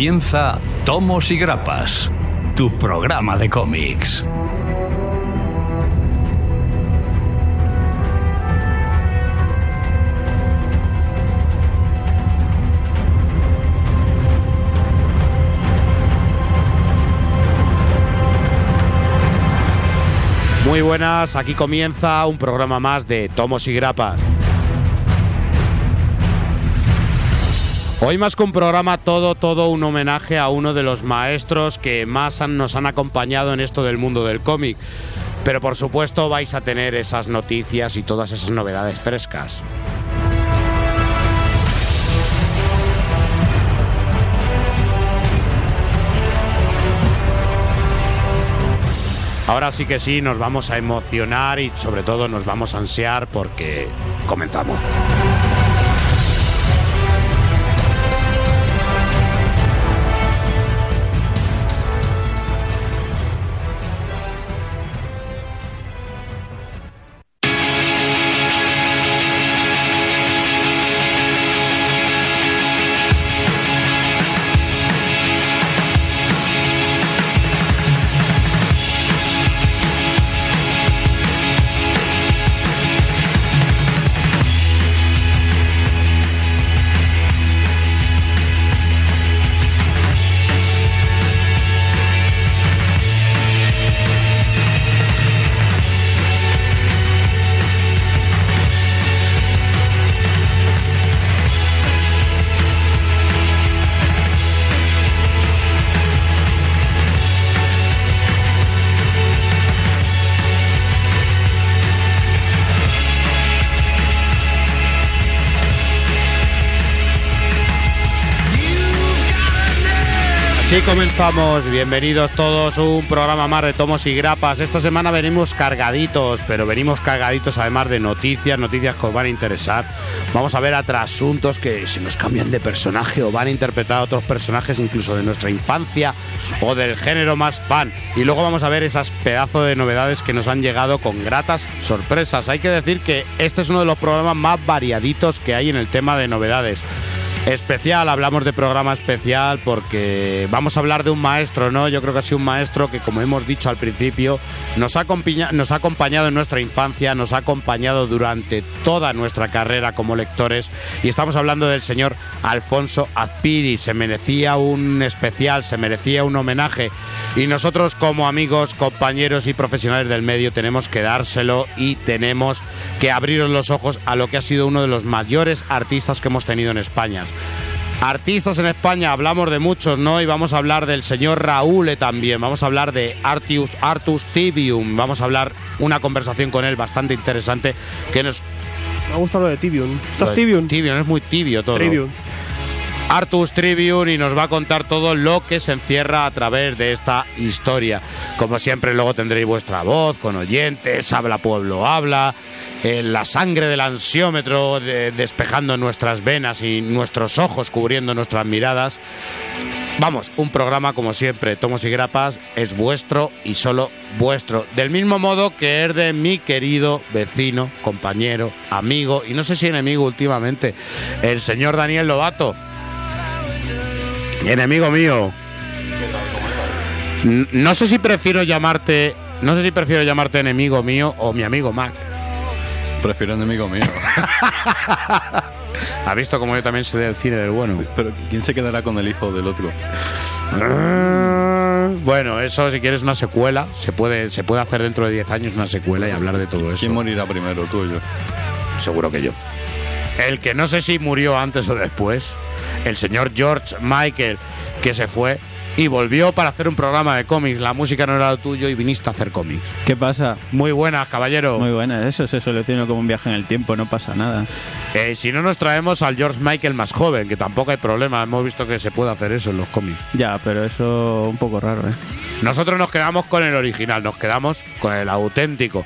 Comienza Tomos y Grapas, tu programa de cómics. Muy buenas, aquí comienza un programa más de Tomos y Grapas. Hoy más que un programa, todo, todo un homenaje a uno de los maestros que más nos han acompañado en esto del mundo del cómic. Pero por supuesto vais a tener esas noticias y todas esas novedades frescas. Ahora sí que sí, nos vamos a emocionar y sobre todo nos vamos a ansiar porque comenzamos. Comenzamos, bienvenidos todos, un programa más de tomos y grapas. Esta semana venimos cargaditos, pero venimos cargaditos además de noticias, noticias que os van a interesar. Vamos a ver a trasuntos que se nos cambian de personaje o van a interpretar a otros personajes incluso de nuestra infancia o del género más fan. Y luego vamos a ver esas pedazos de novedades que nos han llegado con gratas sorpresas. Hay que decir que este es uno de los programas más variaditos que hay en el tema de novedades. Especial, hablamos de programa especial porque vamos a hablar de un maestro, ¿no? Yo creo que ha sido un maestro que, como hemos dicho al principio, nos ha, nos ha acompañado en nuestra infancia, nos ha acompañado durante toda nuestra carrera como lectores y estamos hablando del señor Alfonso Azpiri. Se merecía un especial, se merecía un homenaje y nosotros como amigos, compañeros y profesionales del medio tenemos que dárselo y tenemos que abriros los ojos a lo que ha sido uno de los mayores artistas que hemos tenido en España. Artistas en España, hablamos de muchos, ¿no? Y vamos a hablar del señor Raúl también, vamos a hablar de Artius, Artus Tibium, vamos a hablar una conversación con él bastante interesante que nos... Me ha gustado lo de Tibium. ¿Estás Tibium? Tibium, es muy tibio todo. Artus Tribune y nos va a contar todo lo que se encierra a través de esta historia. Como siempre, luego tendréis vuestra voz con oyentes, habla pueblo habla, eh, la sangre del ansiómetro de- despejando nuestras venas y nuestros ojos cubriendo nuestras miradas. Vamos, un programa como siempre, Tomos y Grapas, es vuestro y solo vuestro. Del mismo modo que es de mi querido vecino, compañero, amigo y no sé si enemigo últimamente, el señor Daniel Lobato. Enemigo mío. No sé si prefiero llamarte. No sé si prefiero llamarte enemigo mío o mi amigo Mac. Prefiero enemigo mío. ¿Ha visto cómo yo también soy del cine del bueno? Pero ¿quién se quedará con el hijo del otro? Bueno, eso si quieres una secuela, se puede, se puede hacer dentro de 10 años una secuela y hablar de todo eso. ¿Quién morirá primero, tú o yo? Seguro que yo. El que no sé si murió antes o después, el señor George Michael, que se fue y volvió para hacer un programa de cómics. La música no era lo tuyo y viniste a hacer cómics. ¿Qué pasa? Muy buenas, caballero. Muy buena, eso se soluciona como un viaje en el tiempo, no pasa nada. Eh, si no nos traemos al George Michael más joven, que tampoco hay problema, hemos visto que se puede hacer eso en los cómics. Ya, pero eso un poco raro, ¿eh? Nosotros nos quedamos con el original, nos quedamos con el auténtico.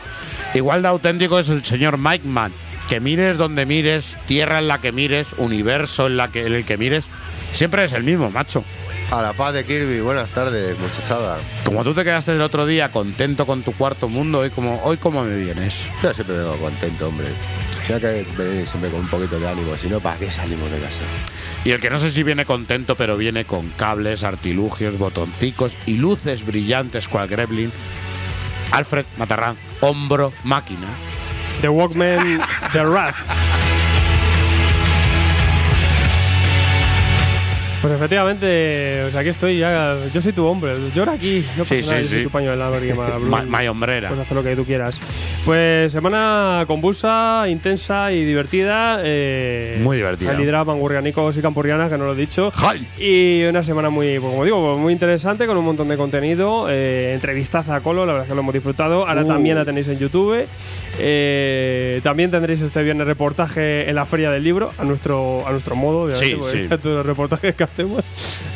Igual de auténtico es el señor Mike Mann, que mires donde mires, tierra en la que mires, universo en, la que, en el que mires, siempre es el mismo, macho. A la paz de Kirby, buenas tardes, muchachada. Como tú te quedaste el otro día contento con tu cuarto mundo, hoy como, hoy como me vienes. Yo siempre vengo contento, hombre. Hay que venir siempre con un poquito de ánimo, si no, ¿para qué salimos de casa? Y el que no sé si viene contento, pero viene con cables, artilugios, botoncicos y luces brillantes cual Gremlin. Alfred Matarranz, hombro, máquina. The Walkman, The Rat. Pues efectivamente, o sea, aquí estoy ya. Yo soy tu hombre. Llora aquí. No pasa Sí, nada, sí, yo soy sí. tu paño de. Ma- May hombrera. Puedes hacer lo que tú quieras. Pues semana convulsa, intensa y divertida. eh, Muy divertida. Al liderazgo mangurrianicos y campurrianas, que no lo he dicho. Y una semana muy, pues, como digo, muy interesante con un montón de contenido. Eh, entrevistaza a Colo, la verdad es que lo hemos disfrutado. Ahora Uh. también la tenéis en YouTube. Eh, también tendréis este viernes reportaje en la Feria del Libro, a nuestro, a nuestro modo, obviamente, Sí, sí. ya todos los reportajes hacemos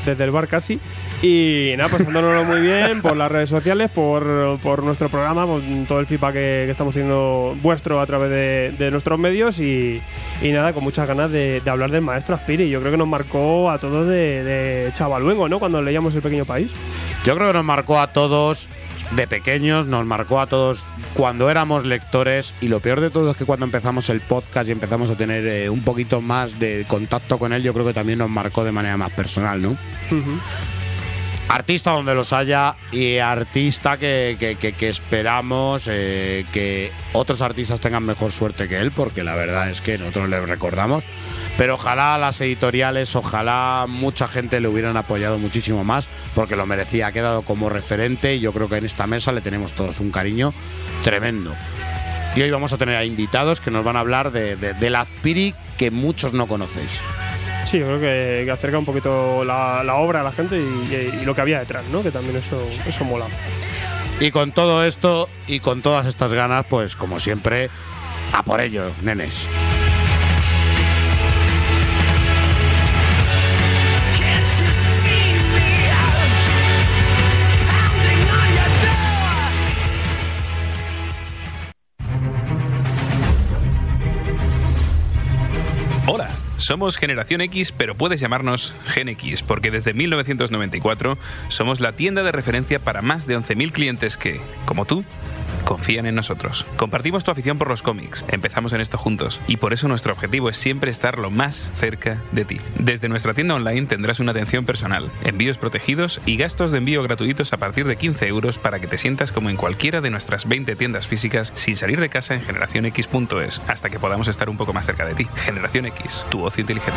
desde el bar casi. Y nada, pasándonos muy bien por las redes sociales, por, por nuestro programa, por todo el feedback que, estamos teniendo vuestro a través de, nuestros medios y, y nada, con muchas ganas de, hablar del maestro Aspiri. Yo creo que nos marcó a todos de chavaluengo, ¿no? Cuando leíamos El Pequeño País. Yo creo que nos marcó a todos de pequeños, nos marcó a todos cuando éramos lectores y lo peor de todo es que cuando empezamos el podcast y empezamos a tener eh, un poquito más de contacto con él, yo creo que también nos marcó de manera más personal, ¿no? Artista donde los haya y artista que, que- que- que esperamos eh, que otros artistas tengan mejor suerte que él, porque la verdad es que nosotros le recordamos. Pero ojalá las editoriales, ojalá mucha gente le hubieran apoyado muchísimo más, porque lo merecía. Ha quedado como referente y yo creo que en esta mesa le tenemos todos un cariño tremendo. Y hoy vamos a tener a invitados que nos van a hablar de, de, del Azpiri que muchos no conocéis. Sí, yo creo que, que acerca un poquito la, la obra a la gente y, y- y lo que había detrás, ¿no? Que también eso, eso mola. Y con todo esto y con todas estas ganas, pues como siempre, a por ello, nenes. Somos Generación X, pero puedes llamarnos Gen X, porque desde 1994 somos la tienda de referencia para más de 11.000 clientes que, como tú, confían en nosotros. Compartimos tu afición por los cómics, empezamos en esto juntos, y por eso nuestro objetivo es siempre estar lo más cerca de ti. Desde nuestra tienda online tendrás una atención personal, envíos protegidos y gastos de envío gratuitos a partir de 15 euros para que te sientas como en cualquiera de nuestras 20 tiendas físicas sin salir de casa en generacionx.es hasta que podamos estar un poco más cerca de ti. Generación X, tu ocio inteligente.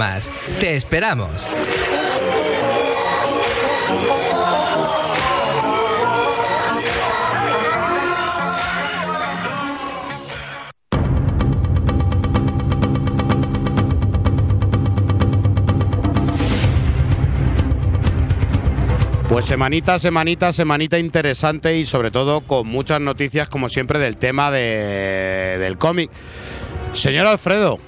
¡Te esperamos! Pues semanita, semanita, semanita interesante y sobre todo con muchas noticias como siempre del tema de- del cómic. Señor Alfredo,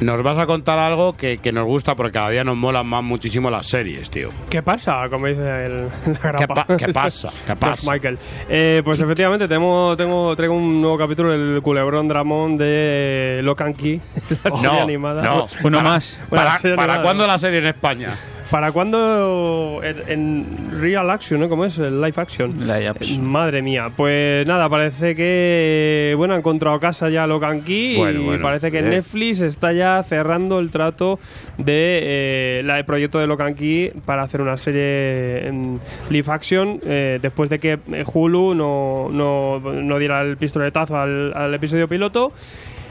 nos vas a contar algo que, que nos gusta porque cada día nos molan más muchísimo las series, tío. ¿Qué pasa? Como dice el, la ¿Qué, grapa. pa- qué pasa? ¿Qué pasa? Michael. Eh, pues efectivamente, tenemos, tengo, traigo un nuevo capítulo del Culebrón Dramón de Locan Key, la serie No, animada. no. Uno Para- más. ¿Para, serie para cuándo la serie en España? ¿Para cuándo en, Real Action, ¿no? ¿Cómo es? El Live Action. Live action. Eh, Madre mía. Pues nada, parece que, bueno, ha encontrado casa ya Locan Key Bueno, y bueno, parece que bien. Netflix está ya cerrando el trato de eh, la, el proyecto de Locan Key para hacer una serie en live action eh, después de que eh, Hulu no, no, no diera el pistoletazo al, al episodio piloto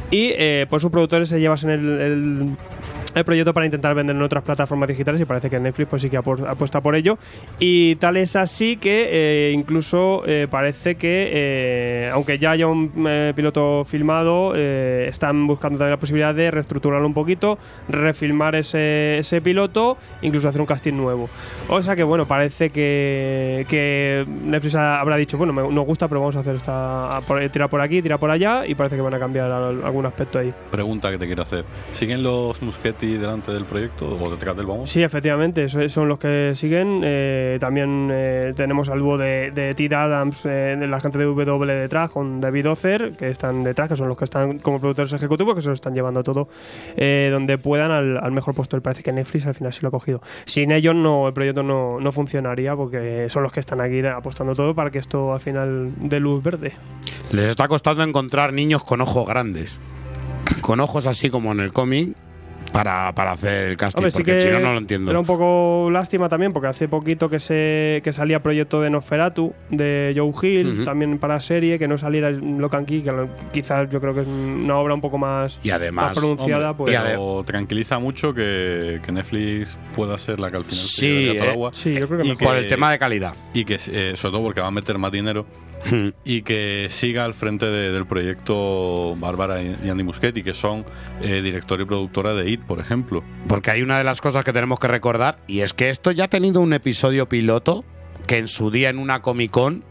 y eh, pues sus productores se llevasen el, el- el proyecto para intentar vender en otras plataformas digitales y parece que Netflix pues sí que apu- apuesta por ello. Y tal es así que eh, incluso eh, parece que eh, aunque ya haya un piloto filmado están buscando también la posibilidad de reestructurarlo un poquito refilmar ese, ese piloto incluso hacer un casting nuevo. O sea que bueno parece que, que Netflix ha- habrá dicho bueno me, nos gusta pero vamos a hacer esta a por- tirar por aquí tirar por allá y parece que van a cambiar al- algún aspecto ahí. Pregunta que te quiero hacer. ¿Siguen los Delante del proyecto o detrás del vamos? Sí, efectivamente, son los que siguen. Eh, también eh, tenemos al dúo de, de Ted Adams, eh, de la gente de W detrás, con David Ozer, que están detrás, que son los que están como productores ejecutivos, que se lo están llevando todo eh, donde puedan al, al mejor puesto. Parece que Netflix al final sí lo ha cogido. Sin ellos no, el proyecto no, no funcionaría, porque son los que están aquí apostando todo para que esto al final dé luz verde. Les está costando encontrar niños con ojos grandes. Con ojos así como en el cómic para, para hacer el casting. Hombre, sí porque que si no, no lo entiendo. Era un poco lástima también, porque hace poquito que se que salía proyecto de Nosferatu, de Joe Hill, también para serie, que no saliera Locan Key, que lo- quizás yo creo que es una obra un poco más, Y además, más pronunciada. Hombre, pues, pero tranquiliza mucho que, que Netflix pueda ser la que al final se Sí, el eh, agua. sí, yo creo que y mejor. por el tema de calidad. Y que, eh, sobre todo porque va a meter más dinero y que siga al frente de- del proyecto Bárbara y Andy Muschietti, que son eh, director y productora de IT, por ejemplo. Porque hay una de las cosas que tenemos que recordar y es que esto ya ha tenido un episodio piloto que en su día en una Comic Con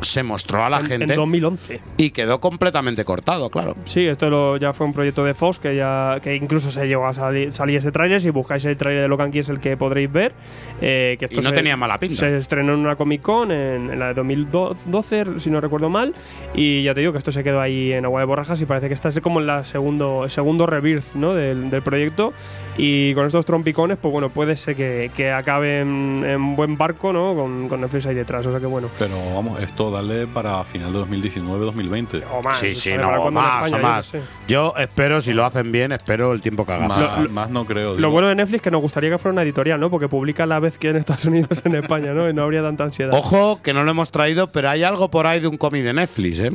se mostró a la en, gente en 2011. y quedó completamente cortado, claro. Sí, esto lo- ya fue un proyecto de Fox que ya que incluso se llegó a salir, salir ese tráiler. Si buscáis el tráiler de Locan Key es el que podréis ver. eh, que esto Y no se- tenía mala pinta. Se estrenó en una Comic Con en, en la de 2012, si no recuerdo mal. Y ya te digo que esto se quedó ahí en agua de borrajas y parece que esta es como la segundo, el segundo rebirth ¿no? del, del proyecto. Y con estos trompicones, pues bueno, puede ser que, que acabe en, en buen barco ¿no? con, con Netflix ahí detrás. O sea que bueno. Pero vamos, esto darle para final de 2019-2020. O más, Sí, sí, en más, España, o yo más. sé. Yo espero, si lo hacen bien, espero el tiempo que haga falta. Más, más no creo. Lo digo. bueno de Netflix es que nos gustaría que fuera una editorial, ¿no? Porque publica a la vez que en Estados Unidos en España, ¿no? Y no habría tanta ansiedad. Ojo, que no lo hemos traído, pero hay algo por ahí de un cómic de Netflix, ¿eh?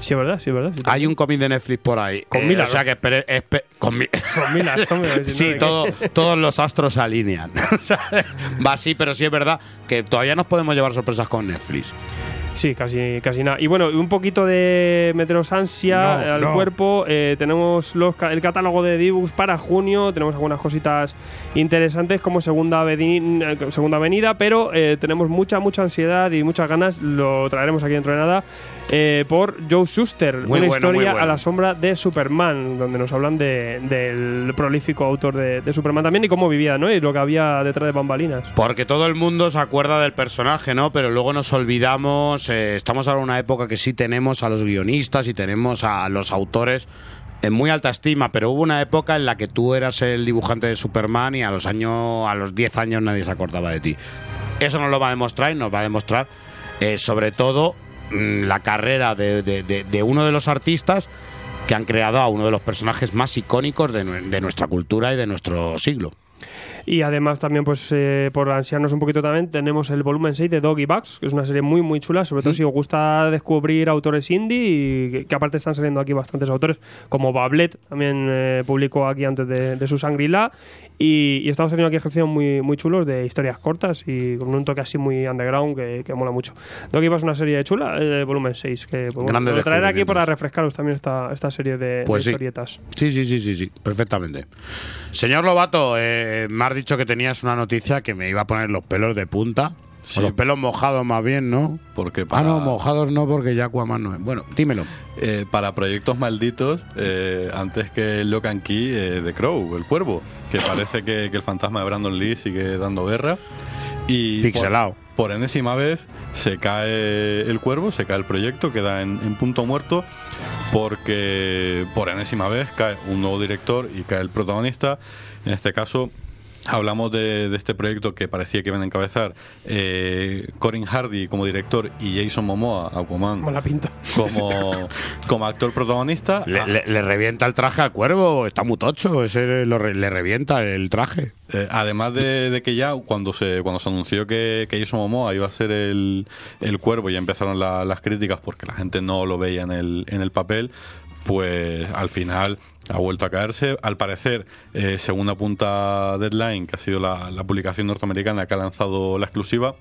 Sí, es verdad, sí, es verdad. Sí, Hay un cómic de Netflix por ahí. Con Eh, Mila, O sea que espere, espe- con mi- Con milas, Sí, todo, todos los astros se alinean. O Va así, pero sí es verdad que todavía nos podemos llevar sorpresas con Netflix. Sí, casi, casi nada. Y bueno, un poquito de meteros ansia No, al no. cuerpo. Eh, tenemos los el catálogo de Dibux para junio. Tenemos algunas cositas interesantes como segunda, Aveni- eh, segunda avenida, pero eh, tenemos mucha, mucha ansiedad y muchas ganas. Lo traeremos aquí dentro de nada. Eh, por Joe Schuster, Muy una bueno, historia bueno. a la sombra de Superman, donde nos hablan de- del prolífico autor de, de Superman también y cómo vivía, ¿no? Y lo que había detrás de bambalinas. Porque todo el mundo se acuerda del personaje, ¿no? Pero luego nos olvidamos. eh, estamos ahora en una época que sí tenemos a los guionistas y tenemos a los autores en muy alta estima, pero hubo una época en la que tú eras el dibujante de Superman y a los años, a los 10 años nadie se acordaba de ti. Eso nos lo va a demostrar y nos va a demostrar, eh, sobre todo, la carrera de, de- de- de uno de los artistas que han creado a uno de los personajes más icónicos de, de nuestra cultura y de nuestro siglo. Y además también, pues eh, por ansiarnos un poquito también, tenemos el volumen 6 de Doggy Bugs, que es una serie muy, muy chula, sobre todo si os gusta descubrir autores indie y que, que aparte están saliendo aquí bastantes autores, como Bablet, también eh, publicó aquí antes de, de su Sangrila, y, y estamos teniendo aquí ejercicios muy, muy chulos de historias cortas y con un toque así muy underground que, que mola mucho. Doggy Bugs es una serie chula, eh, volumen 6, que pues, Grandes lo traeré aquí para refrescaros también esta, esta serie de, Pues de sí. historietas. Sí, sí, sí, sí, sí, perfectamente. Señor Lobato, eh, dicho que tenías una noticia que me iba a poner los pelos de punta. Sí. O los pelos mojados más bien, ¿no? Porque Ah, para, no, mojados no, porque ya Aquaman no es. Bueno, dímelo. eh, para proyectos malditos, eh, antes que el Locan Key eh, de Crow, el cuervo, que parece que, que el fantasma de Brandon Lee sigue dando guerra. Y Pixelado. Por, por enésima vez se cae el cuervo, se cae el proyecto, queda en, en punto muerto, porque por enésima vez cae un nuevo director y cae el protagonista. En este caso, Hablamos de, de este proyecto que parecía que iban a encabezar eh, Corin Hardy como director y Jason Momoa, Aquaman, pinta. como, como actor protagonista. Le, Ah, le- le revienta el traje al cuervo, está muy tocho, ese lo le revienta el traje. eh, además de, de que ya cuando se cuando se anunció que, que Jason Momoa iba a ser el, el cuervo, ya empezaron la- las críticas porque la gente no lo veía en el, en el papel. pues al final ha vuelto a caerse. Al parecer, eh, según apunta Deadline, que ha sido la, la publicación norteamericana que ha lanzado la exclusiva,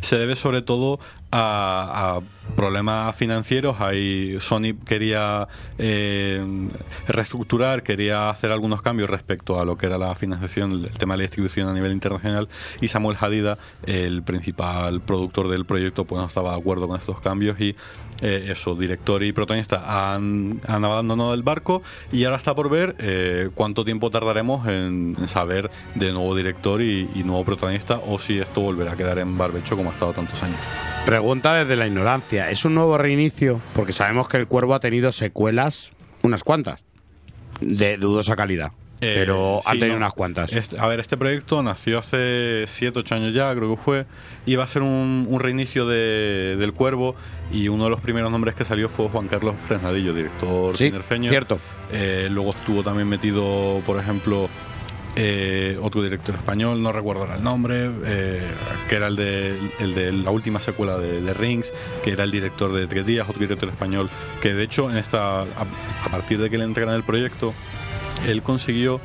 se debe sobre todo a, a problemas financieros. Ahí Sony quería eh, reestructurar, quería hacer algunos cambios respecto a lo que era la financiación, el tema de la distribución a nivel internacional. Y Samuel Hadida, el principal productor del proyecto, pues no estaba de acuerdo con estos cambios y eh, eso, director y protagonista han, han abandonado el barco y ahora está por ver eh, cuánto tiempo tardaremos en, saber de nuevo director y, y nuevo protagonista o si esto volverá a quedar en barbecho como ha estado tantos años. Pregunta desde la ignorancia. ¿Es un nuevo reinicio? Porque sabemos que el cuervo ha tenido secuelas, unas cuantas, de dudosa calidad. Eh, pero han sí, tenido no. unas cuantas. Este- a ver, este proyecto nació hace 7, 8 años ya, creo que fue. Iba a ser un, un reinicio de, del Cuervo y uno de los primeros nombres que salió fue Juan Carlos Fresnadillo, director Sí, tinerfeño. cierto. Eh, luego estuvo también metido, por ejemplo, eh, otro director español, no recuerdo ahora el nombre, eh, que era el de, el de la última secuela de, de Rings, que era el director de Tres Días, otro director español, que de hecho en esta, a, a partir de que le entregan el proyecto, él consiguió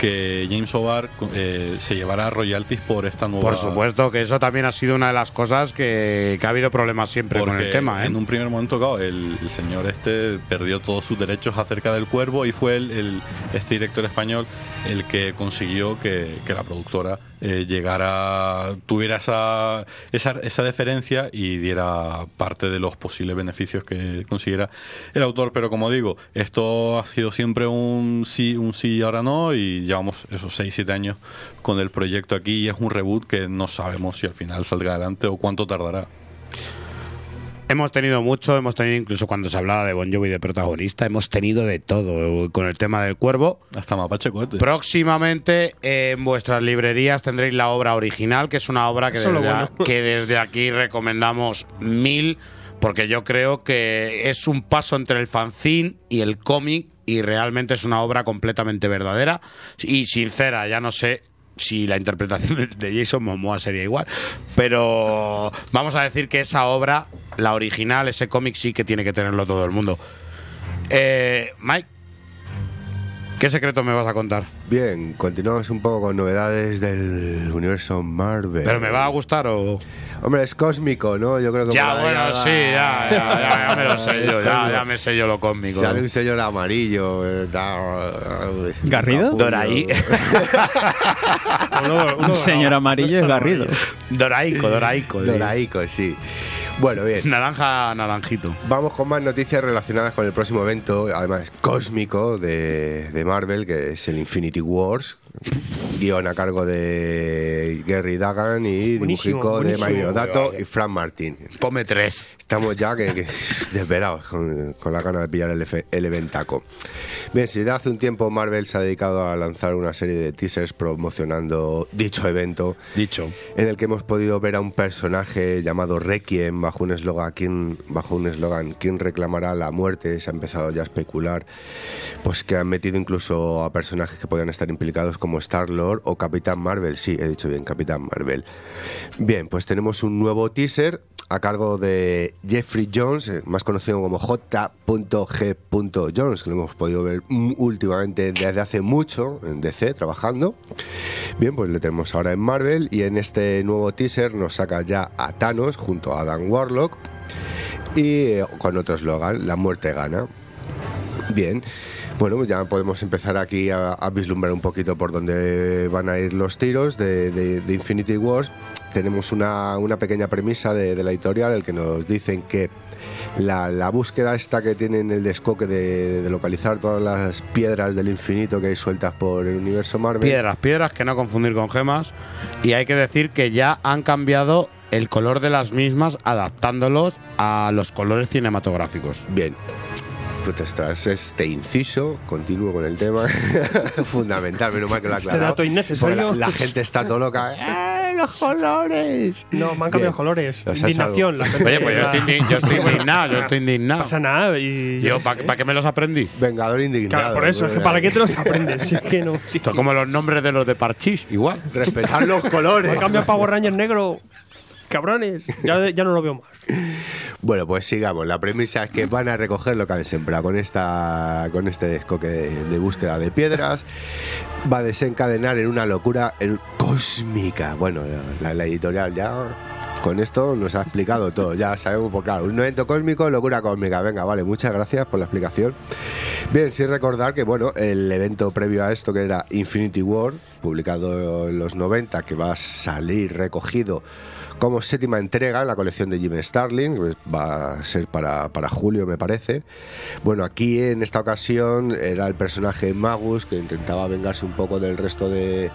que James O'Barr eh, se llevara royalties por esta nueva Por supuesto que eso también ha sido una de las cosas que, que ha habido problemas siempre con el tema. ¿eh? En un primer momento, claro, el, el señor este perdió todos sus derechos acerca del cuervo y fue el, el- este director español el que consiguió que, que la productora eh, llegara, tuviera esa, esa, esa deferencia y diera parte de los posibles beneficios que consiguiera el autor. Pero como digo, esto ha sido siempre un sí, un sí y ahora no y llevamos esos 6, 7 años con el proyecto aquí y es un reboot que no sabemos si al final saldrá adelante o cuánto tardará. Hemos tenido mucho, hemos tenido incluso cuando se hablaba de Bon Jovi de protagonista, hemos tenido de todo con el tema del cuervo. Hasta Mapache Cohete. Próximamente eh, en vuestras librerías tendréis la obra original, que es una obra desde, bueno. que desde aquí recomendamos mil, porque yo creo que es un paso entre el fanzine y el cómic y realmente es una obra completamente verdadera y sincera. Ya no sé si la interpretación de- Jason Momoa sería igual, pero vamos a decir que esa obra, la original, ese cómic sí que tiene que tenerlo todo el mundo. Eh, Mike, ¿qué secreto me vas a contar? Bien, continuamos un poco con novedades del universo Marvel. ¿Pero me va a gustar o...? Hombre, es cósmico, ¿no? Yo creo que Ya, bueno, va- sí, ya, ya, ya, ya me lo sé yo, ya, ya me sé yo lo cósmico. Sale un señor amarillo. eh, da- ¿Garrido? capullo. Doraí. Un señor amarillo es Garrido. Doraico, doraico. sí. Doraico, sí. Bueno, bien. Naranja, naranjito. Vamos con más noticias relacionadas con el próximo evento, además cósmico de, de Marvel, que es el Infinity Wars. Guión a cargo de Gary Dagan y Buenísimo, dibujico de buenísimo. Mario Dato y Frank Martin. Pome tres. Estamos ya que, que desvelados con, con la gana de pillar el, efe- el eventaco. Bien, si desde hace un tiempo Marvel se ha dedicado a lanzar una serie de teasers promocionando dicho evento, Dicho. en el que hemos podido ver a un personaje llamado Requiem bajo un eslogan ¿quién, bajo un eslogan ¿Quién reclamará la muerte? Se ha empezado ya a especular pues que han metido incluso a personajes que podían estar implicados como Star-Lord o Capitán Marvel. Sí, he dicho bien, Capitán Marvel. Bien, pues tenemos un nuevo teaser a cargo de Jeffrey Jones, eh, más conocido como J.G. Jones, que lo hemos podido ver últimamente desde hace mucho en DC trabajando. Bien, pues le tenemos ahora en Marvel y en este nuevo teaser nos saca ya a Thanos junto a Adam Warlock y eh, con otro eslogan, La muerte gana. Bien, bueno, pues ya podemos empezar aquí a, a vislumbrar un poquito por dónde van a ir los tiros de, de- de Infinity Wars. Tenemos una, una pequeña premisa de, de la editorial, el que nos dicen que la, la búsqueda esta que tienen el descoque de, de localizar todas las piedras del infinito que hay sueltas por el universo Marvel. Piedras, piedras, que no confundir con gemas. Y hay que decir que ya han cambiado el color de las mismas, adaptándolos a los colores cinematográficos. Bien. Pues tras este inciso, continúo con el tema. Fundamental, menos mal que lo ha Este aclarado. dato innecesario. La, la gente está todo loca. ¡Eh, los colores! No, me han cambiado Bien. colores. Indignación. La gente Oye, pues yo estoy, indi- yo estoy indignado, yo estoy indignado. pasa nada. Y Yo, qué ¿para sé. qué me los aprendí? Vengador indignado. Claro, por eso, es que para qué te los aprendes. Si es que no. Si Esto es como los nombres de los de Parchís, igual. Respetar los colores. me han cambiado Power Ranger negro. Cabrones. Ya, ya no lo veo más. Bueno, pues sigamos. La premisa es que van a recoger lo que han sembrado con esta con este descoque de, búsqueda de piedras. Va a desencadenar en una locura cósmica. Bueno, la, la editorial ya con esto nos ha explicado todo. Ya sabemos, por claro, un evento cósmico, locura cósmica. Venga, vale, muchas gracias por la explicación. Bien, sí recordar que, bueno, el evento previo a esto, que era Infinity War, publicado en los 90, que va a salir recogido como séptima entrega en la colección de Jim Starling, pues va a ser para, para julio, me parece. Bueno, aquí en esta ocasión era el personaje Magus, que intentaba vengarse un poco del resto de...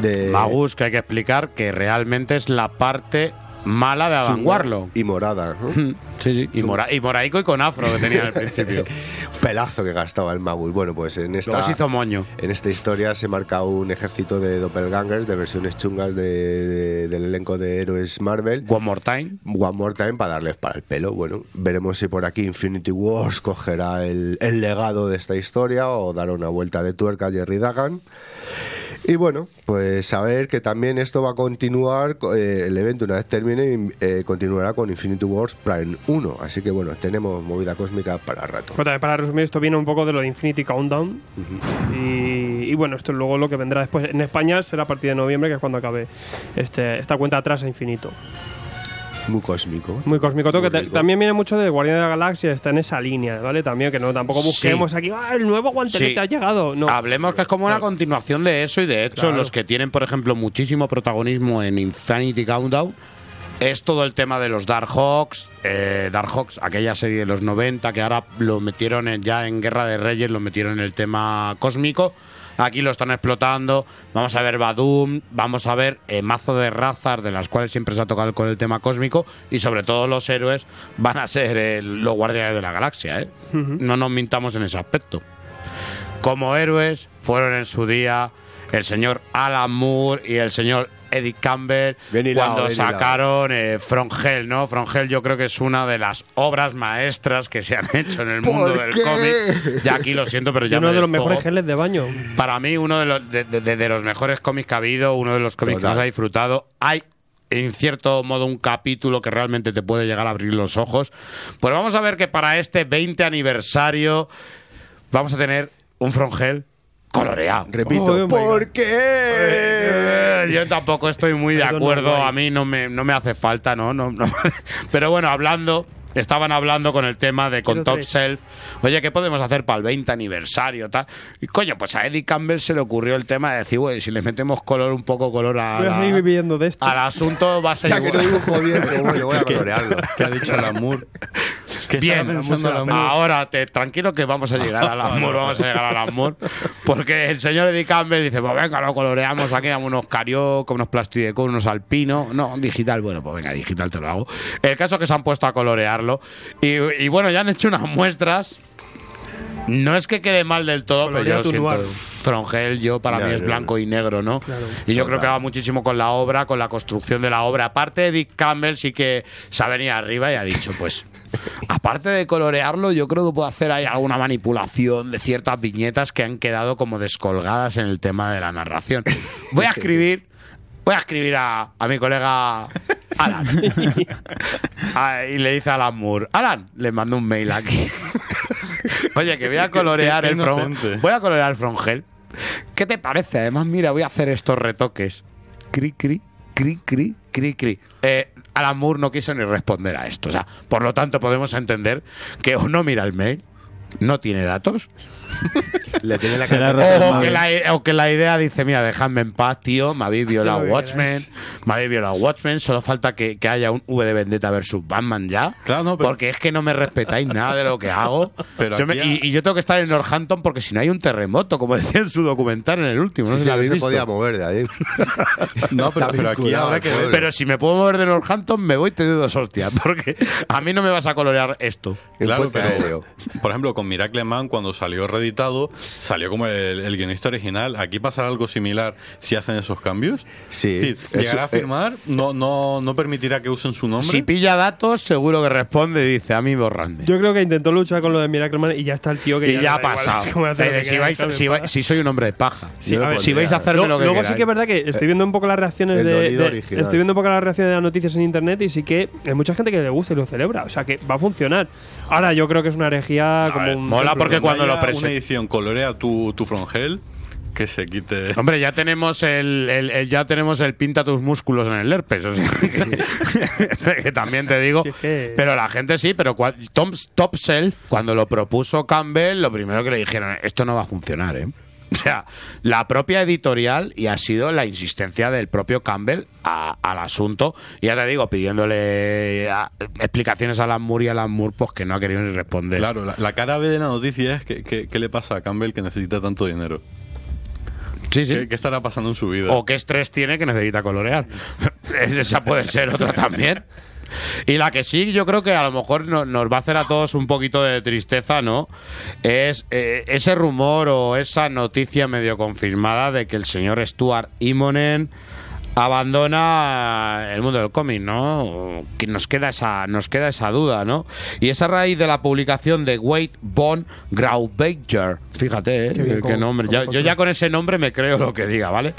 de Magus, que hay que explicar que realmente es la parte mala de Adam Warlock. Y morada, ¿no? Sí, sí. Y, mora- y moraico y con afro que tenía al principio. Pelazo que gastaba el Magus. Bueno, pues en esta... Luego se hizo moño. En esta historia se marca un ejército de doppelgangers, de versiones chungas de- de- del elenco de héroes Marvel. One more time. One More Time para darles para el pelo. Bueno, veremos si por aquí Infinity Wars cogerá el, el legado de esta historia o dará una vuelta de tuerca a Jerry Dagan. Y bueno, pues saber que también esto va a continuar, eh, el evento una vez termine, eh, continuará con Infinity Wars Prime 1. Así que bueno, tenemos movida cósmica para rato. Para resumir, esto viene un poco de lo de Infinity Countdown. y, y bueno, esto luego lo que vendrá después en España será a partir de noviembre, que es cuando acabe este, esta cuenta atrás a infinito. Muy cósmico. Muy cósmico. Muy que también viene mucho de Guardián de la Galaxia, está en esa línea, ¿vale? También que no tampoco Sí. busquemos aquí, "Ah, el nuevo guantelete Sí. ha llegado. No. Hablemos que es como una continuación de eso y de hecho Claro. los que tienen, por ejemplo, muchísimo protagonismo en Infinity Countdown es todo el tema de los Dark Hawks, eh, Dark Hawks, aquella serie de los 90 que ahora lo metieron en- ya en Guerra de Reyes, lo metieron en el tema cósmico. Aquí lo están explotando. Vamos a ver Badum, vamos a ver eh, mazo de razas de las cuales siempre se ha tocado con el tema cósmico y sobre todo los héroes van a ser eh, los guardianes de la galaxia. ¿eh? No nos mintamos en ese aspecto como héroes fueron en su día el señor Alan Moore y el señor Eddie Campbell Bien hilado, cuando sacaron eh, From Hell, ¿no? From Hell yo creo que es una de las obras maestras que se han hecho en el ¿Por mundo del cómic. Ya aquí lo siento, pero Y ya uno me de los desfogo. mejores geles de baño. Para mí, uno de los, de, de- de los mejores cómics que ha habido, uno de los cómics Total. que más ha disfrutado. Hay, en cierto modo, un capítulo que realmente te puede llegar a abrir los ojos. Pues vamos a ver que para este 20 aniversario vamos a tener un Frongel coloreado. Repito, Oh, ¿por qué? Eh, Yo tampoco estoy muy de acuerdo, a mí no me, no me hace falta, ¿no? no, no. Pero bueno, hablando, estaban hablando con el tema de con Top. Shelf, oye, ¿qué podemos hacer para el 20 aniversario? tal Y coño, pues a Eddie Campbell se le ocurrió el tema de decir, güey, si le metemos color, un poco color a Voy a la- seguir viviendo de esto. al asunto, va a ser Ya que no igual. dibujo bien, pero bueno, voy a colorearlo. ¿Qué ha dicho el Amur? ¿Qué Bien, ahora te, tranquilo que vamos a llegar al amor, vamos a llegar al amor, porque el señor Eddie Campbell dice, pues venga, lo coloreamos aquí, damos unos carioca, unos plastidecos, unos alpinos, no, digital, bueno, pues venga, digital te lo hago. El caso es que se han puesto a colorearlo y, y bueno, ya han hecho unas muestras, no es que quede mal del todo, pero yo lo siento. Frongel, yo para Ya, mí es ya, blanco y negro, ¿no? Claro. Y yo creo que va muchísimo con la obra, con la construcción de la obra. Aparte, Dick Campbell sí que se ha venido arriba y ha dicho, pues, aparte de colorearlo, yo creo que puedo hacer ahí alguna manipulación de ciertas viñetas que han quedado como descolgadas en el tema de la narración. Voy a escribir, voy a escribir a, a mi colega Alan. Y le dice a Alan Moore, Alan, le mando un mail aquí. Oye, que voy a colorear el inocente. voy a colorear el frongel. ¿Qué te parece? Además, mira, voy a hacer estos retoques. Cri, cri, cri, cri, cri, cri. Eh, Alan Moore no quiso ni responder a esto. O sea, por lo tanto, podemos entender que o no mira el mail, no tiene datos, Le tiene la el o que, la, o que la idea dice, mira, dejadme en paz, tío, me habéis violado Watchmen, me habéis violado Watchmen, solo falta que, que haya un V de Vendetta versus Batman ya. Claro, no, pero- porque es que no me respetáis nada de lo que hago. Pero Yo me- aquí y, y yo tengo que estar en Northampton porque si no hay un terremoto, como decía en su documental en el último, no Sí, sé si no habéis se visto. podía mover de ahí. No, pero, aquí al que. Pero si me puedo mover de Northampton, me voy te doy dos hostias, porque a mí no me vas a colorear esto. Claro, puente pero, por ejemplo, con Miracle Man, cuando salió reeditado, salió como el, el guionista original. ¿Aquí pasará algo similar si hacen esos cambios? Sí. Eso, llegará a eh, firmar, no, no, no permitirá que usen su nombre. Si pilla datos, seguro que responde y dice a mí borrande. Yo creo que intentó luchar con lo de Miracleman y ya está el tío que y ya ha igual, pasado. lo Eh, que si, vais, vais- soy un hombre de paja. Sí, a ver, lo si vais a hacerme Luego, lo que luego sí que es verdad que estoy viendo un poco las reacciones el de, estoy viendo un poco las reacciones de las noticias en internet y sí que hay mucha gente que le gusta y lo celebra, o sea que va a funcionar. Ahora yo creo que es una herejía como un mola porque cuando lo haya prese- una edición colorea tu, tu from hell, que se quite. Hombre, ya tenemos el, el- el- ya tenemos el pinta tus músculos en el herpes, o sea, que, que también te digo. Sí, es que- Pero la gente sí, pero cua- Tom, Top Self, cuando lo propuso Campbell, lo primero que le dijeron, esto no va a funcionar, ¿eh? O sea, la propia editorial y ha sido la insistencia del propio Campbell a- al asunto. Y ya te digo, pidiéndole a- explicaciones a Alan Moore y Alan Moore, pues que no ha querido ni responder. Claro, la, la cara B de la noticia es que, que- ¿qué le pasa a Campbell que necesita tanto dinero? Sí, sí. ¿Qué, qué estará pasando en su vida? O qué estrés tiene que necesita colorear. Esa puede ser otra también. Y la que sí, yo creo que a lo mejor no- nos va a hacer a todos un poquito de tristeza, ¿no? Es eh, ese rumor o esa noticia medio confirmada de que el señor Stuart Immonen abandona el mundo del cómic, ¿no? Que nos queda esa nos queda esa duda, ¿no? Y esa raíz de la publicación de Wade von Graubacher, fíjate, ¿eh? Qué nombre. Ya- yo ya con ese nombre me creo lo que diga, ¿vale?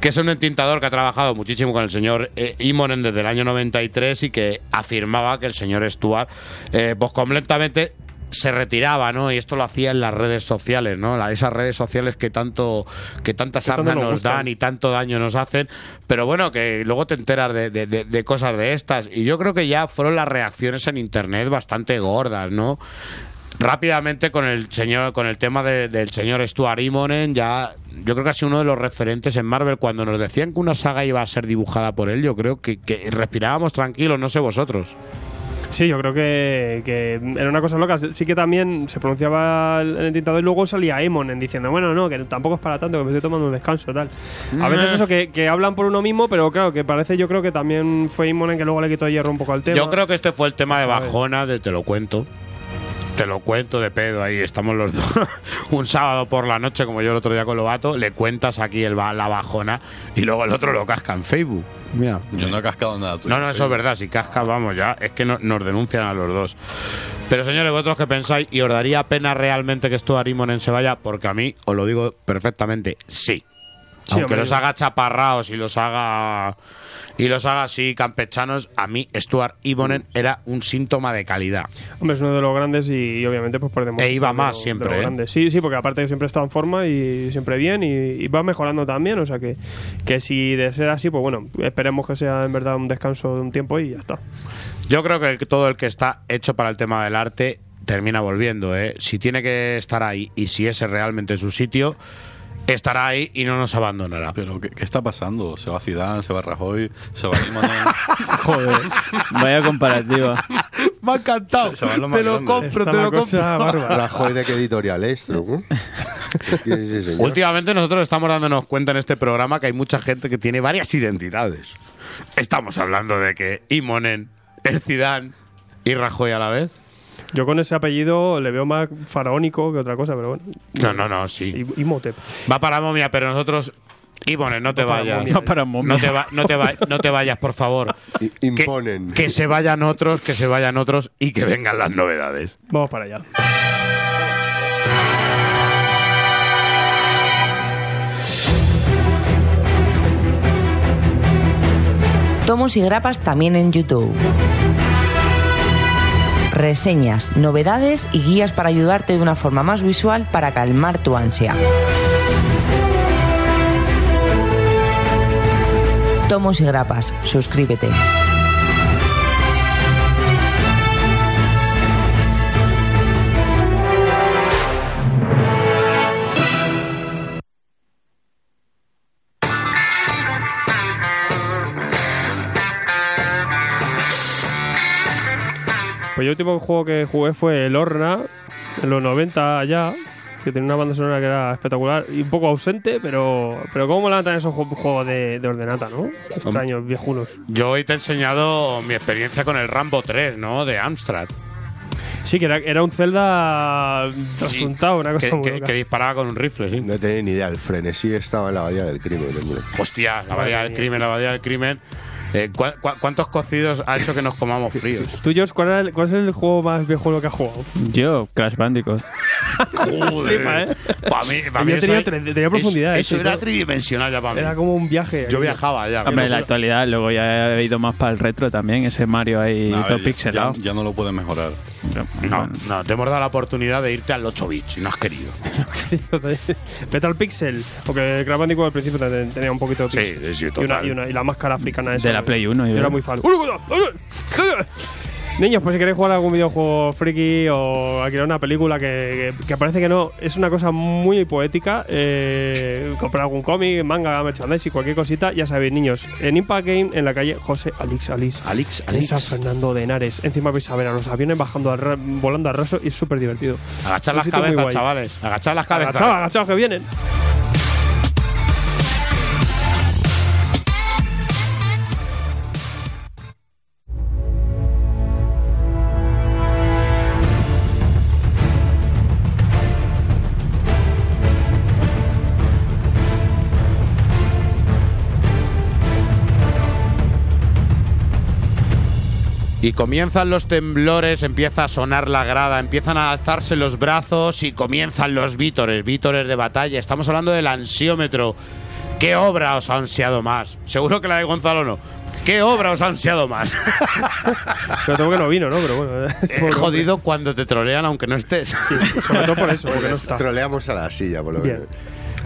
Que es un entintador que ha trabajado muchísimo con el señor eh, Immonen desde el año 93 y que afirmaba que el señor Stuart, eh, pues completamente se retiraba, ¿no? Y esto lo hacía en las redes sociales, ¿no? La- esas redes sociales que tanto que tantas armas nos gustan. dan y tanto daño nos hacen, pero bueno, que luego te enteras de, de- de- de cosas de estas. Y yo creo que ya fueron las reacciones en internet bastante gordas, ¿no? Rápidamente con el señor, con el tema de- del señor Stuart Immonen, ya yo creo que ha sido uno de los referentes en Marvel. Cuando nos decían que una saga iba a ser dibujada por él, yo creo que, que respirábamos tranquilos, no sé vosotros. Sí, yo creo que, que era una cosa loca. Sí que también se pronunciaba el el entintador y luego salía Emon diciendo, bueno, no, que tampoco es para tanto, que me estoy tomando un descanso, tal. A veces eso, que, que hablan por uno mismo, pero claro, que parece, yo creo que también fue Emon que luego le quitó hierro un poco al tema. Yo creo que este fue el tema de bajona, de te lo cuento. Te lo cuento de pedo ahí, estamos los dos un sábado por la noche, como yo el otro día con Lobato, le cuentas aquí el, la bajona y luego el otro lo casca en Facebook. Mira. Yo no he cascado nada. No, no, eso es verdad. Si cascas, vamos ya. Es que no- nos denuncian a los dos. Pero señores, vosotros que pensáis, ¿y os daría pena realmente que esto Arimonen se vaya? Porque a mí, os lo digo perfectamente, sí. Sí, Aunque hombre, los haga chaparraos y los haga y los haga así campechanos, a mí Stuart Ibonen era un síntoma de calidad. Hombre, es uno de los grandes y, y obviamente pues podemos... E iba de más de siempre, ¿eh? grande. Sí, sí, porque aparte que siempre está en forma y siempre bien y, y va mejorando también, o sea que, que si de ser así, pues bueno, esperemos que sea en verdad un descanso de un tiempo y ya está. Yo creo que todo el que está hecho para el tema del arte termina volviendo, ¿eh? Si tiene que estar ahí y si ese es realmente su sitio, estará ahí y no nos abandonará. Pero, ¿qué, qué está pasando? Se va Zidane, se va Rajoy, se va Imonen. Joder, vaya comparativa. Me ha encantado. Se más Te lo compro, Está te la lo compro. Rajoy de qué editorial es, ¿no? Sí, sí, señor. Últimamente nosotros estamos dándonos cuenta en este programa que hay mucha gente que tiene varias identidades. Estamos hablando de que Imonen, el Zidane y Rajoy a la vez. Yo con ese apellido le veo más faraónico que otra cosa, pero bueno. No, no, no, sí. Y, Imhotep. Va para momia, pero nosotros. Imonen, no te vayas. para momia. No te, va- no, te va- no te vayas, por favor. I- Que, Imponen. que se vayan otros, que se vayan otros y que vengan las novedades. Vamos para allá. Tomos y grapas también en YouTube. Reseñas, novedades y guías para ayudarte de una forma más visual para calmar tu ansia. Tomos y grapas, suscríbete. Pues yo el último juego que jugué fue el Orna, en los 90 allá, que tenía una banda sonora que era espectacular y un poco ausente, pero pero cómo también esos ju- juegos de, de ordenata, ¿no? Extraños, viejunos. Yo hoy te he enseñado mi experiencia con el Rambo 3, ¿no? De Amstrad. Sí, que era, era un Zelda trasuntado, una cosa Que, muy que- loca. que disparaba con un rifle, sí. No tenía ni idea. El frenesí estaba en la abadía del crimen, hombre. Hostia, la del crimen, la abadía del crimen. Eh, ¿cu- cu- cuántos cocidos ha hecho que nos comamos fríos? ¿Tú, George, ¿cuál, era el- cuál es el juego más viejo que has jugado? Yo, Crash Bandicoot. ¿eh? Para mí, pa' Yo mí tenía eso- tre- tenía profundidad, Eso, eh, eso era tridimensional ya para mí. Era como un viaje. Yo viajaba ya. Hombre, en la actualidad, luego ya he ido más para el retro también, ese Mario ahí ver, todo ya- pixelado. Ya, ya no lo puedes mejorar. No, no, te hemos dado la oportunidad de irte al 8 bits y no has querido. Vete al Pixel. Porque Crash Bandicoot al principio te- tenía un poquito de Sí, pixel. sí, sí, y, total. una, y, una- y la máscara africana esa. De la Play 1, Yo era creo. muy fan. Niños, pues si queréis jugar a algún videojuego friki o alquilar una película que, que- que parece que no, es una cosa muy poética. eh, comprar algún cómic, manga, merchandise y cualquier cosita, ya sabéis, niños. En Impact Game, en la calle José Alix Alix. Alex, En San Fernando de Henares. Encima vais a ver a los aviones bajando al volando al raso y es súper divertido. Agachad Un las cabezas, chavales. Agachad las cabezas. Agachaos, agachaos que vienen. Y comienzan los temblores, empieza a sonar la grada, empiezan a alzarse los brazos y comienzan los vítores, vítores de batalla. Estamos hablando del ansiómetro. ¿Qué obra os ha ansiado más? Seguro que la de Gonzalo no. ¿Qué obra os ha ansiado más? Pero tengo que no vino, ¿no? Pero bueno. Es jodido cuando te trolean aunque no estés. Sobre todo por eso, porque no está. Troleamos a la silla, por lo Bien.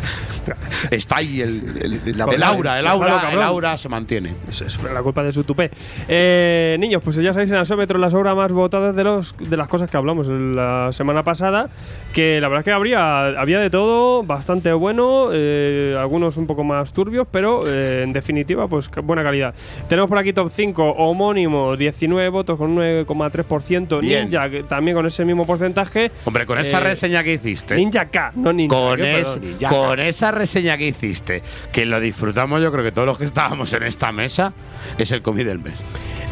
Está ahí el, el, Con- el aura, el aura, el aura se mantiene. Es, es la culpa de su tupé. Eh, niños, pues ya sabéis, el ansómetro las obras más votadas de, los, de las cosas que hablamos la semana pasada. Que la verdad es que habría, había de todo, bastante bueno, eh, algunos un poco más turbios, pero eh, en definitiva, pues buena calidad. Tenemos por aquí top 5, homónimo, 19 votos con un 9,3%. Bien. Ninja, también con ese mismo porcentaje. Hombre, con esa Eh, reseña que hiciste. Ninja K, no Ninja. con, es- perdón. Con esa reseña que hiciste, que lo disfrutamos yo creo que todos los que estábamos en esta mesa, es el cómic del mes.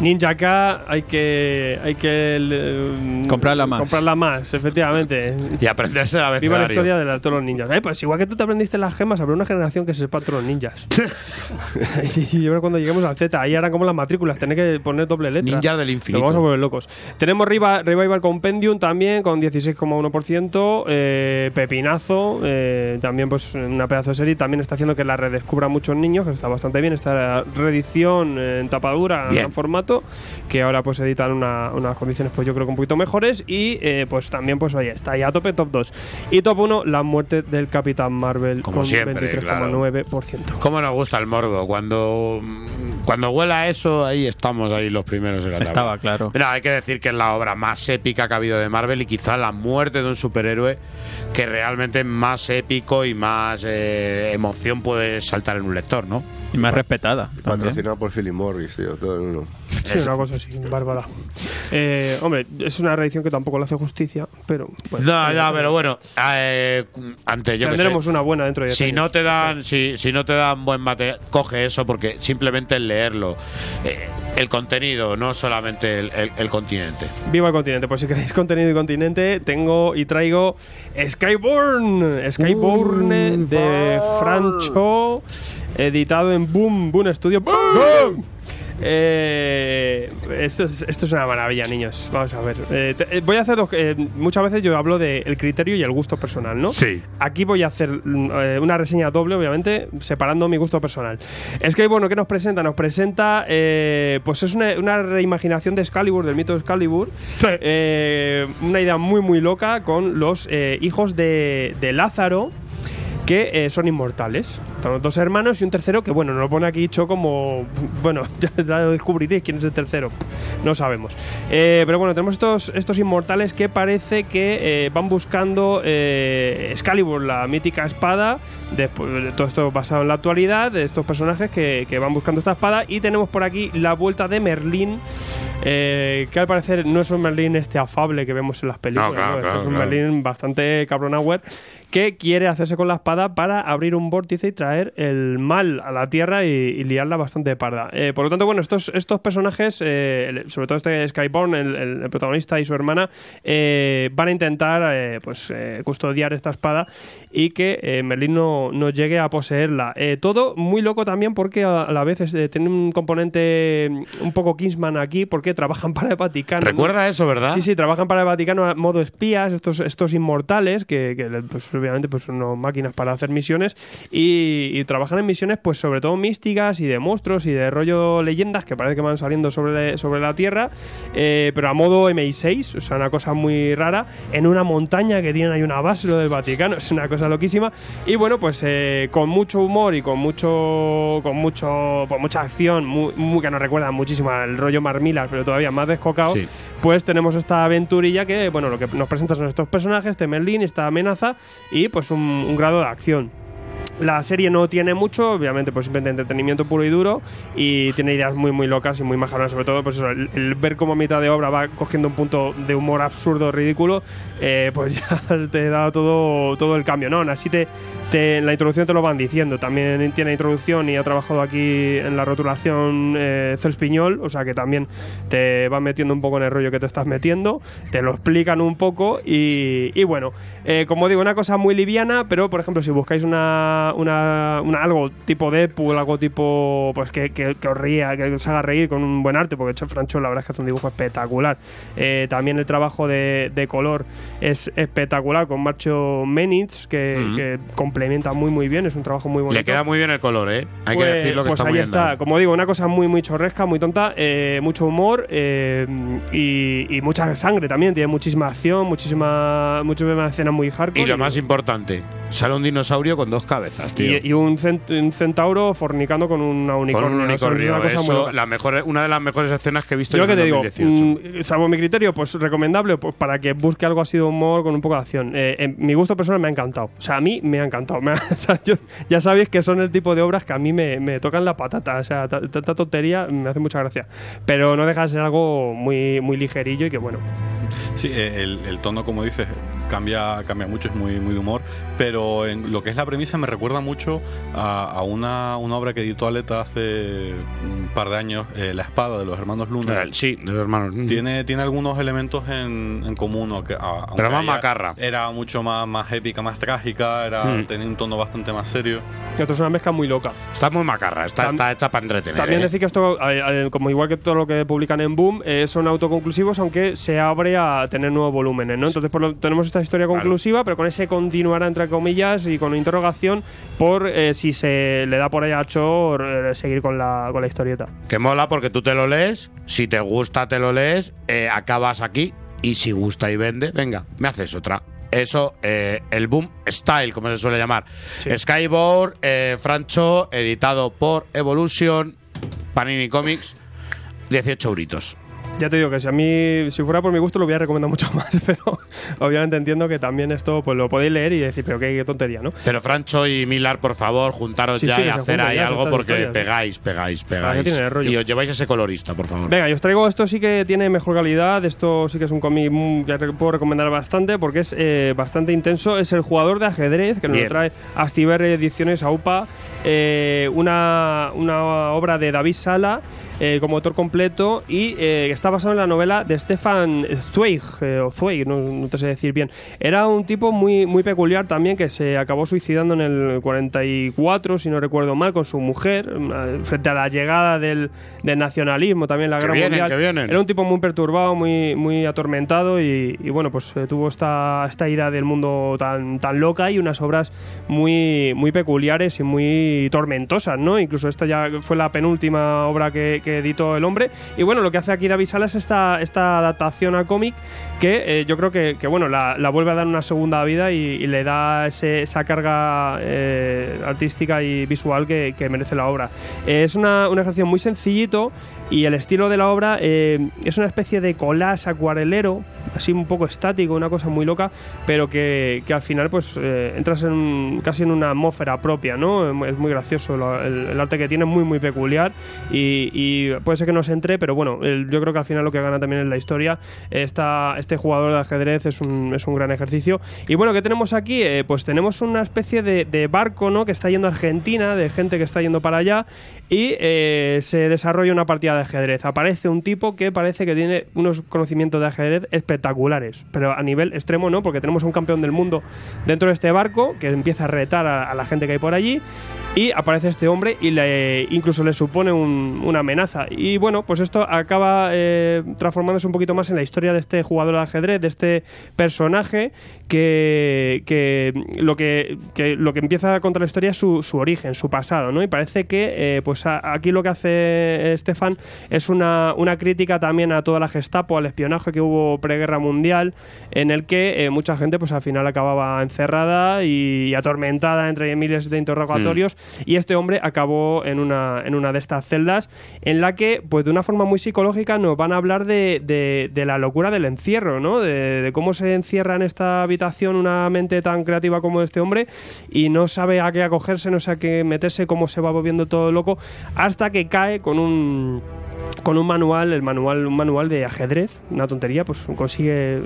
Ninja K hay que hay que eh, Comprarla más. comprarla más, efectivamente. Y aprenderse la vez Viva la historia de la- todos los ninjas. Eh, pues igual que tú te aprendiste las gemas, habrá una generación que se sepa todos los ninjas. sí, sí, yo creo que cuando lleguemos al Z, ahí harán como las matrículas, tener que poner doble letra. Ninjas del Nos infinito. vamos a volver locos. Tenemos Riva- Revival Compendium también con 16,1%. eh, Pepinazo, eh, también pues una pedazo de serie. También está haciendo que la redescubra muchos niños, que está bastante bien. Esta reedición en tapadura, Bien. en formato, que ahora pues editan una- unas condiciones pues yo creo que un poquito mejores. Y eh, pues también pues oye, está ahí a tope top 2. Y top 1, la muerte del Capitán Marvel Como con siempre, 23,9%. ¿Cómo nos gusta el morbo? Cuando, cuando huela eso, ahí estamos, ahí los primeros en la tabla. Estaba claro. Pero hay que decir que es la obra más épica que ha habido de Marvel y quizá la muerte de un superhéroe que realmente más épico y más eh, emoción puede saltar en un lector, ¿no? Y más respetada. también. Patrocinado por Philip Morris, tío, todo en uno. Sí, una cosa así, bárbara. Eh, hombre, es una reedición que tampoco le hace justicia, pero. bueno, No, ya, pero bueno, eh, antes yo que sé, Tendremos una buena dentro de si años. no te dan si, si no te dan buen material coge eso porque simplemente el leerlo eh, el contenido no solamente el, el- el continente Viva el continente. Pues si queréis contenido y continente, tengo y traigo Skyborn. Skyborn eh, de Francho, editado en Boom, Boom Studio. ¡Boom! Eh, esto, es, esto es una maravilla, niños. Vamos a ver. Eh, te- eh, voy a hacer dos. muchas veces yo hablo del criterio y el gusto personal, ¿no? Sí. Aquí voy a hacer una reseña doble, obviamente, separando mi gusto personal. Es que, bueno, ¿qué nos presenta? Nos presenta, pues es una, una reimaginación de Excalibur, del mito de Excalibur. Una idea muy, muy loca con los hijos de, de Lázaro que eh, son inmortales. Son dos hermanos y un tercero que, bueno, nos lo pone aquí dicho como. Bueno, ya, ya lo descubriréis quién es el tercero. No sabemos. Eh, pero bueno, tenemos estos, estos inmortales que parece que eh, van buscando eh, Excalibur, la mítica espada. Después de todo esto basado en la actualidad, de estos personajes que, que van buscando esta espada. Y tenemos por aquí la vuelta de Merlín. que al parecer no es un Merlín este afable que vemos en las películas. No, claro, ¿no? Este es un claro. Merlín bastante cabronauer que quiere hacerse con la espada para abrir un vórtice y traer el mal a la Tierra y, y liarla bastante parda. Eh, por lo tanto, bueno, estos, estos personajes, eh, sobre todo este Skyborn, el, protagonista y su hermana, eh, van a intentar pues custodiar esta espada y que Merlín no, no llegue a poseerla. Todo muy loco también porque a, la vez eh, tiene un componente mm, un poco Kingsman aquí porque trabajan para el Vaticano. Recuerda eso, ¿verdad? Sí, sí, trabajan para el Vaticano a modo espías, estos, estos inmortales, que, que, pues, obviamente pues, son unas máquinas para hacer misiones, y, y trabajan en misiones, pues sobre todo místicas y de monstruos y de rollo leyendas que parece que van saliendo sobre, sobre la Tierra, eh, pero a modo MI6, o sea, una cosa muy rara, en una montaña que tienen ahí una base, lo del Vaticano, es una cosa loquísima, y bueno, pues eh, con mucho humor y con mucho, con mucho, pues, mucha acción, muy, muy- que nos recuerda muchísimo al rollo Marmilas, pero todavía más descocado, Sí. pues tenemos esta aventurilla que, bueno, lo que nos presentan son estos personajes, este Merlín, esta amenaza y pues un, un grado de acción. La serie no tiene mucho, obviamente, pues simplemente entretenimiento puro y duro y tiene ideas muy, muy locas y muy majaronas. Sobre todo, pues eso, el, el ver cómo a mitad de obra va cogiendo un punto de humor absurdo, ridículo, eh, pues ya te da todo, todo el cambio, ¿no? Así te, te- en la introducción te lo van diciendo. También tiene introducción y ha trabajado aquí en la rotulación eh, Cels Piñol, o sea que también te van metiendo un poco en el rollo que te estás metiendo, te lo explican un poco y, y bueno, eh, como digo, una cosa muy liviana, pero por ejemplo, si buscáis una, una, una- algo tipo Deadpool, algo tipo pues que, que, que os ría, que os haga reír con un buen arte, porque hecho Francho la verdad es que hace un dibujo espectacular. Eh, también el trabajo de, de color es espectacular con Marcho Menitz, que, Mm. que complementa muy muy bien, es un trabajo muy bonito. Le queda muy bien el color, ¿eh? Hay Pues- que decirlo que pues está ahí muy está. Como digo, una cosa muy, muy chorresca, muy tonta, eh, mucho humor eh, y, y mucha sangre también. Tiene muchísima acción, muchísima, muchísimas escenas muy hardcore. Y lo más importante, sale un dinosaurio con dos cabezas, tío. y, y un, cen- un centauro fornicando con una unicornio. con un unicornio. una cosa muy Eso, loca. la mejor, una de las mejores escenas que he visto Yo en que el te digo, 2018. mm, salvo mi criterio, pues recomendable pues, para que busque algo así de humor con un poco de acción. Eh, en mi gusto personal me ha encantado. O sea, a mí me ha encantado. Me ha- o sea, yo- ya sabéis que son el tipo de obras que a mí me, me tocan la patata. O sea, ta- tanta tontería me hace mucha gracia. Pero no deja de ser algo muy, muy ligerillo y que bueno. Sí, eh, el, el tono, como dices, cambia, cambia mucho, es muy, muy de humor, pero en lo que es la premisa me recuerda mucho a, a una, una obra que editó Aleta hace un par de años, eh, La Espada de los hermanos Luna. Eh, sí, de los hermanos. Mm. Tiene, tiene algunos elementos en, en común, aunque, Pero más macarra. Era mucho más, más épica, más trágica, era, Mm. tenía un tono bastante más serio. Y esto es una mezcla muy loca. Está muy macarra, está, Tam- está hecha para entretener. También ¿eh? decir que esto, eh, eh, como igual que todo lo que publican en Boom, eh, son autoconclusivos, aunque se abre a tener nuevos volúmenes, ¿no? Entonces, por lo- tenemos esta historia Claro. conclusiva, pero con ese continuará, entre comillas, y con interrogación por eh, si se le da por ahí a Chor eh, seguir con la, con la historieta. Que mola porque tú te lo lees, si te gusta te lo lees, eh, acabas aquí y si gusta y vende, venga, me haces otra. Eso, eh, el boom style, como se suele llamar. Sí. Skyboard, eh, Francho, editado por Evolution, Panini Comics, 18 euritos. Ya te digo que si a mí, si fuera por mi gusto, lo hubiera recomendado mucho más, pero obviamente entiendo que también esto pues lo podéis leer y decir, pero qué, qué tontería, ¿no? Pero Francho y Milar, por favor, juntaros Sí, ya sí, y que hacer ahí algo porque pegáis, pegáis, Ah, pegáis. el rollo. Y os lleváis ese colorista, por favor. Venga, yo os traigo esto sí que tiene mejor calidad, esto sí que es un cómic que puedo recomendar bastante porque es eh, bastante intenso. Es el jugador de ajedrez que nos Bien. lo trae Astiberri Ediciones AUPA, eh, una, una obra de David Sala eh, como autor completo y eh, está basado en la novela de Stefan Zweig, eh, o Zweig, no, no te sé decir bien. Era un tipo muy, muy peculiar también que se acabó suicidando en el 44, si no recuerdo mal, con su mujer, eh, frente a la llegada del, del nacionalismo, también la Que guerra vienen, mundial. Era un tipo muy perturbado, muy, muy atormentado y, y bueno, pues eh, tuvo esta, esta idea del mundo tan, tan loca y unas obras muy, muy peculiares y muy tormentosas, ¿no? Incluso esta ya fue la penúltima obra que, que editó el hombre. Y bueno, lo que hace aquí David Salas es esta, esta adaptación a cómic eh, yo creo que, bueno, la, vuelve a dar una segunda vida y, le da ese- esa carga eh, artística y visual que, merece la obra. Es una, un ejercicio muy sencillito y el estilo de la obra eh, es una especie de collage acuarelero, así un poco estático, una cosa muy loca, pero que, al final pues entras en casi en una atmósfera propia, ¿no? Es muy gracioso el, arte que tiene, muy muy peculiar y, puede ser que no se entre, pero bueno, yo creo que al final lo que gana también es la historia. Esta, este jugador de ajedrez es un, es un gran ejercicio. Y bueno, ¿qué tenemos aquí? Eh, pues tenemos una especie de, de barco ¿no? que está yendo a Argentina, de gente que está yendo para allá, y eh, se desarrolla una partida de ajedrez. Aparece un tipo que parece que tiene unos conocimientos de ajedrez espectaculares, pero a nivel extremo no, porque tenemos un campeón del mundo dentro de este barco que empieza a retar a, a la gente que hay por allí y aparece este hombre y le, incluso le supone un- una amenaza. Y bueno, pues esto acaba eh, transformándose un poquito más en la historia de este jugador de ajedrez, de este personaje que, que lo que, lo que empieza a contar la historia es su, su origen, su pasado, ¿no? Y parece que eh, pues aquí lo que hace Estefan es una, una crítica también a toda la Gestapo, al espionaje que hubo preguerra mundial, en el que eh, mucha gente pues al final acababa encerrada y, atormentada entre miles de interrogatorios y este hombre acabó en una, en una de estas celdas en la que pues de una forma muy psicológica nos van a hablar de, de- de la locura del encierro, ¿no? De, de cómo se encierra en esta habitación una mente tan creativa como este hombre y no sabe a qué acogerse, no sabe a qué meterse, cómo se va volviendo todo loco hasta que cae con un con un manual, el manual, un manual de ajedrez, una tontería, pues consigue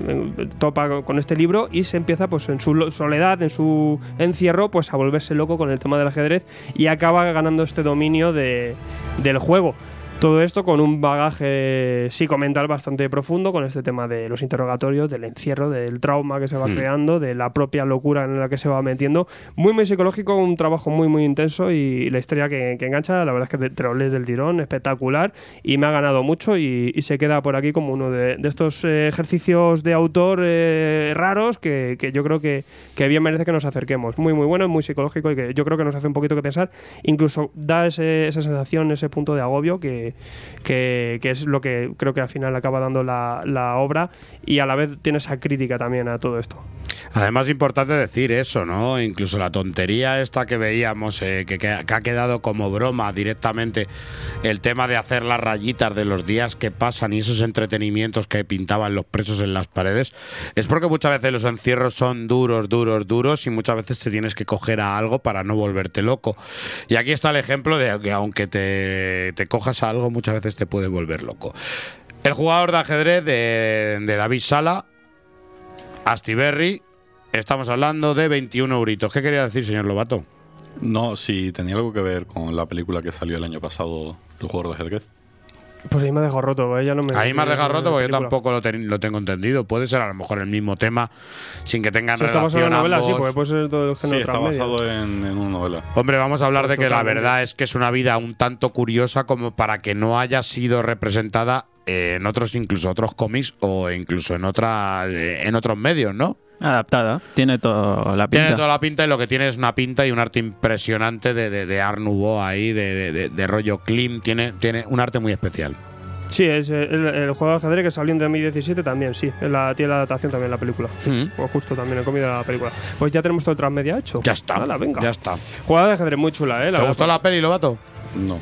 topa con este libro y se empieza pues en su soledad, en su encierro, pues a volverse loco con el tema del ajedrez y acaba ganando este dominio de, del juego. Todo esto con un bagaje psicomental bastante profundo, con este tema de los interrogatorios, del encierro, del trauma que se va Hmm. creando, de la propia locura en la que se va metiendo. Muy, muy psicológico, un trabajo muy, muy intenso y la historia que, que engancha, la verdad es que te, te lo lees del tirón, espectacular y me ha ganado mucho y, y se queda por aquí como uno de, de estos eh, ejercicios de autor eh, raros que, que yo creo que, que bien merece que nos acerquemos. Muy, muy bueno, muy psicológico y que yo creo que nos hace un poquito que pensar. Incluso da ese- esa sensación, ese punto de agobio que, que, que es lo que creo que al final acaba dando la, la obra y a la vez tiene esa crítica también a todo esto. Además es importante decir eso, ¿no? Incluso la tontería esta que veíamos, eh, que, ha que ha quedado como broma directamente, el tema de hacer las rayitas de los días que pasan y esos entretenimientos que pintaban los presos en las paredes, es porque muchas veces los encierros son duros, duros, duros y muchas veces te tienes que coger a algo para no volverte loco. Y aquí está el ejemplo de que aunque te, te cojas a algo, muchas veces te puede volver loco. El jugador de ajedrez de, de David Sala, Astiberri, estamos hablando de 21 euritos. ¿Qué quería decir, señor Lobato? No, si tenía algo que ver con la película que salió el año pasado, El jugador de ajedrez. Pues ahí me ha dejado roto, ¿eh? ya no me Ahí me has dejado roto porque yo tampoco lo, ten- lo tengo entendido. Puede ser a lo mejor el mismo tema sin que tengan Si está basado en relación novela, sí, porque puede ser todo el Sí, género está transmedia. basado en, en una novela. Hombre, vamos a hablar de que la verdad es que es una vida un tanto curiosa como para que no haya sido representada en otros, incluso otros cómics o incluso en otras, eh, en otros medios, ¿no? Adaptada. Tiene toda la pinta. Tiene toda la pinta y lo que tiene es una pinta y un arte impresionante de, de, de Art Nouveau ahí, de, de- de- de rollo Klim. Tiene, tiene un arte muy especial. Sí, es el, el juego de ajedrez que salió en 2017 también, sí. La, tiene la adaptación también la película. Mm. Pues justo también, he comido la película. Pues ya tenemos todo el transmedia hecho. Ya está. Hala, venga. Ya está. Jugada de ajedrez muy chula, ¿eh? La ¿Te gustó la peli, Lobato? No.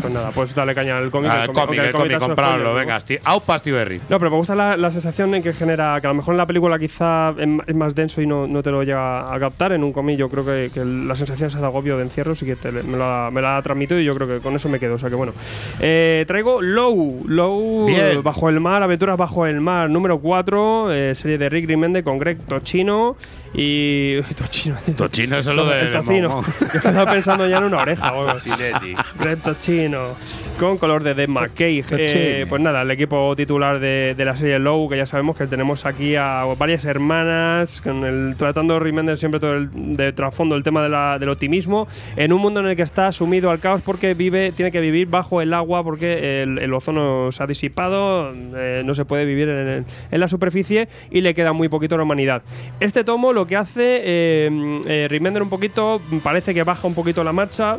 Pues nada, pues dale caña al cómic. Ah, el cómic, el cómic, comprarlo, venga. ¿no? Asti- Aupa Astiberri. No, pero me gusta la, la sensación en que genera, que a lo mejor en la película quizá es es más denso y no, no te lo llega a captar. En un cómic yo creo que, que la sensación esa de agobio de encierro sí que te- me, la, me la ha transmitido y yo creo que con eso me quedo. O sea que bueno. Eh, traigo Low, Low Bien. Bajo el Mar, Aventuras Bajo el Mar, número 4, eh, serie de Rick Remende con Greg Tochino y... Tochino. Tochino es lo de- El tocino. Yo estaba pensando ya en una oreja. o algo. Red Tochino. Con color de Dave McKay. Eh, pues nada, el equipo titular de, de la serie Low, que ya sabemos que tenemos aquí a varias hermanas, con el, tratando de remender siempre todo el de trasfondo el tema de la- del optimismo, en un mundo en el que está sumido al caos porque vive, tiene que vivir bajo el agua porque el, el ozono se ha disipado, eh, no se puede vivir en, en la superficie y le queda muy poquito a la humanidad. Este tomo lo que hace, eh, eh, un poquito, parece que baja un poquito la marcha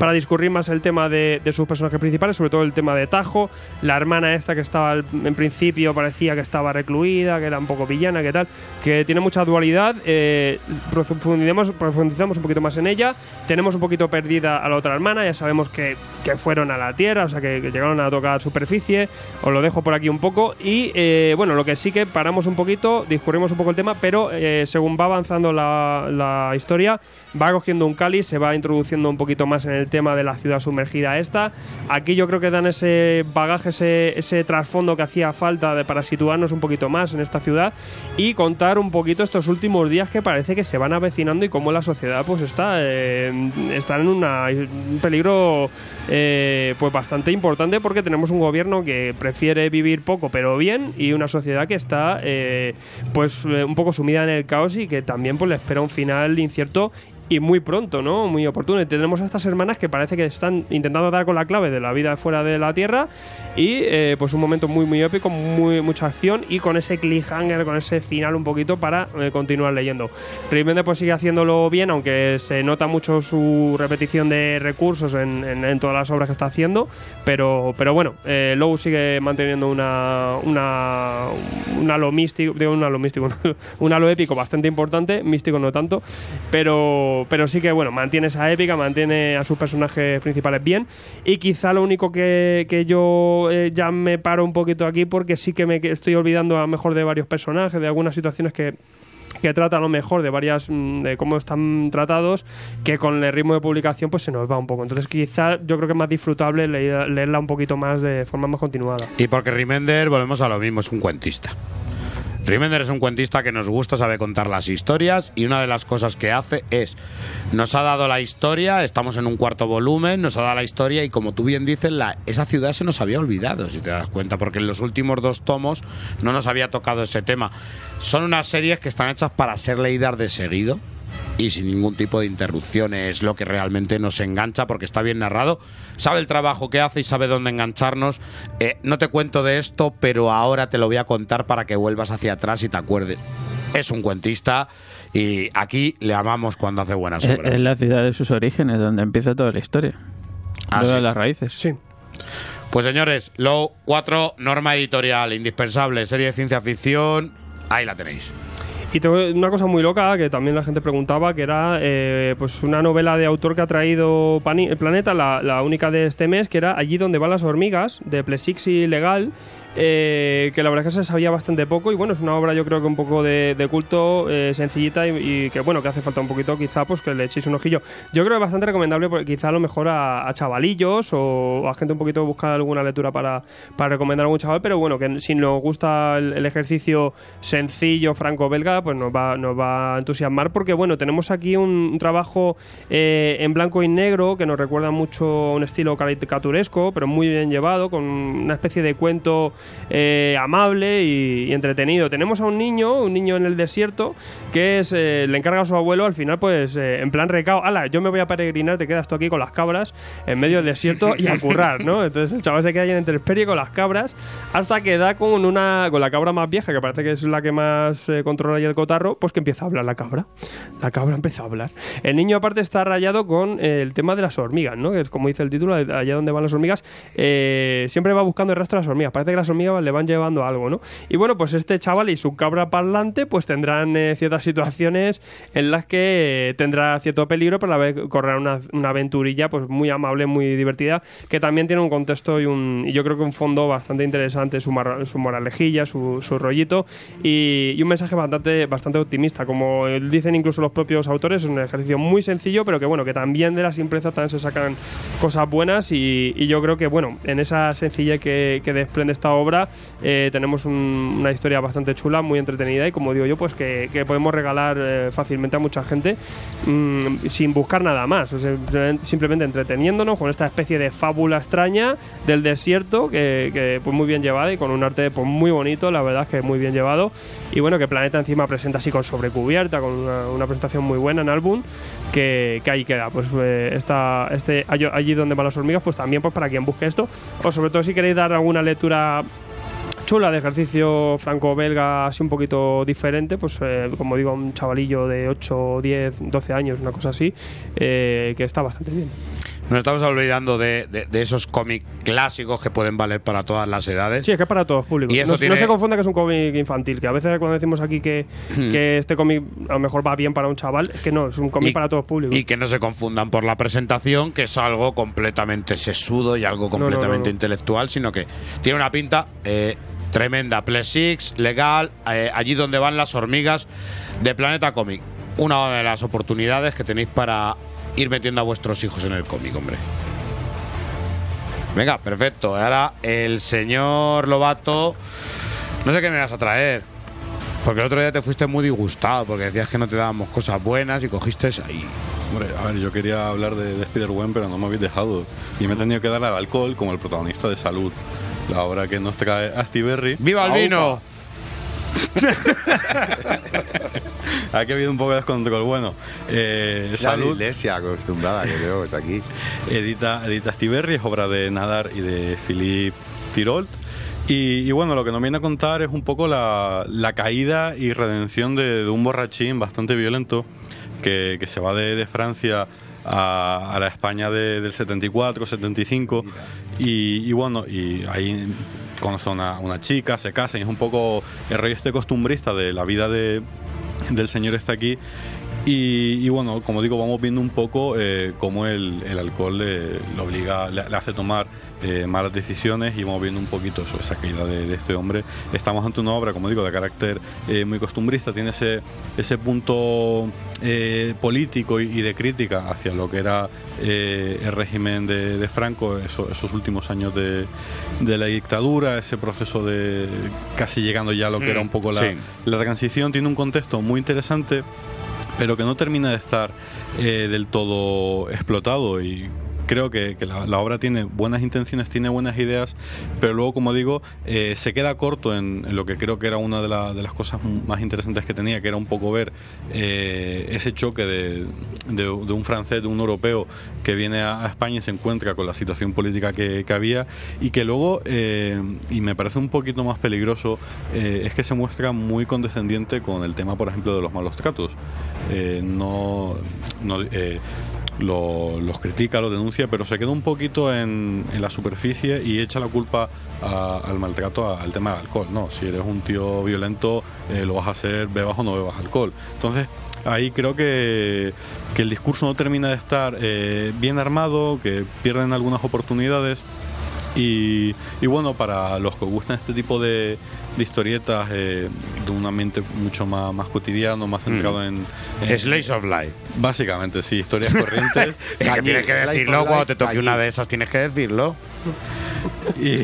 para discurrir más el tema de, de sus personajes principales, sobre todo el tema de Tajo, la hermana esta que estaba en principio parecía que estaba recluida, que era un poco villana, que tal, que tiene mucha dualidad. eh, profundizamos, profundizamos un poquito más en ella. Tenemos un poquito perdida a la otra hermana, ya sabemos que, que fueron a la Tierra, o sea, que, que llegaron a tocar superficie. Os lo dejo por aquí un poco. Y eh, bueno, lo que sí que paramos un poquito, discurrimos un poco el tema, pero eh, según va avanzando la, la historia, va cogiendo un cáliz, se va introduciendo un poquito más en el tema de la ciudad sumergida esta. Aquí yo creo que dan ese bagaje, ese, ese trasfondo que hacía falta de, para situarnos un poquito más en esta ciudad y contar un poquito estos últimos días que parece que se van avecinando y cómo la sociedad pues está, eh, está en una, un peligro eh, pues bastante importante porque tenemos un gobierno que prefiere vivir poco pero bien y una sociedad que está eh, pues un poco sumida en el caos y que también pues le espera un final incierto y muy pronto, ¿no? Muy oportuno. Y tenemos a estas hermanas que parece que están intentando dar con la clave de la vida fuera de la Tierra y eh, pues un momento muy muy épico, muy mucha acción y con ese cliffhanger, con ese final un poquito para eh, continuar leyendo. Remender pues sigue haciéndolo bien, aunque se nota mucho su repetición de recursos en todas las obras que está haciendo, pero, pero bueno, eh, Lowe sigue manteniendo una, una, un halo místico, digo un halo místico, un halo épico bastante importante, místico no tanto, pero, pero sí que bueno, mantiene esa épica, mantiene a sus personajes principales bien. Y quizá lo único que, que yo eh, ya me paro un poquito aquí porque sí que me estoy olvidando a lo mejor de varios personajes, de algunas situaciones que que trata a lo mejor de varias mm, de cómo están tratados que con el ritmo de publicación pues se nos va un poco. Entonces quizá yo creo que es más disfrutable leer- leerla un poquito más de forma más continuada. Y porque Remender, volvemos a lo mismo, es un cuentista. Remender es un cuentista que nos gusta, sabe contar las historias y una de las cosas que hace es, nos ha dado la historia, estamos en un cuarto volumen, nos ha dado la historia y como tú bien dices, la, esa ciudad se nos había olvidado, si te das cuenta, porque en los últimos dos tomos no nos había tocado ese tema. Son unas series que están hechas para ser leídas de seguido y sin ningún tipo de interrupción es lo que realmente nos engancha porque está bien narrado, sabe el trabajo que hace y sabe dónde engancharnos. Eh, no te cuento de esto, pero ahora te lo voy a contar para que vuelvas hacia atrás y te acuerdes. Es un cuentista y aquí le amamos cuando hace buenas Es, obras. es la ciudad de sus orígenes, donde empieza toda la historia. Ah, Luego sí. las raíces. sí Pues señores, Low 4, norma editorial, indispensable, serie de ciencia ficción, ahí la tenéis. Y tengo una cosa muy loca que también la gente preguntaba, que era eh, pues una novela de autor que ha traído Pani- Planeta, la, la única de este mes, que era Allí donde van las hormigas, de Plesixi Legal, eh, que la verdad es que se sabía bastante poco y bueno, es una obra yo creo que un poco de, de culto, eh, sencillita y, y que bueno, que hace falta un poquito quizá pues que le echéis un ojillo. Yo creo que es bastante recomendable porque quizá a lo mejor a, a chavalillos o a gente un poquito que busca alguna lectura para, para recomendar a algún chaval, pero bueno, que si nos gusta el, ejercicio sencillo franco-belga, pues nos va, nos va a entusiasmar porque bueno, tenemos aquí un, un trabajo eh, en blanco y negro que nos recuerda mucho a un estilo caricaturesco, pero muy bien llevado, con una especie de cuento eh, amable y, entretenido. Tenemos a un niño, un niño en el desierto, que es, eh, le encarga a su abuelo al final, pues eh, en plan recao, ala, yo me voy a peregrinar, te quedas tú aquí con las cabras en medio del desierto y a currar, ¿no? Entonces el chaval se queda ahí en intemperie con las cabras hasta que da con una con la cabra más vieja, que parece que es la que más controla ahí el cotarro, pues que empieza a hablar la cabra. La cabra empieza a hablar. El niño aparte está rayado con el tema de las hormigas, ¿no? Que es como dice el título, allá donde van las hormigas, siempre va buscando el rastro de las hormigas. Parece que las hormigas le van llevando algo, ¿no? Y bueno, pues este chaval y su cabra parlante pues tendrán eh, ciertas situaciones en las que eh, tendrá cierto peligro, pero a la vez correrá una, una aventurilla pues muy amable, muy divertida, que también tiene un contexto y, un, y yo creo que un fondo bastante interesante, su, mar- su moralejilla, su, su rollito y, y un mensaje bastante, bastante optimista. Como dicen incluso los propios autores, es un ejercicio muy sencillo, pero que bueno, que también de la simpleza también se sacan cosas buenas y, y yo creo que bueno, en esa sencillez que, que desprende esta obra eh, tenemos un- una historia bastante chula, muy entretenida y como digo yo, pues que, podemos regalar eh, fácilmente a mucha gente mm, sin buscar nada más, simplemente entreteniéndonos con esta especie de fábula extraña del desierto que, que, pues muy bien llevada y con un arte pues muy bonito, la verdad es que muy bien llevado. Y bueno, que Planeta encima presenta así con sobrecubierta, con una presentación muy buena en álbum que, que ahí queda, pues eh, esta, este allí donde van las hormigas, pues también pues para quien busque esto o sobre todo si queréis dar alguna lectura chula de ejercicio franco-belga así un poquito diferente, pues eh, como digo, un chavalillo de 8, 10, 12 años, una cosa así, eh, que está bastante bien. Nos estamos olvidando de, de- de esos cómics clásicos que pueden valer para todas las edades. Sí, es que es para todos públicos. Y eso no, tiene- no se confunda que es un cómic infantil, que a veces cuando decimos aquí que, Hmm. que este cómic a lo mejor va bien para un chaval, es que no, es un cómic para todos públicos. Y que no se confundan por la presentación, que es algo completamente sesudo y algo completamente no. intelectual, sino que tiene una pinta eh, tremenda. Plesix, legal, eh, allí donde van las hormigas de Planeta Comic. Una de las oportunidades que tenéis para ir metiendo a vuestros hijos en el cómic, hombre. Venga, perfecto. Ahora el señor Lobato, no sé qué me vas a traer. Porque el otro día te fuiste muy disgustado porque decías que no te dábamos cosas buenas y cogiste ahí. Hombre, a ver, yo quería hablar de, de Spider-Man, pero no me habéis dejado. Y me he tenido que dar al alcohol como el protagonista de Salud. La obra que nos trae Astiberri. ¡Viva el vino! Aquí ha habido un poco de descontrol. Bueno, eh, La Salud iglesia acostumbrada que vemos aquí. edita, edita Astiberri, es obra de Nadar y de Philippe Tirolt. Y, y bueno, lo que nos viene a contar es un poco la, la caída y redención de, de un borrachín bastante violento que, que se va de, de Francia a, a la España de- del 74, 75. Y, y bueno, y ahí conoce a una, una chica, se casan y es un poco el rey este costumbrista de la vida de, del señor está aquí. Y, y bueno, como digo, vamos viendo un poco eh, cómo el, el alcohol le, le obliga, le, le hace tomar eh, malas decisiones y vamos viendo un poquito eso, esa caída de, de este hombre. Estamos ante una obra, como digo, de carácter eh, muy costumbrista, tiene ese, ese punto eh, político y, y de crítica hacia lo que era eh, el régimen de, de Franco, eso- esos últimos años de, de la dictadura, ese proceso de casi llegando ya a lo que Mm, era un poco la, sí. la transición, tiene un contexto muy interesante pero que no termina de estar eh, del todo explotado y creo que, que la, obra tiene buenas intenciones, tiene buenas ideas, pero luego, como digo, eh, se queda corto en, lo que creo que era una de, la- de las cosas más interesantes que tenía, que era un poco ver eh, ese choque de, de- un francés, de un europeo que viene a, España y se encuentra con la situación política que, que había y que luego, eh, y me parece un poquito más peligroso, es que se muestra muy condescendiente con el tema, por ejemplo, de los malos tratos. No, no, lo- los critica, los denuncia, pero se queda un poquito en, en la superficie y echa la culpa al maltrato, al tema del alcohol. No, si eres un tío violento, eh, lo vas a hacer, bebas o no bebas alcohol. Entonces, ahí creo que, que el discurso no termina de estar eh, bien armado, que pierden algunas oportunidades. Y, y bueno, para los que os gustan este tipo de, de historietas eh, de un ambiente mucho más, más cotidiano, más centrado en, en- Slice of Life. Básicamente, sí, historias corrientes. Es que tienes que decirlo cuando te toque allí. una de esas, tienes que decirlo. y,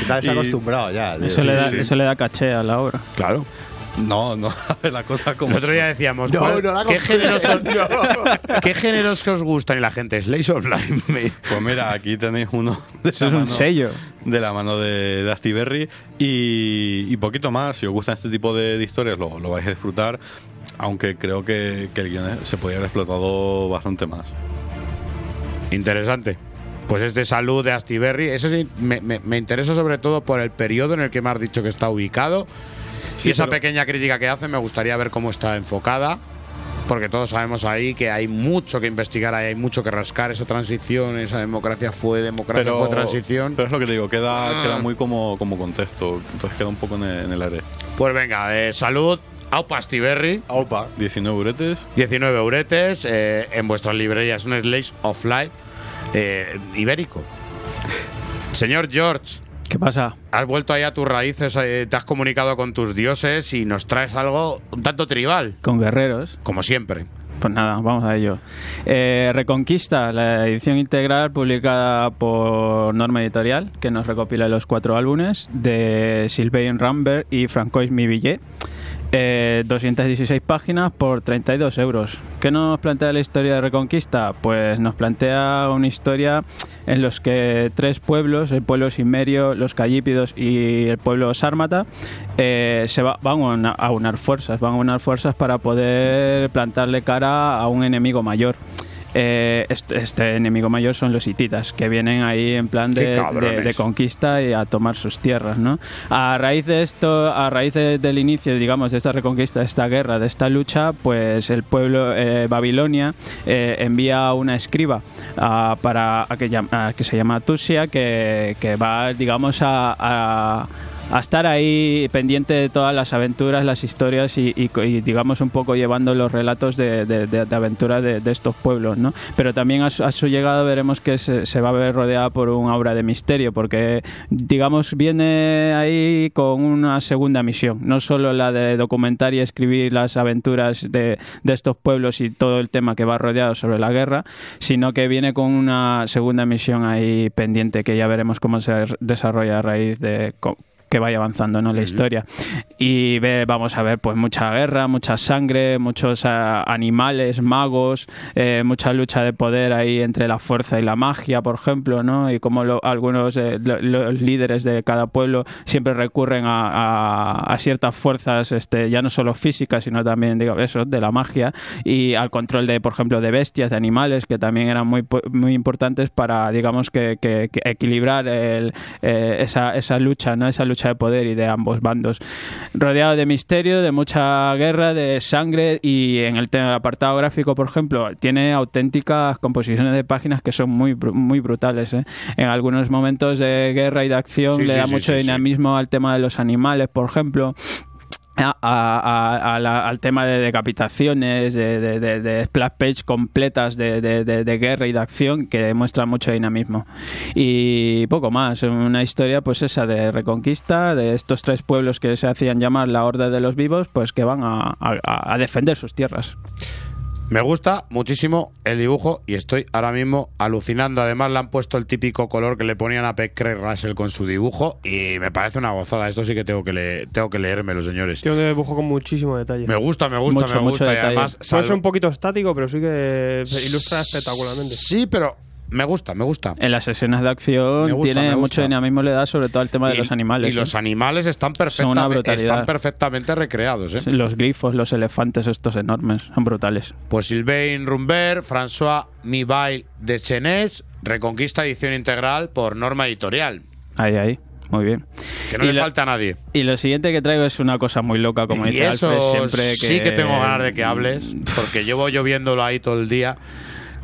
Estás Y- acostumbrado ya. tío. Eso, le da, sí. eso le da caché a la obra. Claro. No, no, a ver, la cosa como. El otro día decíamos, No, ¿cuál- no la ¿qué, son- ¿qué géneros que os gustan? Y la gente, Slice of Life. Pues mira, aquí tenéis uno de Eso la es un mano- sello. De la mano de, de Astiberri y, y poquito más. Si os gustan este tipo de, de historias, lo, lo vais a disfrutar. Aunque creo que, que el guion se podría haber explotado bastante más. Interesante. Pues es de salud de Astiberri. Eso sí, me, me- me interesa sobre todo por el periodo en el que me has dicho que está ubicado. Sí, y esa pero- pequeña crítica que hace me gustaría ver cómo está enfocada. Porque todos sabemos ahí que hay mucho que investigar, hay mucho que rascar. Esa transición, esa democracia fue democracia, fue transición. pero es lo que te digo, queda, Ah. queda muy como, como contexto. Entonces queda un poco en el, en el aire. Pues venga, eh, salud. Aupa Astiberri. Opa. 19 uretes. 19 euretes eh, en vuestras librerías. Un Slice of Life eh, ibérico. Señor George, ¿Qué pasa? has vuelto ahí a tus raíces, eh, te has comunicado con tus dioses y nos traes algo un tanto tribal, Con guerreros. como siempre. Pues nada, vamos a ello. Eh, Reconquista, la edición integral publicada por Norma Editorial, que nos recopila los cuatro álbumes de Sylvain Rambert y Francois Mivillet. Eh, 216 páginas por 32 euros. ¿Qué nos plantea la historia de Reconquista? Pues nos plantea una historia en los que tres pueblos, el pueblo Simerio, los Callípidos y el pueblo Sármata, eh, se va- van a una- a unar fuerzas, van a unar fuerzas para poder plantarle cara a un enemigo mayor. Eh, este, este enemigo mayor son los hititas, que vienen ahí en plan de, cabrones. de- de conquista y a tomar sus tierras, ¿no? A raíz de esto, a raíz de- del inicio, digamos, de esta reconquista, de esta guerra, de esta lucha, pues el pueblo eh, Babilonia eh, envía una escriba ah, para a que, a que se llama Tusia, que, que va, digamos, a, a- estar ahí pendiente de todas las aventuras, las historias y, digamos un poco llevando los relatos de, de, aventuras de, estos pueblos, ¿no? Pero también a su, a llegada veremos que se, va a ver rodeada por un aura de misterio, porque digamos viene ahí con una segunda misión, no solo la de documentar y escribir las aventuras de, de estos pueblos y todo el tema que va rodeado sobre la guerra, sino que viene con una segunda misión ahí pendiente que ya veremos cómo se desarrolla a raíz de que vaya avanzando ¿no? la historia. Y ve- vamos a ver pues mucha guerra mucha sangre muchos ah, animales magos eh, mucha lucha de poder ahí entre la fuerza y la magia por ejemplo no y como lo- algunos eh, lo- los líderes de cada pueblo siempre recurren a, a- a ciertas fuerzas este ya no solo físicas sino también digo eso de la magia y al control de por ejemplo de bestias de animales que también eran muy muy importantes para digamos que, que- que equilibrar el, eh, esa, esa lucha no esa lucha de poder y de ambos bandos. Rodeado de misterio de mucha guerra de sangre y en el tema del apartado gráfico por ejemplo tiene auténticas composiciones de páginas que son muy muy brutales ¿eh? en algunos momentos de guerra y de acción Sí, le da sí, mucho dinamismo al tema de los animales por ejemplo a- a- a- la- al tema de decapitaciones, de, de, de- de splash page completas de, guerra y de acción que demuestran mucho dinamismo. Y poco más, una historia pues esa de reconquista de estos tres pueblos que se hacían llamar la Horda de los Vivos, pues que van a- a defender sus tierras. Me gusta muchísimo el dibujo y estoy ahora mismo alucinando. Además, le han puesto el típico color que le ponían a Peck Craig Russell con su dibujo y me parece una gozada. Esto sí que tengo que, le- tengo que leérmelo, señores. Tiene un dibujo con muchísimo detalle. Me gusta, me gusta, Mucho, me mucho gusta. Y detalle. además, Puede ser un poquito estático, pero sí que se ilustra espectacularmente. Sí, pero me gusta, me gusta. En las escenas de acción gusta, tiene mucho dinamismo, le da sobre todo al tema de Y- los animales. Y los ¿eh? animales están, perfectamente, están perfectamente recreados. ¿eh? Los grifos, los elefantes estos enormes, son brutales. Pues Sylvain Rumbert, François Mibail de Chenés, Reconquista edición integral por norma editorial. Ahí, ahí. Muy bien. Que no Y le lo- falta a nadie. Y lo siguiente que traigo es una cosa muy loca, como y dice eso Alfred siempre. Que... sí que tengo ganas de que hables, porque llevo lloviéndolo ahí todo el día.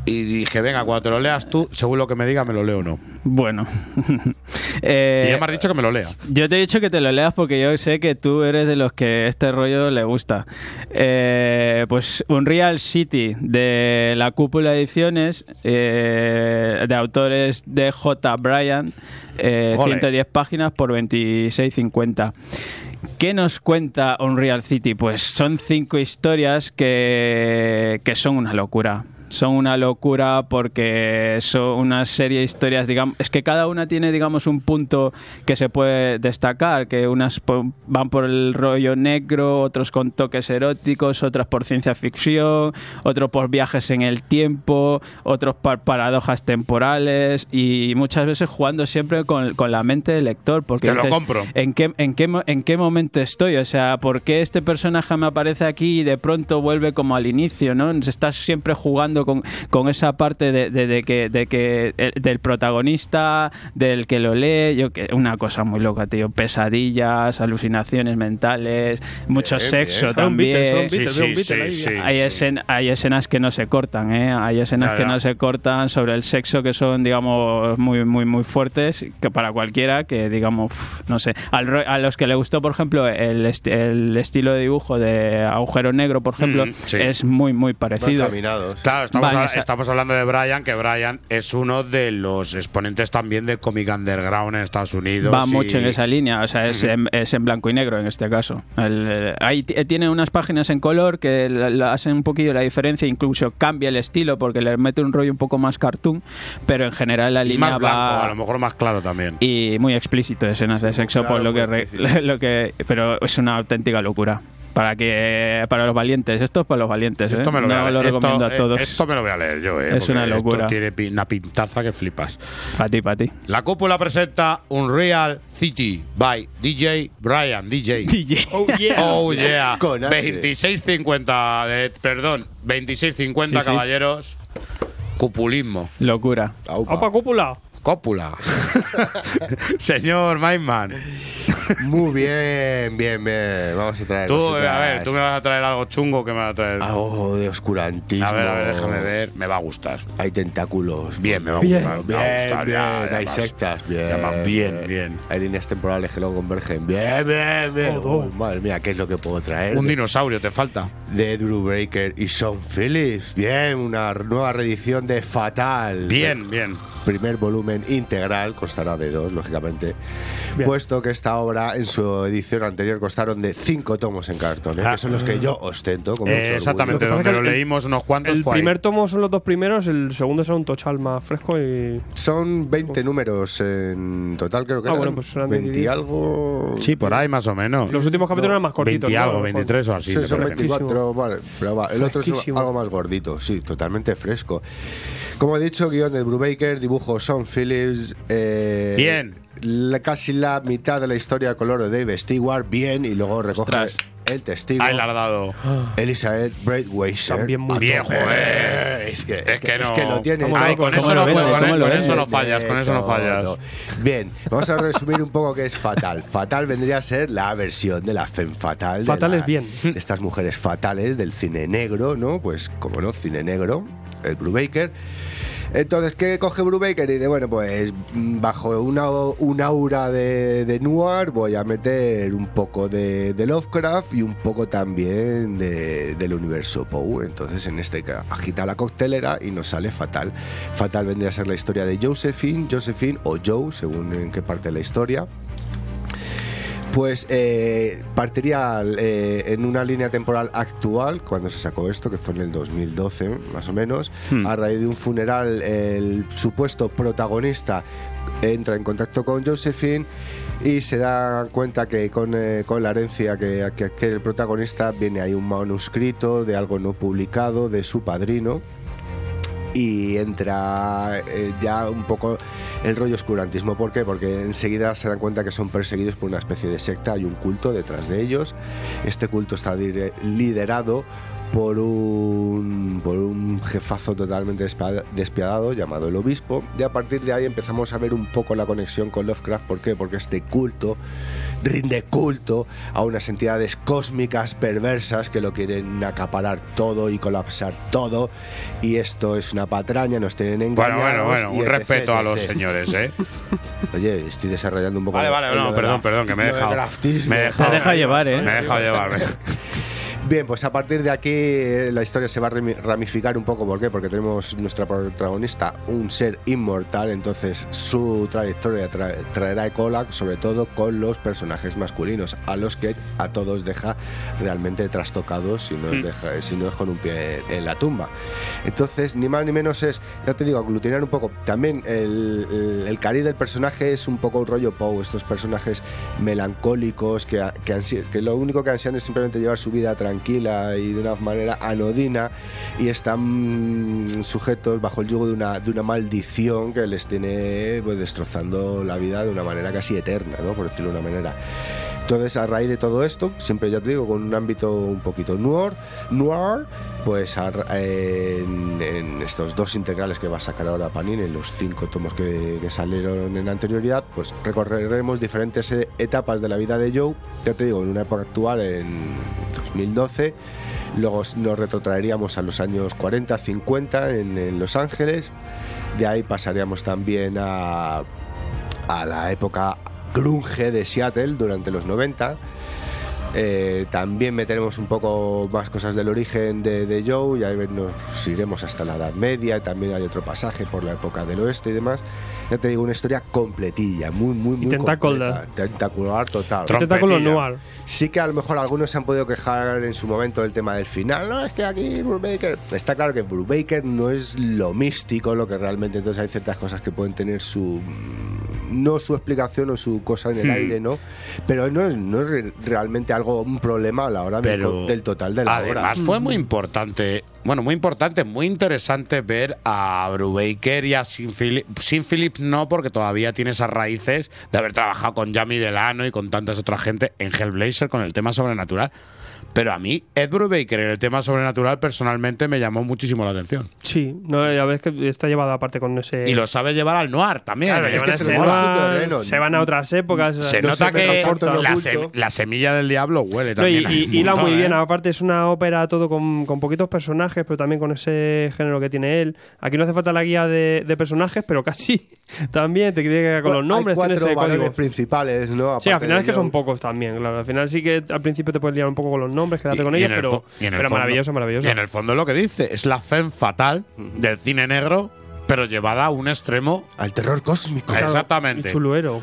Y dije, venga, cuando te lo leas tú, según lo que me diga, me lo leo o no. Bueno. Eh, y ya me has dicho que me lo lea. Yo te he dicho que te lo leas porque yo sé que tú eres de los que este rollo le gusta. Eh, pues Unreal City de la Cúpula Ediciones, eh, de autores de J. Bryan, eh, Ole. 110 páginas por 26.50. ¿Qué nos cuenta Unreal City? Pues son cinco historias que, que son una locura. Son una locura porque son una serie de historias, digamos, es que cada una tiene, digamos, un punto que se puede destacar, que unas van por el rollo negro, otros con toques eróticos, otras por ciencia ficción, otros por viajes en el tiempo, otros por paradojas temporales y muchas veces jugando siempre con, con la mente del lector, porque Te lo dices, compro. ¿en qué, en, qué, ¿En qué momento estoy? O sea, ¿por qué este personaje me aparece aquí y de pronto vuelve como al inicio? ¿no? Estás siempre jugando con, con esa parte de, de- de que, de que el- del protagonista, del que lo lee, yo que una cosa muy loca, tío. Pesadillas, alucinaciones mentales, mucho Bien, sexo bien. Solo un también. Hay, escen- hay escenas que no se cortan, ¿eh? Hay escenas Ya, que ya. no se cortan sobre el sexo que son, digamos, muy, muy, muy fuertes, que para cualquiera que, digamos, no sé. Al a los que le gustó, por ejemplo, el, esti- el estilo de dibujo de Agujero Negro, por ejemplo, Mm, sí. es muy, muy parecido. Claro, estamos, a- estamos hablando de Brian, que Brian es uno de los exponentes también del cómic underground en Estados Unidos. Va y- mucho en esa línea, o sea, es, en, es en blanco y negro en este caso. El, ahí tiene unas páginas en color que la- la hacen un poquillo la diferencia, incluso cambia el estilo porque le mete un rollo un poco más cartoon, pero en general la y línea más blanco, va a lo mejor más claro también. y muy explícito escenas de sexo claro, por lo que, re- lo que pero es una auténtica locura para que para los valientes esto es para los valientes Esto ¿eh? me lo, voy no a lo leer. recomiendo esto, a todos eh, Esto me lo voy a leer yo, eh, Es porque una esto locura. tiene pi- una pintaza que flipas. para ti para ti La cúpula presenta Unreal City by DJ Brian. DJ. Oh, yeah. Oh yeah. Con H. 26.50, de- perdón, 26.50 Sí, sí. caballeros. Cupulismo. locura Aupa. Opa, cúpula. Cópula. Señor Mindman. Muy bien, bien, bien. Vamos a traer. Tú, cositas. a ver, tú me vas a traer algo chungo que me vas a traer. Algo de oscurantismo. A ver, a ver, déjame ver. Me va a gustar. Hay tentáculos. Bien, me va a Bien. gustar. Me Bien, va a gustar. bien. ya, Hay además. sectas. Bien. Bien, bien. Hay líneas temporales que luego convergen. Bien, bien, bien. Todo. Uy, madre mía, ¿qué es lo que puedo traer? Un dinosaurio te falta. de Drew Breaker y Sean Phillips. Bien, una nueva reedición de Fatal. Bien, bien. Primer volumen integral, costará de dos, lógicamente. Bien. Puesto que esta obra en su edición anterior costaron de cinco tomos en cartón, ¿eh? que son los que yo ostento. Con mucho Eh, exactamente, Lo donde es lo leímos unos cuantos El fue ahí. primer tomo son los dos primeros, el segundo será un tochal más fresco y. Son 20 números en total, creo que Ah, eran bueno, pues serán 20 y algo. Sí, por ahí más o menos. Los últimos capítulos eran más cortitos. 20 y ¿no? algo, mejor. 23 o así. Sí, son parece. 24, vale, pero va, el otro es algo más gordito, sí, totalmente fresco. Como he dicho, guion de Brubaker, dibujo Sean Phillips. eh, Bien. la- casi la mitad de la historia color de Dave Stewart, bien, y luego recoge Ostras. el testigo. Ahí dado. Elizabeth Braithwaite. También muy Bien, joder. Es que, Es que es no. que lo tiene. Estamos Ay, con ¿Cómo eso no no fallas, con eso no fallas. Bien, vamos a resumir un poco qué es Fatal. Fatal vendría a ser la versión de la femme fatal. Fatal es bien. de estas mujeres fatales del cine negro, ¿no? Pues, como no, cine negro, el Brubaker. Entonces, ¿qué coge Brubaker? Y dice, bueno, pues mm, bajo una, un aura de, de noir voy a meter un poco de, Lovecraft y un poco también de- del universo Poe. Entonces, en este ca- agita la coctelera y nos sale Fatal. Fatal vendría a ser la historia de Josephine, Josephine o Joe, según en qué parte de la historia. Pues eh, partiría eh, en una línea temporal actual, cuando se sacó esto, que fue en el 2012, más o menos, Hmm. a raíz de un funeral, el supuesto protagonista entra en contacto con Josephine y se da cuenta que con, eh, con la herencia que, adquiere el protagonista viene ahí un manuscrito de algo no publicado de su padrino y entra eh, ya un poco el rollo oscurantismo. ¿Por qué? Porque enseguida se dan cuenta que son perseguidos por una especie de secta, hay un culto detrás de ellos. Este culto está liderado por un, por un jefazo totalmente despiadado llamado el obispo y a partir de ahí empezamos a ver un poco la conexión con Lovecraft. ¿Por qué? Porque este culto rinde culto a unas entidades cósmicas perversas que lo quieren acaparar todo y colapsar todo y esto es una patraña, nos tienen Bueno, engañados. bueno, bueno, y un etc, respeto a los etc. señores, ¿eh? Oye, estoy desarrollando un poco. Vale, vale, no, de perdón, perdón, que me he de dejado. graftismo. Me he dejado. Te deja llevar, ¿eh? Me he dejado llevar. Bien, pues a partir de aquí eh, la historia se va a rami- ramificar un poco. ¿Por qué? Porque tenemos nuestra protagonista, un ser inmortal, entonces su trayectoria tra- traerá cola, sobre todo con los personajes masculinos, a los que a todos deja realmente trastocados si no, es, deja- si no es con un pie en la tumba. Entonces, ni más ni menos es, ya te digo, aglutinar un poco. También el, el, el cariz del personaje es un poco un rollo Poe, estos personajes melancólicos que, a- que, lo único que ansían es simplemente llevar su vida tranquila y de una manera anodina y están sujetos bajo el yugo de una, de una maldición que les tiene pues, destrozando la vida de una manera casi eterna, ¿no? por decirlo de una manera. Entonces, a raíz de todo esto, siempre ya te digo, con un ámbito un poquito noir, noir pues a en, estos dos integrales que va a sacar ahora Panini, en los cinco tomos que, salieron en anterioridad, pues recorreremos diferentes eh, etapas de la vida de Joe, ya te digo, en una época actual, en 2012, luego nos retrotraeríamos a los años 40, 50 en, en Los Ángeles, de ahí pasaríamos también a, a la época grunge de Seattle durante los 90. Eh, también meteremos un poco más cosas del origen de, de Joe y ahí nos iremos hasta la Edad Media. También hay otro pasaje por la época del oeste y demás. Ya te digo, una historia completilla, muy, muy, muy tentacular. tentacular total. Trompetilla. noir. Sí que a lo mejor algunos se han podido quejar en su momento del tema del final. No, es que aquí Brubaker... Está claro que Brubaker no es lo místico, lo que realmente... Entonces hay ciertas cosas que pueden tener su... No su explicación o su cosa en el Hmm. aire, ¿no? Pero no es, no es re- realmente algo, un problema a la hora del, Pero co- del total de la obra. Además, fue muy importante, bueno, muy importante, muy interesante ver a Brubaker y a Sin Phillips. Sin Phillips no, porque todavía tiene esas raíces de haber trabajado con Jamie Delano y con tantas otras gente en Hellblazer con el tema sobrenatural. Pero a mí, Ed Brubaker en el tema sobrenatural personalmente me llamó muchísimo la atención. Sí, no, ya ves que está llevado aparte con ese. Y lo sabe llevar al noir también. Claro, es que se, terreno. se van a otras épocas. Se no nota que la, sem- la semilla del diablo huele No, y, también. y- montón, muy bien, ¿eh? aparte es una ópera todo con, con poquitos personajes, pero también con ese género que tiene él. Aquí no hace falta la guía de, de personajes, pero casi también te tiene que con los nombres, Hay cuatro valores principales, ¿no? Sí, al final es que son pocos también, claro. Al final sí que al principio te puedes liar un poco con los nombres, quedarte Y- con y ellos, el pero, fo- y en el pero fondo- maravillosa, maravillosa. Y en el fondo lo que dice es la femme fatal del cine negro, pero llevada a un extremo. Al terror cósmico. Exactamente. y chuluero.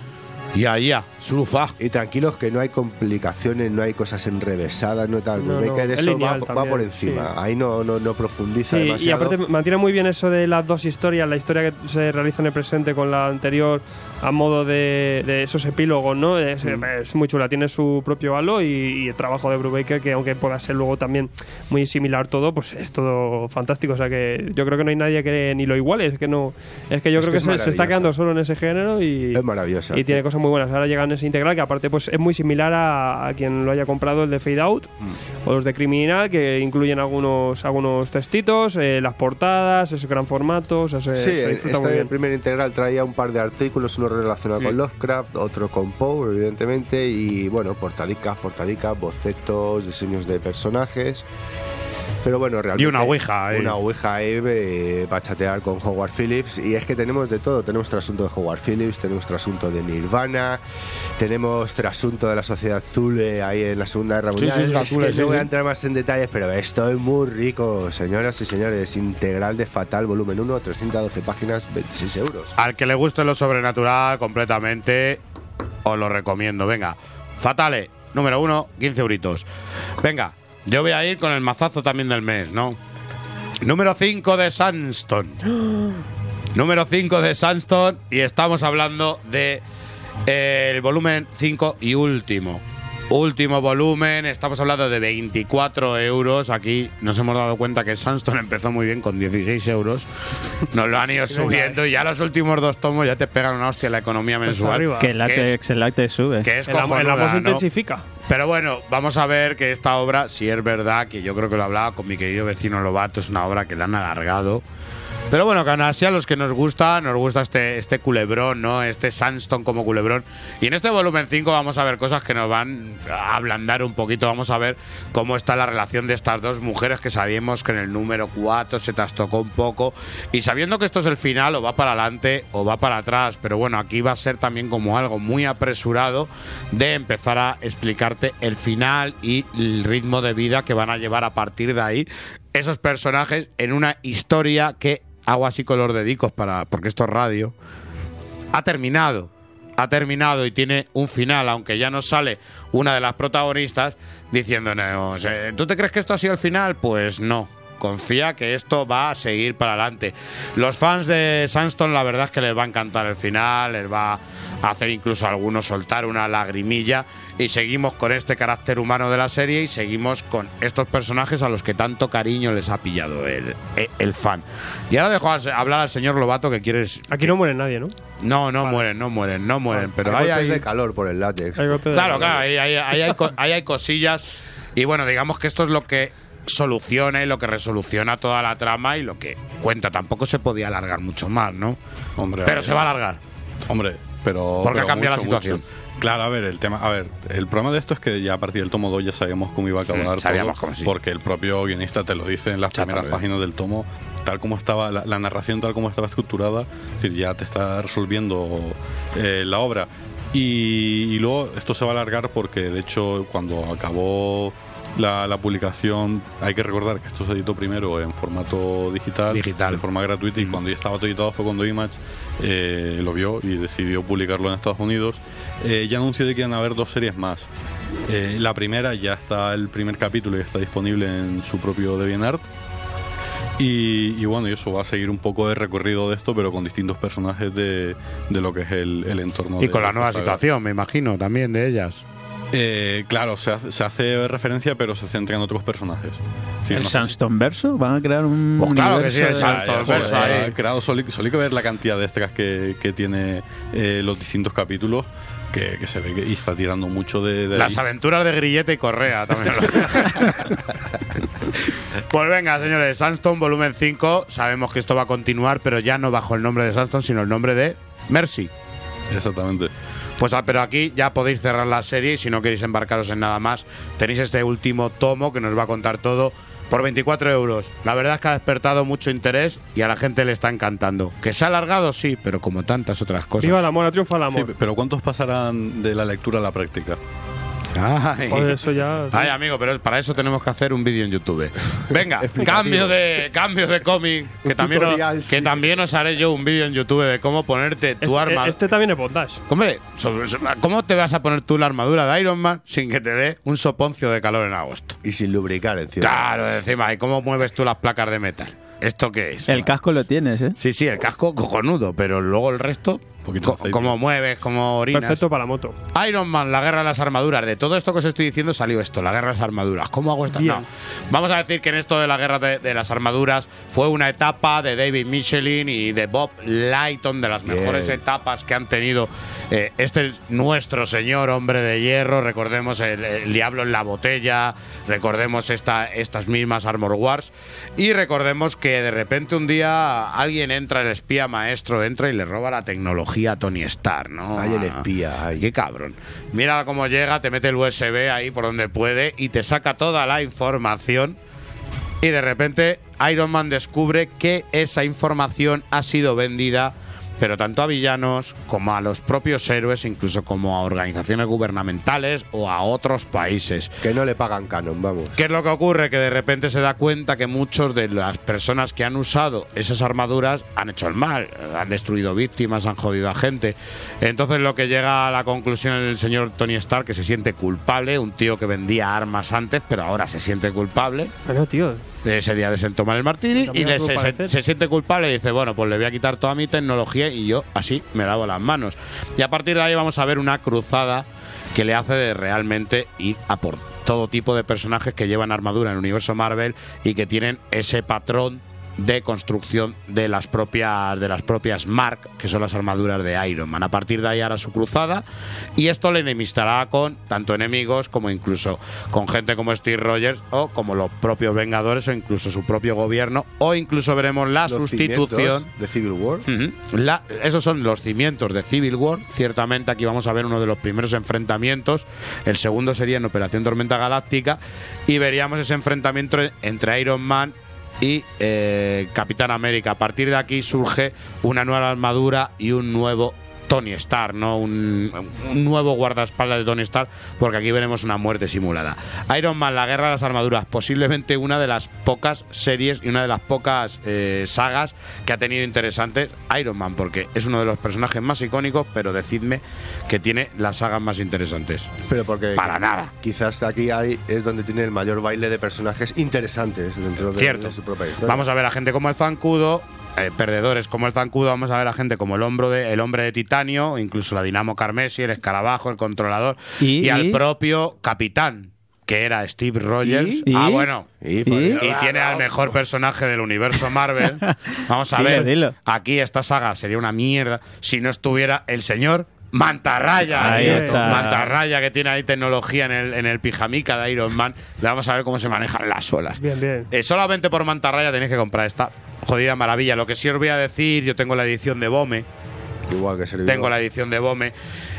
Y ahí ya, sufa. Y tranquilos que no hay complicaciones, no hay cosas enrevesadas, no tal. No, Brubaker no, es eso va, va por encima. sí. Ahí no, no, no profundiza Sí, y demasiado. aparte mantiene muy bien eso de las dos historias, la historia que se realiza en el presente con la anterior a modo de, de esos epílogos, ¿no? Es, Mm. es muy chula, tiene su propio halo y, y el trabajo de Brubaker, que aunque pueda ser luego también muy similar todo, pues es todo fantástico. O sea que yo creo que no hay nadie que ni lo iguale, es que no. Es que yo Es creo que que, se, se está quedando solo en ese género y. Es maravillosa. Y tiene cosas muy buenas. Ahora llega en ese integral que aparte pues es muy similar a, a quien lo haya comprado el de Fade Out Mm. o los de Criminal que incluyen algunos algunos textitos, eh, las portadas, ese gran formato, o sea, se, Sí, se disfruta este muy bien. primer integral traía un par de artículos, uno relacionado con Lovecraft, otro con Poe, evidentemente, y bueno, portadicas, portadicas, bocetos, diseños de personajes. Pero bueno, realmente. Y una ouija ahí. Una ouija ahí eh, para chatear con Howard Phillips. Y es que tenemos de todo. Tenemos trasunto de Howard Phillips, tenemos trasunto de Nirvana, tenemos trasunto de la sociedad Zule ahí en la Segunda Guerra Sí, Mundial. sí, la es que sí, no voy a sí. entrar más en detalles, pero esto es muy rico, señoras y señores. Integral de Fatal, volumen 1, 312 páginas, 26 euros. Al que le guste lo sobrenatural completamente, os lo recomiendo. Venga, Fatale, número uno, 15 euritos. Venga, yo voy a ir con el mazazo también del mes, ¿no? Número 5 de Sunston. número 5 de Sunston y estamos hablando de eh, el volumen 5 y último. Último volumen, estamos hablando de 24 euros. Aquí nos hemos dado cuenta que Sunston empezó muy bien con 16 euros. Nos lo han ido subiendo y ya los últimos dos tomos ya te pegan una hostia en la economía mensual. arriba. Que el látex, el látex sube. que es El, am- el cojonuda, amor se ¿no? intensifica. Pero bueno, vamos a ver que esta obra, si es verdad, que yo creo que lo hablaba con mi querido vecino Lobato, es una obra que la han alargado. Pero bueno, que aún así a los que nos gusta, nos gusta este, este culebrón, ¿no? Este Sandstone como culebrón. Y en este volumen 5 vamos a ver cosas que nos van a ablandar un poquito. Vamos a ver cómo está la relación de estas dos mujeres que sabíamos que en el número 4 se trastocó un poco. Y sabiendo que esto es el final, o va para adelante o va para atrás. Pero bueno, aquí va a ser también como algo muy apresurado de empezar a explicarte el final y el ritmo de vida que van a llevar a partir de ahí esos personajes en una historia que hago así con los dedicos para porque esto es radio ha terminado ha terminado y tiene un final aunque ya nos sale una de las protagonistas diciéndonos eh, ¿tú te crees que esto ha sido el final? pues no confía que esto va a seguir para adelante los fans de Sandstone la verdad es que les va a encantar el final les va a hacer incluso a algunos soltar una lagrimilla y seguimos con este carácter humano de la serie y seguimos con estos personajes a los que tanto cariño les ha pillado el, el fan. Y ahora dejo a- hablar al señor Lobato que quieres... Aquí no muere nadie, ¿no? No, no mueren, no mueren, no mueren, pero hay hay, de calor por el látex. Hay Claro, claro, ahí, hay, hay cosillas. Y bueno, digamos que esto es lo que soluciona y lo que resoluciona toda la trama y lo que cuenta. Tampoco se podía alargar mucho más, ¿no? Hombre, Pero se va a alargar. Hombre, pero. Porque pero ha cambiado la situación. mucho. Claro, a ver, el tema. A ver, el problema de esto es que ya a partir del tomo 2 ya sabíamos cómo iba a acabar. Mm, sabíamos todo, cómo sí. Porque el propio guionista te lo dice en las primeras páginas del tomo, tal como estaba, la, la narración tal como estaba estructurada, es decir, ya te está resolviendo eh, la obra. Y, y luego esto se va a alargar porque, de hecho, cuando acabó la, la publicación, hay que recordar que esto se editó primero en formato digital, Digital. de forma gratuita, y cuando ya estaba todo editado fue cuando Image eh, lo vio y decidió publicarlo en Estados Unidos. Eh, ya anunció de que iban a haber dos series más. Eh, la primera ya está el primer capítulo y está disponible en su propio DeviantArt. Y, y bueno, y eso va a seguir un poco de recorrido de esto, pero con distintos personajes de, de lo que es el, el entorno. Y de con la nueva saga. situación, me imagino, también de ellas. Eh, claro, se hace, se hace referencia, pero se centra en otros personajes. Sí, ¿El no Sandstorm verso? ¿Van a crear un. Pues claro que sí, el ya, verso ha creado que ver la cantidad de extras que, que tiene eh, los distintos capítulos que, que se ve que y está tirando mucho de, de Las ahí. aventuras de Grillete y Correa también. pues venga, señores, Sandstone volumen 5. Sabemos que esto va a continuar, pero ya no bajo el nombre de Sandstone, sino el nombre de Mercy. Exactamente. Pues ah, pero aquí ya podéis cerrar la serie y si no queréis embarcaros en nada más, tenéis este último tomo que nos va a contar todo por 24 euros. La verdad es que ha despertado mucho interés y a la gente le está encantando. Que se ha alargado, sí, pero como tantas otras cosas. Viva el amor, triunfa el Sí, amor. pero ¿cuántos pasarán de la lectura a la práctica? Ay. Joder, eso ya. Ay, amigo, pero para eso tenemos que hacer un vídeo en YouTube. Venga, cambio de cambio de cómic, que también, os, que también os haré yo un vídeo en YouTube de cómo ponerte tu este, arma. este también es bondage. Hombre, sobre- sobre- ¿cómo te vas a poner tú la armadura de Iron Man sin que te dé un soponcio de calor en agosto? Y sin lubricar encima. Claro, encima, ¿y cómo mueves tú las placas de metal? ¿Esto qué es? El casco lo tienes, ¿eh? Sí, sí, el casco cojonudo, pero luego el resto, co- cómo mueves, cómo orinas. Perfecto para la moto. Iron Man, la guerra de las armaduras. De todo esto que os estoy diciendo salió esto, la guerra de las armaduras. ¿Cómo hago esta? No. Vamos a decir que en esto de la guerra de, de las armaduras fue una etapa de David Michelin y de Bob Lighton, de las Bien. mejores etapas que han tenido eh, este es nuestro señor hombre de hierro. Recordemos el, el diablo en la botella, recordemos esta, estas mismas Armor Wars y recordemos que de repente un día alguien entra, el espía maestro entra y le roba la tecnología a Tony Stark, ¿no? Ay, el Ah. espía, ay. Qué cabrón. Mira cómo llega, te mete el USB ahí por donde puede y te saca toda la información. Y de repente Iron Man descubre que esa información ha sido vendida, pero tanto a villanos como a los propios héroes, incluso como a organizaciones gubernamentales o a otros países. Que no le pagan canon, vamos. ¿Qué es lo que ocurre? Que de repente se da cuenta que muchos de las personas que han usado esas armaduras han hecho el mal, han destruido víctimas, han jodido a gente. Entonces lo que llega a la conclusión el señor Tony Stark, que se siente culpable, un tío que vendía armas antes, pero ahora se siente culpable. Bueno, tío. Ese día de se toma el martini y se, se siente culpable y dice, bueno, pues le voy a quitar toda mi tecnología y yo así me lavo las manos. Y a partir de ahí vamos a ver una cruzada que le hace de realmente ir a por todo tipo de personajes que llevan armadura en el universo Marvel y que tienen ese patrón de construcción de las propias de las propias Mark, que son las armaduras de Iron Man. A partir de ahí hará su cruzada y esto le enemistará con tanto enemigos como incluso con gente como Steve Rogers o como los propios Vengadores o incluso su propio gobierno o incluso veremos la Los sustitución de Civil War. La- esos son los cimientos de Civil War. Ciertamente aquí vamos a ver uno de los primeros enfrentamientos. El segundo sería en Operación Tormenta Galáctica. Y veríamos ese enfrentamiento entre Iron Man y eh, Capitán América. A partir de aquí surge una nueva armadura y un nuevo Tony Stark, ¿no? Un, un nuevo guardaespaldas de Tony Stark, porque aquí veremos una muerte simulada. Iron Man, la guerra de las armaduras, posiblemente una de las pocas series y una de las pocas eh, sagas que ha tenido interesantes Iron Man, porque es uno de los personajes más icónicos, pero decidme que tiene las sagas más interesantes. Pero porque Para nada. quizás aquí hay, es donde tiene el mayor baile de personajes interesantes dentro de, Cierto. de su propia historia. Vamos a ver a gente como el Zancudo, eh, perdedores como el Zancudo, vamos a ver a gente como el, hombro de, el hombre de titanio, incluso la Dinamo Carmesi, el escarabajo, el controlador, Y- y, al propio capitán, que era Steve Rogers. ¿Y? Ah, bueno. Y, ¿Y? Y tiene al mejor personaje del universo Marvel. Vamos a Dilo, ver. dilo. Aquí esta saga sería una mierda si no estuviera el señor Mantarraya. Ahí está. Mantarraya que tiene ahí tecnología en el, en el pijamica de Iron Man. Le vamos a ver cómo se manejan las olas. Bien, bien. Eh, solamente por Mantarraya tenéis que comprar esta jodida maravilla. Lo que sí os voy a decir, yo tengo la edición de Bome. Tengo la edición de Bome.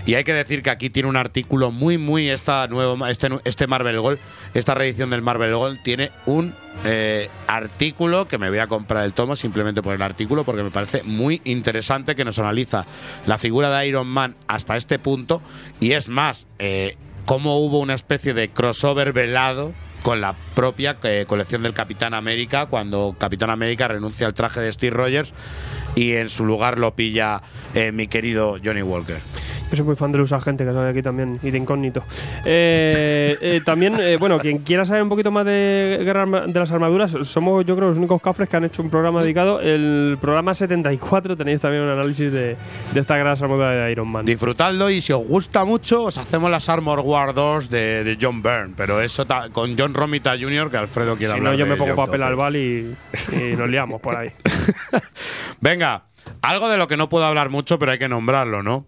Y hay que decir que aquí tiene un artículo muy, muy. Esta nuevo, este, este Marvel Gold, esta reedición del Marvel Gold, tiene un eh, artículo que me voy a comprar el tomo simplemente por el artículo, porque me parece muy interesante que nos analiza la figura de Iron Man hasta este punto. Y es más, eh, cómo hubo una especie de crossover velado con la propia eh, colección del Capitán América, cuando Capitán América renuncia al traje de Steve Rogers y en su lugar lo pilla eh, mi querido Johnny Walker. Yo soy muy fan de los agentes que sale aquí también y de incógnito. Eh, eh, también, eh, bueno, quien quiera saber un poquito más de Guerra de las Armaduras, somos yo creo los únicos cafres que han hecho un programa dedicado. El programa 74 tenéis también un análisis de, de esta las Armaduras de Iron Man. Disfrutadlo y si os gusta mucho, os hacemos las Armor War 2 de, de John Byrne, pero eso ta- con John Romita Que Alfredo quiere Si hablar no, yo me pongo papel al bal y, y nos liamos por ahí. Venga, algo de lo que no puedo hablar mucho, pero hay que nombrarlo, ¿no?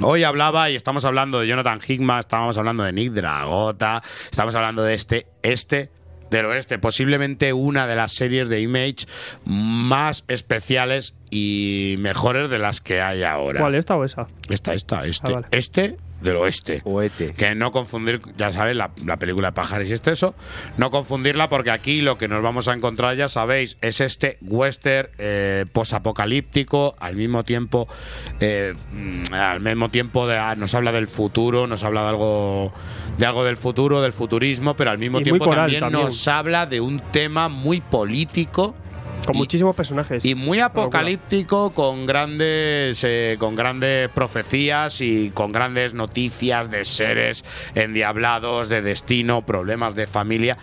Hoy hablaba y estamos hablando de Jonathan Hickman, estábamos hablando de Nick Dragota, estamos hablando de este, este del oeste, posiblemente una de las series de Image más especiales y mejores de las que hay ahora. ¿Cuál, esta o esa? Esta, esta, este, Ah, vale. este del oeste. Oete. Que no confundir, ya sabéis, la, la película de Pájaros y Exceso, no confundirla porque aquí lo que nos vamos a encontrar, ya sabéis, es este western eh, posapocalíptico, al mismo tiempo, eh, al mismo tiempo de, ah, nos habla del futuro, nos habla de algo, de algo del futuro, del futurismo, pero al mismo Y tiempo coral también, también. nos habla de un tema muy político. Con y- muchísimos personajes. y muy apocalíptico con grandes eh, con grandes profecías y con grandes noticias de seres endiablados de destino problemas de familia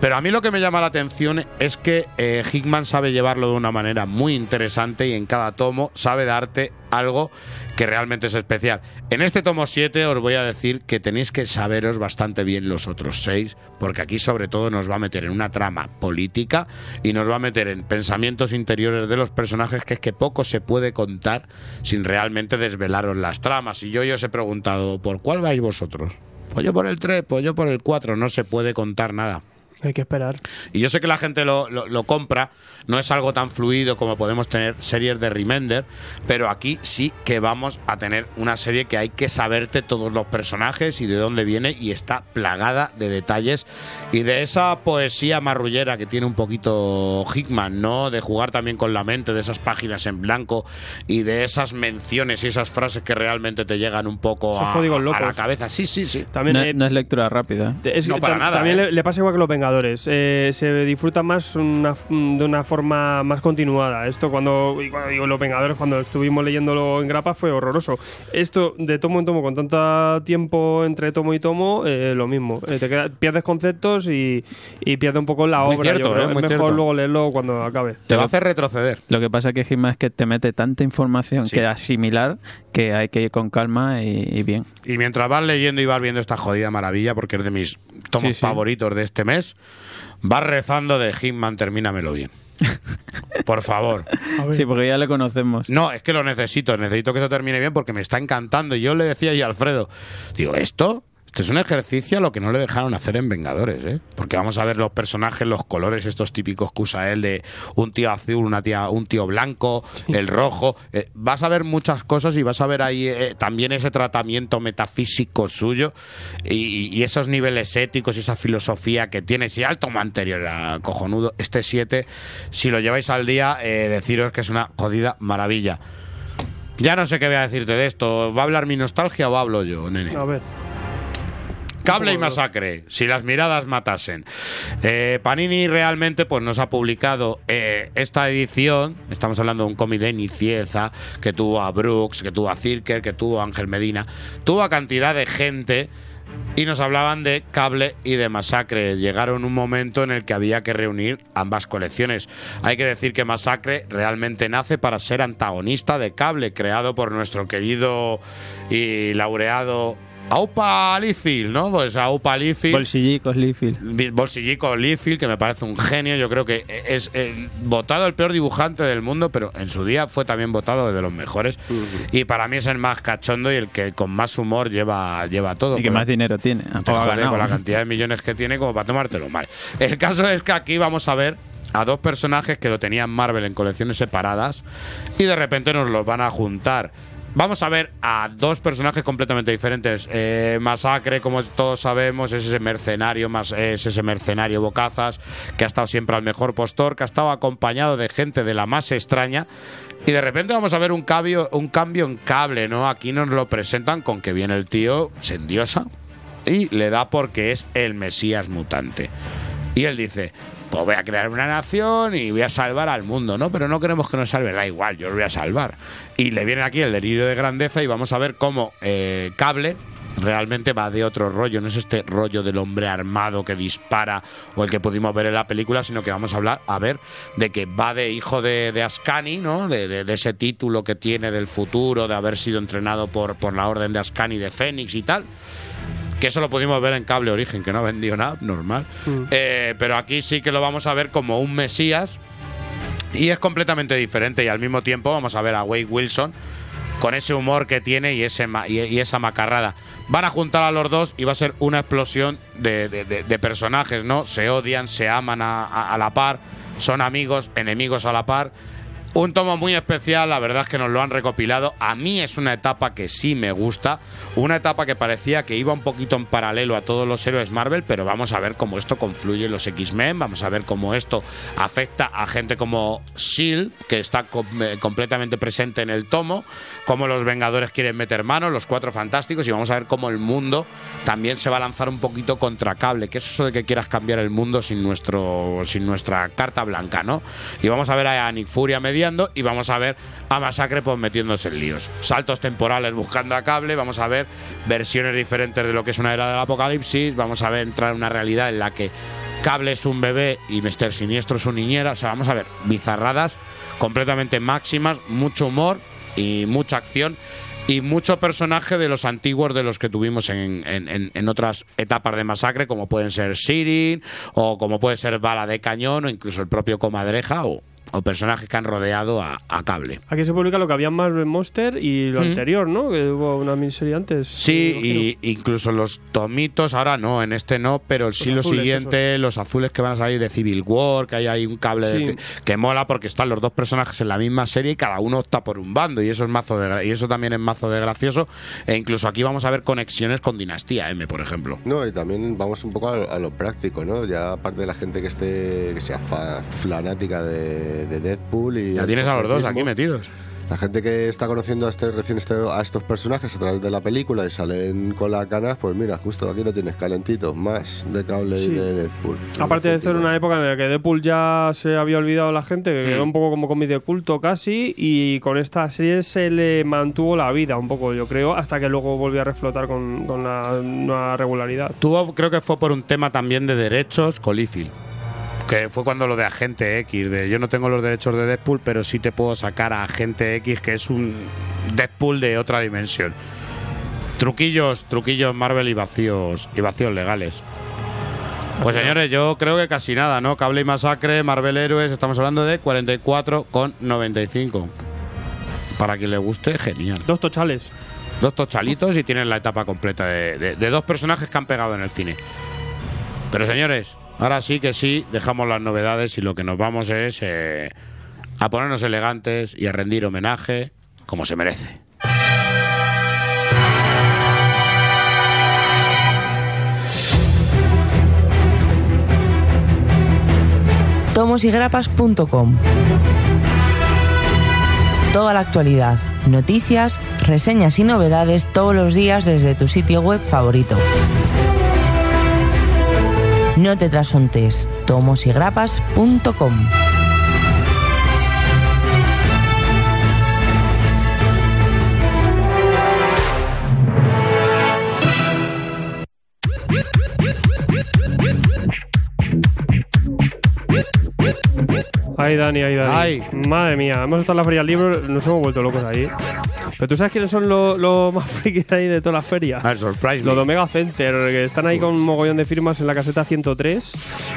pero a mí lo que me llama la atención es que eh, Hickman sabe llevarlo de una manera muy interesante y en cada tomo sabe darte algo que realmente es especial. En este tomo 7 os voy a decir que tenéis que saberos bastante bien los otros 6, porque aquí sobre todo nos va a meter en una trama política y nos va a meter en pensamientos interiores de los personajes que es que poco se puede contar sin realmente desvelaros las tramas. Y yo, os he preguntado, ¿por cuál vais vosotros? Pues yo por el 3, pues yo por el 4, no se puede contar nada. Hay que esperar. Y yo sé que la gente lo, lo- lo compra, no es algo tan fluido como podemos tener series de Remender, pero aquí sí que vamos a tener una serie que hay que saberte todos los personajes y de dónde viene y está plagada de detalles y de esa poesía marrullera que tiene un poquito Hickman, ¿no? De jugar también con la mente, de esas páginas en blanco y de esas menciones y esas frases que realmente te llegan un poco a, a la cabeza. Sí, sí, sí. También No, eh, no es lectura rápida. Es- No, para nada, También ¿eh? le, le pasa igual que los Vengadores. Eh, se disfruta más una f- de una forma más continuada. Esto cuando, y cuando digo los Vengadores, cuando estuvimos leyéndolo en grapa fue horroroso. Esto de tomo en tomo, con tanto tiempo entre tomo y tomo, eh, lo mismo. Eh, te queda- pierdes conceptos y, y pierdes un poco la Muy obra. cierto, Yo creo. eh, muy es mejor cierto. luego leerlo cuando acabe. Te va a hacer retroceder. Lo que pasa que Hickman es que te mete tanta información Sí. que asimilar que hay que ir con calma y, y bien. Y mientras vas leyendo y vas viendo esta jodida maravilla, porque es de mis tomos Sí, sí. favoritos de este mes, vas rezando de Hitman, termínamelo bien. Por favor. Sí, porque ya le conocemos. No, es que lo necesito, necesito que esto termine bien porque me está encantando. Y yo le decía ahí a Alfredo, digo, ¿esto? Esto es un ejercicio a lo que no le dejaron hacer en Vengadores, ¿eh? Porque vamos a ver los personajes, los colores estos típicos que usa él de un tío azul, una tía, un tío blanco, el rojo. Eh, vas a ver muchas cosas y vas a ver ahí eh, también ese tratamiento metafísico suyo y, y esos niveles éticos y esa filosofía que tiene. Si ya el tomo anterior era cojonudo, este 7, si lo lleváis al día, eh, deciros que es una jodida maravilla. Ya no sé qué voy a decirte de esto. ¿Va a hablar mi nostalgia o hablo yo, nene? A ver. Cable y masacre, si las miradas matasen. Eh, Panini realmente pues nos ha publicado eh, esta edición, estamos hablando de un cómic de Nicieza, que tuvo a Brooks, que tuvo a Cirker, que tuvo a Ángel Medina, tuvo a cantidad de gente y nos hablaban de Cable y de Masacre. Llegaron un momento en el que había que reunir ambas colecciones. Hay que decir que Masacre realmente nace para ser antagonista de Cable, creado por nuestro querido y laureado Aupa Liefeld, ¿no? Pues Aupa Liefeld. Bolsillicos, Liefeld. Bolsillico Liefeld, que me parece un genio. Yo creo que es eh, votado el peor dibujante del mundo, pero en su día fue también votado de los mejores. Y para mí es el más cachondo y el que con más humor lleva, lleva todo. Y que más dinero tiene. Joder, con la cantidad de millones que tiene como para tomártelo mal. El caso es que aquí vamos a ver a dos personajes que lo tenían Marvel en colecciones separadas y de repente nos los van a juntar. Vamos a ver a dos personajes completamente diferentes. Eh, Masacre, como todos sabemos, es ese mercenario, es ese mercenario Bocazas, que ha estado siempre al mejor postor, que ha estado acompañado de gente de la más extraña. Y de repente vamos a ver un cambio, un cambio en cable, ¿no? Aquí nos lo presentan con que viene el tío, se endiosa, y le da porque es el Mesías mutante. Y él dice, pues voy a crear una nación y voy a salvar al mundo, ¿no? Pero no queremos que nos salve, da igual, yo lo voy a salvar. Y le viene aquí el delirio de grandeza y vamos a ver cómo eh, Cable realmente va de otro rollo, no es este rollo del hombre armado que dispara o el que pudimos ver en la película, sino que vamos a hablar, a ver, de que va de hijo de, Ascani, ¿no? De, de- de ese título que tiene del futuro, de haber sido entrenado por, por la orden de Ascani de Fénix y tal. Que eso lo pudimos ver en Cable Origen, que no ha vendido nada, normal. Eh, pero aquí sí que lo vamos a ver como un Mesías. Y es completamente diferente. Y al mismo tiempo vamos a ver a Wade Wilson con ese humor que tiene y, ese ma- y, y esa macarrada. Van a juntar a los dos y va a ser una explosión de, de- de- de personajes, ¿no? Se odian, se aman a, a- a la par, son amigos, enemigos a la par. Un tomo muy especial, la verdad es que nos lo han recopilado. A mí es una etapa que sí me gusta, una etapa que parecía que iba un poquito en paralelo a todos los héroes Marvel, pero vamos a ver cómo esto confluye en los X-Men, vamos a ver cómo esto afecta a gente como Shield, que está eh, completamente presente en el tomo, cómo los Vengadores quieren meter mano, los Cuatro Fantásticos, y vamos a ver cómo el mundo también se va a lanzar un poquito contra cable, que es eso de que quieras cambiar el mundo sin nuestro sin nuestra carta blanca, ¿no? Y vamos a ver a Nick Furia y vamos a ver a Masacre pues metiéndose en líos. Saltos temporales buscando a cable, vamos a ver versiones diferentes de lo que es una era del apocalipsis, vamos a ver entrar en una realidad en la que Cable es un bebé y Mr. Siniestro es un niñera, o sea, vamos a ver bizarradas completamente máximas, mucho humor y mucha acción y mucho personaje de los antiguos de los que tuvimos en, en- en- en otras etapas de masacre, como pueden ser Sirin, o como puede ser Bala de Cañón, o incluso el propio Comadreja, o, o personajes que han rodeado a, a Cable. Aquí se publica lo que había en Marvel Monster y lo Mm. anterior, ¿no? Que hubo una miniserie antes. Sí, y incluso los tomitos, ahora no, en este no, pero sí lo azules, siguiente, los azules que van a salir de Civil War, que hay ahí un cable de Sí. que mola porque están los dos personajes en la misma serie y cada uno opta por un bando y eso es mazo de y eso también es mazo de gracioso e incluso aquí vamos a ver conexiones con Dinastía M, por ejemplo. No, y también vamos un poco a, a lo práctico, ¿no? Ya aparte de la gente que esté que sea fa- fanática de, de Deadpool y Ya tienes a los dos aquí metidos. La gente que está conociendo a este recién este- a estos personajes a través de la película y salen con las ganas, pues mira, justo aquí lo tienes calentito, más de cable Sí. y de Deadpool. Aparte de esto era una época en la que Deadpool ya se había olvidado la gente, que Hmm. quedó un poco como cómic de culto casi, y con esta serie se le mantuvo la vida un poco, yo creo, hasta que luego volvió a reflotar con, con la nueva regularidad. Tuvo, creo que fue por un tema también de derechos con Liefeld, Que fue cuando lo de Agente X, de yo no tengo los derechos de Deadpool, pero sí te puedo sacar a Agente X, que es un Deadpool de otra dimensión. Truquillos, truquillos Marvel y vacíos, y vacíos legales. Pues señores, yo creo que casi nada, ¿no? Cable y Masacre, Marvel Héroes, estamos hablando de 44,95. Para quien le guste, genial. Dos tochales. Dos tochalitos y tienen la etapa completa de, de- de dos personajes que han pegado en el cine. Pero señores, ahora sí que sí, dejamos las novedades y lo que nos vamos es eh, a ponernos elegantes y a rendir homenaje como se merece. tomosygrapas.com. Toda la actualidad, noticias, reseñas y novedades todos los días desde tu sitio web favorito. No te trasuntes, tomosygrapas.com. Ay, Dani, ay, Dani. Ay. Madre mía, hemos estado en la feria del libro, nos hemos vuelto locos ahí. Pero tú sabes quiénes son los los más frikis ahí de toda la feria. Surprise Los de me. Omega Center, que están ahí con un mogollón de firmas en la caseta 103.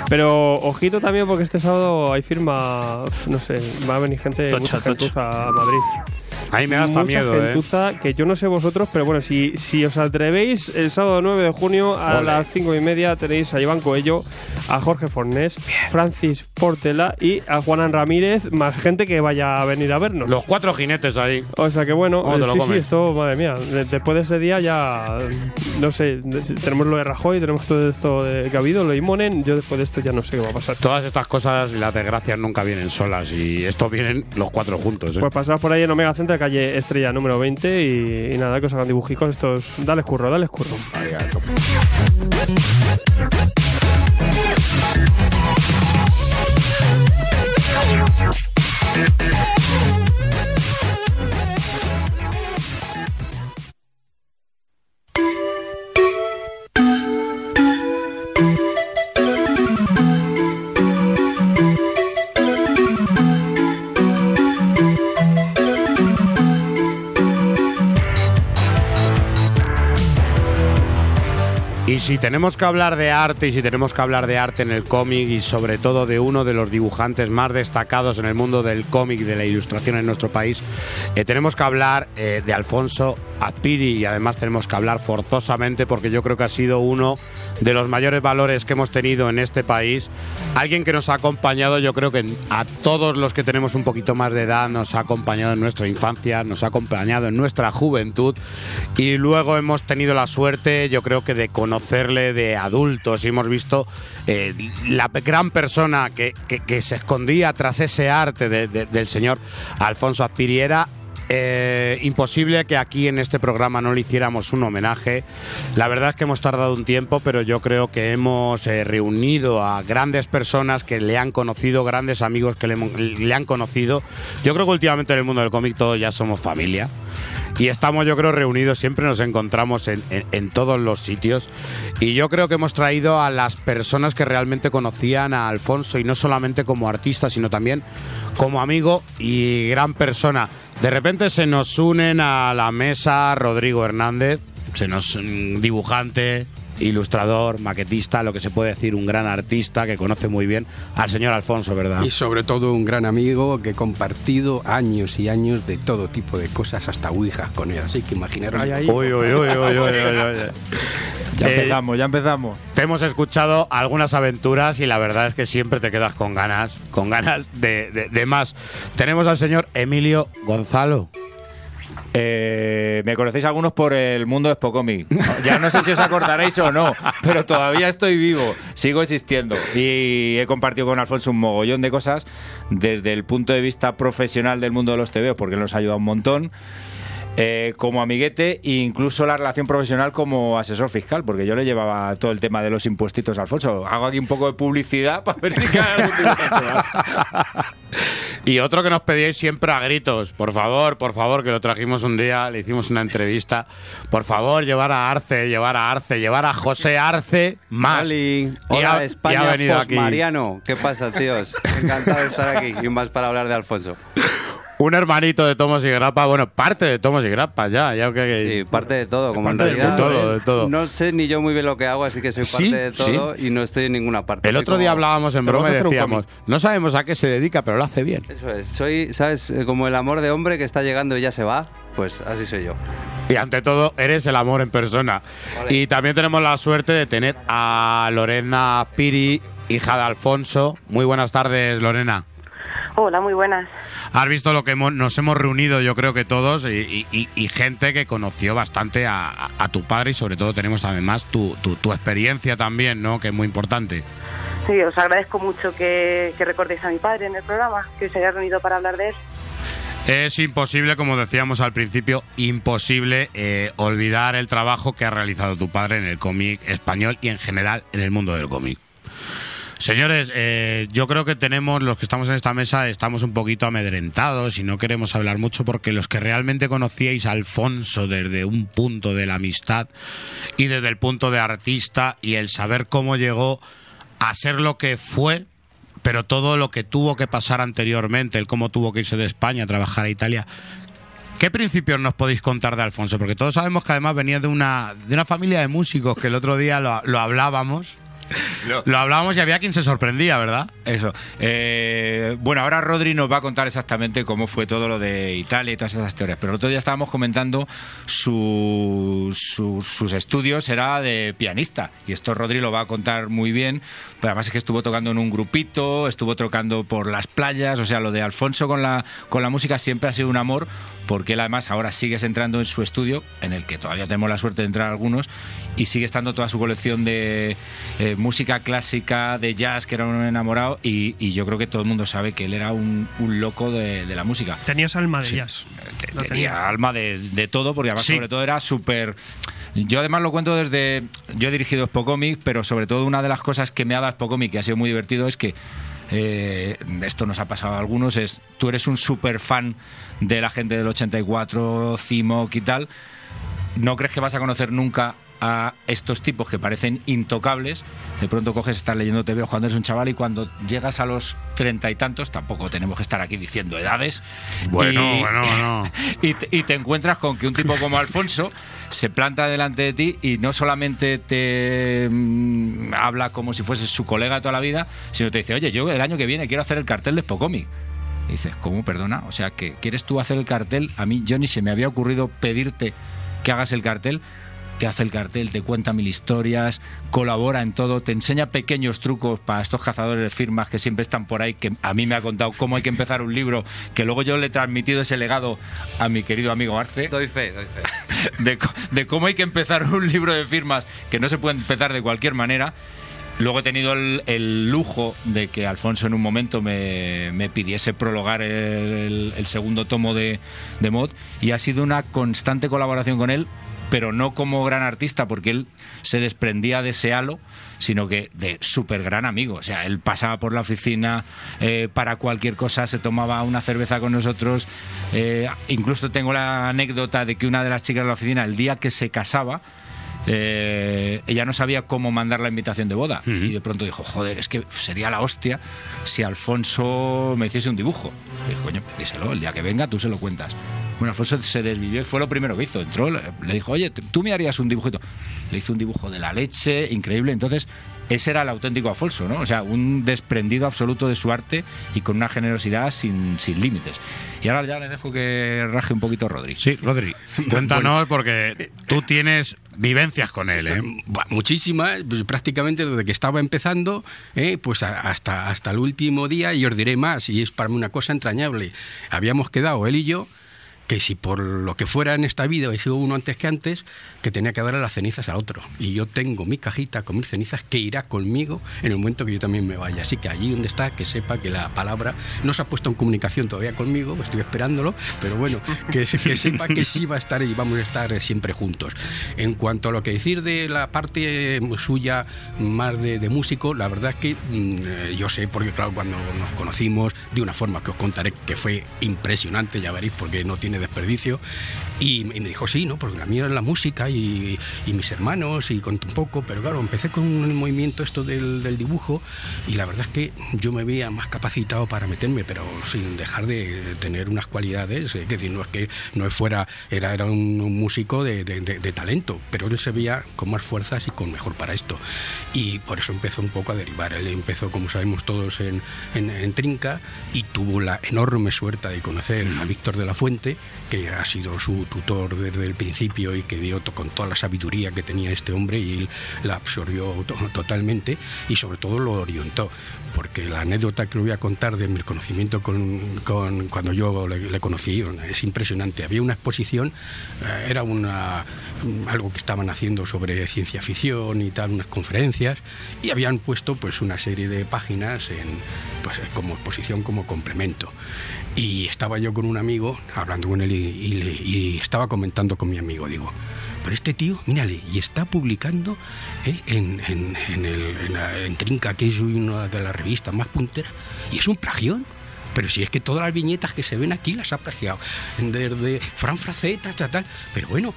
Pero ojito también porque este sábado hay firma, no sé, va a venir gente, Tocha, mucha tocha. a Madrid. A mí me da hasta mucha miedo, ¿eh? gentuza, que yo no sé vosotros, pero bueno, si, si os atrevéis, el sábado 9 de junio a Ole. las 5 y media tenéis a Iván Coello, a Jorge Fornés, Francis Portela y a Juanan Ramírez, más gente que vaya a venir a vernos. Los cuatro jinetes ahí. O sea que bueno, ¿Cómo te eh, sí, sí, comes? esto, madre mía, de- después de ese día ya, no sé, tenemos lo de Rajoy, tenemos todo esto de, que ha habido, lo de Imonen, yo después de esto ya no sé qué va a pasar. Todas estas cosas y las desgracias nunca vienen solas y estos vienen los cuatro juntos, ¿eh? Pues pasad por ahí en Omega Alcántara, calle Estrella número 20. Y, nada, que os hagan dibujicos estos. Dale curro, dale curro. Si tenemos que hablar de arte y si tenemos que hablar de arte en el cómic y sobre todo de uno de los dibujantes más destacados en el mundo del cómic de la ilustración en nuestro país, eh, tenemos que hablar eh, de Alfonso Azpiri y además tenemos que hablar forzosamente porque yo creo que ha sido uno de los mayores valores que hemos tenido en este país. Alguien que nos ha acompañado, yo creo que a todos los que tenemos un poquito más de edad, nos ha acompañado en nuestra infancia, nos ha acompañado en nuestra juventud y luego hemos tenido la suerte, yo creo que de conocer de adultos y hemos visto eh, la gran persona que, que, se escondía tras ese arte del señor Alfonso Azpiriera eh, imposible que aquí en este programa no le hiciéramos un homenaje. La verdad es que hemos tardado un tiempo, pero yo creo que hemos eh, reunido a grandes personas que le han conocido, grandes amigos que le, han conocido. Yo creo que últimamente en el mundo del cómic todos ya somos familia. Y estamos, yo creo, reunidos, siempre nos encontramos en, en, todos los sitios. Y yo creo que hemos traído a las personas que realmente conocían a Alfonso, y no solamente como artista, sino también como amigo y gran persona. De repente se nos unen a la mesa Rodrigo Hernández, se nos mm, dibujante, ilustrador, maquetista, lo que se puede decir, un gran artista que conoce muy bien al señor Alfonso, ¿verdad? Y sobre todo un gran amigo que he compartido años y años de todo tipo de cosas, hasta Ouija con él. Así que imaginaros. Uy, uy, uy, uy, uy, uy, Ya empezamos, ya empezamos. Te hemos escuchado algunas aventuras y la verdad es que siempre te quedas con ganas, con ganas de, de más. Tenemos al señor Emilio Gonzalo. Eh, me conocéis algunos por el mundo de Spocomic. Ya no sé si os acordaréis o no, pero todavía estoy vivo, sigo existiendo. Y he compartido con Alfonso un mogollón de cosas desde el punto de vista profesional del mundo de los TVO, porque nos ha ayudado un montón. Eh, como amiguete e incluso la relación profesional como asesor fiscal, porque yo le llevaba todo el tema de los impuestitos a Alfonso. Hago aquí un poco de publicidad para ver si Y otro que nos pedíais siempre a gritos, por favor, por favor, que lo trajimos un día, le hicimos una entrevista, por favor, llevar a Arce, llevar a Arce, llevar a José Arce más. Hola, España, venido Mariano, ¿qué pasa, tíos? Encantado de estar aquí y más para hablar de Alfonso un hermanito de Tomos y Grapa, bueno, parte de Tomos y Grapa ya, ya que, Sí, parte de todo, como en realidad, de todo, de todo. No sé ni yo muy bien lo que hago, así que soy parte de todo y no estoy en ninguna parte. El otro día hablábamos en broma y decíamos, no sabemos a qué se dedica, pero lo hace bien. Eso es, soy, ¿sabes? Como el amor de hombre que está llegando y ya se va, pues así soy yo. Y ante todo, eres el amor en persona. Y también tenemos la suerte de tener a Lorena Piri, hija de Alfonso. Muy buenas tardes, Lorena. Hola, muy buenas. Has visto lo que nos hemos reunido, yo creo que todos, y, gente que conoció bastante a, tu padre y sobre todo tenemos además tu, tu, experiencia también, ¿no? Que es muy importante. Sí, os agradezco mucho que, recordéis a mi padre en el programa, que se haya reunido para hablar de él. Es imposible, como decíamos al principio, imposible eh, olvidar el trabajo que ha realizado tu padre en el cómic español y en general en el mundo del cómic. Señores, eh, yo creo que tenemos, los que estamos en esta mesa, estamos un poquito amedrentados y no queremos hablar mucho porque los que realmente conocíais a Alfonso desde un punto de la amistad y desde el punto de artista y el saber cómo llegó a ser lo que fue, pero todo lo que tuvo que pasar anteriormente, el cómo tuvo que irse de España a trabajar a Italia, ¿Qué principios nos podéis contar de Alfonso? Porque todos sabemos que además venía de una, de una familia de músicos, que el otro día lo, lo hablábamos. Lo, hablábamos y había quien se sorprendía, ¿verdad? Eso. Eh, bueno, ahora Rodri nos va a contar exactamente cómo fue todo lo de Italia y todas esas teorías. Pero el otro día estábamos comentando sus estudios, era de pianista. Y esto Rodri lo va a contar muy bien. Pero además es que estuvo tocando en un grupito, estuvo tocando por las playas. O sea, lo de Alfonso con la, con la música siempre ha sido un amor porque él además ahora sigues entrando en su estudio, en el que todavía tenemos la suerte de entrar algunos, y sigue estando toda su colección de eh, música clásica, de jazz, que era un enamorado, y, yo creo que todo el mundo sabe que él era un, loco de, la música. Tenías alma de jazz. tenía, alma de, todo, porque además sobre todo era súper... Yo además lo cuento desde... Yo he dirigido Spocomic, pero sobre todo una de las cosas que me ha dado Spocomic, que ha sido muy divertido, es que eh, esto nos ha pasado a algunos, es tú eres un súper fan de la gente del 84, Cimoc y tal, no crees que vas a conocer nunca a estos tipos que parecen intocables, de pronto coges, estás leyendo te veo cuando eres un chaval y cuando llegas a los treinta y tantos, tampoco tenemos que estar aquí diciendo edades. Bueno, y, bueno, bueno. Y te, y te encuentras con que un tipo como Alfonso se planta delante de ti y no solamente te mm, habla como si fuese su colega toda la vida, sino te dice, oye, yo el año que viene quiero hacer el cartel de Spocomic. Y dices, ¿cómo? Perdona. O sea, que ¿quieres tú hacer el cartel? A mí, yo ni se me había ocurrido pedirte que hagas el cartel. Te hace el cartel, te cuenta mil historias, colabora en todo, te enseña pequeños trucos para estos cazadores de firmas que siempre están por ahí, que a mí me ha contado cómo hay que empezar un libro, que luego yo le he transmitido ese legado a mi querido amigo Arce. Doy fe, doy fe. De, de cómo hay que empezar un libro de firmas, que no se puede empezar de cualquier manera. Luego he tenido el, el lujo de que Alfonso en un momento me, me pidiese prologar el, el- el segundo tomo de, de Mod y ha sido una constante colaboración con él, pero no como gran artista, porque él se desprendía de ese halo, sino que de súper gran amigo. O sea, él pasaba por la oficina eh, para cualquier cosa, se tomaba una cerveza con nosotros. Eh, incluso tengo la anécdota de que una de las chicas de la oficina, el día que se casaba, eh, ella no sabía cómo mandar la invitación de boda y de pronto dijo, joder, es que sería la hostia si Alfonso me hiciese un dibujo. Y dije, coño, díselo, el día que venga tú se lo cuentas. Bueno, Alfonso se desvivió y fue lo primero que hizo. Entró, le dijo, oye, tú me harías un dibujito. Le hizo un dibujo de la leche, increíble. Entonces, ese era el auténtico Alfonso, ¿no? O sea, un desprendido absoluto de su arte y con una generosidad sin, sin límites. Y ahora ya le dejo que raje un poquito Rodri. Sí, Rodri, cuéntanos porque tú tienes vivencias con él, ¿eh? Muchísimas, pues, prácticamente desde que estaba empezando, eh, pues a- hasta, hasta el último día, y os diré más, y es para mí una cosa entrañable. Habíamos quedado él y yo que si por lo que fuera en esta vida hubiese sido uno antes que antes, que tenía que darle las cenizas a otro. Y yo tengo mi cajita con mis cenizas que irá conmigo en el momento que yo también me vaya. Así que allí donde está, que sepa que la palabra no se ha puesto en comunicación todavía conmigo, estoy esperándolo, pero bueno, que, se- que sepa que sí va a estar y vamos a estar eh, siempre juntos. En cuanto a lo que decir de la parte eh, suya más de, músico, la verdad es que mm, yo sé, porque claro, cuando nos conocimos, de una forma que os contaré que fue impresionante, ya veréis, porque no tiene desperdicio, y, me dijo, sí, ¿no? Porque la mía es la música y, mis hermanos, y conté un poco, pero claro, empecé con el movimiento esto del, dibujo, y la verdad es que yo me veía más capacitado para meterme, pero sin dejar de tener unas cualidades, es decir, no es que no fuera, era, era un, un músico de, talento, pero él se veía con más fuerzas y con mejor para esto. Y por eso empezó un poco a derivar. Él empezó, como sabemos todos, en Trinca y tuvo la enorme suerte de conocer a Víctor de la Fuente, que ha sido su tutor desde el principio y que dio con toda la sabiduría que tenía este hombre y él la absorbió to- totalmente y sobre todo lo orientó. Porque la anécdota que le voy a contar de mi conocimiento con, cuando yo le, le conocí es impresionante. Había una exposición, eh, era una, algo que estaban haciendo sobre ciencia ficción y tal, unas conferencias, y habían puesto pues una serie de páginas en, pues, como exposición, como complemento. Y estaba yo con un amigo, hablando con él, y, estaba comentando con mi amigo, digo, pero este tío, mírale, y está publicando eh, en, en- en Trinca, que es una de las revistas más punteras, y es un plagión. Pero si es que todas las viñetas que se ven aquí las ha plagiado. Desde Fran Fraceta, tal. Pero bueno,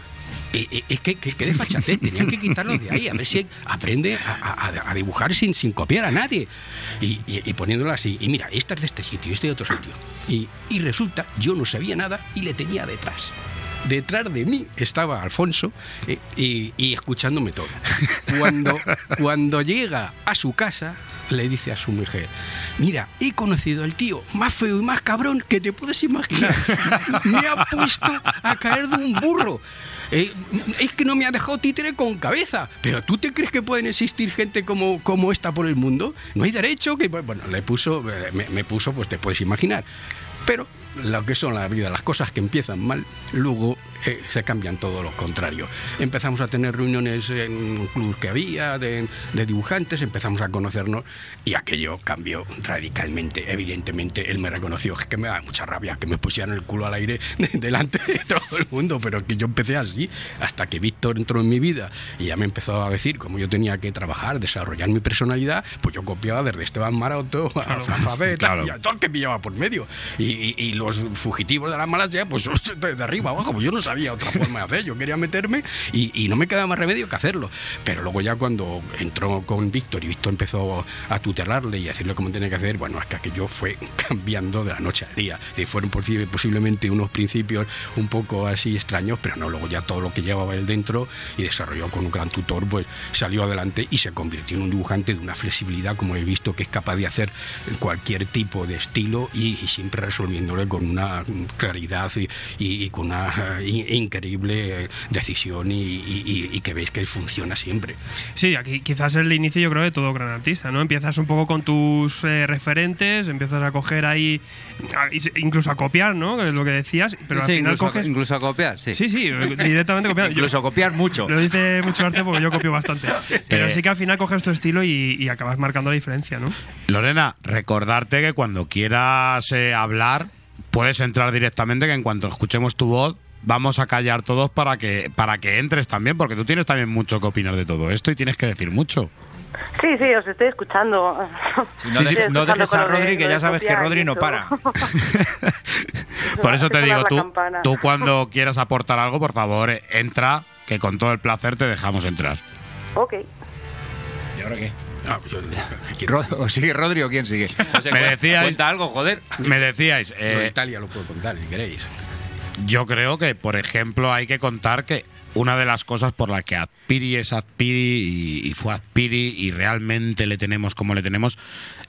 eh, eh, es que, que, de fachatez, tenían que quitarlos de ahí, a ver si aprende a, dibujar sin, sin copiar a nadie. Y, y- y así, y mira, esta es de este sitio, este de otro sitio. Y, y resulta, yo no sabía nada y le tenía detrás. Detrás de mí estaba Alfonso eh, y, y escuchándome todo. Cuando, cuando llega a su casa, le dice a su mujer, mira, he conocido al tío más feo y más cabrón que te puedes imaginar. Me ha puesto a caer de un burro. Eh, es que no me ha dejado títere con cabeza. Pero ¿tú te crees que pueden existir gente como, como esta por el mundo? No hay derecho que... Bueno, le puso, eh, me, me puso, pues te puedes imaginar. Pero lo que son la vida, las cosas que empiezan mal, luego eh, se cambian todo lo contrario. Empezamos a tener reuniones en un club que había de, de dibujantes, empezamos a conocernos y aquello cambió radicalmente. Evidentemente, él me reconoció, que me da mucha rabia que me pusieran el culo al aire de- delante de todo el mundo, pero que yo empecé así hasta que Víctor entró en mi vida y ya me empezó a decir cómo yo tenía que trabajar, desarrollar mi personalidad, pues yo copiaba desde Esteban Maroto a Fran Faveta y a todo el que pillaba por medio. Y, y- y los fugitivos de la Malasia, pues de arriba abajo, pues yo no sabía sabía otra forma de hacer. Yo quería meterme y, no me quedaba más remedio que hacerlo. Pero luego ya cuando entró con Víctor y Víctor empezó a tutelarle y a decirle cómo tenía que hacer, bueno, es que aquello fue cambiando de la noche al día. Y fueron posiblemente unos principios un poco así extraños, pero no, luego ya todo lo que llevaba él dentro y desarrolló con un gran tutor, pues salió adelante y se convirtió en un dibujante de una flexibilidad, como he visto, que es capaz de hacer cualquier tipo de estilo y, siempre resolviéndole con una claridad y, con una eh, increíble decisión y, que veis que funciona siempre. Sí, aquí quizás es el inicio, yo creo, de todo gran artista, ¿no? Empiezas un poco con tus eh, referentes, empiezas a coger ahí, incluso a copiar, ¿no? Es lo que decías, pero al final incluso, coges. incluso a copiar, sí. Sí, sí, directamente copiar. incluso a copiar mucho. Lo dice mucho arte porque yo copio bastante. Pero sí que al final coges tu estilo y, acabas marcando la diferencia, ¿no? Lorena, recordarte que cuando quieras eh, hablar, puedes entrar directamente, que en cuanto escuchemos tu voz, vamos a callar todos para que, para que entres también, porque tú tienes también mucho que opinar de todo esto y tienes que decir mucho. Sí, sí, os estoy escuchando. no, dejes a Rodri, que ya sabes que Rodri no para. por eso te digo, tú, tú cuando quieras aportar algo, por favor, entra, que con todo el placer te dejamos entrar. Ok. ¿Y ahora qué? Ah, ¿O sigue Rodri o quién sigue? me decíais, cuenta algo, joder. Me decíais. Eh, Italia lo puedo contar, si queréis. Yo creo que, por ejemplo, hay que contar que una de las cosas por las que Azpiri es Azpiri y, fue Azpiri y realmente le tenemos como le tenemos,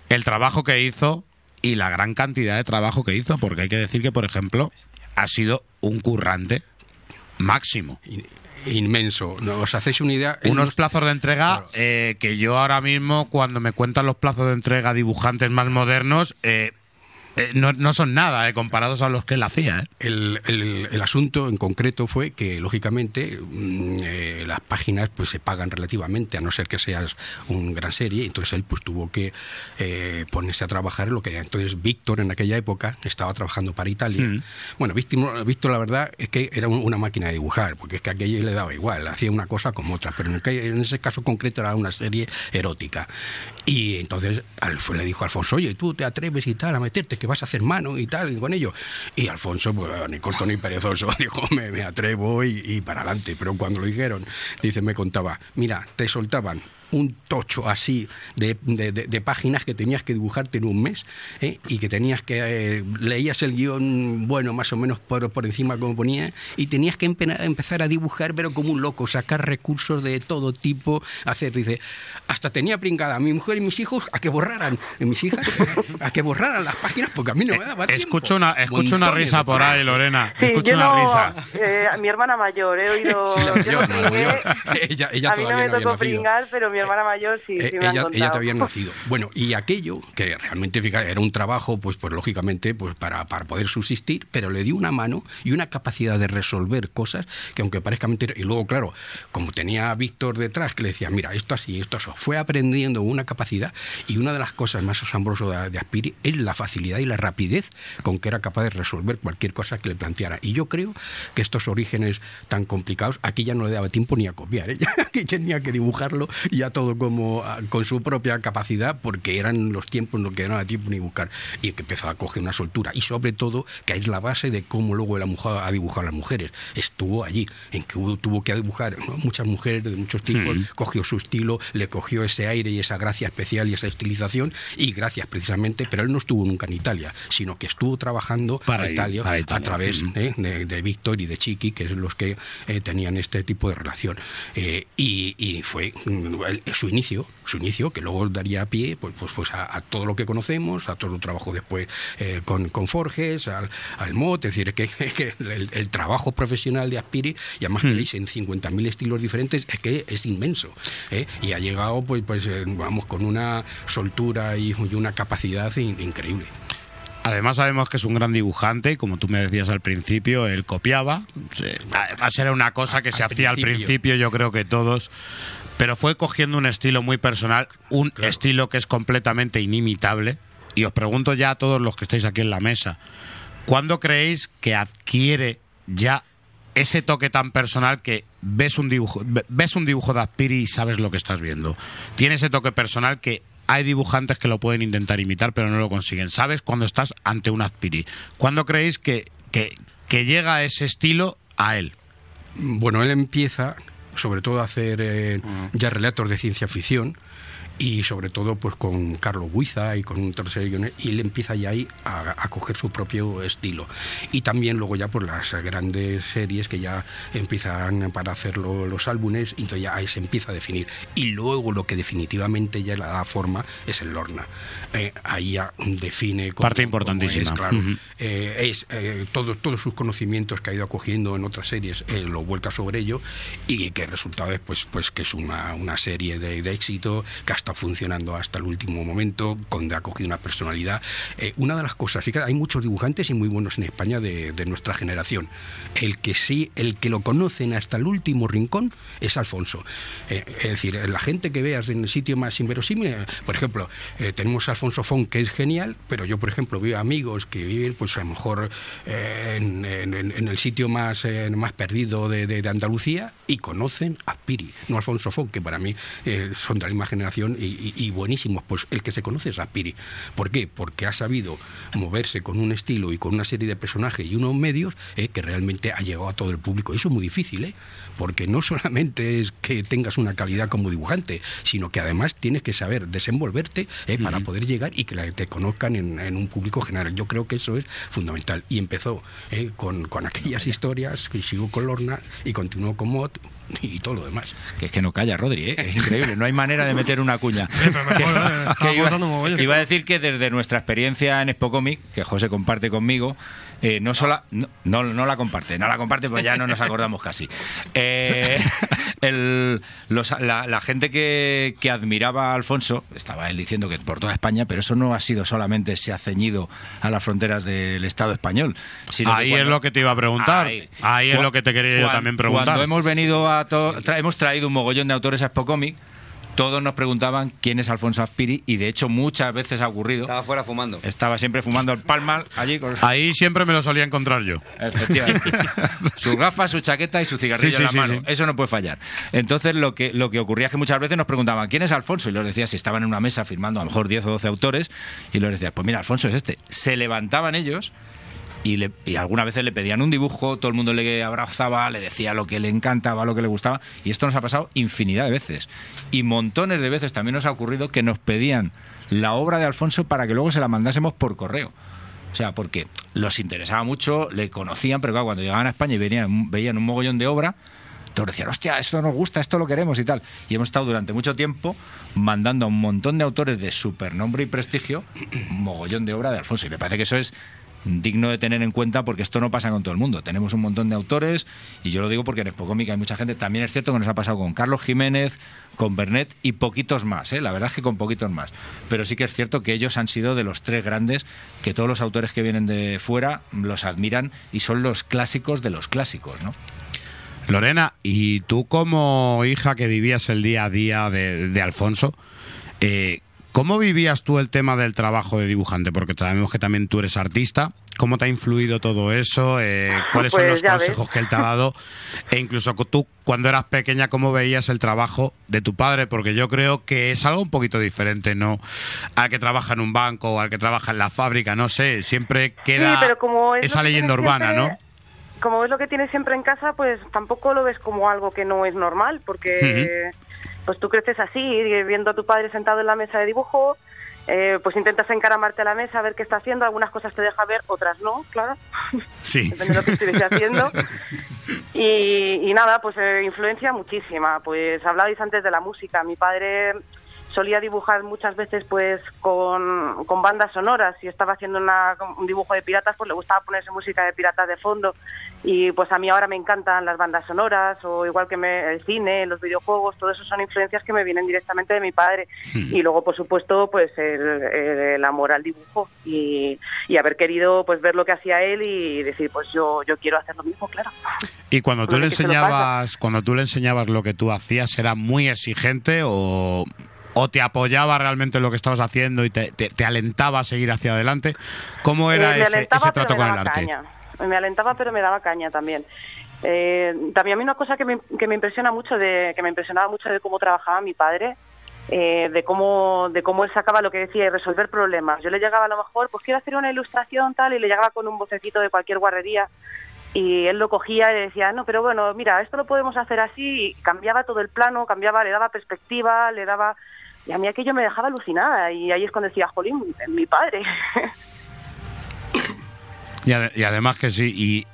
el trabajo que hizo y la gran cantidad de trabajo que hizo, porque hay que decir que, por ejemplo, ha sido un currante máximo. Inmenso. ¿Os hacéis una idea? Unos plazos de entrega eh, que yo ahora mismo, cuando me cuentan los plazos de entrega dibujantes más modernos, eh, eh, no, son nada eh, comparados a los que él hacía. Eh. El, el, asunto en concreto fue que, lógicamente, mm, las páginas pues se pagan relativamente, a no ser que seas un gran serie. Entonces él pues tuvo que ponerse a trabajar en lo que era. Entonces Víctor, en aquella época, estaba trabajando para Italia. Mm. Bueno, Víctor, Víctor, la verdad, es que era una máquina de dibujar, porque es que a aquella le daba igual, hacía una cosa como otra. Pero en, en ese caso concreto era una serie erótica. Y entonces le dijo a Alfonso, oye, tú te atreves y tal a meterte que vas a hacer mano y tal, y con ello. Y Alfonso, pues ni corto ni perezoso, dijo, me, atrevo y, y, para adelante. Pero cuando lo dijeron, dice, me contaba, mira, te soltaban un tocho así de, de, páginas que tenías que dibujarte en un mes ¿eh? y que tenías que eh, leías el guion bueno más o menos por, por encima como ponía y tenías que empezar a dibujar pero como un loco sacar recursos de todo tipo hacer dice hasta tenía pringada a mi mujer y mis hijos a que borraran mis hijas a que borraran las páginas porque a mí no me daba tiempo escucho una escucho una risa por ahí Lorena. Sí, escucho una risa. eh, mi hermana mayor he oído sí, yo ella, ella a mí no me tocó pringar pero mi hermana mayor sí, eh, sí me ella, han ella te nacido. Bueno, y aquello, que realmente era un trabajo, pues, pues lógicamente, pues para, para poder subsistir, pero le dio una mano y una capacidad de resolver cosas que aunque parezca mentira, y luego, claro, como tenía a Víctor detrás, que le decía, mira, esto así, esto así, fue aprendiendo una capacidad y una de las cosas más asombrosas de, Aspiri es la facilidad y la rapidez con que era capaz de resolver cualquier cosa que le planteara. Y yo creo que estos orígenes tan complicados, aquí ya no le daba tiempo ni a copiar, ¿eh? aquí tenía que dibujarlo y ya todo con Ah, con su propia capacidad, porque eran los tiempos en los que no había tiempo ni buscar, y que empezó a coger una soltura. Y sobre todo, que es la base de cómo luego la mujer ha dibujado a las mujeres. Estuvo allí, en que tuvo que dibujar muchas mujeres de muchos tipos, cogió su estilo, le cogió ese aire y esa gracia especial y esa estilización, y gracias precisamente, pero él no estuvo nunca en Italia, sino que estuvo trabajando para Italia, a través eh, de, Víctor y de Chiqui, que es los que eh, tenían este tipo de relación. Eh, y, y, fue mm, su inicio su inicio, que luego daría pie pues, pues, pues a, todo lo que conocemos, a todo el trabajo después eh, con, con, Forges, al, al MOT, es decir, que, que el, trabajo profesional de Aspiri, y además que hmm. veis en 50.000 estilos diferentes, es que es inmenso. ¿eh? Y ha llegado, pues, pues eh, vamos, con una soltura y, una capacidad increíble. Además sabemos que es un gran dibujante y como tú me decías al principio, él copiaba. Va a ser una cosa que se hacía al principio, yo creo que todos pero fue cogiendo un estilo muy personal, un estilo que es completamente inimitable. Y os pregunto ya a todos los que estáis aquí en la mesa, ¿cuándo creéis que adquiere ya ese toque tan personal que ves un dibujo, ves un dibujo de Aspiri y sabes lo que estás viendo? Tiene ese toque personal que hay dibujantes que lo pueden intentar imitar, pero no lo consiguen. ¿Sabes cuando estás ante un Aspiri? ¿Cuándo creéis que, que, que llega ese estilo a él? Bueno, él empieza sobre todo hacer eh, ya relatos de ciencia ficción y sobre todo pues con Carlos Huiza y con un tercer guionero y él empieza ya ahí a, coger su propio estilo. Y también luego ya por las grandes series que ya empiezan para hacer los álbumes y entonces ya ahí se empieza a definir. Y luego lo que definitivamente ya le da forma es el Lorna. Eh, ahí ya define parte importantísima. es, claro, eh, es eh, todos sus conocimientos que ha ido acogiendo en otras series lo vuelca sobre ello y que el resultado es pues, pues que es una, una serie de, de éxito que hasta funcionando hasta el último momento, con ha cogido una personalidad. Eh, una de las cosas, fíjate, hay muchos dibujantes y muy buenos en España de, nuestra generación. El que sí, el que lo conocen hasta el último rincón es Alfonso. Eh, es decir, la gente que veas en el sitio más inverosímil, eh, por ejemplo, tenemos Alfonso Fon, que es genial, pero yo, por ejemplo, veo amigos que viven, pues a lo mejor en, el sitio más, más perdido de, Andalucía y conocen a Piri, no Alfonso Fon, que para mí son de la misma generación y, buenísimos. Pues el que se conoce es Rapiri. ¿Por qué? Porque ha sabido moverse con un estilo y con una serie de personajes y unos medios eh, que realmente ha llegado a todo el público. Eso es muy difícil, ¿eh? porque no solamente es que tengas una calidad como dibujante, sino que además tienes que saber desenvolverte eh, para poder llegar y que te conozcan en, un público general. Yo creo que eso es fundamental. Y empezó eh, con, con, aquellas historias, y sigo con Lorna y continuó con Mott y todo lo demás. Que es que no calla, Rodri, ¿eh? es increíble, no hay manera de meter una cuña. iba, a decir que desde nuestra experiencia en Spocomic, que José comparte conmigo, eh, no, sola, no, no, la comparte, no la comparte pues ya no nos acordamos casi. Eh, la, gente que, admiraba a Alfonso, estaba él diciendo que por toda España, pero eso no ha sido solamente, se ha ceñido a las fronteras del Estado español. ahí es lo que te iba a preguntar. Ahí, es lo que te quería yo también preguntar. Cuando hemos venido a. hemos traído un mogollón de autores a Spocomic todos nos preguntaban quién es Alfonso Aspiri y de hecho muchas veces ha ocurrido. Estaba fuera fumando. Estaba siempre fumando el palmal allí. Ahí siempre me lo solía encontrar yo. Efectivamente. Sus gafas, su chaqueta y su cigarrillo en la mano. Eso no puede fallar. Entonces lo que, lo que ocurría es que muchas veces nos preguntaban quién es Alfonso y los decía si estaban en una mesa firmando a lo mejor 10 o 12 autores y los decía, pues mira, Alfonso es este. Se levantaban ellos y, le, algunas veces le pedían un dibujo, todo el mundo le abrazaba, le decía lo que le encantaba, lo que le gustaba, y esto nos ha pasado infinidad de veces. Y montones de veces también nos ha ocurrido que nos pedían la obra de Alfonso para que luego se la mandásemos por correo. O sea, porque los interesaba mucho, le conocían, pero claro, cuando llegaban a España y venían, veían un mogollón de obra, todos decían, hostia, esto nos gusta, esto lo queremos y tal. Y hemos estado durante mucho tiempo mandando a un montón de autores de supernombre y prestigio un mogollón de obra de Alfonso. Y me parece que eso es digno de tener en cuenta porque esto no pasa con todo el mundo. Tenemos un montón de autores y yo lo digo porque en Expocomic hay mucha gente. También es cierto que nos ha pasado con Carlos Jiménez, con Bernet y poquitos más. ¿eh? La verdad es que con poquitos más. Pero sí que es cierto que ellos han sido de los tres grandes que todos los autores que vienen de fuera los admiran y son los clásicos de los clásicos, ¿no? Lorena, y tú como hija que vivías el día a día de, Alfonso, eh, ¿Cómo vivías tú el tema del trabajo de dibujante? Porque sabemos que también tú eres artista. ¿Cómo te ha influido todo eso? Eh, ¿Cuáles son pues los consejos que él te ha dado? E incluso tú, cuando eras pequeña, ¿cómo veías el trabajo de tu padre? Porque yo creo que es algo un poquito diferente, ¿no? Al que trabaja en un banco o al que trabaja en la fábrica, no sé. Siempre queda esa leyenda urbana, ¿no? Como es lo que tienes siempre en casa, pues tampoco lo ves como algo que no es normal, porque pues tú creces así, viendo a tu padre sentado en la mesa de dibujo, eh, pues intentas encaramarte a la mesa, a ver qué está haciendo, algunas cosas te deja ver, otras no, claro. Sí. Depende de lo que estuviese haciendo. Y, nada, pues eh, influencia muchísima. Pues hablabais antes de la música. Mi padre solía dibujar muchas veces pues con, con bandas sonoras. Si estaba haciendo un dibujo de piratas, pues le gustaba ponerse música de piratas de fondo. Y pues a mí ahora me encantan las bandas sonoras, o igual que me, el cine, los videojuegos, todo eso son influencias que me vienen directamente de mi padre. Hmm. Y luego, por supuesto, pues el, amor al dibujo y, y, haber querido pues ver lo que hacía él y decir, pues yo, yo quiero hacer lo mismo, claro. Y cuando tú le enseñabas, cuando tú le enseñabas lo que tú hacías, ¿era muy exigente o o te apoyaba realmente en lo que estabas haciendo y te, te, alentaba a seguir hacia adelante? ¿Cómo era eh, ese, trato con el arte? Me alentaba, pero me daba caña también. Eh, también a mí una cosa que me, que me impresiona mucho de que me impresionaba mucho de cómo trabajaba mi padre eh, de cómo de cómo él sacaba lo que decía y resolver problemas yo le llegaba a lo mejor pues quiero hacer una ilustración tal y le llegaba con un bocecito de cualquier guarrería y él lo cogía y decía, no, pero bueno, mira, esto lo podemos hacer así, y cambiaba todo el plano, cambiaba, le daba perspectiva, le daba... Y a mí aquello me dejaba alucinada, y ahí es cuando decía, jolín, mi padre. Y, y además que sí, y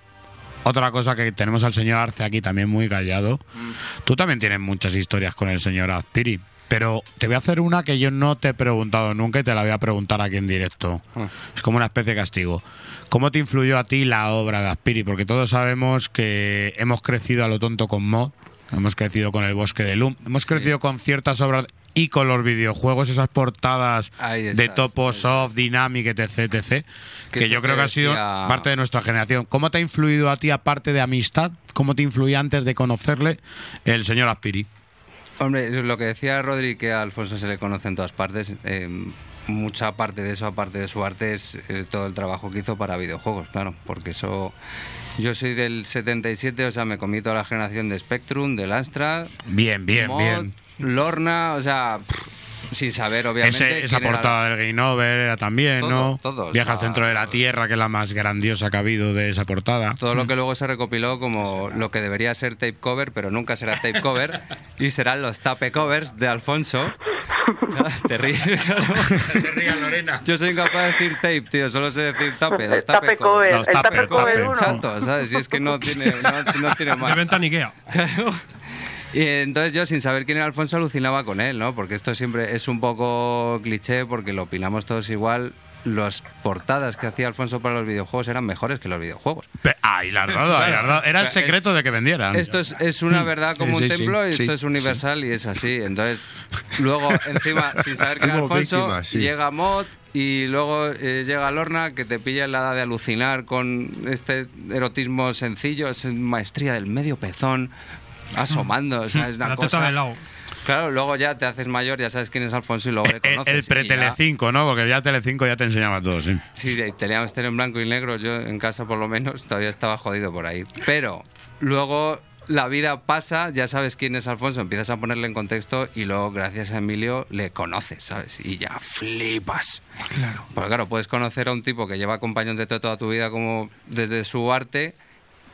otra cosa que tenemos al señor Arce aquí también muy callado. Tú también tienes muchas historias con el señor Azpiri. Pero te voy a hacer una que yo no te he preguntado nunca y te la voy a preguntar aquí en directo. Es como una especie de castigo. ¿Cómo te influyó a ti la obra de Aspiri? Porque todos sabemos que hemos crecido a lo tonto con Mod, hemos crecido con El Bosque de Lum, hemos crecido con ciertas obras y con los videojuegos, esas portadas de Topo Soft, Dynamic, etc, etc que yo creo que ha sido parte de nuestra generación. ¿Cómo te ha influido a ti, aparte de amistad? ¿Cómo te influía antes de conocerle el señor Aspiri? Hombre, lo que decía Rodri, que a Alfonso se le conoce en todas partes, eh, mucha parte de eso, aparte de su arte, es eh, todo el trabajo que hizo para videojuegos, claro, porque eso... Yo soy del 77, o sea, me comí toda la generación de Spectrum, del Astra. Bien, bien, bien. Lorna, o sea, sin saber, obviamente. esa portada del Game Over era también, ¿no? Viaja al centro de la Tierra, que es la más grandiosa que ha habido de esa portada. Todo lo que luego se recopiló como lo que debería ser tape cover, pero nunca será tape cover, y serán los tape covers de Alfonso. Te ríes, Te ríes, Lorena. Yo soy incapaz de decir tape, tío, solo sé decir tape. Los tape, tape cover. Los tape, cover. Chato, ¿sabes? Y es que no tiene, no, tiene más. De venta Ikea. Y entonces yo, sin saber quién era Alfonso, alucinaba con él, ¿no? Porque esto siempre es un poco cliché, porque lo opinamos todos igual. Las portadas que hacía Alfonso para los videojuegos eran mejores que los videojuegos. Ay, la verdad, Era el secreto de que vendieran. Esto es, es una verdad como un templo y esto es universal y es así. Entonces, luego, encima, sin saber quién era Alfonso, llega Mod y luego eh, llega Lorna que te pilla en la edad de alucinar con este erotismo sencillo, es maestría del medio pezón, asomando, o sea, es una la cosa... Teta de lado. Claro, luego ya te haces mayor, ya sabes quién es Alfonso y luego le conoces. El, pre-Telecinco, ¿no? Porque ya Telecinco ya te enseñaba todo, sí. Sí, teníamos tele en blanco y negro, yo en casa por lo menos todavía estaba jodido por ahí. Pero luego la vida pasa, ya sabes quién es Alfonso, empiezas a ponerle en contexto y luego gracias a Emilio le conoces, ¿sabes? Y ya flipas. Claro. Porque claro, puedes conocer a un tipo que lleva acompañándote toda tu vida como desde su arte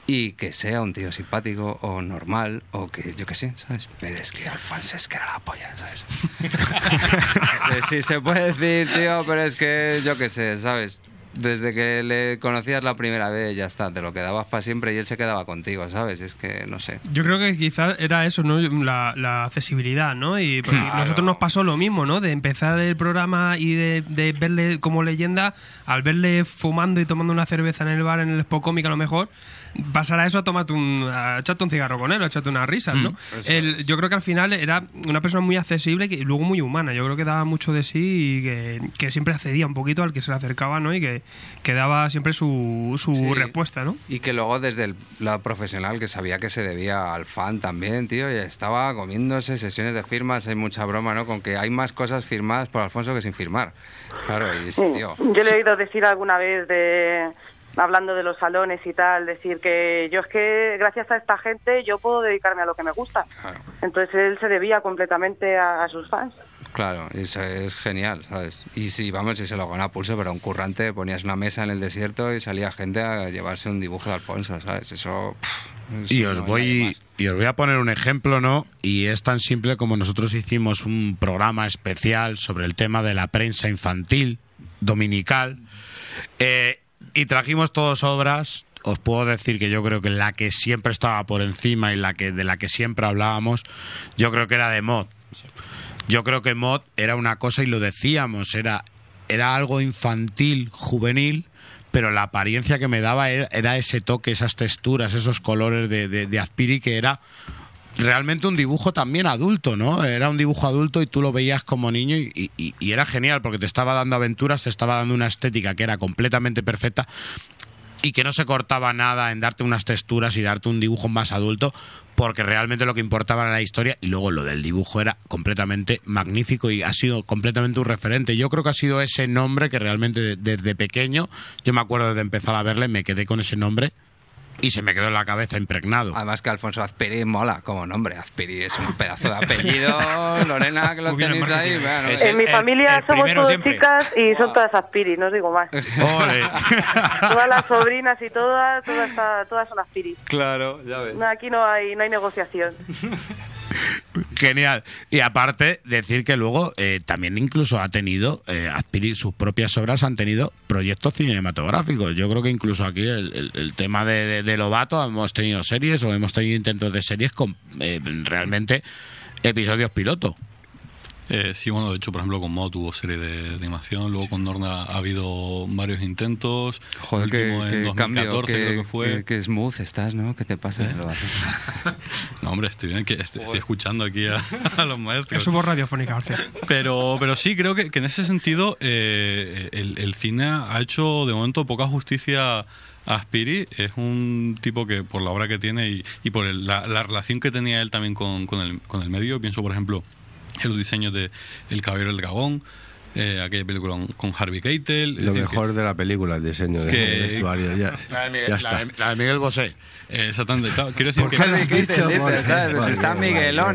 y que sea un tío simpático o normal o que yo qué sé, ¿sabes? Pero es que Alfonso es que era la polla, ¿sabes? sí, se puede decir, tío, pero es que yo qué sé, ¿sabes? Desde que le conocías la primera vez, ya está, te lo quedabas para siempre y él se quedaba contigo, ¿sabes? Es que no sé. Yo creo que quizás era eso, ¿no? La, la accesibilidad, ¿no? Y porque Claro. nosotros nos pasó lo mismo, ¿no? De empezar el programa y de, de verle como leyenda, al verle fumando y tomando una cerveza en el bar, en el Expo Cómic a lo mejor, pasar a eso a tomarte un, a echarte un cigarro con él, a echarte unas risas, ¿no? eso El- yo creo que al final era una persona muy accesible y luego muy humana. Yo creo que daba mucho de sí y que, que siempre accedía un poquito al que se le acercaba, ¿no? Y que, que daba siempre su, su Sí. respuesta, ¿no? Y que luego desde el lado profesional, que sabía que se debía al fan también, tío, y estaba comiéndose sesiones de firmas, hay mucha broma, ¿no? Con que hay más cosas firmadas por Alfonso que sin firmar. Claro, y Sí, tío... Yo le he oído decir alguna vez de hablando de los salones y tal, decir que yo es que gracias a esta gente yo puedo dedicarme a lo que me gusta. Entonces él se debía completamente a, a sus fans. Claro, y eso es genial, ¿sabes? Y si, vamos, si se lo gana pulso, pero un currante, ponías una mesa en el desierto y salía gente a llevarse un dibujo de Alfonso, ¿sabes? Eso... pff, Y os no voy y os voy a poner un ejemplo, ¿no? Y es tan simple como nosotros hicimos un programa especial sobre el tema de la prensa infantil dominical eh, y trajimos todas obras. Os puedo decir que yo creo que la que siempre estaba por encima y la que de la que siempre hablábamos, yo creo que era de Mod. Yo creo que Mod era una cosa y lo decíamos, era era algo infantil, juvenil, pero la apariencia que me daba era, era ese toque, esas texturas, esos colores de, de, de Azpiri que era realmente un dibujo también adulto, ¿no? Era un dibujo adulto y tú lo veías como niño y, y- era genial porque te estaba dando aventuras, te estaba dando una estética que era completamente perfecta y que no se cortaba nada en darte unas texturas y darte un dibujo más adulto, porque realmente lo que importaba era la historia y luego lo del dibujo era completamente magnífico y ha sido completamente un referente. Yo creo que ha sido ese nombre que realmente de- desde pequeño, yo me acuerdo de empezar a verle, me quedé con ese nombre y se me quedó en la cabeza impregnado. Además que Alfonso Azpiri mola como nombre. Azpiri es un pedazo de apellido. Lorena, que lo Muy el tenéis ahí. bueno, Es En el- mi el- familia el somos primero todas siempre. chicas y son todas aspiris, no os digo más. Ole. todas las sobrinas y todas, todas, todas son aspiris. Claro, ya ves. No, aquí no hay, no hay negociación. Genial. Y aparte, decir que luego eh, también incluso ha tenido, eh, Aspiri, sus propias obras han tenido proyectos cinematográficos. Yo creo que incluso aquí el, tema de, de, de Lobato hemos tenido series o hemos tenido intentos de series con eh, realmente episodios piloto. Eh, sí, bueno, de hecho, por ejemplo, con Mo tuvo serie de, de animación, luego con Norna ha habido varios intentos. Joder, último en qué 2014 cambio, qué, creo que fue. qué- qué smooth estás, ¿no? ¿Qué te pasa? Lo haces. No, hombre, estoy bien, que estoy, estoy escuchando aquí a, a los maestros. Es voz radiofónica, García. Pero, pero sí, creo que, que en ese sentido eh, el, el cine ha hecho de momento poca justicia a Aspiri. Es un tipo que por la obra que tiene y, y por el- la, la relación que tenía él también con, con el, con el medio, pienso por ejemplo los diseños de El Caballero del Gabón, eh, aquella película con- Harvey Keitel. Lo decir, mejor de la película, el diseño de que- vestuario. Ya, La de Miguel, ya la de- la de Miguel Bosé. Eh, exactamente, claro, quiero decir ¿Por que... Está vale.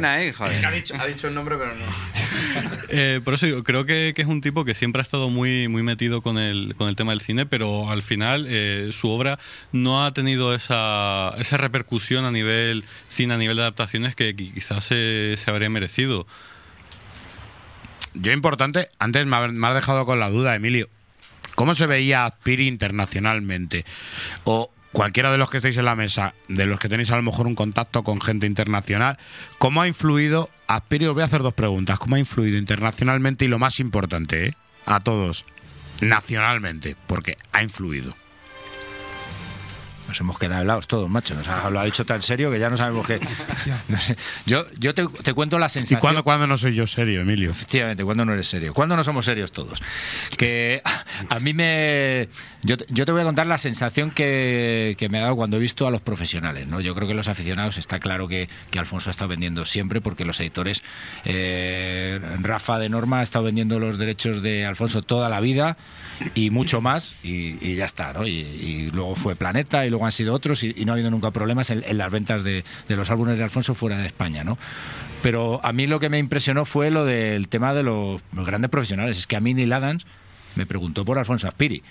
ahí, joder. Ha dicho, ha dicho el nombre, pero no. Eh, por eso digo, creo que, que es un tipo que siempre ha estado muy, muy metido con el, con el tema del cine, pero al final eh, su obra no ha tenido esa, esa repercusión a nivel cine, a nivel de adaptaciones que qui- quizás se, se habría merecido. Yo importante, antes me, ha- me has dejado con la duda, Emilio. ¿Cómo se veía Aspiri internacionalmente? O cualquiera de los que estáis en la mesa, de los que tenéis a lo mejor un contacto con gente internacional, ¿cómo ha influido Aspiri? Os voy a hacer dos preguntas. ¿Cómo ha influido internacionalmente y lo más importante, eh, a todos, nacionalmente? Porque ha influido. Nos hemos quedado helados todos, macho. Nos ha, lo ha dicho tan serio que ya no sabemos qué. No sé. Yo, yo te, te cuento la ¿Y sensación. cuándo, cuándo no soy yo serio, Emilio? Efectivamente, cuando no eres serio. Cuando no somos serios todos. Que a mí me. Yo, te- yo te voy a contar la sensación que, que me ha dado cuando he visto a los profesionales. ¿no? Yo creo que los aficionados está claro que, que Alfonso ha estado vendiendo siempre porque los editores. eh, Rafa de Norma ha estado vendiendo los derechos de Alfonso toda la vida y mucho más y, y ya está. ¿no? Y, y luego fue Planeta y luego han sido otros y, no ha habido nunca problemas en, las ventas de, los álbumes de Alfonso fuera de España. ¿no? Pero a mí lo que me impresionó fue lo del tema de los, grandes profesionales. Es que a mí Neil Adams me preguntó por Alfonso Aspiri.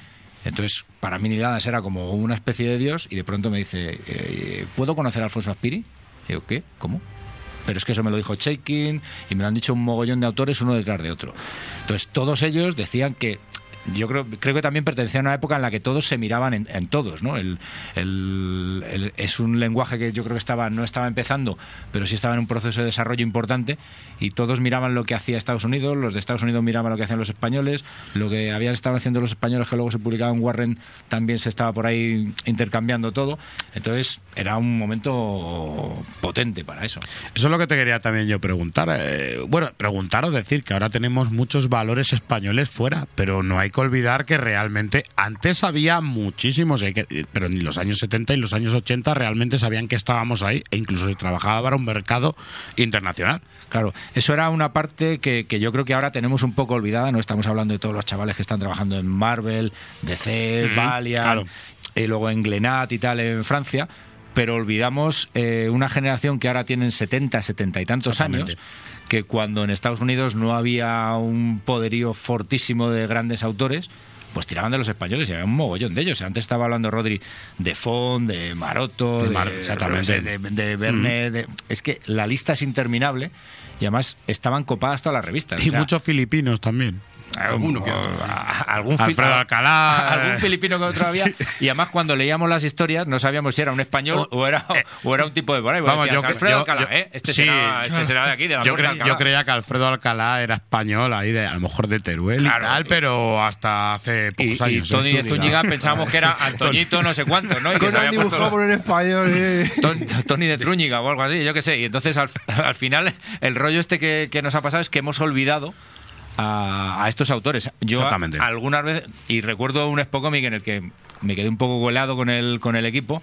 Entonces, para mí Neil Adams era como una especie de dios y de pronto me dice, eh, ¿puedo conocer a Alfonso Aspiri? Y yo, ¿qué? ¿Cómo? Pero es que eso me lo dijo Shaking y me lo han dicho un mogollón de autores uno detrás de otro. Entonces, todos ellos decían que yo creo, creo que también pertenecía a una época en la que todos se miraban en, en todos, ¿no? El, el- el- es un lenguaje que yo creo que estaba, no estaba empezando, pero sí estaba en un proceso de desarrollo importante y todos miraban lo que hacía Estados Unidos, los de Estados Unidos miraban lo que hacían los españoles, lo que habían estado haciendo los españoles que luego se publicaba en Warren también se estaba por ahí intercambiando todo. Entonces era un momento potente para eso. Eso es lo que te quería también yo preguntar. Eh, bueno, preguntaros, decir que ahora tenemos muchos valores españoles fuera, pero no hay que olvidar que realmente antes había muchísimos, hay que- pero en los años 70 y los años 80 realmente sabían que estábamos ahí e incluso se trabajaba para un mercado internacional. Claro, eso era una parte que, que yo creo que ahora tenemos un poco olvidada. No estamos hablando de todos los chavales que están trabajando en Marvel, DC, Ujú, Valiant, claro. y luego en Glenat y tal en Francia. Pero olvidamos eh, una generación que ahora tienen 70, 70 y tantos años. Que cuando en Estados Unidos no había un poderío fortísimo de grandes autores, pues tiraban de los españoles y había un mogollón de ellos. Antes estaba hablando Rodri de Font, de Maroto, De Mar- de, es que la lista es interminable y además estaban copadas todas las revistas. Y O sea, muchos filipinos también. Alguno que otro. A- algún Alfredo Alcalá. algún filipino que otro había y además cuando leíamos las historias no sabíamos si era un español o, era o era un tipo de por ahí Vamos, decías, yo- Alfredo yo- Alcalá, yo- ¿eh? este, sí. será, este será de aquí de la Yo, cre- yo creía que Alfredo Alcalá era español, ahí de, a lo mejor de Teruel y tal, pero hasta hace y, pocos y años. Tony ¿eh? de Zúñiga pensábamos que era Antoñito no sé cuánto, ¿no? Y que Con se había un puesto dibujado por en español. eh. Ton- Tony de Trúñiga o algo así, yo qué sé. Y entonces al, al final el rollo este que, que nos ha pasado es que hemos olvidado a, a estos autores. Yo Exactamente. a- algunas veces, y recuerdo un Spocomic en el que me quedé un poco golado con el, con el equipo,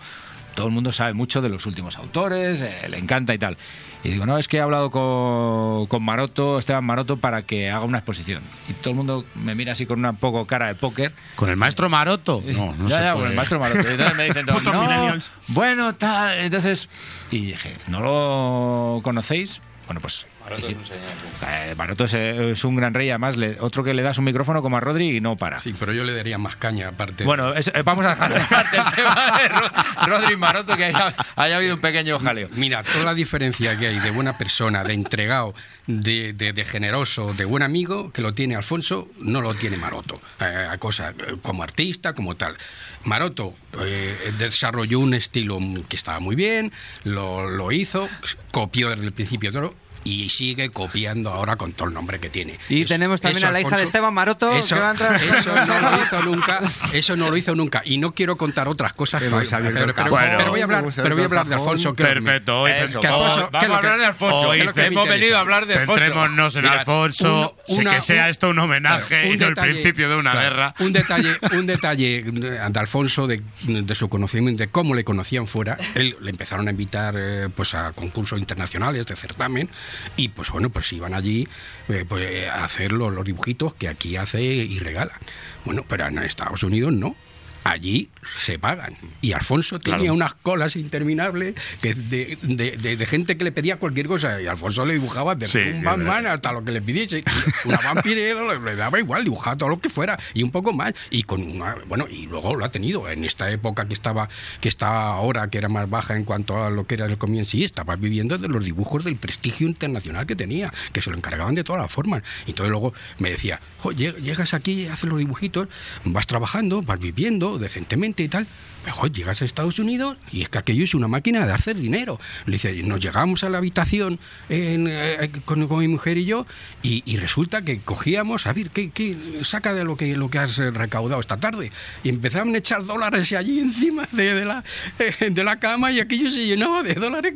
todo el mundo sabe mucho de los últimos autores, eh, le encanta y tal. Y digo, no, es que he hablado con, con Maroto, Esteban Maroto, para que haga una exposición. Y todo el mundo me mira así con una poco cara de póker. ¿Con el maestro Maroto? No, no ya, se ya, puede. con el maestro Maroto. Y entonces me dicen, no, bueno, tal. Entonces, y dije, ¿no lo conocéis? Bueno, pues. Eh, Maroto es, es un gran rey, además, le- otro que le das un micrófono como a Rodri y no para. Sí, pero yo le daría más caña aparte. Bueno, es- eh, vamos a dejar el tema de Ro- Rodri Maroto, que haya, haya habido un pequeño jaleo. Mira, toda la diferencia que hay de buena persona, de entregado, de, de- de generoso, de buen amigo, que lo tiene Alfonso, no lo tiene Maroto. Eh, a cosa, eh, como artista, como tal. Maroto eh, desarrolló un estilo que estaba muy bien, lo, lo hizo, copió desde el principio todo. Y sigue copiando ahora con todo el nombre que tiene. Y Eso- tenemos también eso, a la hija de Alfonso, Esteban Maroto Eso, que va a entrar. eso no lo hizo nunca. Eso no lo hizo nunca. Y no quiero contar otras cosas. Pero, abierto pero- pero- pero voy a hablar, pero voy a hablar de. Alfonso. que que Perfecto, hoy Eso, que vamos, Alfonso- vamos que a hablar que- de Alfonso. hoy que que hemos venido a hablar de Alfonso. Centrémonos en Mira, Alfonso, un- sí una- que sea un- esto un homenaje Claro, y no el principio de una claro, guerra. Un detalle, un detalle de Alfonso de, de su conocimiento, de cómo le conocían fuera. Él le empezaron a invitar eh, pues a concursos internacionales de certamen y pues bueno, pues iban allí eh, pues, eh, a hacer los, los dibujitos que aquí hace y regala. Bueno, pero en Estados Unidos no. Allí se pagan. Y Alfonso tenía Claro. unas colas interminables que de, de- de- de gente que le pedía cualquier cosa. Y Alfonso le dibujaba desde Sí, un Batman hasta lo que le pidiese. Una vampirera le, le daba igual, dibujaba todo lo que fuera. Y un poco más. Y con una. Bueno, y luego lo ha tenido. En esta época que estaba, que está ahora, que era más baja en cuanto a lo que era el cómic en sí, estaba viviendo de los dibujos del prestigio internacional que tenía, que se lo encargaban de todas las formas. Y entonces luego me decía, "Jo, lleg- llegas aquí, haces los dibujitos, vas trabajando, vas viviendo decentemente y tal. Mejor llegas a Estados Unidos y es que aquello es una máquina de hacer dinero. Le dice, nos llegamos a la habitación en, eh, con, con mi mujer y yo y, y resulta que cogíamos, a ver, ¿qué, qué saca de lo que, lo que has recaudado esta tarde? Y empezaban a echar dólares allí encima de, de la, eh, de la cama y aquello se llenaba de dólares.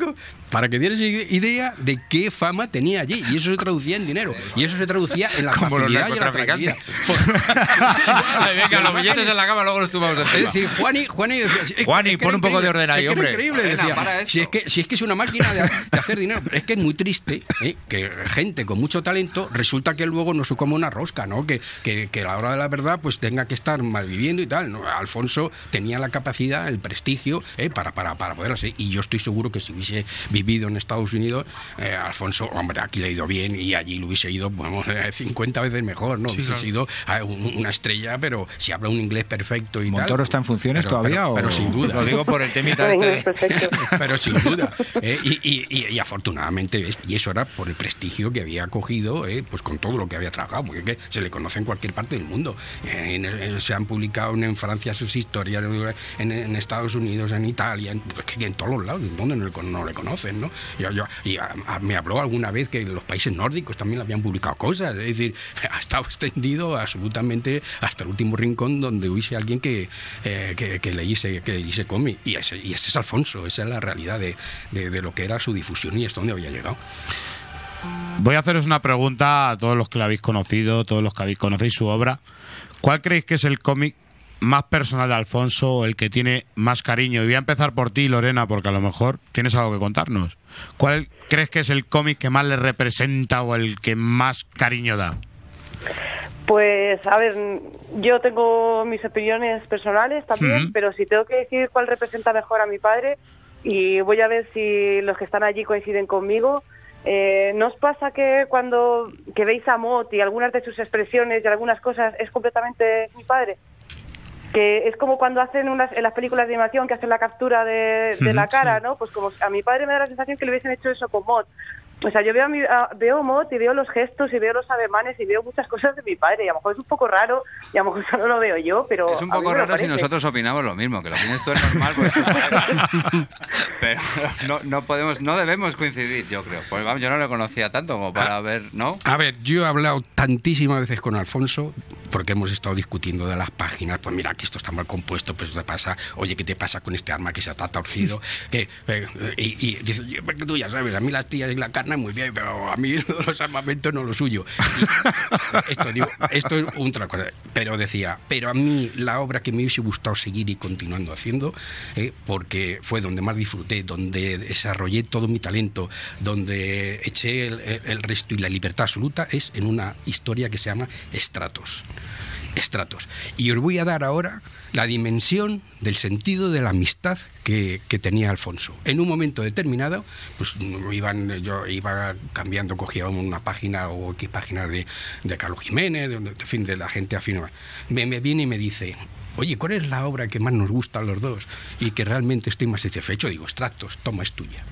Para que tienes idea de qué fama tenía allí. Y eso se traducía en dinero. Y eso se traducía en la Como los facilidad y en la venga, los billetes en la cama, luego los tumbamos Es decir, Juani, Juani decía, es que pon un poco de orden ahí, es que era hombre. increíble, Elena, decía, para esto. si es, que, si es que es una máquina de, de hacer dinero, pero es que es muy triste ¿eh? que gente con mucho talento resulta que luego no se come una rosca, ¿no? Que, que, que a la hora de la verdad pues tenga que estar malviviendo y tal. ¿no? Alfonso tenía la capacidad, el prestigio ¿eh? para, para, para poder hacer. Y yo estoy seguro que si hubiese vivido en Estados Unidos, eh, Alfonso, hombre, aquí le ha ido bien y allí le hubiese ido, vamos, eh, 50 veces mejor, ¿no? hubiese sido un- una estrella, pero si habla un inglés perfecto y tal. ¿Montoro está en funciones Pero- todavía? pero- o- pero sin duda. Lo digo por el temita este. de- pero sin duda. ¿eh? Y, y- y- y afortunadamente, y eso era por el prestigio que había cogido, ¿eh? pues con todo lo que había trabajado, porque es que se le conoce en cualquier parte del mundo. En- en- se han publicado en, en Francia sus historias, en, en Estados Unidos, en Italia, en, pues que en todos los lados, donde no, le- no le conocen, ¿no? Yo- yo- y a- a- me habló alguna vez que en los países nórdicos también le habían publicado cosas, es decir, ha estado extendido absolutamente hasta el último rincón donde hubiese alguien que, eh, que, que que leyese cómic. Y ese, y ese es Alfonso, esa es la realidad de, de- lo que era su difusión y hasta dónde había llegado. Voy a haceros una pregunta a todos los que la habéis conocido, todos los que habéis conocéis su obra. ¿Cuál creéis que es el cómic más personal de Alfonso el que tiene más cariño? Y voy a empezar por ti, Lorena, porque a lo mejor tienes algo que contarnos. ¿Cuál crees que es el cómic que más le representa o el que más cariño da? Pues, a ver, yo tengo mis opiniones personales también, pero si tengo que decir cuál representa mejor a mi padre, y voy a ver si los que están allí coinciden conmigo, eh, ¿no os pasa que cuando que veis a Mott y algunas de sus expresiones y algunas cosas es completamente mi padre? Que es como cuando hacen unas, en las películas de animación que hacen la captura de, de la cara, ¿no? Pues como a mi padre me da la sensación que le hubiesen hecho eso con Mott. O sea, yo veo a, mi, a- veo Mott y veo los gestos y veo los ademanes y veo muchas cosas de mi padre. Y a lo mejor es un poco raro y a lo mejor solo lo veo yo, pero. Es un poco raro si nosotros opinamos lo mismo, que lo tienes tú es normal, pues, pero no, no podemos, no debemos coincidir, yo creo. Pues vamos, yo no lo conocía tanto como para ver, ¿no? A ver, yo he hablado tantísimas veces con Alfonso porque hemos estado discutiendo de las páginas. Pues mira, que esto está mal compuesto, pues te pasa. Oye, ¿qué te pasa con este arma que se está torcido? Que, eh, y, y dice, "Yo, porque tú ya sabes, a mí las tías y la carne Muy bien, pero a mí los armamentos no lo suyo. Esto, digo, esto es otra cosa. Pero decía, pero a mí la obra que me hubiese gustado seguir y continuando haciendo, eh, porque fue donde más disfruté, donde desarrollé todo mi talento, donde eché el, el resto y la libertad absoluta, es en una historia que se llama Estratos estratos. Y os voy a dar ahora la dimensión del sentido de la amistad que, tenía Alfonso. En un momento determinado, pues iban, yo iba cambiando, cogía una página o qué página de, de Carlos Jiménez, de, fin, de la gente afín. Me, me viene y me dice, oye, ¿cuál es la obra que más nos gusta a los dos y que realmente estoy más satisfecho? Digo, extractos, toma, es tuya.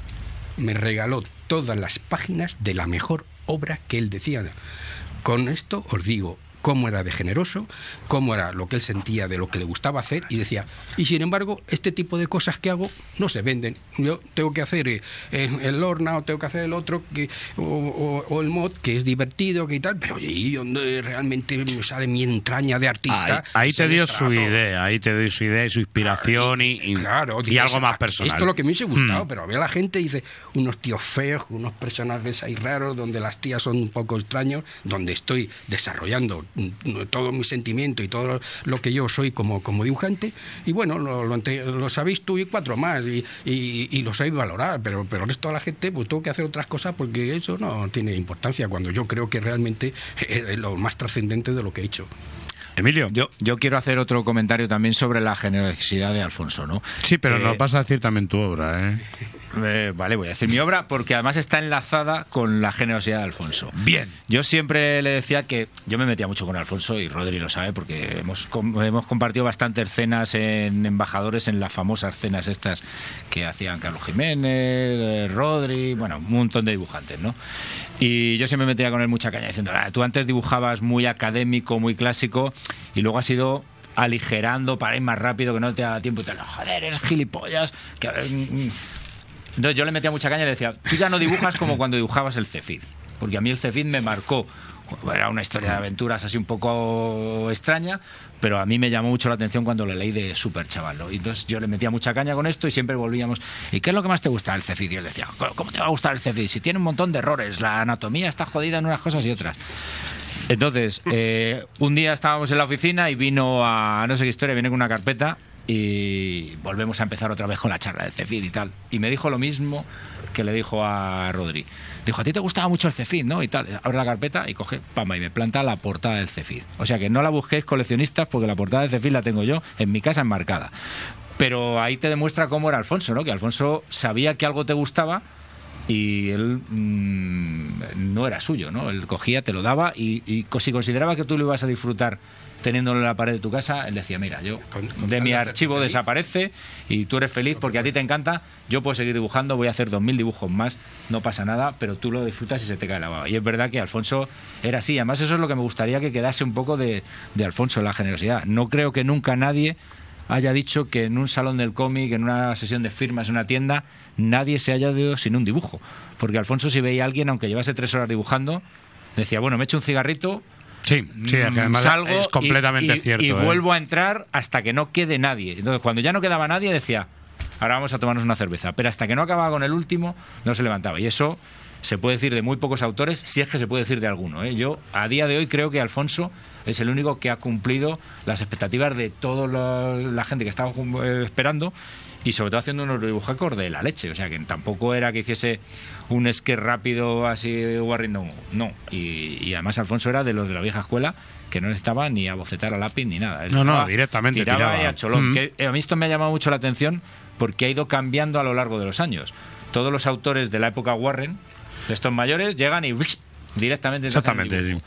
Me regaló todas las páginas de la mejor obra que él decía. Con esto os digo, cómo era de generoso, cómo era lo que él sentía de lo que le gustaba hacer y decía, y sin embargo, este tipo de cosas que hago no se venden. Yo tengo que hacer eh, el Lorna o tengo que hacer el otro que, o, o, o, el mod que es divertido que y tal, pero y donde realmente me sale mi entraña de artista. Ahí, ahí te dio su idea, ahí te dio su idea y su inspiración y, y, claro, y dices, algo más personal. Esto es lo que me hubiese gustado, Mm. pero ve a la gente dice unos tíos feos, unos personajes ahí raros, donde las tías son un poco extraños, donde estoy desarrollando todo mi sentimiento y todo lo que yo soy como, como dibujante. Y bueno, lo, lo, lo sabéis tú y cuatro más, y, y, y, lo sabéis valorar, pero, pero el resto de la gente, pues tengo que hacer otras cosas porque eso no tiene importancia, cuando yo creo que realmente es lo más trascendente de lo que he hecho. Emilio. Yo, yo quiero hacer otro comentario también sobre la generosidad de Alfonso, ¿no? Sí, pero Eh, nos vas a decir también tu obra, ¿eh? Eh, vale, voy a decir mi obra porque además está enlazada con la generosidad de Alfonso. Bien. Yo siempre le decía que yo me metía mucho con Alfonso y Rodri lo sabe porque hemos, hemos compartido bastantes cenas en embajadores, en las famosas cenas estas que hacían Carlos Jiménez, eh, Rodri, bueno, un montón de dibujantes, ¿no? Y yo siempre me metía con él mucha caña diciendo, "Ah, tú antes dibujabas muy académico, muy clásico y luego has ido aligerando para ir más rápido, que no te da tiempo y tal. Joder, eres gilipollas. Que, mm, mm". Entonces yo le metía mucha caña y le decía, tú ya no dibujas como cuando dibujabas el Cefid. Porque a mí el Cefid me marcó. Era una historia de aventuras así un poco extraña, pero a mí me llamó mucho la atención cuando le leí de Super Chaval. entonces yo le metía mucha caña con esto y siempre volvíamos. ¿Y qué es lo que más te gusta del Cefid? Y él decía, ¿cómo te va a gustar el Cefid? Si tiene un montón de errores, la anatomía está jodida en unas cosas y otras. Entonces, eh, un día estábamos en la oficina y vino a no sé qué historia, viene con una carpeta y volvemos a empezar otra vez con la charla del Cefid y tal. Y me dijo lo mismo que le dijo a Rodri. Dijo, a ti te gustaba mucho el Cefid, ¿no? Y tal. Abre la carpeta y coge, pamba, y me planta la portada del Cefid. O sea que no la busquéis coleccionistas porque la portada del Cefid la tengo yo en mi casa enmarcada. Pero ahí te demuestra cómo era Alfonso, ¿no? Que Alfonso sabía que algo te gustaba y él mm, no era suyo, ¿no? Él cogía, te lo daba y, si consideraba que tú lo ibas a disfrutar teniéndolo en la pared de tu casa, él decía, mira, yo de mi archivo desaparece y tú eres feliz porque a ti te encanta, yo puedo seguir dibujando, voy a hacer dos mil dibujos más, no pasa nada, pero tú lo disfrutas y se te cae la baba. Y es verdad que Alfonso era así, además eso es lo que me gustaría que quedase un poco de, de Alfonso, la generosidad. No creo que nunca nadie haya dicho que en un salón del cómic, en una sesión de firmas, en una tienda, nadie se haya ido sin un dibujo. Porque Alfonso, si veía a alguien, aunque llevase tres horas dibujando, decía, bueno, me echo un cigarrito. Sí, sí, además salgo es completamente y, cierto. Y ¿eh? vuelvo a entrar hasta que no quede nadie. Entonces, cuando ya no quedaba nadie, decía, ahora vamos a tomarnos una cerveza. Pero hasta que no acababa con el último, no se levantaba. Y eso se puede decir de muy pocos autores, si es que se puede decir de alguno. ¿eh? Yo, a día de hoy, creo que Alfonso es el único que ha cumplido las expectativas de toda la, la gente que estaba eh, esperando y sobre todo haciendo unos dibujacos de la leche. O sea, que tampoco era que hiciese un esque rápido así guarriendo. No. Y, y además Alfonso era de los de la vieja escuela que no necesitaba ni a bocetar a lápiz ni nada. Él No, no, directamente tiraba, tiraba. y a cholón. Mm. Que, a mí esto me ha llamado mucho la atención porque ha ido cambiando a lo largo de los años. Todos los autores de la época Warren, de estos mayores, llegan y directamente Exactamente, dibujo.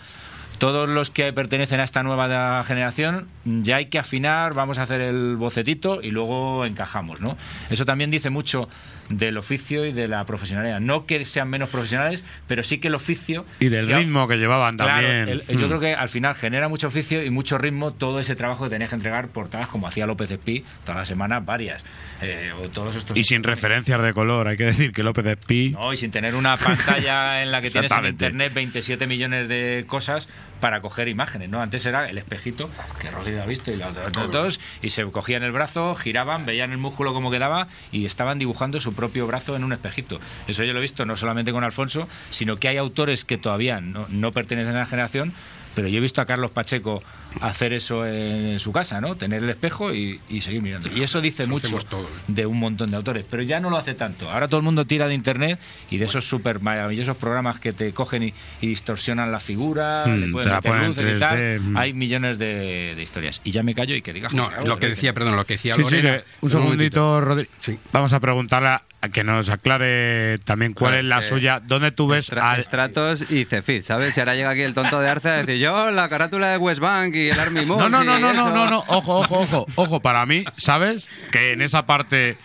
Todos los que pertenecen a esta nueva generación, ya hay que afinar, vamos a hacer el bocetito y luego encajamos, ¿no? Eso también dice mucho del oficio y de la profesionalidad. No que sean menos profesionales, pero sí que el oficio... Y del que- ritmo que llevaban Claro, también. el- yo Mm. creo que al final genera mucho oficio y mucho ritmo todo ese trabajo que tenías que entregar portadas como hacía López Espí todas las semanas, varias. eh, o todos estos Y sin referencias de color, hay que decir que López Espí. no, y sin tener una pantalla en la que tienes en internet 27 millones de cosas para coger imágenes, ¿no? Antes era el espejito, que Rodrigo ha visto, y los otros, y se cogían el brazo, giraban, veían el músculo como quedaba y estaban dibujando su propio brazo en un espejito. Eso yo lo he visto no solamente con Alfonso, sino que hay autores que todavía no, pertenecen a la generación, pero yo he visto a Carlos Pacheco hacer eso en su casa, ¿no? Tener el espejo y, y seguir mirando. Y eso dice Eso mucho de un montón de autores, pero ya no lo hace tanto. Ahora todo el mundo tira de internet y de esos súper maravillosos programas que te cogen y, y distorsionan la figura, Hmm, le pueden meter luces y 3D, tal. hmm. Hay millones de, de historias. Y ya me callo y que diga No, José lo que ¿eh? decía, perdón, lo que decía Sí, sí, un segundito, Rodri. Sí. Vamos a preguntarle a, a que nos aclare también cuál Claro, es la suya. ¿Dónde tú ves Estra- al- Estratos y Cefit, ¿sabes? Y ahora llega aquí el tonto de Arce a decir yo, la carátula de West Bank el Army. No, no, no, no, no, eso". no, no, ojo, ojo, ojo, ojo, para mí, ¿sabes? Que en esa parte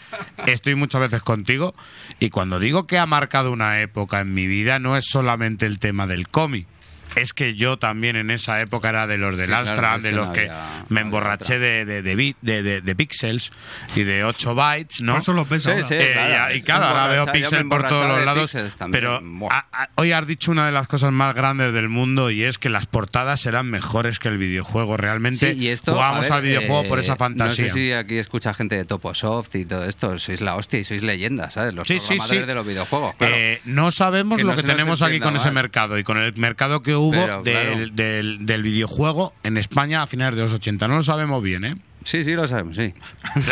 estoy muchas veces contigo y cuando digo que ha marcado una época en mi vida no es solamente el tema del cómic. Es que yo también en esa época era de los del Sí, claro, Amstrad, es de los que había- me emborraché de, de, de, de, de- de píxeles y de 8 bytes, ¿no? Eso los ves Sí, Eh, claro. y, y claro, ahora veo píxel por todos los lados. Pero Buah. a- a- hoy has dicho una de las cosas más grandes del mundo y es que las portadas eran mejores que el videojuego. Realmente Sí, y esto, jugábamos a al videojuego eh, por esa fantasía. No sé si aquí escucha gente de Toposoft y todo esto. Sois la hostia y sois leyendas, ¿sabes? Los programadores sí. de los videojuegos. Claro. Eh, no sabemos Que lo no que tenemos aquí con ese mercado y con el mercado que hubo Pero, del, claro. del- del videojuego en España a finales de los 80. No lo sabemos bien, ¿eh? Sí, sí, lo sabemos, sí.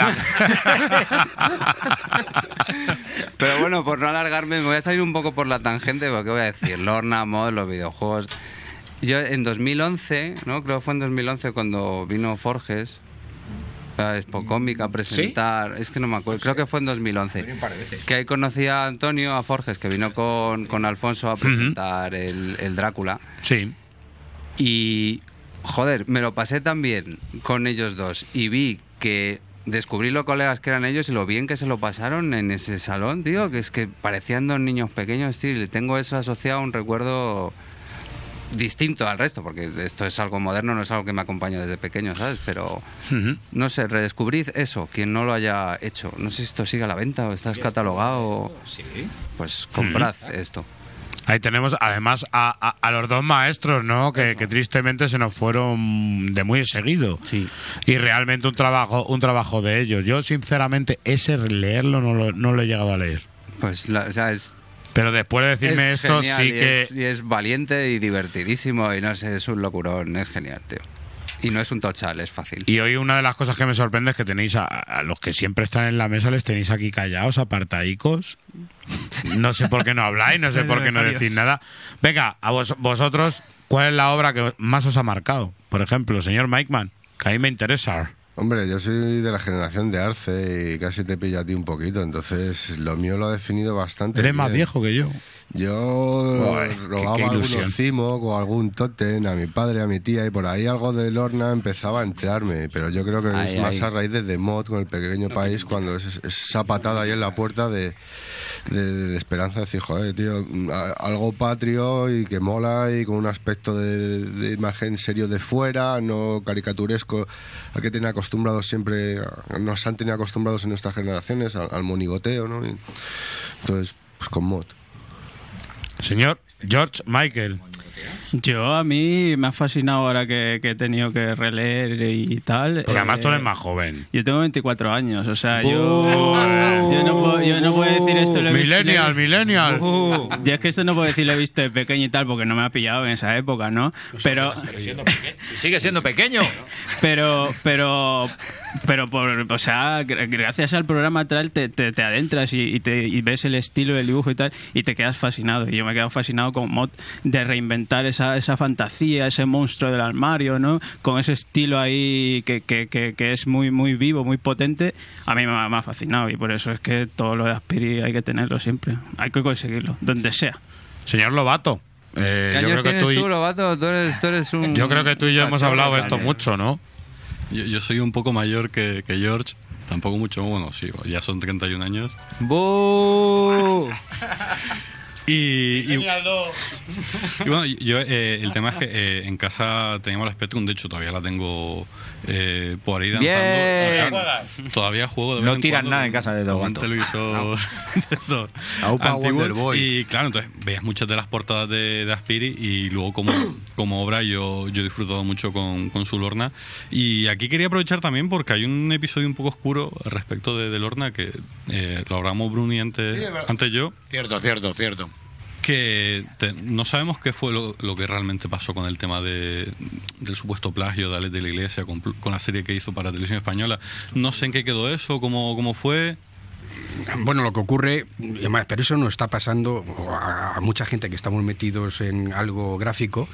Pero bueno, por no alargarme, me voy a salir un poco por la tangente, porque voy a decir, Lorna, Mod, los videojuegos. Yo en 2011, ¿no? Creo que fue en 2011 cuando vino Forges a Expo Comic a presentar. Es que no me acuerdo, creo que fue en 2011. Que ahí conocí a Antonio, a Forges, que vino con, con Alfonso a presentar el, el Drácula. Sí. Y, joder, me lo pasé tan bien con ellos dos y vi que descubrí los colegas que eran ellos y lo bien que se lo pasaron en ese salón, tío, que es que parecían dos niños pequeños, tío, y le tengo eso asociado a un recuerdo distinto al resto, porque esto es algo moderno, no es algo que me acompaña desde pequeño, ¿sabes? Pero, no sé, redescubrid eso, quien no lo haya hecho. No sé si esto sigue a la venta o está descatalogado. Sí. Pues comprad esto. Ahí tenemos además a, a- a los dos maestros, ¿no? Que, que tristemente se nos fueron de muy seguido. Sí. Y realmente un trabajo, un trabajo de ellos. Yo, sinceramente, ese leerlo no lo, no lo he llegado a leer. Pues, la- o sea, es, Pero después de decirme es esto, genial sí y que. Es, y es valiente y divertidísimo y no sé, es un locurón, es genial, tío. Y no es un tochal, es fácil. Y hoy una de las cosas que me sorprende es que tenéis a, a los que siempre están en la mesa, les tenéis aquí callados, apartaicos. No sé por qué no habláis, no sé por qué no decís nada. Venga, a vos- vosotros, ¿cuál es la obra que más os ha marcado? Por ejemplo, señor Mikeman, que a mí me interesa. Hombre, yo soy de la generación de Arce y casi te pillo a ti un poquito, entonces lo mío lo ha definido bastante. Eres más viejo que yo. Yo Joder, qué- robaba qué ilusión. algunos Cimoc o algún Totem a mi padre, a mi tía, y por ahí algo de Lorna empezaba a entrarme, pero yo creo que Ay, es más a raíz de The Mod con el pequeño país, cuando es, es- esa patada ahí en la puerta de, de- esperanza, de decir, joder, tío, algo patrio y que mola y con un aspecto de, de imagen serio de fuera, no caricaturesco, al que tiene acostumbrados siempre, nos han tenido acostumbrados en nuestras generaciones, al, al monigoteo, ¿no? Y entonces, pues con Mod. Señor George Michael. Yo a mí me ha fascinado ahora que, que he tenido que releer y tal. Porque además tú eh, eres más joven. Yo tengo 24 años, o sea, yo, yo, no puedo, yo no puedo decir esto. Lo he visto- Millennial, millennial. Yo es que esto no puedo decir lo he visto de pequeño y tal, porque no me ha pillado en esa época, ¿no? Pero, Si sigue siendo pequeño. pero, pero, pero por, o sea, gr- gracias al programa tal te, te, te adentras y, y te, y ves el estilo del dibujo y tal y te quedas fascinado. Y yo me he quedado fascinado con Mod de reinventar esa, esa fantasía, ese monstruo del armario, ¿no? Con ese estilo ahí que, que, que, que es muy, muy vivo, muy potente. A mí me ha, me ha fascinado y por eso es que todo lo de Aspiri hay que tenerlo siempre. Hay que conseguirlo, donde sea. Señor Lobato. eh, ¿Qué yo años creo que tienes tú y- tú, Lobato? Tú eres, tú eres un... Yo creo que tú y yo hemos hablado de esto también. mucho, ¿no? Yo, yo soy un poco mayor que, que George, tampoco mucho, bueno, sí, ya son 31 años. ¡Bú! Y, y- y bueno, yo eh, el tema es que eh, en casa teníamos la Spectrum, de hecho todavía la tengo eh, por ahí danzando. Bien. Acá- Todavía juego de vez No en tiran cuando nada en casa de con un televisor. Wonderboy. Y claro, entonces veías muchas de las portadas de, de Aspiri y luego como, como obra yo, yo he disfrutado mucho con, con su Lorna. Y aquí quería aprovechar también porque hay un episodio un poco oscuro respecto de, de Lorna que eh, lo hablamos Bruni antes, Sí, antes yo Cierto, cierto, cierto. Que te- no sabemos qué fue lo, que realmente pasó con el tema de, del supuesto plagio de Alex de la Iglesia con, la serie que hizo para Televisión Española. No sé en qué quedó eso, cómo, cómo fue. Bueno, lo que ocurre, además, pero eso nos está pasando a, a mucha gente que estamos metidos en algo gráfico,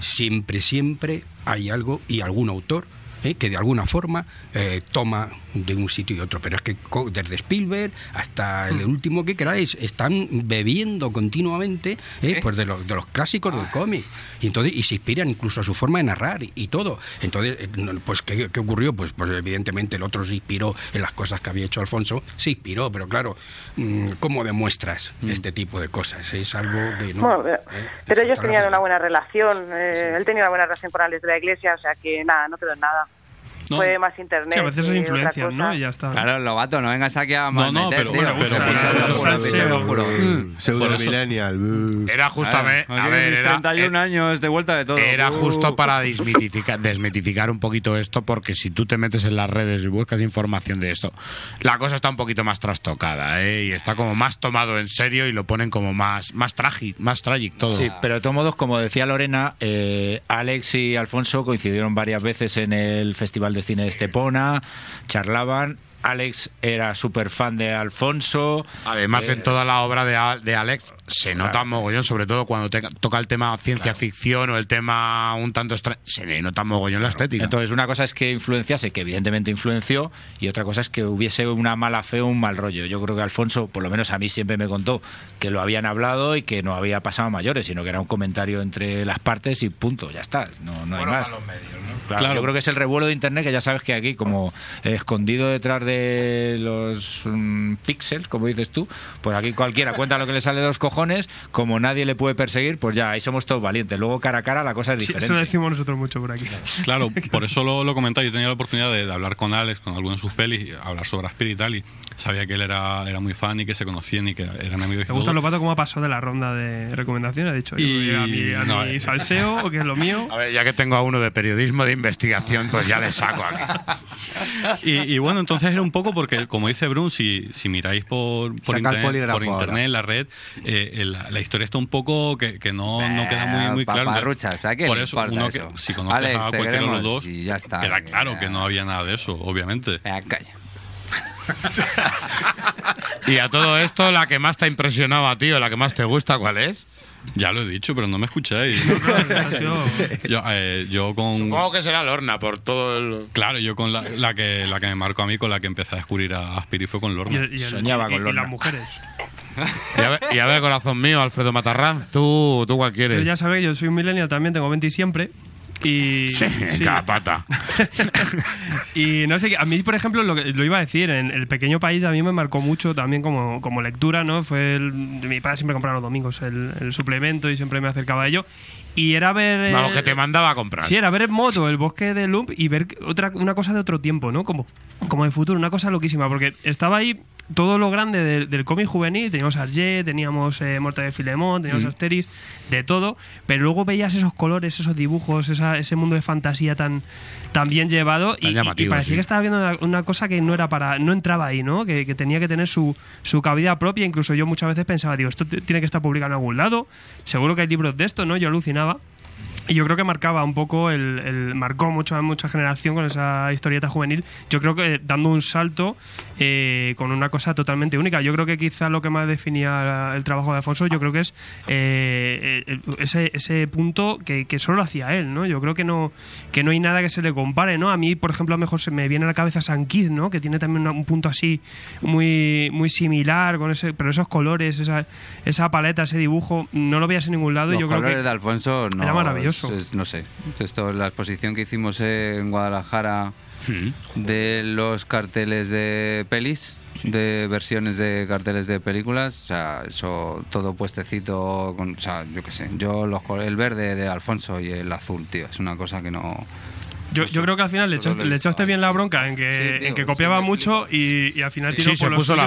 siempre, siempre hay algo y algún autor ¿eh? que de alguna forma eh, toma de un sitio y otro. Pero es que co- desde Spielberg hasta el último que queráis, están bebiendo continuamente ¿eh? pues de, los, de los clásicos del cómic. Y entonces y se inspiran incluso a su forma de narrar y, y todo. Entonces, eh, no, pues ¿qué, qué ocurrió? Pues, pues evidentemente el otro se inspiró en las cosas que había hecho Alfonso, se inspiró, pero claro, mm, ¿cómo demuestras este tipo de cosas? Es algo que no... Bueno, pero- ¿eh? pero ellos tenían una buena relación. eh, Él tenía una buena relación con Alex de la Iglesia, o sea que nada, no quedó en nada. No. Fue más internet. Sí, a veces es influencia. ¿no? Y ya está. Claro, Lobato, no vengas aquí a No, no, pero- bueno, pero. Mm, Pseudo millennial. mm. Era justamente. A ver, tienes era, 31 años de vuelta de todo. Era Uh. justo para desmitificar, desmitificar un poquito esto, porque si tú te metes en las redes y buscas información de esto, la cosa está un poquito más trastocada, ¿eh? Y está como más tomado en serio y lo ponen como más, más trágico, más trágico todo. Sí, pero de todos modos, como decía Lorena, eh, Alex y Alfonso coincidieron varias veces en el Festival de Cine de Estepona, charlaban. Alex era súper fan de Alfonso. Además, Eh, en toda la obra de, Al- de Alex se nota mogollón, sobre todo cuando te- toca el tema ciencia ficción o el tema un tanto extra... Se le nota mogollón la estética. Entonces, una cosa es que influenciase, que evidentemente influenció, y otra cosa es que hubiese una mala fe o un mal rollo. Yo creo que Alfonso, por lo menos a mí siempre me contó que lo habían hablado y que no había pasado a mayores, sino que era un comentario entre las partes y punto, ya está, no, no hay más. Claro, Claro. Yo creo que es el revuelo de internet que ya sabes que aquí, como eh, escondido detrás de los mm, píxeles, como dices tú, pues aquí cualquiera cuenta lo que le sale de los cojones, como nadie le puede perseguir, pues ya ahí somos todos valientes. Luego cara a cara la cosa es Sí, diferente. eso lo decimos nosotros mucho por aquí. Claro, por eso lo, lo comentaba. Yo tenía la oportunidad de, de hablar con Alex, con algunos de sus pelis, hablar sobre Aspiri y tal, y sabía que él era, era muy fan y que se conocían y que eran amigos. Me gusta todo. el Lopato cómo ha pasado de la ronda de recomendaciones. Ha dicho, Y- yo, a mi, a no, mi eh. salseo, que es lo mío. A ver, ya que tengo a uno de periodismo de investigación, pues ya le saco aquí. Y, y bueno, entonces era un poco porque, como dice Brun, si, si miráis por, por Saca internet, polígrafo por internet ahora. en la red, eh, eh, la, la historia está un poco que, que no, no queda muy, muy claro. paparruchas, ¿a quién Por eso, que, si conoces Alex, a cualquiera de los dos, ya está, queda ya. claro que no había nada de eso, obviamente. Venga, calla. Y a todo esto, la que más te ha impresionado a ti o la que más te gusta, ¿cuál es? Ya lo he dicho, pero no me escucháis. Yo, eh, yo con... Supongo que será Lorna por todo el... Claro, yo con la, la que la que me marcó a mí, con la que empecé a descubrir a Aspiri fue con y, Lorna. el- y el- Soñaba y- con y Lorna. las mujeres. Y a ver, y a ver, corazón mío, Alfredo Matarranz, ¿tú, tú cuál Yo quieres? ya sabéis, yo soy un millennial también, tengo 20 y siempre. Y, Sí, sí. cada pata. y no sé, a mí, por ejemplo, lo, lo iba a decir, en El Pequeño País a mí me marcó mucho también como, como lectura, ¿no? Fue el- mi padre siempre compraba los domingos el, el suplemento y siempre me acercaba a ello. Y era ver... Vamos, que te mandaba a comprar. Sí, era ver en moto el bosque de Lump y ver otra, una cosa de otro tiempo, ¿no? Como, como de futuro, una cosa loquísima, porque estaba ahí todo lo grande del, del cómic juvenil, teníamos Arget, teníamos eh, de Filemón, teníamos Asteris, de todo, pero luego veías esos colores, esos dibujos, esa- ese mundo de fantasía tan, tan bien llevado y, y- parecía sí. que estaba viendo una, una cosa que no era para no entraba ahí, ¿no? Que, que tenía que tener su, su cabida propia, incluso yo muchas veces pensaba, digo, esto tiene que estar publicado en algún lado, seguro que hay libros de esto, ¿no? Yo alucinaba. Y yo creo que marcaba un poco, el, el- marcó mucho a mucha generación con esa historieta juvenil. Yo creo que dando un salto eh, con una cosa totalmente única. Yo creo que quizá lo que más definía el trabajo de Alfonso, yo creo que es eh, eh, ese, ese punto que, que solo hacía él, ¿no? Yo creo que no, que no hay nada que se le compare, ¿no? A mí, por ejemplo, a lo mejor se me viene a la cabeza San Kid, ¿no? Que tiene también una- un punto así muy, muy similar, con ese, pero esos colores, esa, esa paleta, ese dibujo, no lo veías en ningún lado. y Los yo creo que de Alfonso no, era maravilloso. no sé. Esto, la exposición que hicimos en Guadalajara de los carteles de pelis. de versiones de carteles de películas, o sea, eso todo puestecito, con, o sea, yo qué sé, yo los, el verde de Alfonso y el azul, tío, es una cosa que no... Yo, yo creo que al final le echaste, le echaste bien la bronca en que, Sí, tío, en que copiaba mucho y, y al final tiró Sí, se por puso y-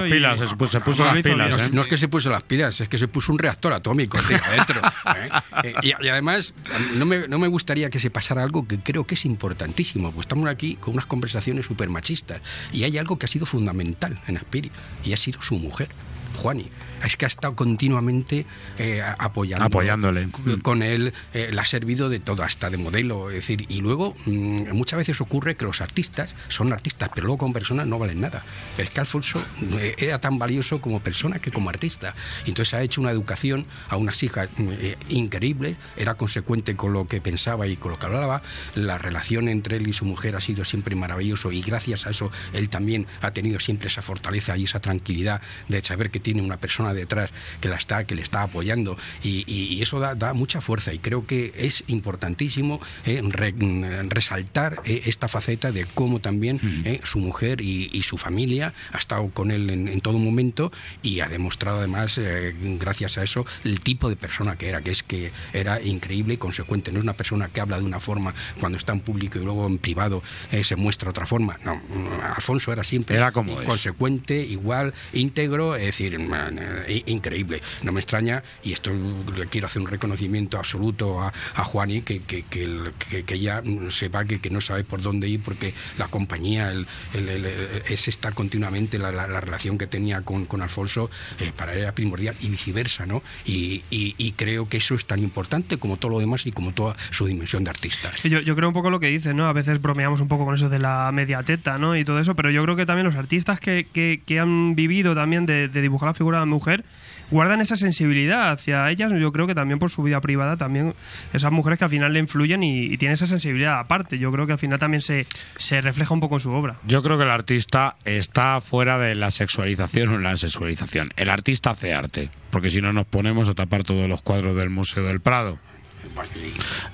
se pu- se puso las pilas, bien. ¿eh? No es que se puso las pilas, es que se puso un reactor atómico tío, adentro. ¿eh? Eh, y, y además, no me, no me gustaría que se pasara algo que creo que es importantísimo, pues estamos aquí con unas conversaciones súper machistas y hay algo que ha sido fundamental en Aspiri y ha sido su mujer, Juani. Es que ha estado continuamente eh, apoyando, Apoyándole. con él, eh, le ha servido de todo, hasta de modelo. Es decir, y luego mm, muchas veces ocurre que los artistas son artistas, pero luego como personas no valen nada. Pero es que Alfonso eh, era tan valioso como persona que como artista. Y entonces ha hecho una educación a unas hijas mm, eh, increíble, era consecuente con lo que pensaba y con lo que hablaba. La relación entre él y su mujer ha sido siempre maravilloso y gracias a eso él también ha tenido siempre esa fortaleza y esa tranquilidad de saber que tiene una persona detrás que la está que le está apoyando. Y, y- y eso da, da mucha fuerza. Y creo que es importantísimo eh, re- mm, resaltar eh, esta faceta de cómo también eh, su mujer y, y su familia ha estado con él en, en todo momento y ha demostrado además eh, gracias a eso el tipo de persona que era que es que era increíble y consecuente. No es una persona que habla de una forma cuando está en público y luego en privado eh, se muestra otra forma. No mm, Alfonso era siempre Era como consecuente, igual, íntegro, es decir, man, eh, increíble. No me extraña, y esto le quiero hacer un reconocimiento absoluto a, a Juani, que, que, que, el- que- que ella sepa que, que no sabe por dónde ir, porque la compañía el- el- el- es estar continuamente, la, la- la relación que tenía con, con Alfonso, eh, para él era primordial, y viceversa, ¿no? Y, y- y creo que eso es tan importante como todo lo demás y como toda su dimensión de artista. Yo, yo creo un poco lo que dices, ¿no? A veces bromeamos un poco con eso de la media teta, ¿no? Y todo eso, pero yo creo que también los artistas que, que, que han vivido también de, de dibujar la figura de la mujer guardan esa sensibilidad hacia ellas. Yo creo que también por su vida privada, también esas mujeres que al final le influyen y, y tienen esa sensibilidad aparte. Yo creo que al final también se, se refleja un poco en su obra. Yo creo que el artista está fuera de la sexualización o la sexualización. El artista hace arte, porque si no nos ponemos a tapar todos los cuadros del Museo del Prado.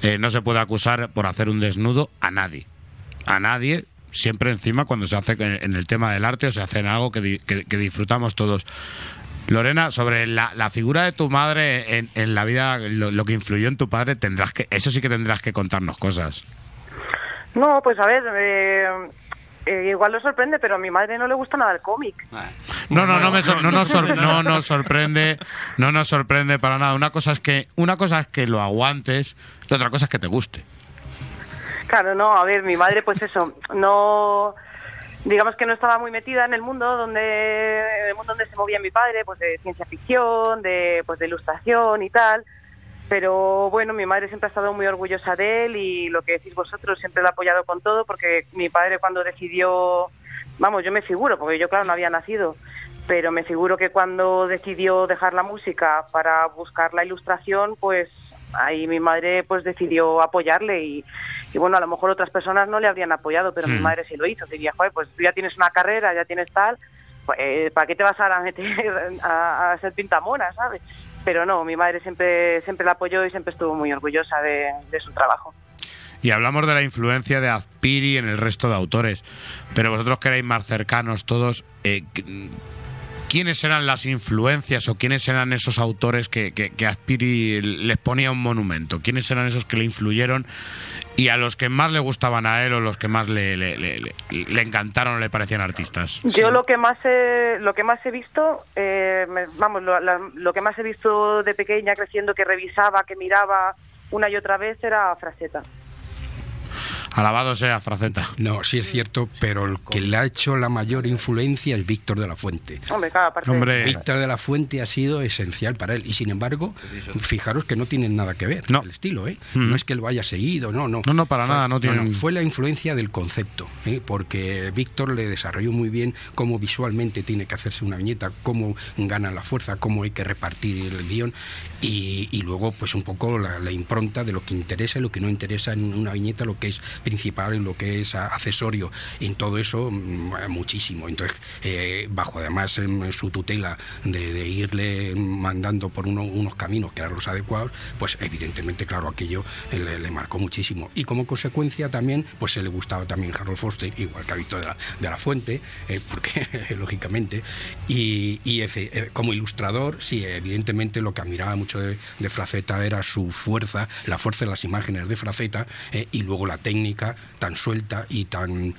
Eh, no se puede acusar por hacer un desnudo a nadie. A nadie, siempre encima cuando se hace en el tema del arte o se hace en algo que, que- que disfrutamos todos. Lorena, sobre la, la figura de tu madre en, en la vida, lo, lo que influyó en tu padre, tendrás que, eso sí que tendrás que contarnos cosas. No, pues a ver, eh, eh, igual lo sorprende, pero a mi madre no le gusta nada el cómic. No, no, no, me sor- no, nos sor- no nos sorprende, no nos sorprende para nada. Una cosa es que, una cosa es que lo aguantes, y otra cosa es que te guste. Claro, no, a ver, mi madre, pues eso, no, digamos que no estaba muy metida en el mundo donde, el mundo donde se movía mi padre, pues de ciencia ficción, de, pues de ilustración y tal. Pero bueno, mi madre siempre ha estado muy orgullosa de él y lo que decís vosotros siempre lo ha apoyado con todo porque mi padre cuando decidió, vamos, yo me figuro, porque yo claro no había nacido, pero me figuro que cuando decidió dejar la música para buscar la ilustración, pues ahí mi madre pues decidió apoyarle y, y bueno, a lo mejor otras personas no le habrían apoyado, pero mi Hmm. madre sí lo hizo. Diría, joder, pues tú ya tienes una carrera, ya tienes tal, pues, eh, ¿para qué te vas a meter a, a ser pintamona, sabes? Pero no, mi madre siempre siempre la apoyó y siempre estuvo muy orgullosa de, de su trabajo. Y hablamos de la influencia de Azpiri en el resto de autores, pero vosotros que erais más cercanos todos, eh, ¿quiénes eran las influencias o quiénes eran esos autores que, que, que les ponía un monumento? ¿Quiénes eran esos que le influyeron y a los que más le gustaban a él o los que más le, le, le- le- le encantaron o le parecían artistas? Yo lo que más he, lo que más he visto, eh, vamos, lo, la- lo que más he visto de pequeña creciendo, que revisaba, que miraba una y otra vez era Fraseta. Alabado sea Fraceta. No, sí es cierto, pero el que le ha hecho la mayor influencia es Víctor de la Fuente. Hombre, claro, aparte Víctor de la Fuente ha sido esencial para él y sin embargo, fijaros que no tienen nada que ver el estilo, ¿eh? Mm. No es que él vaya seguido, no, no. No, no, para Fue- nada, no tienen- Fue la influencia del concepto, ¿eh? porque Víctor le desarrolló muy bien cómo visualmente tiene que hacerse una viñeta, cómo gana la fuerza, cómo hay que repartir el guion y, y luego pues un poco la, la impronta de lo que interesa y lo que no interesa en una viñeta, lo que es principal, en lo que es accesorio, en todo eso mm, muchísimo. Entonces, eh, bajo además en su tutela de, de irle mandando por uno- unos caminos que eran los adecuados, pues evidentemente, claro, aquello eh, le, marcó muchísimo. Y como consecuencia también, pues se le gustaba también Harold Foster, igual que a Víctor de la, Fuente, eh, porque lógicamente, y, como ilustrador, sí, evidentemente lo que admiraba mucho de, de Fraceta era su fuerza, la fuerza de las imágenes de Fraceta, y luego la técnica tan suelta y tan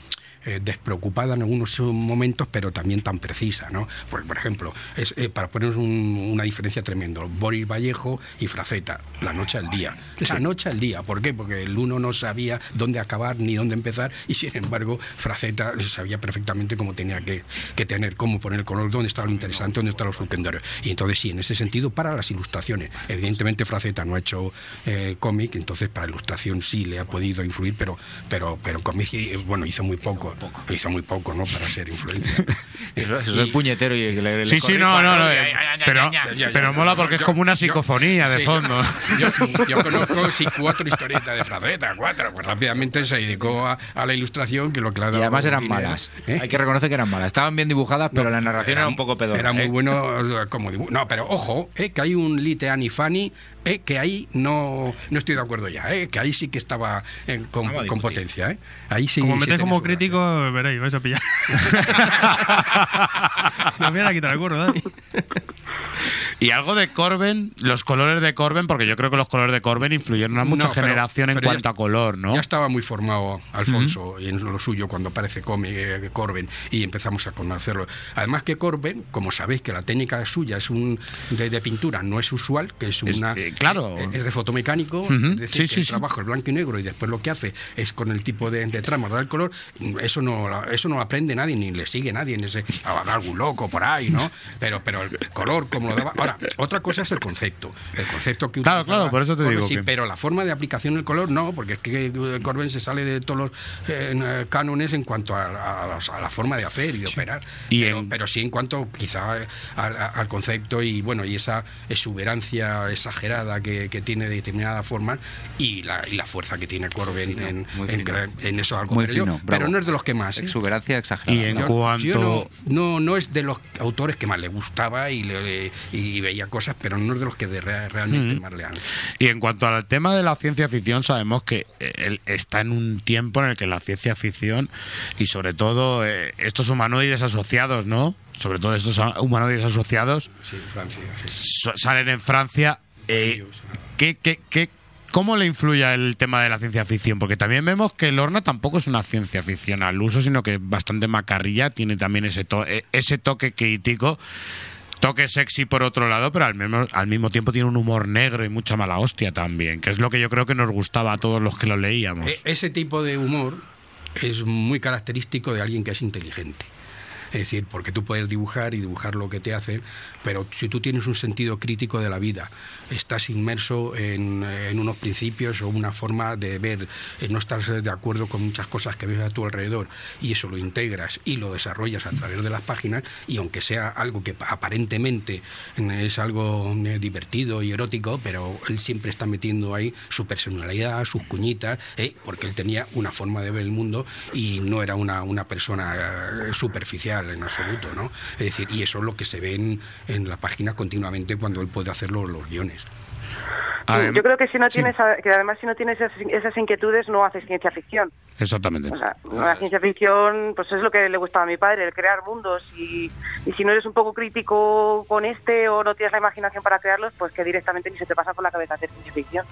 eh, despreocupada en algunos momentos, pero también tan precisa, ¿no? Por, por ejemplo, es, eh, para poner un- una diferencia tremenda, Boris Vallejo y Fraceta, la noche al día. La noche al día, ¿por qué? Porque el uno no sabía dónde acabar ni dónde empezar y sin embargo Fraceta sabía perfectamente cómo tenía que, que tener, cómo poner el color, dónde estaba lo interesante, dónde estaba lo secundario. Y entonces sí, en ese sentido, para las ilustraciones. Evidentemente Fraceta no ha hecho eh, cómic, entonces para ilustración sí le ha podido influir, pero, pero, pero cómic, bueno, hizo muy poco. Hizo muy poco, ¿no? Para ser influencia. Eso, eso es puñetero y que le, le Sí, sí, no, no, no, Y- eh, pero, ya, ya, pero ya, mola porque es como una yo- psicofonía de sí, fondo. Yo, sí, yo conozco sí, cuatro historietas de Fraceta, cuatro. Pues rápidamente se dedicó a, a la ilustración, que lo que le ha Y además eran dinero, malas. ¿eh? Hay que reconocer que eran malas. Estaban bien dibujadas, pero la narración era, un poco pedorra. Era muy ¿eh? bueno como dibujo. No, pero ojo, eh, que hay un Lite Annie Fanny, eh, que ahí no, no estoy de acuerdo ya, eh, que ahí sí que estaba eh, con, con potencia. Eh. Ahí sí, Como sí metes como crítico, veréis, vais a pillar. Viene a quitar el curro, Dani. Y algo de Corben, los colores de Corben, porque yo creo que los colores de Corben influyeron a mucha No, pero- generación en pero ya cuanto a color, ¿no? Ya estaba muy formado Alfonso en lo suyo cuando aparece eh, Corben y empezamos a conocerlo. Además que Corben, como sabéis que la técnica suya es un de, de pintura, no es usual, que es Es- una eh, claro. es de fotomecánico, es decir, sí, que sí, el trabajo es blanco y negro y después lo que hace es con el tipo de, de trama dar el color, eso no eso no lo aprende nadie ni le sigue nadie en ese algún loco por ahí, ¿no? Pero pero el color como lo daba. Ahora, otra cosa es el concepto, el concepto que Claro, claro, por eso te digo sí, que- pero la forma de aplicación del color no, porque es que eh, Corben se sale de todos los eh, cánones en cuanto a, a las- a la forma de hacer y de operar. Y pero, en- pero sí en cuanto quizá al, al concepto y bueno y esa exuberancia exagerada que, que tiene de determinada forma y la, y la fuerza que tiene en, en, fino. en eso algo. Muy pero, yo- fino, pero no es de los que más. ¿eh? Exuberancia exagerada. Y en Yo- cuanto- yo no, no, no es de los autores que más le gustaba y, le- y veía cosas, pero no es de los que de realmente Mm. más le han. Y en cuanto al tema de la ciencia ficción, sabemos que eh, él está en un tiempo en el que la ciencia ficción y sobre todo eh, estos humanoides asociados, ¿no? Sobre todo estos humanoides asociados Sí, Francia. sí. so- salen en Francia. Eh, ¿qué, qué, qué- cómo le influye el tema de la ciencia ficción? Porque también vemos que Lorna tampoco es una ciencia ficción al uso, sino que es bastante macarrilla, tiene también ese, to- eh, ese toque crítico. Toque sexy por otro lado, pero al mismo, al mismo tiempo tiene un humor negro y mucha mala hostia también, que es lo que yo creo que nos gustaba a todos los que lo leíamos. E- ese tipo de humor es muy característico de alguien que es inteligente. Es decir, porque tú puedes dibujar y dibujar lo que te hacen, pero si tú tienes un sentido crítico de la vida, estás inmerso en, unos principios o una forma de ver, eh, no estás de acuerdo con muchas cosas que ves a tu alrededor y eso lo integras y lo desarrollas a través de las páginas y aunque sea algo que aparentemente es algo eh, divertido y erótico, pero él siempre está metiendo ahí su personalidad, sus cuñitas, ¿eh? porque él tenía una forma de ver el mundo y no era una, una persona eh, en absoluto, ¿no? Es decir, y eso es lo que se ve en, en la página continuamente cuando él puede hacer los, los guiones. Yo creo que si no sí, tienes, que además si no tienes esas, esas inquietudes no haces ciencia ficción. Exactamente. O sea, la ciencia ficción, pues es lo que le gustaba a mi padre, el crear mundos. Y, y si no eres un poco crítico con este o no tienes la imaginación para crearlos, pues que directamente ni se te pasa por la cabeza hacer ciencia ficción.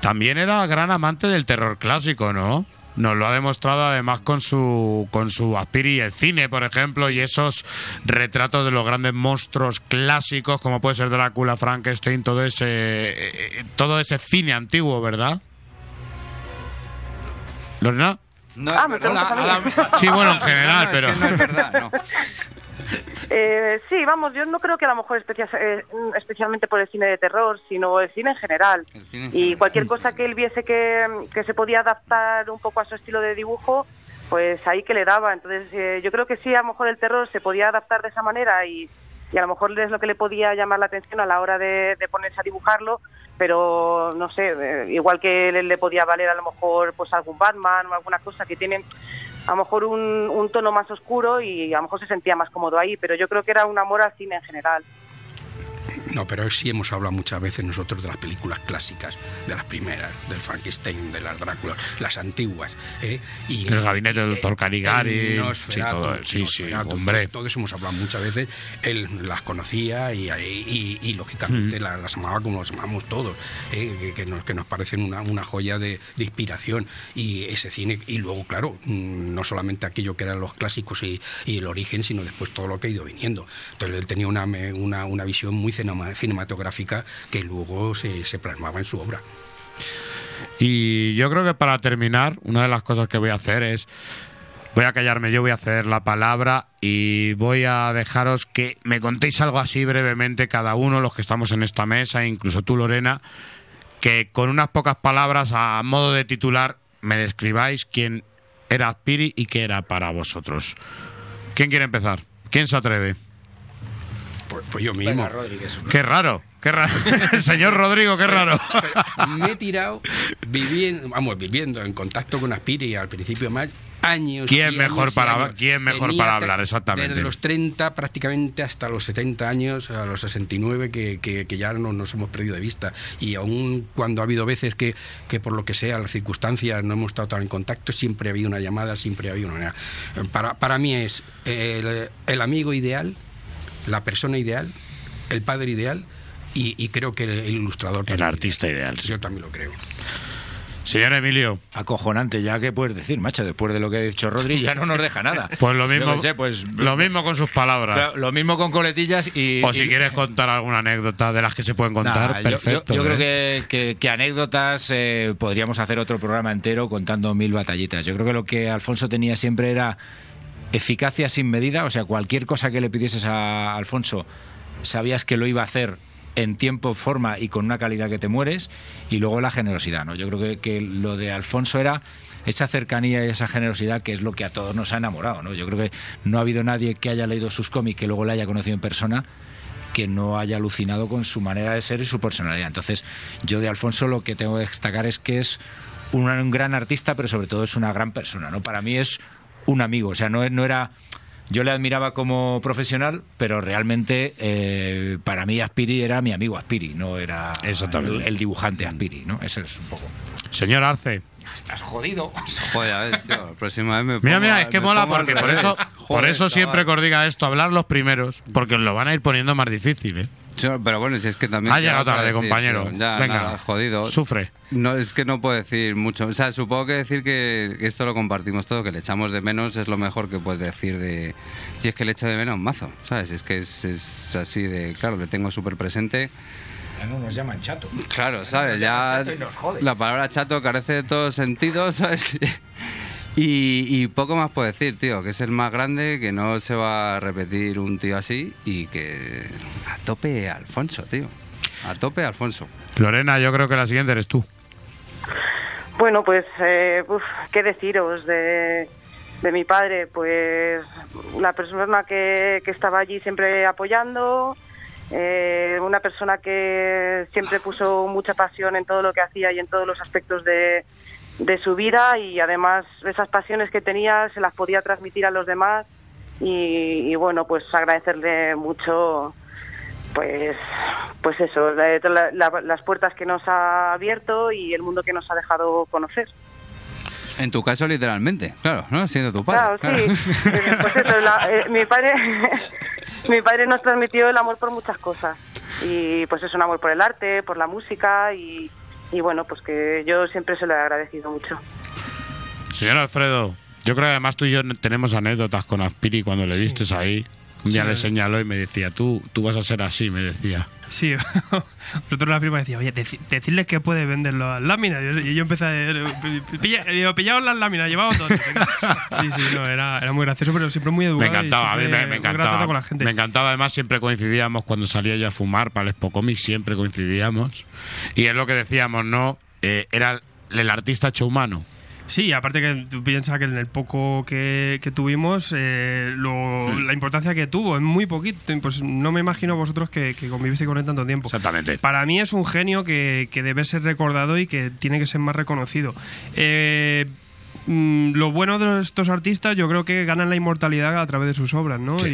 También era gran amante del terror clásico, ¿no? Nos lo ha demostrado además con su con su Aspiri y el cine, por ejemplo, y esos retratos de los grandes monstruos clásicos, como puede ser Drácula, Frankenstein, todo ese eh, eh, todo ese cine antiguo, ¿verdad? ¿Lorena? No, Ah, me verdad. Sí, bueno, en general, No, pero es que no es verdad, no. Eh, sí, vamos, yo no creo que a lo mejor especia- eh, especialmente por el cine de terror, sino el cine en general. Cine Y cualquier cosa que él viese que, que se podía adaptar un poco a su estilo de dibujo, pues ahí que le daba. Entonces, eh, yo creo que sí, a lo mejor el terror se podía adaptar de esa manera y, y a lo mejor es lo que le podía llamar la atención a la hora de, de ponerse a dibujarlo, pero no sé, eh, igual que le, le podía valer a lo mejor pues algún Batman o alguna cosa que tienen a lo mejor un, un tono más oscuro y a lo mejor se sentía más cómodo ahí, pero yo creo que era un amor al cine en general. No, pero sí hemos hablado muchas veces nosotros de las películas clásicas, de las primeras, del Frankenstein, de las Dráculas, las antiguas. ¿eh? Y El gabinete del doctor Caligari, sí, todo, sí, sí, hombre. Todo, eso hemos hablado muchas veces. Él las conocía y, y- y, lógicamente la- las amaba como las amamos todos, ¿eh? que, que nos, que nos parecen una, una joya de, de inspiración. Y ese cine, y luego, claro, mm, no solamente aquello que eran los clásicos y, y el origen, sino después todo lo que ha ido viniendo. Entonces él tenía una, una, una visión muy cinematográfica que luego se, plasmaba en su obra. Y yo creo que para terminar, una de las cosas que voy a hacer es. Voy a callarme yo, voy a ceder la palabra y voy a dejaros que me contéis algo así brevemente, cada uno, los que estamos en esta mesa, incluso tú, Lorena, que con unas pocas palabras, a modo de titular, me describáis quién era Azpiri y qué era para vosotros. ¿Quién quiere empezar? ¿Quién se atreve? Pues, pues yo mismo. Qué raro, qué raro. Señor Rodrigo, qué raro. me he tirado viviendo, vamos, viviendo en contacto con Aspiri al principio más años. ¿Quién mejor años y para- años. quién mejor Tenía para hablar? Exactamente. Desde los 30 prácticamente hasta los 70 años, a los 69, que, que, que ya no nos hemos perdido de vista. Y aún cuando ha habido veces que, que por lo que sea, las circunstancias, no hemos estado tan en contacto, siempre ha habido una llamada, siempre ha habido una... Para, para mí es el, el amigo ideal, la persona ideal, el padre ideal y, y creo que el, el ilustrador El también. artista ideal. Yo también lo creo. Señor Emilio. Acojonante, ya que puedes decir, macho, después de lo que ha dicho Rodri, ya no nos deja nada. Pues lo mismo, sé, pues, lo mismo con sus palabras. Claro, lo mismo con coletillas y. o si y- quieres contar alguna anécdota de las que se pueden contar, Nah, perfecto. Yo, yo creo ¿eh? que, que- que anécdotas eh, podríamos hacer otro programa entero contando mil batallitas. Yo creo que lo que Alfonso tenía siempre era eficacia sin medida, o sea, cualquier cosa que le pidieses a Alfonso, sabías que lo iba a hacer en tiempo, forma y con una calidad que te mueres, y luego la generosidad, ¿no? Yo creo que, lo de Alfonso era esa cercanía y esa generosidad que es lo que a todos nos ha enamorado, ¿no? Yo creo que no ha habido nadie que haya leído sus cómics que luego le haya conocido en persona que no haya alucinado con su manera de ser y su personalidad. Entonces, yo de Alfonso lo que tengo que destacar es que es un, un gran artista, pero sobre todo es una gran persona, ¿no? Para mí es un amigo, o sea, no, no era... Yo le admiraba como profesional, pero realmente eh, para mí Aspiri era mi amigo Aspiri, no era el, el dibujante Aspiri, ¿no? Eso es un poco... Señor Arce. Estás jodido. Joder, ves, tío. La próxima vez me Mira, pongo mira, a- es que mola porque por eso, por eso siempre que os diga esto, hablar los primeros, porque os lo van a ir poniendo más difícil, ¿eh? Yo- Pero bueno, si es que también. Ha ¿qué llegado tarde, decir, compañero. Ya, Venga, nada, jodido. sufre. No, es que no puedo decir mucho. O sea, supongo que decir que esto lo compartimos todo, que le echamos de menos es lo mejor que puedes decir de. Y es que le echo de menos mazo, ¿sabes? Es que es, es así de. Claro, le tengo súper presente. Ya no nos llaman chato. Claro, ¿sabes? Ya chato y nos jode. la palabra chato carece de todo sentido, ¿sabes? Y, y poco más puedo decir, tío, que es el más grande, que no se va a repetir un tío así y que a tope Alfonso, tío. A tope Alfonso. Lorena, yo creo que la siguiente eres tú. Bueno, pues, eh, uf, ¿qué deciros de, de mi padre? Pues la persona que, que estaba allí siempre apoyando, eh, una persona que siempre puso mucha pasión en todo lo que hacía y en todos los aspectos de, de su vida y además esas pasiones que tenía se las podía transmitir a los demás y, y bueno, pues agradecerle mucho pues pues eso, la- la- la- las puertas que nos ha abierto y el mundo que nos ha dejado conocer. En tu caso, literalmente, claro, ¿no? Siendo tu padre. Claro, sí. Eh, Pues eso, la- eh, mi padre mi padre nos transmitió el amor por muchas cosas. Y pues es un amor por el arte, por la música y, y bueno, pues que yo siempre se lo he agradecido mucho. Señor Alfredo, yo creo que además tú y yo tenemos anécdotas con Aspiri cuando le vistes ahí. Un día Sí. le señaló y me decía, tú, tú vas a ser así, me decía. Sí, nosotros la firma decía, oye, deci- decirles que puede vender las láminas. Y yo, yo empecé a decir, pilla, digo, pillaos las láminas, llevamos dos. Sí, sí, no, era, era muy gracioso, pero siempre muy educado. Me encantaba, a mí me, encantaba. con la gente. Me encantaba, además siempre coincidíamos cuando salía yo a fumar para el Expo Comics, siempre coincidíamos. Y es lo que decíamos, ¿no? Eh, era el artista hecho humano. Sí, aparte que tú piensas que en el poco que, que tuvimos, eh, lo- Hmm. la importancia que tuvo, es muy poquito. Pues no me imagino vosotros que, que convivisteis con él tanto tiempo. Exactamente. Para mí es un genio que, que debe ser recordado y que tiene que ser más reconocido. Eh, mm, lo bueno de estos artistas yo creo que ganan la inmortalidad a través de sus obras, ¿no? Sí.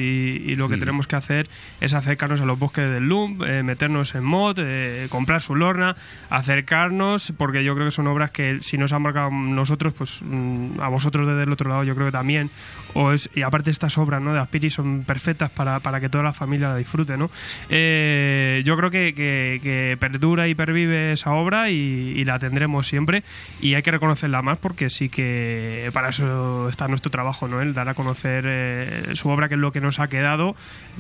Y, y lo que Mm. tenemos que hacer es acercarnos a los bosques del Loom, eh, meternos en mod, eh, comprar su lorna, acercarnos, porque yo creo que son obras que si nos han marcado nosotros, pues mm, a vosotros desde el otro lado yo creo que también. O es, y aparte estas obras ¿no? de Aspiri son perfectas para, para que toda la familia la disfrute, ¿no? Eh, yo creo que, que- que perdura y pervive esa obra y, y la tendremos siempre y hay que reconocerla más porque sí que para eso está nuestro trabajo, ¿no? El dar a conocer eh, su obra, que es lo que nos ha quedado,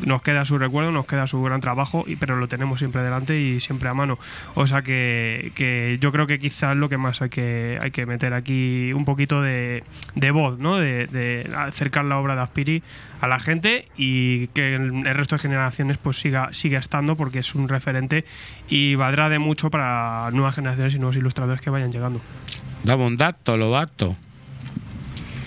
nos queda su recuerdo, nos queda su gran trabajo, y, pero lo tenemos siempre delante y siempre a mano. O sea que, que yo creo que quizás lo que más hay que, hay que meter aquí un poquito de, de voz, ¿no? De, acercar la obra de Aspiri a la gente y que el, resto de generaciones pues siga, siga estando porque es un referente y valdrá de mucho para nuevas generaciones y nuevos ilustradores que vayan llegando. Dame un dato, Lobato.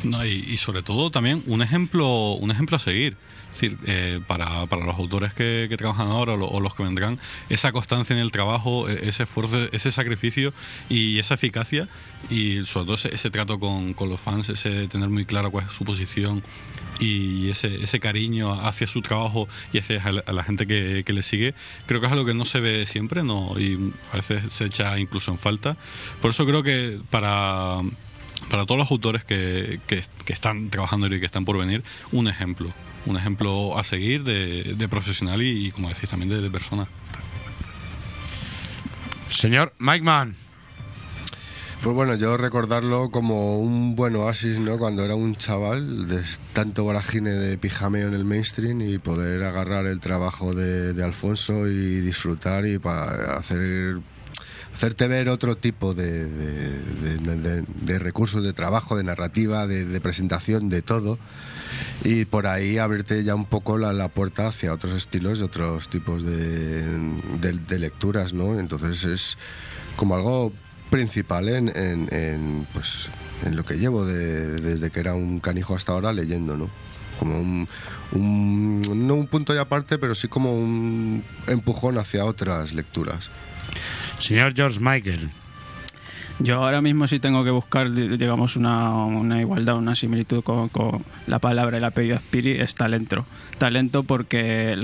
No, y, y sobre todo también un ejemplo, un ejemplo a seguir. Es decir, eh, para, para los autores que, que trabajan ahora o, lo- o los que vendrán, esa constancia en el trabajo, e- ese esfuerzo, ese sacrificio y esa eficacia y sobre todo ese, ese trato con, con los fans, ese tener muy claro cuál es su posición y ese, ese cariño hacia su trabajo y hacia a la gente que, que le sigue, creo que es algo que no se ve siempre no y a veces se echa incluso en falta. Por eso creo que para para todos los autores que, que, que están trabajando y que están por venir, un ejemplo. Un ejemplo a seguir de, de profesional y, y, como decís, también de, de persona. Señor Mike Mann. Pues bueno, yo recordarlo como un buen oasis, ¿no? Cuando era un chaval, de tanto voragine de pijameo en el mainstream y poder agarrar el trabajo de, de Alfonso y disfrutar y para hacer hacerte ver otro tipo de, de- recursos de trabajo, de narrativa, de, presentación, de todo. Y por ahí abrirte ya un poco la, la puerta hacia otros estilos y otros tipos de, de- lecturas, ¿no? Entonces es como algo principal en, en- en, pues, en lo que llevo de- desde que era un canijo hasta ahora leyendo, ¿no? Como un, un- no un punto y aparte, pero sí como un empujón hacia otras lecturas. Señor George Michael. Yo ahora mismo sí tengo que buscar, di- digamos, una, una igualdad, una similitud con, con la palabra, el apellido Aspiri, es talento. Talento porque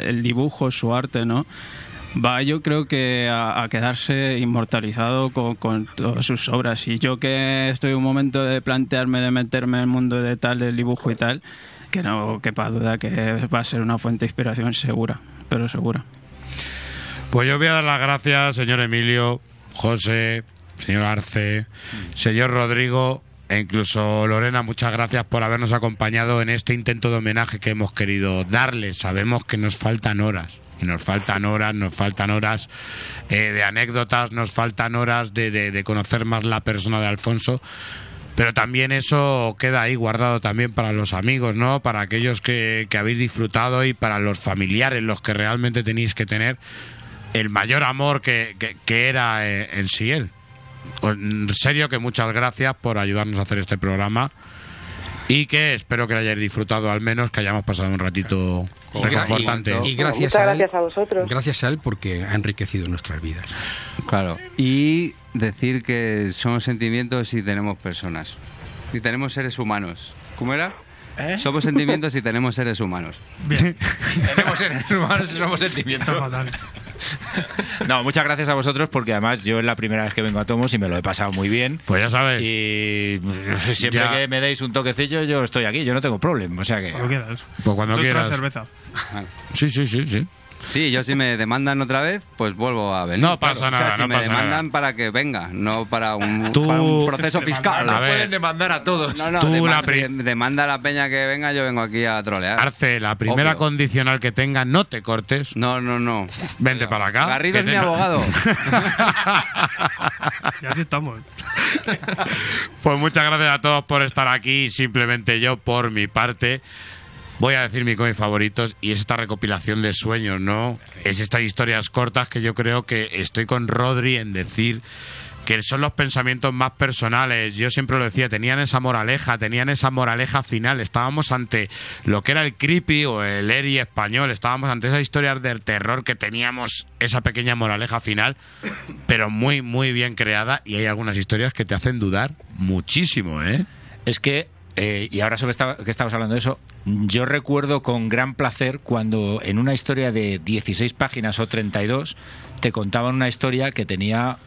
el dibujo, su arte, ¿no? Va, yo creo que a, quedarse inmortalizado con, con todas sus obras. Y yo que estoy un momento de plantearme de meterme en el mundo de tal, del dibujo y tal, que no quepa duda que va a ser una fuente de inspiración segura, pero segura. Pues yo voy a dar las gracias, señor Emilio, José, señor Arce, señor Rodrigo e incluso Lorena, muchas gracias por habernos acompañado en este intento de homenaje que hemos querido darles. Sabemos que nos faltan horas. Y nos faltan horas, nos faltan horas eh, de anécdotas, nos faltan horas de, de- de conocer más la persona de Alfonso. Pero también eso queda ahí guardado también para los amigos, ¿no? Para aquellos que, que habéis disfrutado y para los familiares, los que realmente tenéis que tener el mayor amor que, que- que era eh, en sí él. Pues, En serio que muchas gracias por ayudarnos a hacer este programa y que espero que lo hayáis disfrutado al menos, que hayamos pasado un ratito reconfortante. y- y gracias Muchas a él, gracias a vosotros. Gracias a él porque ha enriquecido nuestras vidas. Claro. Y decir que somos sentimientos y tenemos personas. Y tenemos seres humanos. ¿Cómo era? Somos sentimientos y tenemos seres humanos. Tenemos seres humanos y somos sentimientos. No, muchas gracias a vosotros porque además yo es la primera vez que vengo a Tomos y me lo he pasado muy bien. Pues ya sabes. Y siempre Ya. que me deis un toquecillo yo estoy aquí, yo no tengo problema. O sea que... Cuando quieras. Pues cuando Otra quieras. cerveza. Sí, sí, sí, sí. Sí, yo si me demandan otra vez, pues vuelvo a venir. No pasa Claro, o sea, nada, si no me pasa demandan nada. para que venga, no para un, Tú- para un proceso fiscal. A ver. demandar a todos. No, no, Tú demanda, la demanda a la peña que venga, yo vengo aquí a trolear. Arce, la primera Obvio. condicional que tenga, no te cortes. No, no, no. Vente para acá. Garrido es te- mi abogado. Y así estamos. Pues muchas gracias a todos por estar aquí. Simplemente yo, por mi parte, voy a decir mi cómic favoritos y es esta recopilación de sueños, ¿no? Es estas historias cortas que yo creo que estoy con Rodri en decir que son los pensamientos más personales. Yo siempre lo decía, tenían esa moraleja, tenían esa moraleja final. Estábamos ante lo que era el creepy o el eri español, estábamos ante esas historias del terror que teníamos esa pequeña moraleja final, pero muy, muy bien creada. Y hay algunas historias que te hacen dudar muchísimo, ¿eh? Es que, eh, y ahora sobre esta- que estamos hablando de eso, yo recuerdo con gran placer cuando en una historia de 16 páginas o 32 te contaban una historia que tenía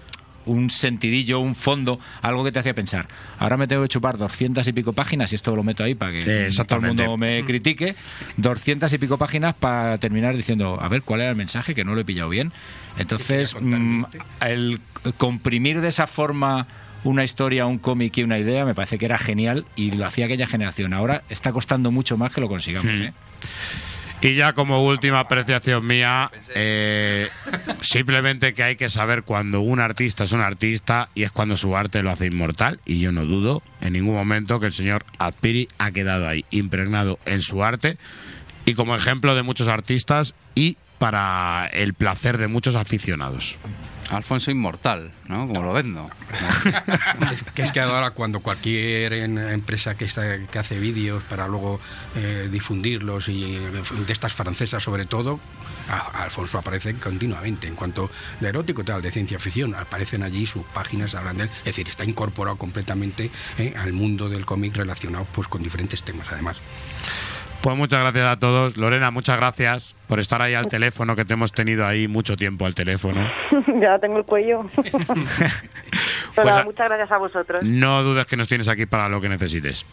un sentidillo, un fondo, algo que te hacía pensar. Ahora me tengo que chupar 200 y pico páginas y esto lo meto ahí para que todo el mundo me critique. 200 y pico páginas para terminar diciendo, a ver, ¿cuál era el mensaje? Que no lo he pillado bien. Entonces, mm, el comprimir de esa forma una historia, un cómic y una idea me parece que era genial y lo hacía aquella generación. Ahora está costando mucho más que lo consigamos. Hmm. ¿eh? Y ya como última apreciación mía, eh, simplemente que hay que saber cuando un artista es un artista y es cuando su arte lo hace inmortal. Y yo no dudo en ningún momento que el señor Azpiri ha quedado ahí, impregnado en su arte y como ejemplo de muchos artistas y para el placer de muchos aficionados. Alfonso Inmortal, ¿no? Como lo vendo. Es que es que ahora cuando cualquier empresa que, está, que hace vídeos para luego eh, difundirlos y eh, de estas francesas sobre todo, Alfonso aparece continuamente. En cuanto de erótico tal, de ciencia ficción, aparecen allí sus páginas, hablan de él. Es decir, está incorporado completamente eh, al mundo del cómic relacionado pues con diferentes temas además. Pues muchas gracias a todos. Lorena, muchas gracias por estar ahí al teléfono, que te hemos tenido ahí mucho tiempo al teléfono. ya tengo el cuello. Pues nada, a- muchas gracias a vosotros. No dudes que nos tienes aquí para lo que necesites.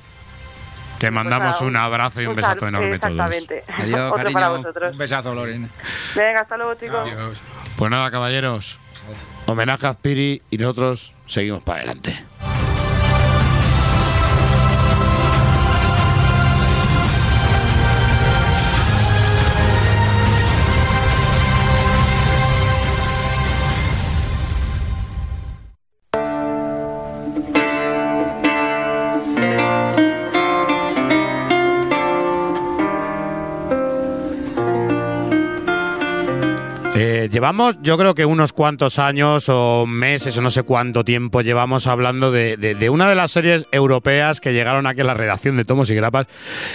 Te mandamos nada, un abrazo y un besazo sal- enorme a todos. Exactamente. Otro para vosotros. Un besazo, Lorena. Venga, hasta luego, chicos. Pues nada, caballeros. Homenaje a Azpiri y nosotros seguimos para adelante. Eh, llevamos, yo creo que unos cuantos años o meses o no sé cuánto tiempo llevamos hablando de, una de las series europeas que llegaron aquí a la redacción de Tomos y Grapas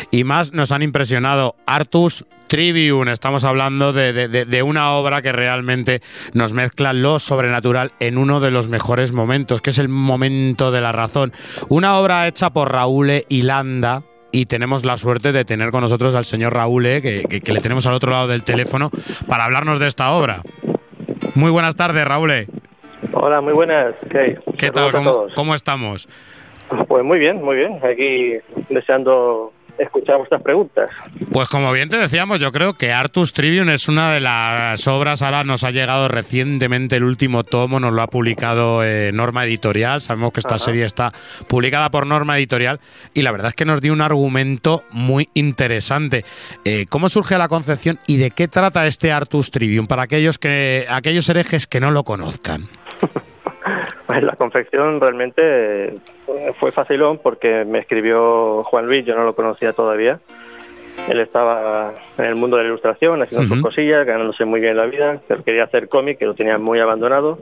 y más nos han impresionado. Artus Tribune, estamos hablando de- de una obra que realmente nos mezcla lo sobrenatural en uno de los mejores momentos, que es el momento de la razón. Una obra hecha por Raúl Hilanda, y tenemos la suerte de tener con nosotros al señor Raúl, eh, que, que- que le tenemos al otro lado del teléfono, para hablarnos de esta obra. Muy buenas tardes, Raúl. Hola, muy buenas. ¿Qué, tal? ¿Cómo, cómo estamos? Pues muy bien, muy bien. Aquí deseando escuchar vuestras preguntas. Pues como bien te decíamos, yo creo que Artus Tribune es una de las obras, ahora nos ha llegado recientemente el último tomo, nos lo ha publicado eh, Norma Editorial, sabemos que esta Ajá. serie está publicada por Norma Editorial y la verdad es que nos dio un argumento muy interesante. Eh, ¿Cómo surge la concepción y de qué trata este Artus Tribune para aquellos, que, aquellos herejes que no lo conozcan? Pues la confección realmente eh, fue facilón porque me escribió Juan Luis, yo no lo conocía todavía. Él estaba en el mundo de la ilustración, haciendo sus cosillas, ganándose muy bien la vida, pero quería hacer cómic, que lo tenía muy abandonado.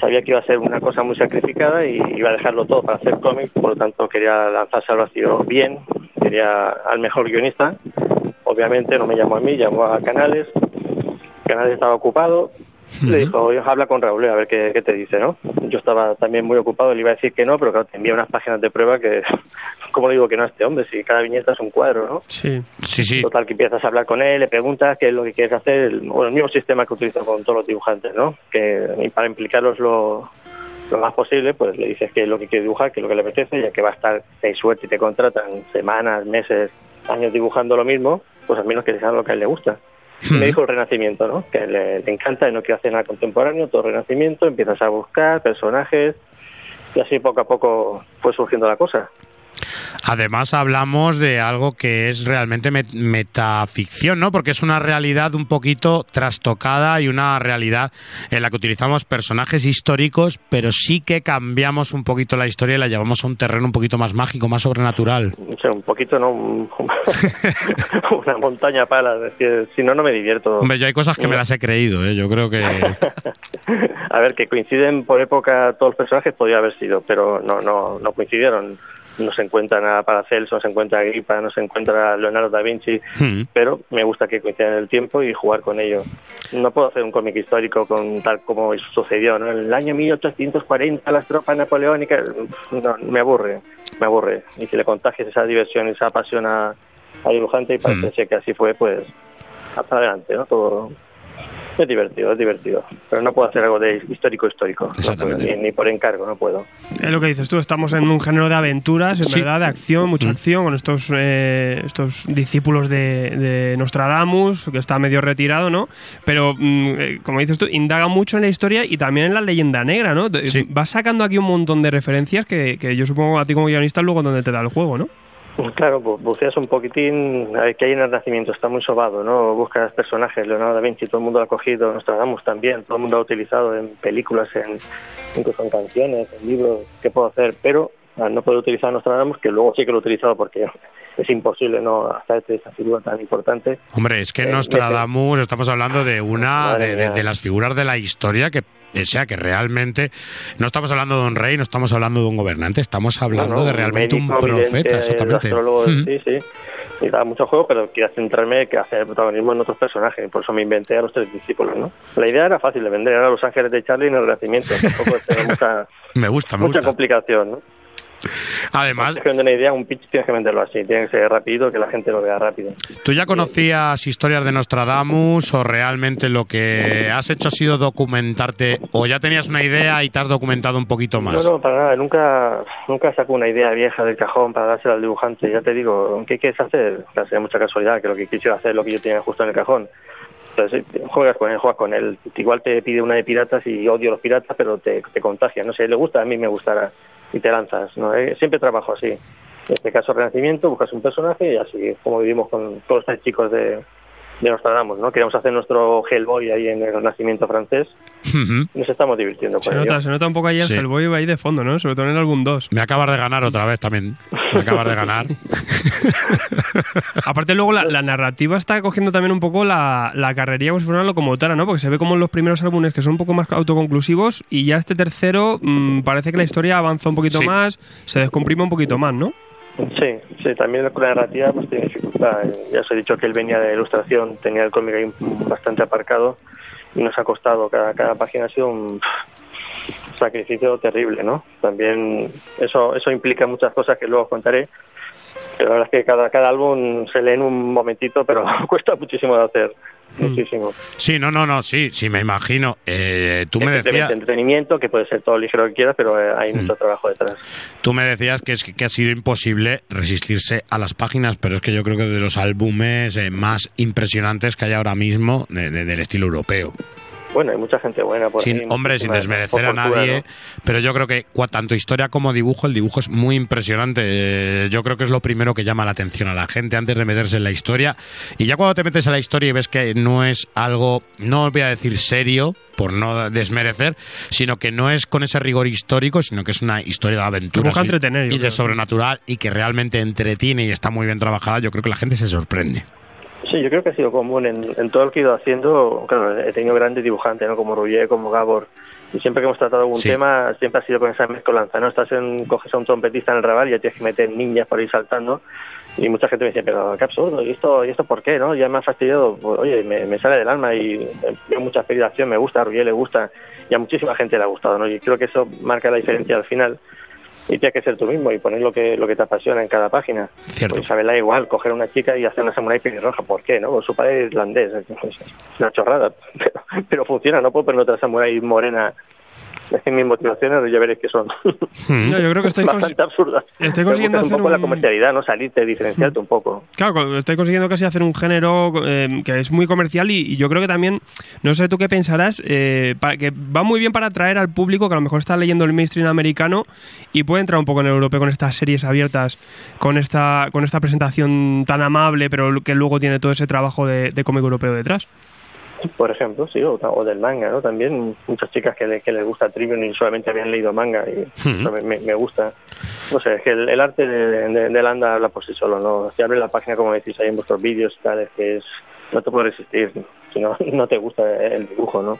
Sabía que iba a ser una cosa muy sacrificada y iba a dejarlo todo para hacer cómic, por lo tanto quería lanzarse al vacío bien, quería al mejor guionista. Obviamente no me llamó a mí, llamó a Canales. Canales estaba ocupado, le dijo, "Oye, habla con Raúl a ver qué, qué te dice, ¿no? Yo estaba también muy ocupado, le iba a decir que no, pero claro, te envía unas páginas de prueba que, ¿cómo le digo que no a este hombre? Si cada viñeta es un cuadro, ¿no? Sí. Sí, sí. Total, que empiezas a hablar con él, le preguntas qué es lo que quieres hacer, el, bueno, el mismo sistema que utilizo con todos los dibujantes, ¿no? Que y para implicarlos lo, lo más posible, pues le dices qué es lo que quiere dibujar, qué es lo que le apetece, ya que va a estar, si hay suerte y te contratan semanas, meses, años dibujando lo mismo, pues al menos que sea lo que a él le gusta. Y me dijo el renacimiento, ¿no? Que le, le encanta y no quiere hacer nada contemporáneo, todo renacimiento, empiezas a buscar personajes y así poco a poco fue surgiendo la cosa. Además hablamos de algo que es realmente met- metaficción, ¿no? Porque es una realidad un poquito trastocada y una realidad en la que utilizamos personajes históricos, pero sí que cambiamos un poquito la historia y la llevamos a un terreno un poquito más mágico, más sobrenatural. O sea, un poquito, ¿no? Un- una montaña pala. Es que si no, no me divierto. Hombre, yo hay cosas que me las he creído, ¿eh? Yo creo que... A ver, que coinciden por época todos los personajes podría haber sido, pero no, no, no coincidieron. No se encuentra nada Paracelso, no se encuentra Agripa, no se encuentra Leonardo da Vinci, Hmm. pero me gusta que coincidan en el tiempo y jugar con ello. No puedo hacer un cómic histórico con tal como sucedió, ¿no? En el año 1840 las tropas napoleónicas, no, me aburre, me aburre. Y si le contagias esa diversión, esa pasión a, dibujante y parece ser que así fue, pues hasta adelante, ¿no? Todo es divertido, es divertido. Pero no puedo hacer algo de histórico histórico. No puedo, ni, ni por encargo, no puedo. Es lo que dices tú, estamos en un género de aventuras, en Sí. verdad, de acción, mucha acción, con estos, eh, estos discípulos de, de Nostradamus, que está medio retirado, ¿no? Pero, mm, eh, como dices tú, indaga mucho en la historia y también en la leyenda negra, ¿no? Te- Vas sacando aquí un montón de referencias que, que yo supongo a ti como guionista luego donde te da el juego, ¿no? Claro, bu- buceas un poquitín, qué hay en el Renacimiento, está muy sobado, ¿no? Buscas personajes, Leonardo da Vinci, todo el mundo lo ha cogido, Nostradamus también, todo el mundo lo ha utilizado en películas, en, incluso en canciones, en libros, ¿qué puedo hacer? Pero al no poder utilizar Nostradamus, que luego sí que lo he utilizado porque es imposible no hacerte esa figura tan importante. Hombre, es que Eh, Nostradamus, estamos hablando de una de las figuras de la historia que o sea que realmente no estamos hablando de un rey, no estamos hablando de un gobernante, estamos hablando No, no, de realmente un médico, profeta, vidente, exactamente. astrólogo, Mm. sí, sí. Y da mucho juego, pero quería centrarme que hacer protagonismo en otros personajes, por eso me inventé a los tres discípulos, ¿no? La idea era fácil de vender, era Los Ángeles de Charlie en el Renacimiento, tampoco mucha, Me gusta, me mucha gusta. complicación, ¿no? Además, que vender una idea, un pitch tienes que venderlo así, tiene que ser rápido, que la gente lo vea rápido. ¿tú ya conocías historias de Nostradamus o realmente lo que has hecho ha sido documentarte o ya tenías una idea y te has documentado un poquito más? No, no, para nada. Nunca, nunca saco una idea vieja del cajón para dársela al dibujante. Ya te digo, ¿qué quieres hacer? O sea, sería mucha casualidad que lo que quisiera hacer es lo que yo tenía justo en el cajón. Entonces, eh, juegas con él, juegas con él. Igual te pide una de piratas y odio los piratas, pero te, te contagia. No sé, le gusta, a mí me gustará. Y te lanzas. ¿no? Eh, Siempre trabajo así. En este caso, Renacimiento, buscas un personaje y así, como vivimos con todos tres chicos de, de Nostradamus, ¿no? Queríamos hacer nuestro Hellboy ahí en el Renacimiento francés. Nos estamos divirtiendo Se ello. nota, se nota un poco ahí el Sí. Hellboy ahí de fondo, ¿no? Sobre todo en el álbum 2. Me acabas de ganar otra vez también. Me acabas de ganar. Aparte luego la, la narrativa está cogiendo también un poco la, la carrería como si fuera una locomotora, ¿no? Porque se ve como en los primeros álbumes que son un poco más autoconclusivos y ya este tercero mm, parece que la historia avanza un poquito Sí. más, se descomprime un poquito más, ¿no? Sí, sí, también con la narrativa pues tiene dificultad. Ya os he dicho que él venía de ilustración, tenía el cómic ahí bastante aparcado y nos ha costado, cada, cada página ha sido un sacrificio terrible, ¿no? También eso, eso implica muchas cosas que luego contaré, pero la verdad es que cada, cada álbum se lee en un momentito, pero cuesta muchísimo de hacer, muchísimo. Sí, no, no, no, sí, sí, me imagino. Eh, tú me decías, entretenimiento, que puede ser todo ligero que quieras, pero eh, hay mucho trabajo detrás. tú me decías que es que ha sido imposible resistirse a las páginas, pero es que yo creo que de los álbumes eh, más impresionantes que hay ahora mismo de- de- del estilo europeo. Bueno, hay mucha gente buena por Sin, ahí, hombre, sin desmerecer a cultura, nadie, ¿no? pero yo creo que cua- tanto historia como dibujo, el dibujo es muy impresionante. Eh, yo creo que es lo primero que llama la atención a la gente antes de meterse en la historia. Y ya cuando te metes en la historia y ves que no es algo, no voy a decir serio, por no desmerecer, sino que no es con ese rigor histórico, sino que es una historia de aventuras busca y- de sobrenatural y que realmente entretiene y está muy bien trabajada. Yo creo que la gente se sorprende. Sí, yo creo que ha sido común en, en todo lo que he ido haciendo. Claro, he tenido grandes dibujantes, ¿no? Como Rubier, como Gabor. Y siempre que hemos tratado algún Sí. tema, siempre ha sido con esa mezcolanza, ¿no? Estás en, coges a un trompetista en el rabal y ya tienes que meter niñas por ahí saltando. Y mucha gente me dice, pero qué absurdo, ¿y esto, ¿y esto por qué? no Ya me ha fastidiado. Pues, oye, me, me sale del alma y veo mucha federación, me gusta, a Rubier le gusta. Y a muchísima gente le ha gustado, ¿no? Y creo que eso marca la diferencia al final. Y tienes que ser tú mismo y poner lo que, lo que te apasiona en cada página. Cierto. Pues Isabel da igual coger a una chica y hacer una samurai pelirroja. ¿Por qué? no? Su padre es irlandés. Es una chorrada. Pero, pero funciona. No puedo poner otra samurai morena mis motivaciones ya veréis que son No, yo creo que estoy bastante absurdas. estoy consiguiendo hacer un poco la comercialidad, ¿no? Salirte, diferenciarte un poco. Claro, estoy consiguiendo casi hacer un género eh, que es muy comercial y, y yo creo que también, no sé tú qué pensarás, eh, para, que va muy bien para atraer al público que a lo mejor está leyendo el mainstream americano y puede entrar un poco en el europeo con estas series abiertas, con esta, con esta presentación tan amable, pero que luego tiene todo ese trabajo de, de cómic europeo detrás. Por ejemplo, sí, o, o del manga, ¿no? También muchas chicas que, le- que les gusta Trivium y solamente habían leído manga y eso me, gusta. No sé, es que el, el arte de, de, de Landa habla por sí solo, ¿no? Si abres la página, como decís ahí en vuestros vídeos y tal, es que es, no te puedes resistir si no, no te gusta el dibujo, ¿no?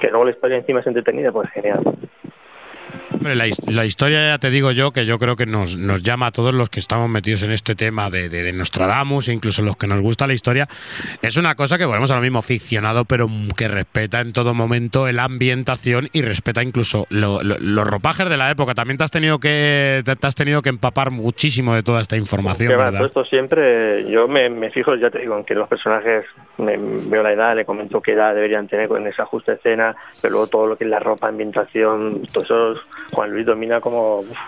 Que luego la historia encima es entretenida, pues genial. Hombre, la, his- la historia ya te digo yo que yo creo que nos, nos llama a todos los que estamos metidos en este tema de, de, de Nostradamus, e incluso los que nos gusta la historia. Es una cosa que volvemos a lo mismo, ficcionado, pero que respeta en todo momento la ambientación y respeta incluso lo- lo- los ropajes de la época. También te has tenido que te, te has tenido que empapar muchísimo de toda esta información, todo esto siempre, yo me, me fijo, ya te digo, en que los personajes, me- veo la edad, le comento qué edad deberían tener con esa justa escena, pero luego todo lo que es la ropa, ambientación, todo eso Juan Luis domina como, uf,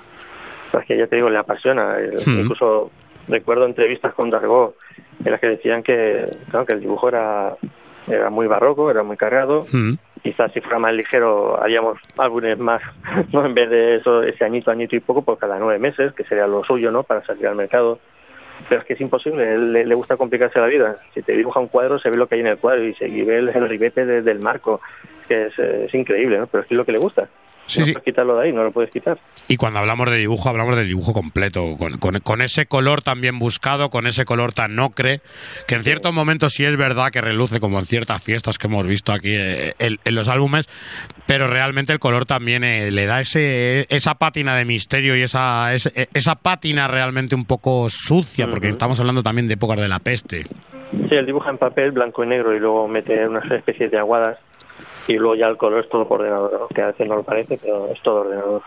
es que ya te digo, le apasiona. Hmm. Incluso recuerdo entrevistas con Dargo en las que decían que, claro, que el dibujo era, era muy barroco, era muy cargado, Mm. quizás si fuera más ligero haríamos álbumes más, ¿no? En vez de eso, ese añito, añito y poco, por cada nueve meses, que sería lo suyo, ¿no? Para salir al mercado. Pero es que es imposible, él le, le gusta complicarse la vida. Si te dibuja un cuadro, se ve lo que hay en el cuadro y se y ve el, el ribete de- del marco, que es, es increíble, ¿no? Pero es que es lo que le gusta. Sí, no sí. puedes quitarlo de ahí, no lo puedes quitar. Y cuando hablamos de dibujo, hablamos del dibujo completo, con, con- con ese color tan bien buscado, con ese color tan ocre, que en ciertos momentos sí es verdad que reluce, como en ciertas fiestas que hemos visto aquí eh, en, en los álbumes, pero realmente el color también eh, le da ese esa pátina de misterio y esa, ese- esa pátina realmente un poco sucia, porque estamos hablando también de épocas de la peste. Sí, él dibuja en papel blanco y negro y luego mete unas especies de aguadas y luego ya el color es todo por ordenador, ¿no? que a veces no lo parece, pero es todo ordenador.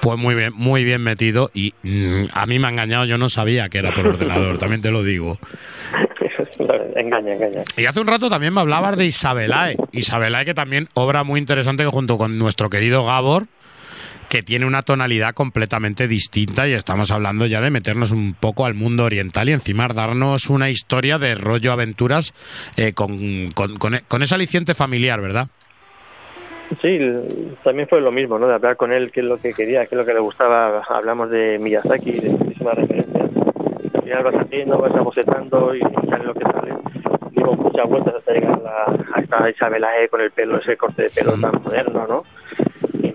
Pues muy bien, muy bien metido y mm, a mí me ha engañado, yo no sabía que era por ordenador, también te lo digo. engaña, engaña. Y hace un rato también me hablabas de Isabelae. Isabelae, que también obra muy interesante junto con nuestro querido Gabor, que tiene una tonalidad completamente distinta y estamos hablando ya de meternos un poco al mundo oriental y encima darnos una historia de rollo aventuras eh, con, con, con- con ese aliciente familiar, ¿verdad? Sí, también fue lo mismo, ¿no? De hablar con él, qué es lo que quería, qué es lo que le gustaba. Hablamos de Miyazaki, de muchísimas referencias. Al final vas haciendo, vas abocetando y sale lo que sale. Dimos muchas vueltas hasta llegar a, la, a esta Isabel Ae con el pelo, ese corte de pelo tan moderno, ¿no?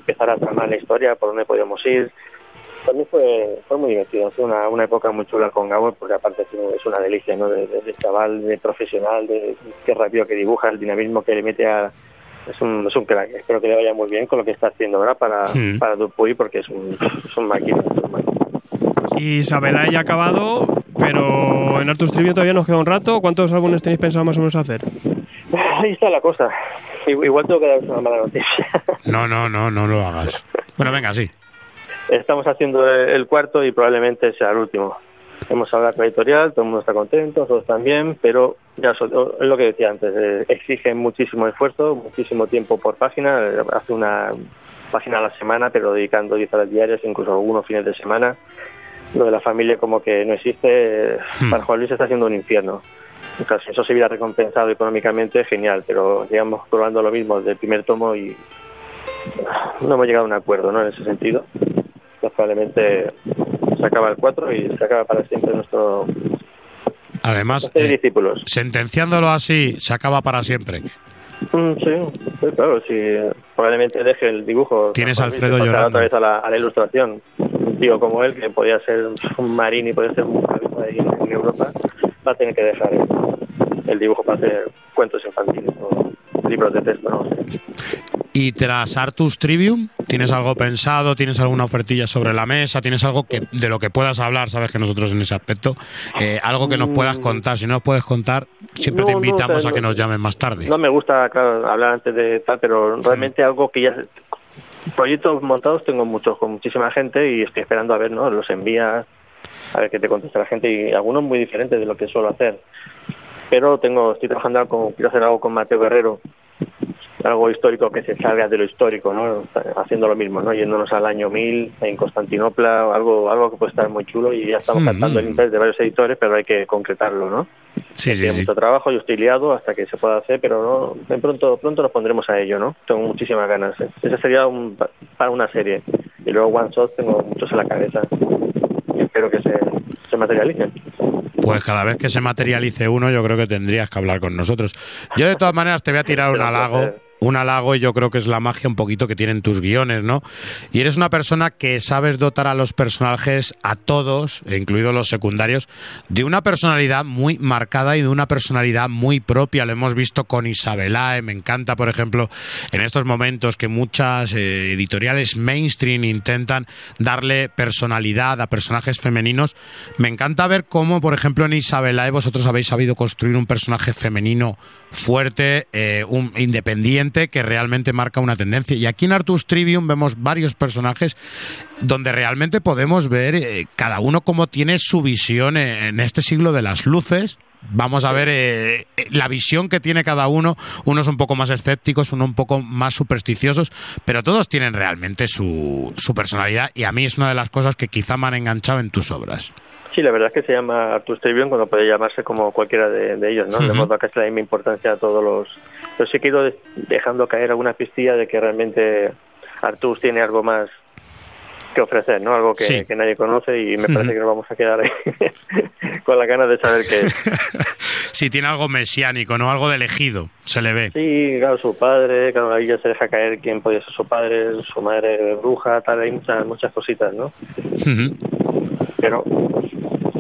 Empezar a tramar la historia, por dónde podíamos ir. También fue, fue muy divertido, fue una, una época muy chula con Gabor, porque aparte es una- delicia, ¿no? De, de- de chaval, de profesional, de qué rápido que dibuja, el dinamismo que le mete a, es un, es un crack. Espero que le vaya muy bien con lo que está haciendo ahora para, Sí. para Dupuy porque es un, es un máquina. es un máquina. Y Isabela ya ha acabado, pero en Artus Trivio todavía nos queda un rato. ¿Cuántos álbumes tenéis pensado más o menos hacer? Ahí está la cosa. Igual tengo que daros una mala noticia. No, no, no, no lo hagas. Bueno, venga, sí. Estamos haciendo el cuarto y probablemente sea el último. Hemos hablado con la editorial, todo el mundo está contento, todos están bien, pero ya es lo que decía antes, eh, exige muchísimo esfuerzo, muchísimo tiempo por página, eh, hace una página a la semana, pero dedicando 10 horas diarias, incluso algunos fines de semana. Lo de la familia como que no existe, eh, para Juan Luis está siendo un infierno. Claro, si eso se hubiera recompensado económicamente, genial, pero digamos probando lo mismo desde el primer tomo y no hemos llegado a un acuerdo ¿no? en ese sentido. Entonces, probablemente se acaba el 4 y se acaba para siempre nuestro Además, de eh, discípulos. sentenciándolo así, se acaba para siempre. Mm, sí, pues claro, si probablemente deje el dibujo. Tienes a Alfredo llorando. otra vez a la, a la ilustración. Un tío como él, que podía ser un marín y podía ser un en Europa, va a tener que dejar el, el dibujo para hacer cuentos infantiles o libros de texto, no. Y tras Artus Trivium, ¿tienes algo pensado? ¿Tienes alguna ofertilla sobre la mesa? ¿Tienes algo que de lo que puedas hablar? Sabes que nosotros en ese aspecto, eh, algo que nos puedas contar. Si no nos puedes contar, siempre te no, invitamos o sea, a que no- nos llamen más tarde. No me gusta, claro, hablar antes de tal, pero realmente algo que ya... Proyectos montados tengo muchos, con muchísima gente y estoy esperando a ver, ¿no? Los envías, a ver qué te contesta la gente y algunos muy diferentes de lo que suelo hacer. Pero tengo, estoy trabajando con, quiero hacer algo con Mateo Guerrero, algo histórico que se salga de lo histórico, ¿no? Haciendo lo mismo, ¿no? Yéndonos al año 1000 en Constantinopla, algo algo que puede estar muy chulo y ya estamos Mm. cantando el interés de varios editores, pero hay que concretarlo, ¿no? Sí, sí, Tiene sí. mucho trabajo, yo estoy liado hasta que se pueda hacer, pero no, de pronto pronto nos pondremos a ello, ¿no? Tengo muchísimas ganas. ¿eh? Ese sería un, para una serie. Y luego One Shot tengo muchos en la cabeza. Y espero que se, se materialicen. Pues cada vez que se materialice uno, yo creo que tendrías que hablar con nosotros. Yo de todas maneras te voy a tirar un halago. Un halago y yo creo que es la magia un poquito que tienen tus guiones, ¿no? Y eres una persona que sabes dotar a los personajes, a todos, incluidos los secundarios, de una personalidad muy marcada y de una personalidad muy propia. Lo hemos visto con Isabelae, me encanta, por ejemplo, en estos momentos que muchas eh, editoriales mainstream intentan darle personalidad a personajes femeninos. Me encanta ver cómo, por ejemplo, en Isabelae vosotros habéis sabido construir un personaje femenino fuerte, eh, un independiente, que realmente marca una tendencia. Y aquí en Artus Trivium vemos varios personajes donde realmente podemos ver eh, cada uno cómo tiene su visión eh, en este siglo de las luces. Vamos a ver eh, la visión que tiene cada uno, unos un poco más escépticos, unos un poco más supersticiosos, pero todos tienen realmente su, su personalidad y a mí es una de las cosas que quizá me han enganchado en tus obras. Sí, la verdad es que se llama Artus Trivium cuando puede llamarse como cualquiera de, de ellos, ¿no? De modo que es la misma importancia a todos los... Pero sí que he ido de- dejando caer alguna pistilla de que realmente Artus tiene algo más que ofrecer, ¿no? Algo que, Sí. que nadie conoce y me parece que nos vamos a quedar ahí con la ganas de saber qué es. Si tiene algo mesiánico, ¿no? Algo de elegido, se le ve. Sí, claro, su padre, claro, ahí ya se deja caer quién podía ser su padre, su madre bruja, tal, hay muchas, muchas cositas, ¿no? Pero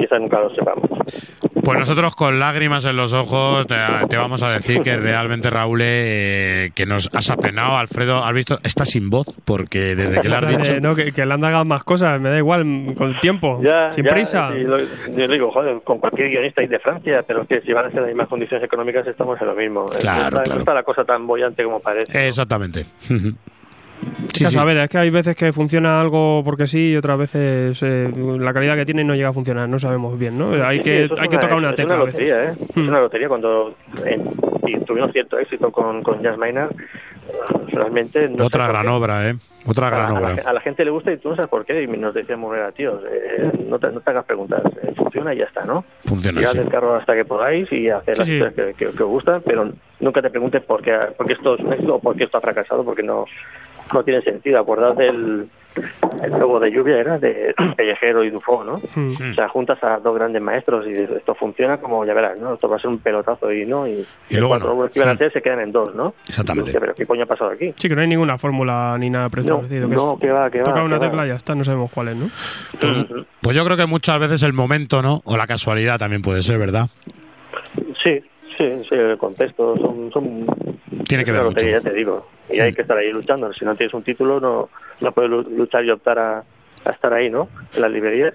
quizás nunca lo sepamos. Pues nosotros con lágrimas en los ojos te, te vamos a decir que realmente Raúl eh, que nos has apenado, Alfredo, has visto, está sin voz porque desde que le has dicho Eh, no, que, que le han dado más cosas, me da igual, con el tiempo, Ya, sin ya, prisa. lo- yo digo, joder, con cualquier guionista y de Francia, pero que si van a ser las mismas condiciones económicas estamos en lo mismo. Claro, no, está, no claro. está la cosa tan bollante como parece. Exactamente. Es que a saber, es que hay veces que funciona algo porque sí y otras veces eh, la calidad que tiene no llega a funcionar, no sabemos bien, ¿no? Hay Sí, que, es hay que tocar una es tecla una a veces. lotería, ¿eh? Es una lotería cuando eh, y tuvieron cierto éxito con, con Jazz Maynard. Realmente no Otra gran qué. obra, ¿eh? Otra a, gran a la, obra. a la gente le gusta y tú no sabes por qué. Y nos decíamos, mira, tíos, eh, no, te, no te hagas preguntas, eh, funciona y ya está, ¿no? Funciona Tirad así. del carro hasta que podáis y hacer Sí, las sí. cosas que, que- que os gustan, pero nunca te preguntes por qué, por qué esto es un éxito o por qué esto ha fracasado, porque no, no tiene sentido. Acordad del el logo de lluvia, era de Pellejero y Dufo, ¿no? Hmm. O sea, juntas a dos grandes maestros y dices, esto funciona como, ya verás, ¿no? Esto va a ser un pelotazo y no, y, Y luego cuatro no. que iban a Sí. hacer se quedan en dos, ¿no? Exactamente. Pero ¿qué coño ha pasado aquí? Sí, que no hay ninguna fórmula ni nada preestablecido. que no, es- que va, que va, Toca una tecla y ya está, no sabemos cuál es, ¿no? Pues yo creo que muchas veces el momento, ¿no? O la casualidad también puede ser, ¿verdad? Sí, sí, sí, el contexto son, son Tiene que ver ya te digo. Y hay que estar ahí luchando. Si no tienes un título, no, no puedes lu- luchar y optar a, a estar ahí, ¿no? En las librerías.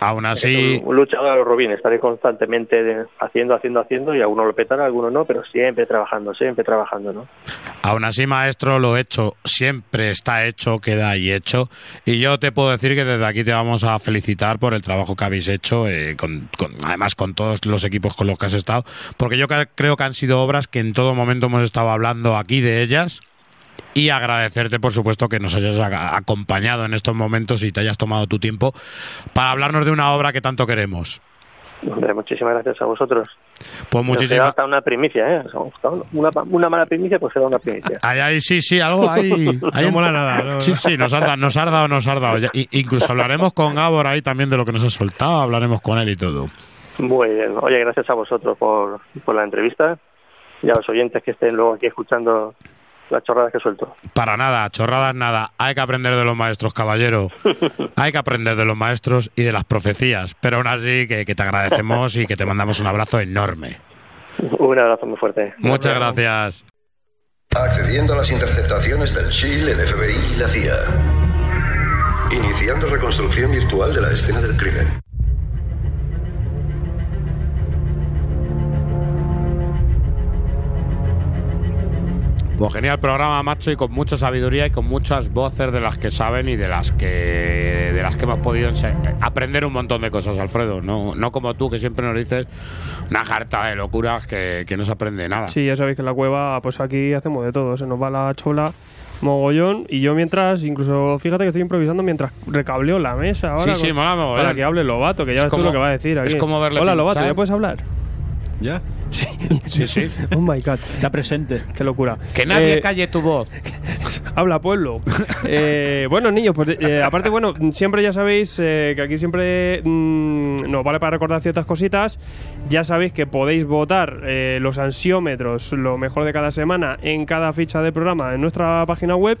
Aún así, Un luchador a los Robin, estaré constantemente de- haciendo, haciendo, haciendo, y algunos lo petará, algunos no, pero siempre trabajando, siempre trabajando, ¿no? aún así, maestro, lo hecho siempre está hecho, queda ahí hecho. Y yo te puedo decir que desde aquí te vamos a felicitar por el trabajo que habéis hecho, eh, con, con- además con todos los equipos con los que has estado, porque yo creo que han sido obras que en todo momento hemos estado hablando aquí de ellas. Y agradecerte, por supuesto, que nos hayas acompañado en estos momentos y te hayas tomado tu tiempo para hablarnos de una obra que tanto queremos. Hombre, muchísimas gracias a vosotros. Pues muchísimas hasta una primicia, ¿eh? Una, una mala primicia, pues será una primicia. Ahí, ahí, sí, sí, algo ahí. ahí No mola nada, no, sí, sí, nos ha dado, nos ha dado, nos ha dado. Incluso hablaremos con Gabor ahí también de lo que nos ha soltado, hablaremos con él y todo. Muy bien. Oye, gracias a vosotros por, por la entrevista y a los oyentes que estén luego aquí escuchando las chorradas que suelto. Para nada, chorradas nada. Hay que aprender de los maestros, caballero. Hay que aprender de los maestros y de las profecías. Pero aún así, que, que te agradecemos y que te mandamos un abrazo enorme. Un abrazo muy fuerte. Muchas gracias. Accediendo a las interceptaciones del SHIELD, el FBI y la CIA. Iniciando reconstrucción virtual de la escena del crimen. Pues genial programa, macho, y con mucha sabiduría y con muchas voces de las que saben y de las que de las que hemos podido aprender un montón de cosas, Alfredo. No, no como tú, que siempre nos dices una jarta de locuras que, que no se aprende nada. Sí, ya sabéis que en la cueva, pues aquí hacemos de todo. Se nos va la chola mogollón y yo mientras, incluso fíjate que estoy improvisando mientras recableo la mesa ahora. Sí, sí, con- mola mogollón. Para que hable Lobato, que ya Es ves tú lo que va a decir aquí. es como verle Hola Lobato. ¿ya puedes hablar? ¿Ya? Sí, sí. sí. Oh my god. Está presente. Qué locura. Que nadie Eh, calle tu voz. Habla pueblo. Eh, bueno, niños, pues eh, aparte, bueno, siempre ya sabéis eh, que aquí siempre mm, nos vale para recordar ciertas cositas. Ya sabéis que podéis votar eh, los ansiómetros, lo mejor de cada semana, en cada ficha de programa en nuestra página web.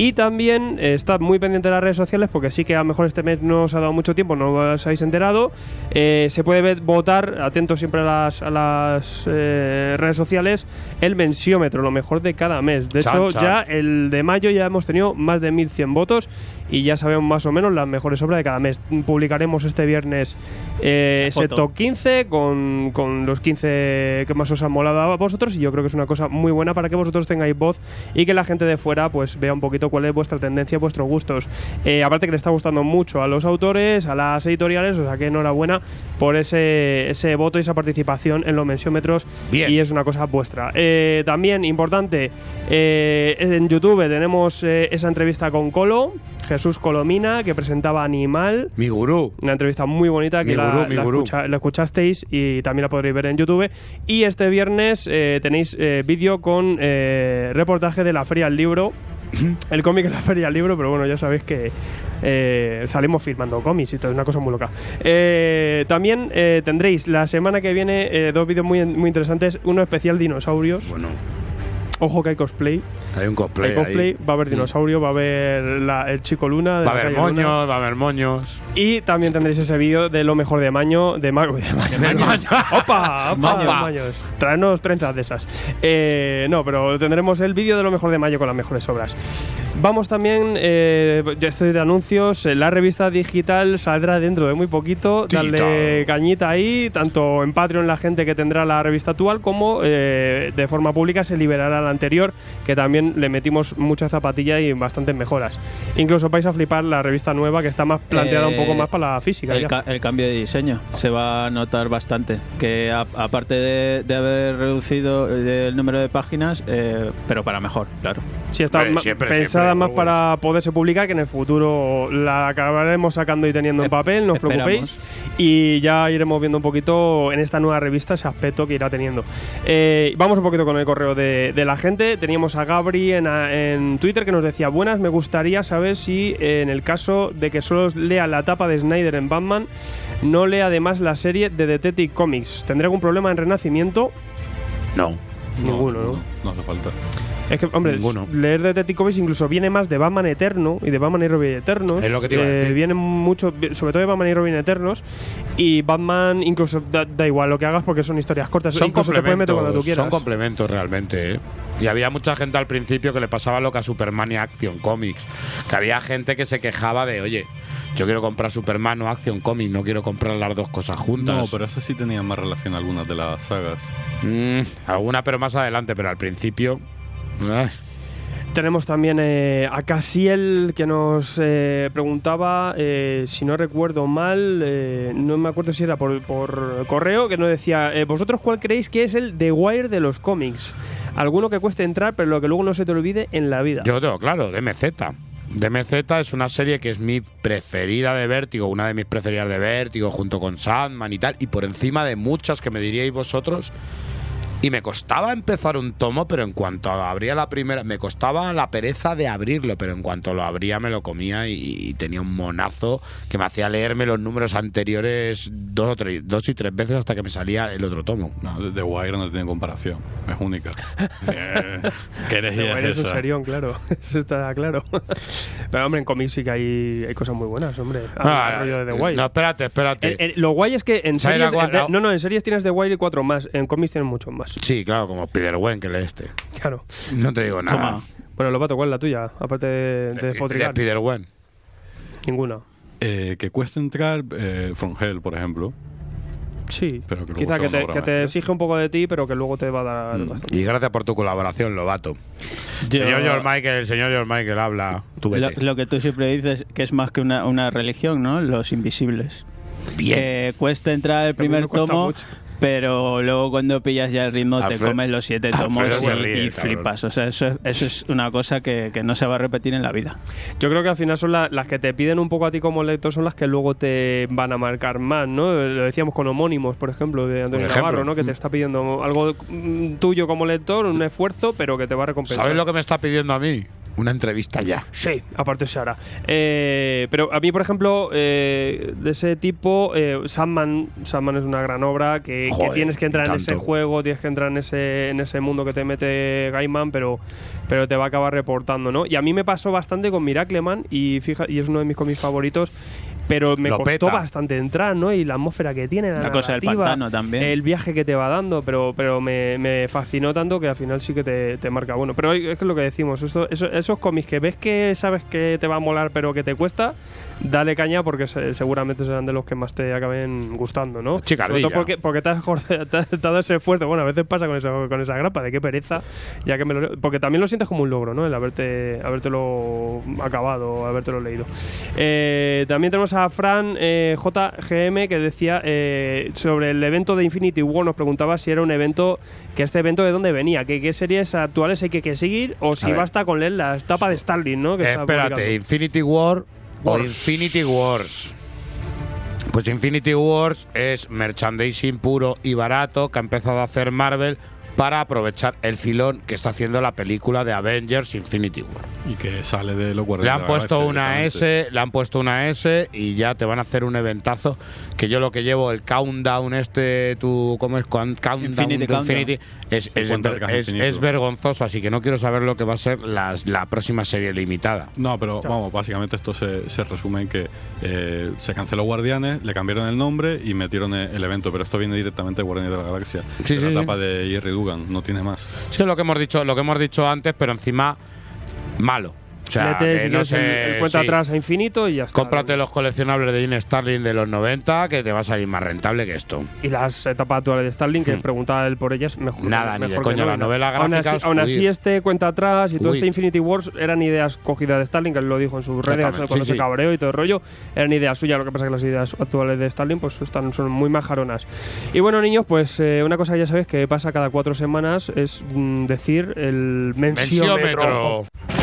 Y también eh, estad muy pendiente de las redes sociales porque sí que a lo mejor este mes no os ha dado mucho tiempo, no os habéis enterado. Eh, se puede ver- votar, atentos siempre a las, a las eh, redes sociales, el mensiómetro, lo mejor de cada mes. De Chan, hecho, chan. ya el de mayo ya hemos tenido más de 1100 votos y ya sabemos más o menos las mejores obras de cada mes. Publicaremos este viernes eh, ese top 15 con, con los 15 que más os han molado a vosotros y yo creo que es una cosa muy buena para que vosotros tengáis voz y que la gente de fuera pues vea un poquito cuál es vuestra tendencia, vuestros gustos. Eh, aparte que le está gustando mucho a los autores, a las editoriales, o sea que enhorabuena por ese, ese voto y esa participación en los mensiómetros Bien. y es una cosa vuestra. Eh, también importante, eh, en YouTube tenemos esa entrevista con Colo, Jesús Colomina, que presentaba Animal. Mi gurú. Una entrevista muy bonita que Mi la, gurú, escucha- la escuchasteis y también la podréis ver en YouTube. Y este viernes eh, tenéis eh, vídeo con eh, reportaje de la Feria del Libro. El cómic en la Feria del Libro, pero bueno, ya sabéis que eh, salimos filmando cómics y todo, es una cosa muy loca. Eh, también eh, tendréis la semana que viene dos vídeos muy, muy interesantes. Uno especial dinosaurios. Bueno, Ojo que hay cosplay. hay un cosplay. hay cosplay, ahí. va a haber dinosaurio, va a haber la- el chico luna. de Va a haber Luna. moños, va a haber moños. Y también tendréis ese vídeo de lo mejor de Maño. De, Ma- de Maño. Del Maño. ¡Opa! ¡Opa! Maño. Maños. Traernos trenzas de esas. Eh, no, pero tendremos el vídeo de lo mejor de Mayo con las mejores obras. Vamos también, eh, ya estoy de anuncios, eh, la revista digital saldrá dentro de muy poquito. Digital. cañita ahí, tanto en Patreon la gente que tendrá la revista actual como eh, de forma pública se liberará la anterior, que también le metimos mucha zapatilla y bastantes mejoras. Incluso vais a flipar la revista nueva que está más planteada un poco Eh, más para la física. El, ya. ca- el cambio de diseño se va a notar bastante. Que aparte de, de haber reducido eh, el número de páginas, eh, pero para mejor, claro. Sí, está siempre, pensada siempre, más para poderse publicar, que en el futuro la acabaremos sacando y teniendo en papel, no os preocupéis. Y ya iremos viendo un poquito en esta nueva revista ese aspecto que irá teniendo. Eh, vamos un poquito con el correo de, de la gente. Teníamos a Gabri en, a- en Twitter que nos decía, buenas, me gustaría saber si eh, en el caso de que solo lea la tapa de Snyder en Batman, no lea además la serie de Detective Comics. ¿Tendré algún problema en Renacimiento? No. Ninguno, ¿no? No, no hace falta. Es que, hombre, Ninguno. leer Detective Comics incluso viene más de Batman Eterno y de Batman y Robin Eternos. Es lo que te iba a Eh, decir. Viene mucho, sobre todo de Batman y Robin Eternos. Y Batman, incluso da, da igual lo que hagas porque son historias cortas. Son incluso te puedes meter cuando tú complementos, quieras. son complementos realmente. ¿eh? Y había mucha gente al principio que le pasaba lo que a Superman y Action Comics. Que había gente que se quejaba de, oye, yo quiero comprar Superman o Action Comics, no quiero comprar las dos cosas juntas. No, pero eso sí tenía más relación algunas de las sagas. Mm, alguna, pero más adelante, pero al principio. Ay. Tenemos también eh, a Casiel que nos eh, preguntaba, eh, si no recuerdo mal, eh, no me acuerdo si era por, por correo, que nos decía, eh, ¿vosotros cuál creéis que es el The Wire de los cómics? Alguno que cueste entrar, pero lo que luego no se te olvide en la vida. Yo tengo claro, DMZ. DMZ es una serie que es mi preferida de Vértigo, una de mis preferidas de Vértigo, junto con Sandman y tal, y por encima de muchas que me diríais vosotros. Y me costaba empezar un tomo, pero en cuanto abría la primera, me costaba la pereza de abrirlo, pero en cuanto lo abría me lo comía y, y tenía un monazo que me hacía leerme los números anteriores dos, o tres, dos y tres veces hasta que me salía el otro tomo. No, The Wire no tiene comparación. Es única. Eh, ¿Qué herejía The Wire es un serión, claro. Eso está claro. Pero, hombre, en cómics sí que hay, hay cosas muy buenas, hombre. Ah, rollo de The Wire. No, espérate, espérate. El- el- lo guay es que en ¿Sabes la series. la- no, no, en series tienes The Wire y cuatro más. En cómics tienes muchos más. Sí, claro, como Spider-Wen que lee este. Claro. No te digo nada. Toma. Bueno, Lobato, ¿cuál es la tuya? Aparte de, de De despotricar. Spider-Wen. Ninguna. Eh, que cuesta entrar eh, From Hell, por ejemplo. Sí, pero que quizá que te, que te exige un poco de ti, pero que luego te va a dar Mm. bastante. Y gracias por tu colaboración, Lobato. Yo- Señor George Michael, el señor George Michael habla. Tú Lo, vete. lo que tú siempre dices que es más que una, una religión, ¿no? Los invisibles. Bien. Que cuesta entrar el primer tomo, mucho. Pero luego cuando pillas ya el ritmo te comes los siete tomos y, ríe, y cabrón. flipas. O sea, eso, es- eso es una cosa que, que no se va a repetir en la vida. Yo creo que al final son la- las que te piden un poco a ti como lector, son las que luego te van a marcar más, ¿no? Lo decíamos con homónimos, por ejemplo, de Antonio ejemplo. Navarro, ¿no? Que te está pidiendo algo mm, tuyo como lector, un esfuerzo, pero que te va a recompensar. ¿Sabes lo que me está pidiendo a mí? Una entrevista ya. Sí, aparte se hará. Eh, pero a mí, por ejemplo, eh, de ese tipo, eh, Sandman, Sandman es una gran obra que, tienes que entrar en ese juego, tienes que entrar en ese, en ese mundo que te mete Gaiman, pero, pero te va a acabar reportando, ¿no? Y a mí me pasó bastante con Miracleman y, fija, y es uno de mis cómics favoritos. Pero me Lo costó peta. bastante entrar, ¿no? Y la atmósfera que tiene, la, La cosa del pantano también. El viaje que te va dando, pero, pero me, me fascinó tanto que al final sí que te, te marca bueno. Pero es que es lo que decimos, eso- eso- esos cómics que ves que sabes que te va a molar pero que te cuesta, dale caña porque se- seguramente serán de los que más te acaben gustando, ¿no? Chicardilla. Sobre todo porque, porque te, has, jor- te has dado ese esfuerzo. Bueno, a veces pasa con esa, con esa grapa, de qué pereza, ya que me lo. Porque también lo sientes como un logro, ¿no? El haberte, habértelo acabado, habértelo leído. Eh, también tenemos a Fran eh, JGM que decía eh, sobre el evento de Infinity War, nos preguntaba si era un evento, que este evento de dónde venía, que qué series actuales hay que, que seguir o si basta con leer la etapa de Starling, ¿no? Que está Espérate. Infinity War o. Infinity Wars. Pues Infinity Wars es merchandising puro y barato que ha empezado a hacer Marvel para aprovechar el filón que está haciendo la película de Avengers Infinity War. Y que sale de los Le Guardianes han de la puesto una. S, le han puesto una S y ya te van a hacer un eventazo. Que yo lo que llevo, el countdown este, tu, ¿cómo es? Count- Countdown Infinity de. Infinity, es, es, vergonzoso, así que no quiero saber lo que va a ser las- la próxima serie limitada. No, pero vamos, básicamente esto se, se resume en que eh, se canceló Guardianes, le cambiaron el nombre y metieron el, el evento, pero esto viene directamente de Guardianes de la Galaxia. Sí, de sí, la sí. etapa de Jerry Dugan, no tiene más. Sí, lo que hemos dicho, lo que hemos dicho antes, pero encima malo. O sea, que si no sé, el cuenta sí. atrás a infinito y ya está. Cómprate los coleccionables de Gene Starling de los 90, que te va a salir más rentable que esto. Y las etapas actuales de Starling, que Hmm. preguntaba él por ellas, mejor. Nada, ni de mejor que no, la ¿no? novela Aún gráfica así, aún así este cuenta atrás y todo Huir. este Infinity Wars eran ideas cogidas de Starling, que él lo dijo en sus redes cuando sí, se sí. cabreó y todo el rollo. Eran ideas suyas, lo que pasa es que las ideas actuales de Starling pues están, son muy majaronas. Y bueno, niños, pues eh, una cosa que ya sabéis que pasa cada cuatro semanas es mm, decir el mensiómetro. Mensiómetro.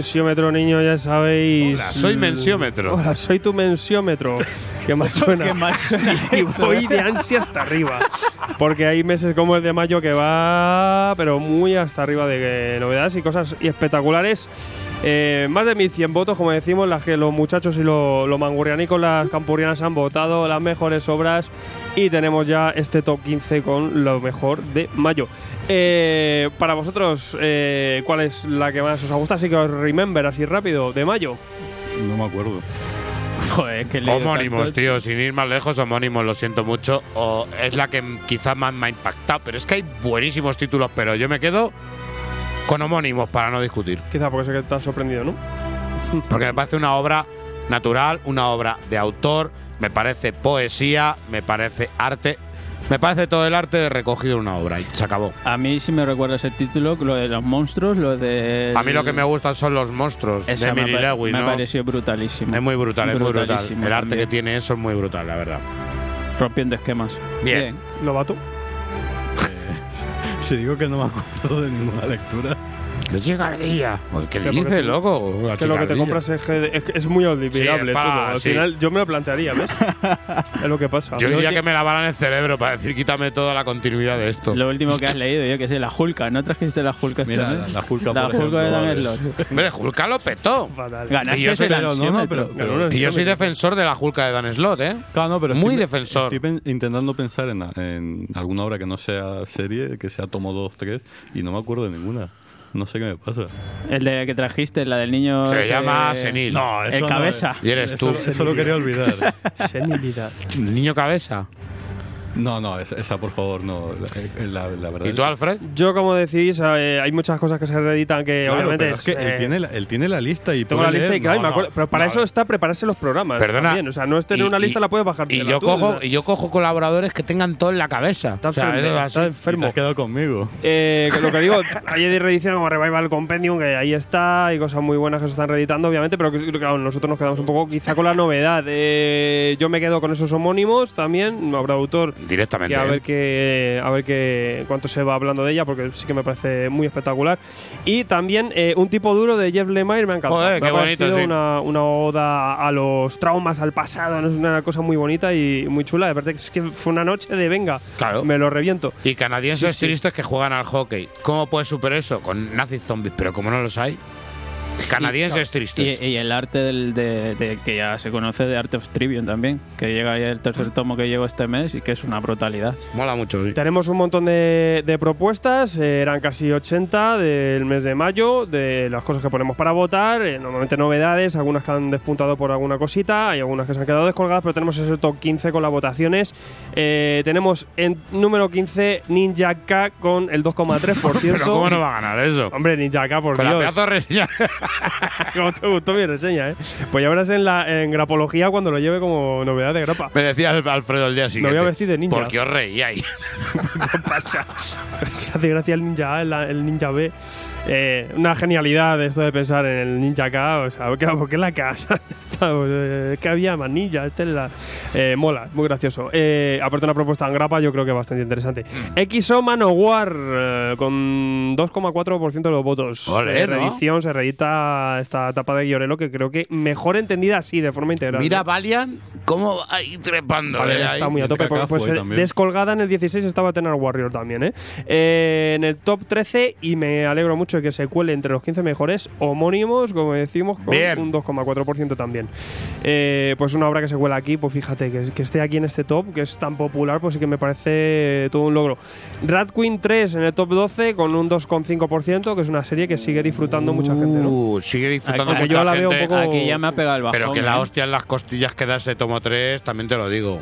Mensiómetro, niño, ya sabéis. Hola, soy mensiómetro. Hola, soy tu mensiómetro. ¿Qué más suena? ¿Qué más suena y eso, voy eh? de ansia hasta arriba. Porque hay meses como el de mayo que va, pero muy hasta arriba de eh, novedades y cosas y espectaculares. Eh, más de 1100 votos, como decimos, las que los muchachos y los lo mangurrianicos, las campurianas han votado, las mejores obras. Y tenemos ya este top 15 con lo mejor de mayo. Eh, para vosotros, eh, ¿cuál es la que más os ha gustado? Así que os remember así rápido, de mayo. No me acuerdo. Joder, que Homónimos, tío, sin ir más lejos, homónimos, lo siento mucho. O es la que quizás más me ha impactado, pero es que hay buenísimos títulos, pero yo me quedo con homónimos para no discutir. Quizá porque sé que estás sorprendido, ¿no? Porque me parece una obra natural, una obra de autor, me parece poesía, me parece arte, me parece todo el arte de recogido en una obra y se acabó. A mí sí me recuerda ese título, lo de los monstruos, lo de... A mí lo que me gustan son los monstruos Esa de Emily Lewis, me ¿no? pareció brutalísimo. Es muy brutal, es muy brutal. Brutalísimo El arte también. que tiene eso es muy brutal, la verdad. Rompiendo esquemas. Bien. Lobato. Si digo que no me acuerdo de ninguna lectura. De chicardilla. ¿Qué Que dices, porque- loco? La Que lo que te chicardilla. compras es, que- es, que es muy olvidable Sí, para- todo. Al sí. final yo me lo plantearía, ¿ves? es lo que pasa. Yo diría que me lavaran el cerebro para decir quítame toda la continuidad de esto. Lo último que has leído, yo que sé, la Hulka. ¿No trajiste la Hulka este Mira, mes? la- Hulka, La por Hulka de ejemplo, Dan. Slott. Hombre, Hulka lo petó. Fatal. Ganaste Y yo soy- el pero no, no, ansiómetro. pero- Ganó un Y yo soy defensor de la Hulka de Dan Slott, ¿eh? Claro, no, pero Muy estoy, defensor. Estoy pen- intentando pensar en, en alguna obra que no sea serie, que sea tomo 2, 3, y no me acuerdo de ninguna. No sé qué me pasa. El de que trajiste, la del niño. Se llama senil. No, eso El no cabeza. Y eres tú. Eso, eso lo quería olvidar. Senilidad. El niño cabeza. No, no, esa, esa, por favor, no. La, la- la verdad ¿Y tú, Alfred? Yo, como decís, eh, hay muchas cosas que se reeditan que Claro, obviamente pero es que él, eh, tiene la, él tiene la lista y Tengo la lista y claro, No, me no, acuerdo, pero para no, eso está prepararse los programas. Perdona. también. O sea, no es tener Y- una lista, y- la puedes bajar. Y yo, cojo, y yo cojo colaboradores que tengan todo en la cabeza. Está O sea, enfermo, es está así. enfermo. Te has quedado conmigo. Eh, que lo que digo, hay de reedición como Revival Compendium, que ahí está, hay cosas muy buenas que se están reeditando, obviamente, pero que, claro, nosotros nos quedamos un poco quizá con la novedad. Eh, yo me quedo con esos homónimos también, habrá autor Directamente. que a ¿eh? ver que a ver que cuánto se va hablando de ella porque sí que me parece muy espectacular y también eh, un tipo duro de Jeff Lemire me ha encantado Joder, me qué ha bonito, parecido sí. una, una oda a los traumas al pasado es una cosa muy bonita y muy chula de verdad que es que fue una noche de venga Claro. me lo reviento Y canadienses Sí, sí. tristes que juegan al hockey. ¿Cómo puedes superar eso? Con nazis zombies, pero como no los hay. Canadienses Y, tristes. y el arte del, de, de- que ya se conoce de Art of Tribune también, que llega ya el tercer tomo que llegó este mes y que es una brutalidad. Mola mucho, sí. Tenemos un montón de, de propuestas, eh, eran casi 80 del mes de mayo, de las cosas que ponemos para votar, eh, normalmente novedades, algunas que han despuntado por alguna cosita, hay algunas que se han quedado descolgadas, pero tenemos ese top 15 con las votaciones. Eh, tenemos en número 15 Ninja K con el 2,3%. Pero ¿cómo no va a ganar eso? Hombre, Ninja K, por Con la Dios. pedazo ¿Cómo te gustó mi reseña, eh? Pues ya verás en, la, en grapología cuando lo lleve como novedad de grapa. Me decía Al- Alfredo el día siguiente. voy a vestir de ninja. ¿Por qué os reíais? ¿Qué pasa? Se hace gracia el ninja A, el, el ninja B. Eh, una genialidad esto de pensar en el ninja K. O sea, ¿por qué, por qué la casa? Está, pues, eh, que había más ninja. Este es la- eh, mola, muy gracioso. Eh, aparte, una propuesta en grapa, yo creo que bastante interesante. XO Manowar eh, con 2,4% de los votos. ¿no? reedición, se reedita esta etapa de Guiorelo que creo que mejor entendida así, de forma integral. Mira. Valiant cómo va ahí trepando. Vale, eh, está ahí. muy a tope. Pues, descolgada en el 16 estaba Tenar Warrior también, ¿eh? Eh, En el top 13, y me alegro mucho de que se cuele entre los 15 mejores homónimos, como decimos, con Bien. un 2,4% también. Eh, pues una obra que se cuela aquí, pues fíjate, que, que esté aquí en este top, que es tan popular, pues sí que me parece todo un logro. Rat Queen 3 en el top 12 con un 2,5%, que es una serie que sigue disfrutando mucha gente, ¿no? Uh, sigue disfrutando Aunque mucha yo la veo un gente. poco- Aquí ya me ha pegado el bajón. Pero que la ¿eh? hostia en las costillas que da ese tomo 3, también te lo digo.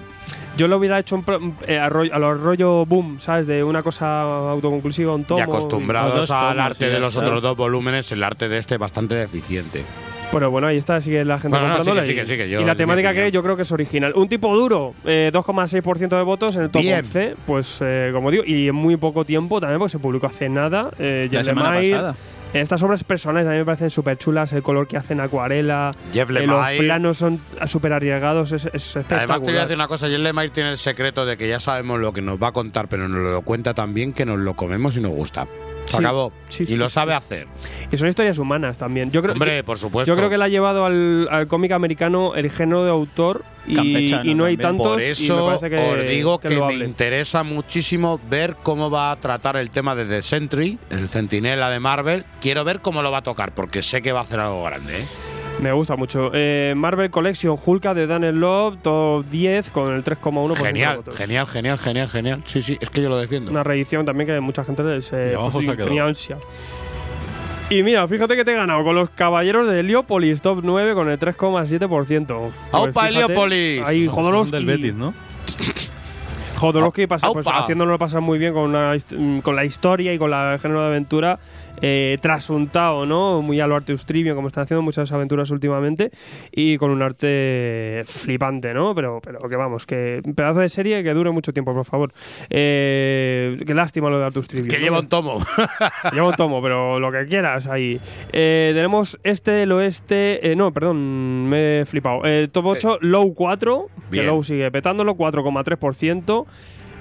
Yo lo hubiera hecho en pro- eh, a, rollo, a los rollo boom, ¿sabes? De una cosa autoconclusiva, un tomo. y acostumbrados dos al tomos, arte sí, de los otros dos volúmenes, el arte de este es bastante deficiente. Pero bueno, ahí está, sigue la gente Bueno, no, sigue, y, sigue, sigue, yo- y la temática que yo creo que es original. Un tipo duro, eh, 2,6% de votos en el top Bien. 11. Pues, eh, como digo, y en muy poco tiempo también, porque se publicó hace nada. Eh, La semana pasada. Estas obras personales a mí me parecen súper chulas. El color que hacen acuarela. Jeff eh, los planos son súper arriesgados. Es, es espectacular. Además, te voy a decir una cosa: Jen Lemire tiene el secreto de que ya sabemos lo que nos va a contar, pero nos lo cuenta tan bien que nos lo comemos y nos gusta. Se Sí, acabó. sí, y sí, lo sí. sabe hacer. Y son historias humanas también. Yo creo, Hombre, yo- por supuesto. Yo creo que le ha llevado al, al cómic americano el género de autor y, y no hay también. tantos. Por y me eso que, os digo que, lo me interesa muchísimo ver cómo va a tratar el tema de The Sentry, el centinela de Marvel. Quiero ver cómo lo va a tocar, porque sé que va a hacer algo grande. ¿eh? Me gusta mucho. Eh, Marvel Collection Hulka de Daniel Love, top 10 con el 3,1%. de Genial, votos. genial, genial, genial, genial. Sí, sí, es que yo lo defiendo. Una reedición también que mucha gente les, eh, pues, quedado. tenía ansia. Y mira, fíjate que te he ganado con los caballeros de Heliópolis, top 9 con el 3,7%. ¡Aupa, Pues Heliópolis! Ahí, Jodorowsky. del Betis, ¿no? Jodorowsky pasa, pues, haciéndolo pasar muy bien con, una mm, con la historia y con la el género de aventura eh, trasuntado, ¿no? Muy a lo Trivio, como están haciendo muchas aventuras últimamente, y con un arte flipante, ¿no? Pero, pero que vamos, que un pedazo de serie que dure mucho tiempo, por favor. Eh, qué lástima lo de Arteus Trivio. Que ¿no? lleva un tomo. Lleva un tomo, pero lo que quieras ahí. Eh, tenemos este, el oeste. eh, no, perdón, me he flipado. Eh, top 8, Low 4. Que. Low sigue petándolo, 4,3%.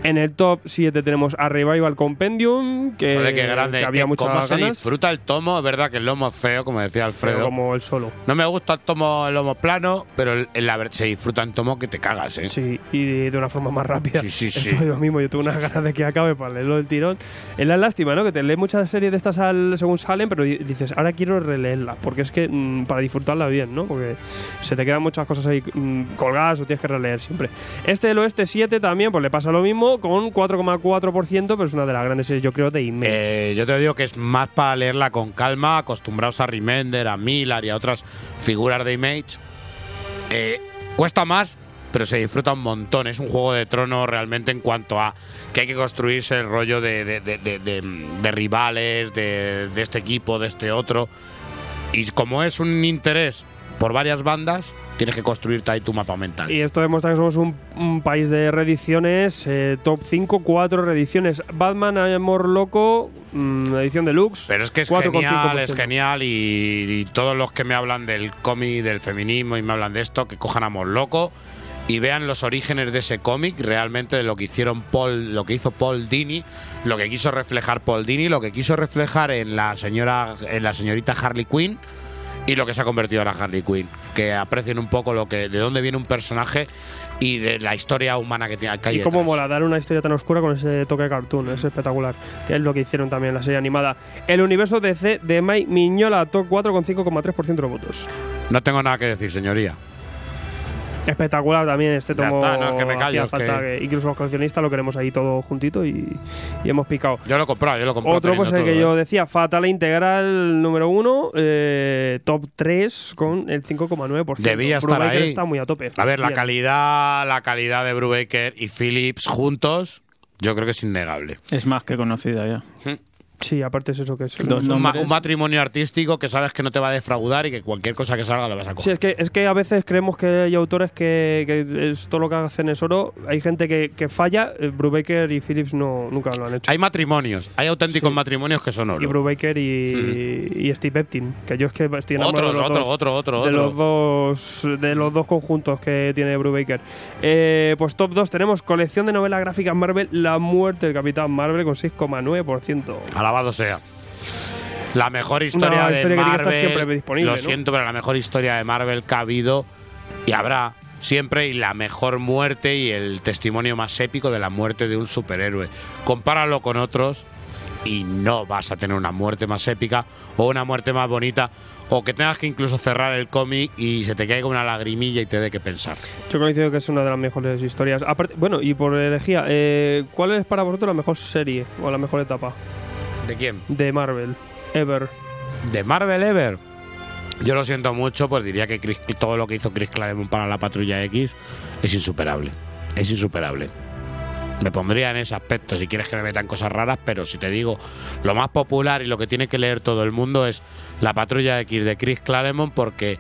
En el top 7 tenemos a Revival Compendium, que, Joder, qué grande. que había que muchas cómo se ganas. disfruta el tomo. Es verdad que el lomo es feo, como decía pero Alfredo. como el solo. No me gusta el tomo, el lomo plano, pero el- el- se disfruta en tomo que te cagas, ¿eh? Sí, y de una forma más rápida. Sí, sí, sí. Esto es lo mismo, yo tengo unas ganas de que acabe para leerlo del tirón. Es la lástima, ¿no? Que te lees muchas series de estas al- según salen, pero di- dices, ahora quiero releerla, porque es que mm, para disfrutarla bien, ¿no? Porque se te quedan muchas cosas ahí mm, colgadas o tienes que releer siempre. Este del oeste 7 también, pues le pasa lo mismo, con 4,4%, pero es una de las grandes series, yo creo, de Image. Eh, yo te digo que es más para leerla con calma, acostumbrados a Remender, a Miller y a otras figuras de Image. Eh, cuesta más, pero se disfruta un montón. Es un juego de trono realmente en cuanto a que hay que construirse el rollo de, de- rivales, de este equipo, de este otro. Y como es un interés por varias bandas, tienes que construirte ahí tu mapa mental. Y esto demuestra que somos un, un país de reediciones. eh, top 5, 4 reediciones. Batman, Amor Loco, mm, edición deluxe. Pero es que es 4,5%. genial, es genial y, y todos los que me hablan del cómic, del feminismo y me hablan de esto, que cojan Amor Loco y vean los orígenes de ese cómic, realmente de lo que hicieron Paul, lo que hizo Paul Dini, lo que quiso reflejar Paul Dini, lo que quiso reflejar en la señora, en la señorita Harley Quinn y lo que se ha convertido ahora Harley Quinn, que aprecien un poco lo que de dónde viene un personaje y de la historia humana que tiene que hay Y cómo mola dar una historia tan oscura con ese toque de cartoon, es espectacular. Que es lo que hicieron también en la serie animada. El universo DC de Mike Miñola, top 4 con 5,3% de votos. No tengo nada que decir, señoría. Espectacular también este Ya tomo. está, no, que me callo, hacía es falta que- que incluso los coleccionistas lo queremos ahí todo juntito y, y hemos picado. Yo lo he comprado, yo lo he comprado. Otro, pues el que yo ¿eh? decía, Fatal Integral número 1, top 3 con el 5,9%. Debía estar Brubaker ahí. está muy a tope. A ver, la calidad, la calidad de Brubaker y Phillips juntos, yo creo que es innegable. Es más que conocida ya. Sí, aparte es eso que es. Un, matrimonio artístico que sabes que no te va a defraudar y que cualquier cosa que salga lo vas a Sí, coger. es que, es que a veces creemos que hay autores que, que es todo lo que hacen es oro. Hay gente que, que falla. eh, Brubaker y Phillips no, nunca lo han hecho. Hay matrimonios, hay auténticos matrimonios que son oro. y Brubaker y, y Steve Eptin, que yo es que estoy enamorado Otros, de los otro, dos, otro, otro, de los dos de los dos conjuntos que tiene Brubaker. Eh, pues top 2 tenemos colección de novelas gráficas Marvel La muerte del Capitán Marvel con 6,9%. Alabado sea. La mejor historia Una de historia que que Marvel. siempre disponible, lo ¿no? siento, pero la mejor historia de Marvel que ha habido y habrá siempre y la mejor muerte y el testimonio más épico de la muerte de un superhéroe. Compáralo con otros y no vas a tener una muerte más épica o una muerte más bonita o que tengas que incluso cerrar el cómic y se te caiga una lagrimilla y te dé que pensar. Yo coincido que es una de las mejores historias. Aparte, bueno, y por elegía, eh, ¿cuál es para vosotros la mejor serie o la mejor etapa ¿De quién? de Marvel? Ever. de Marvel Ever. Yo lo siento mucho, pues diría que Chris- todo lo que hizo Chris Claremont para la Patrulla X es insuperable. Es insuperable. Me pondría en ese aspecto si quieres que me metan cosas raras, pero si te digo lo más popular y lo que tiene que leer todo el mundo es la Patrulla X de Chris Claremont porque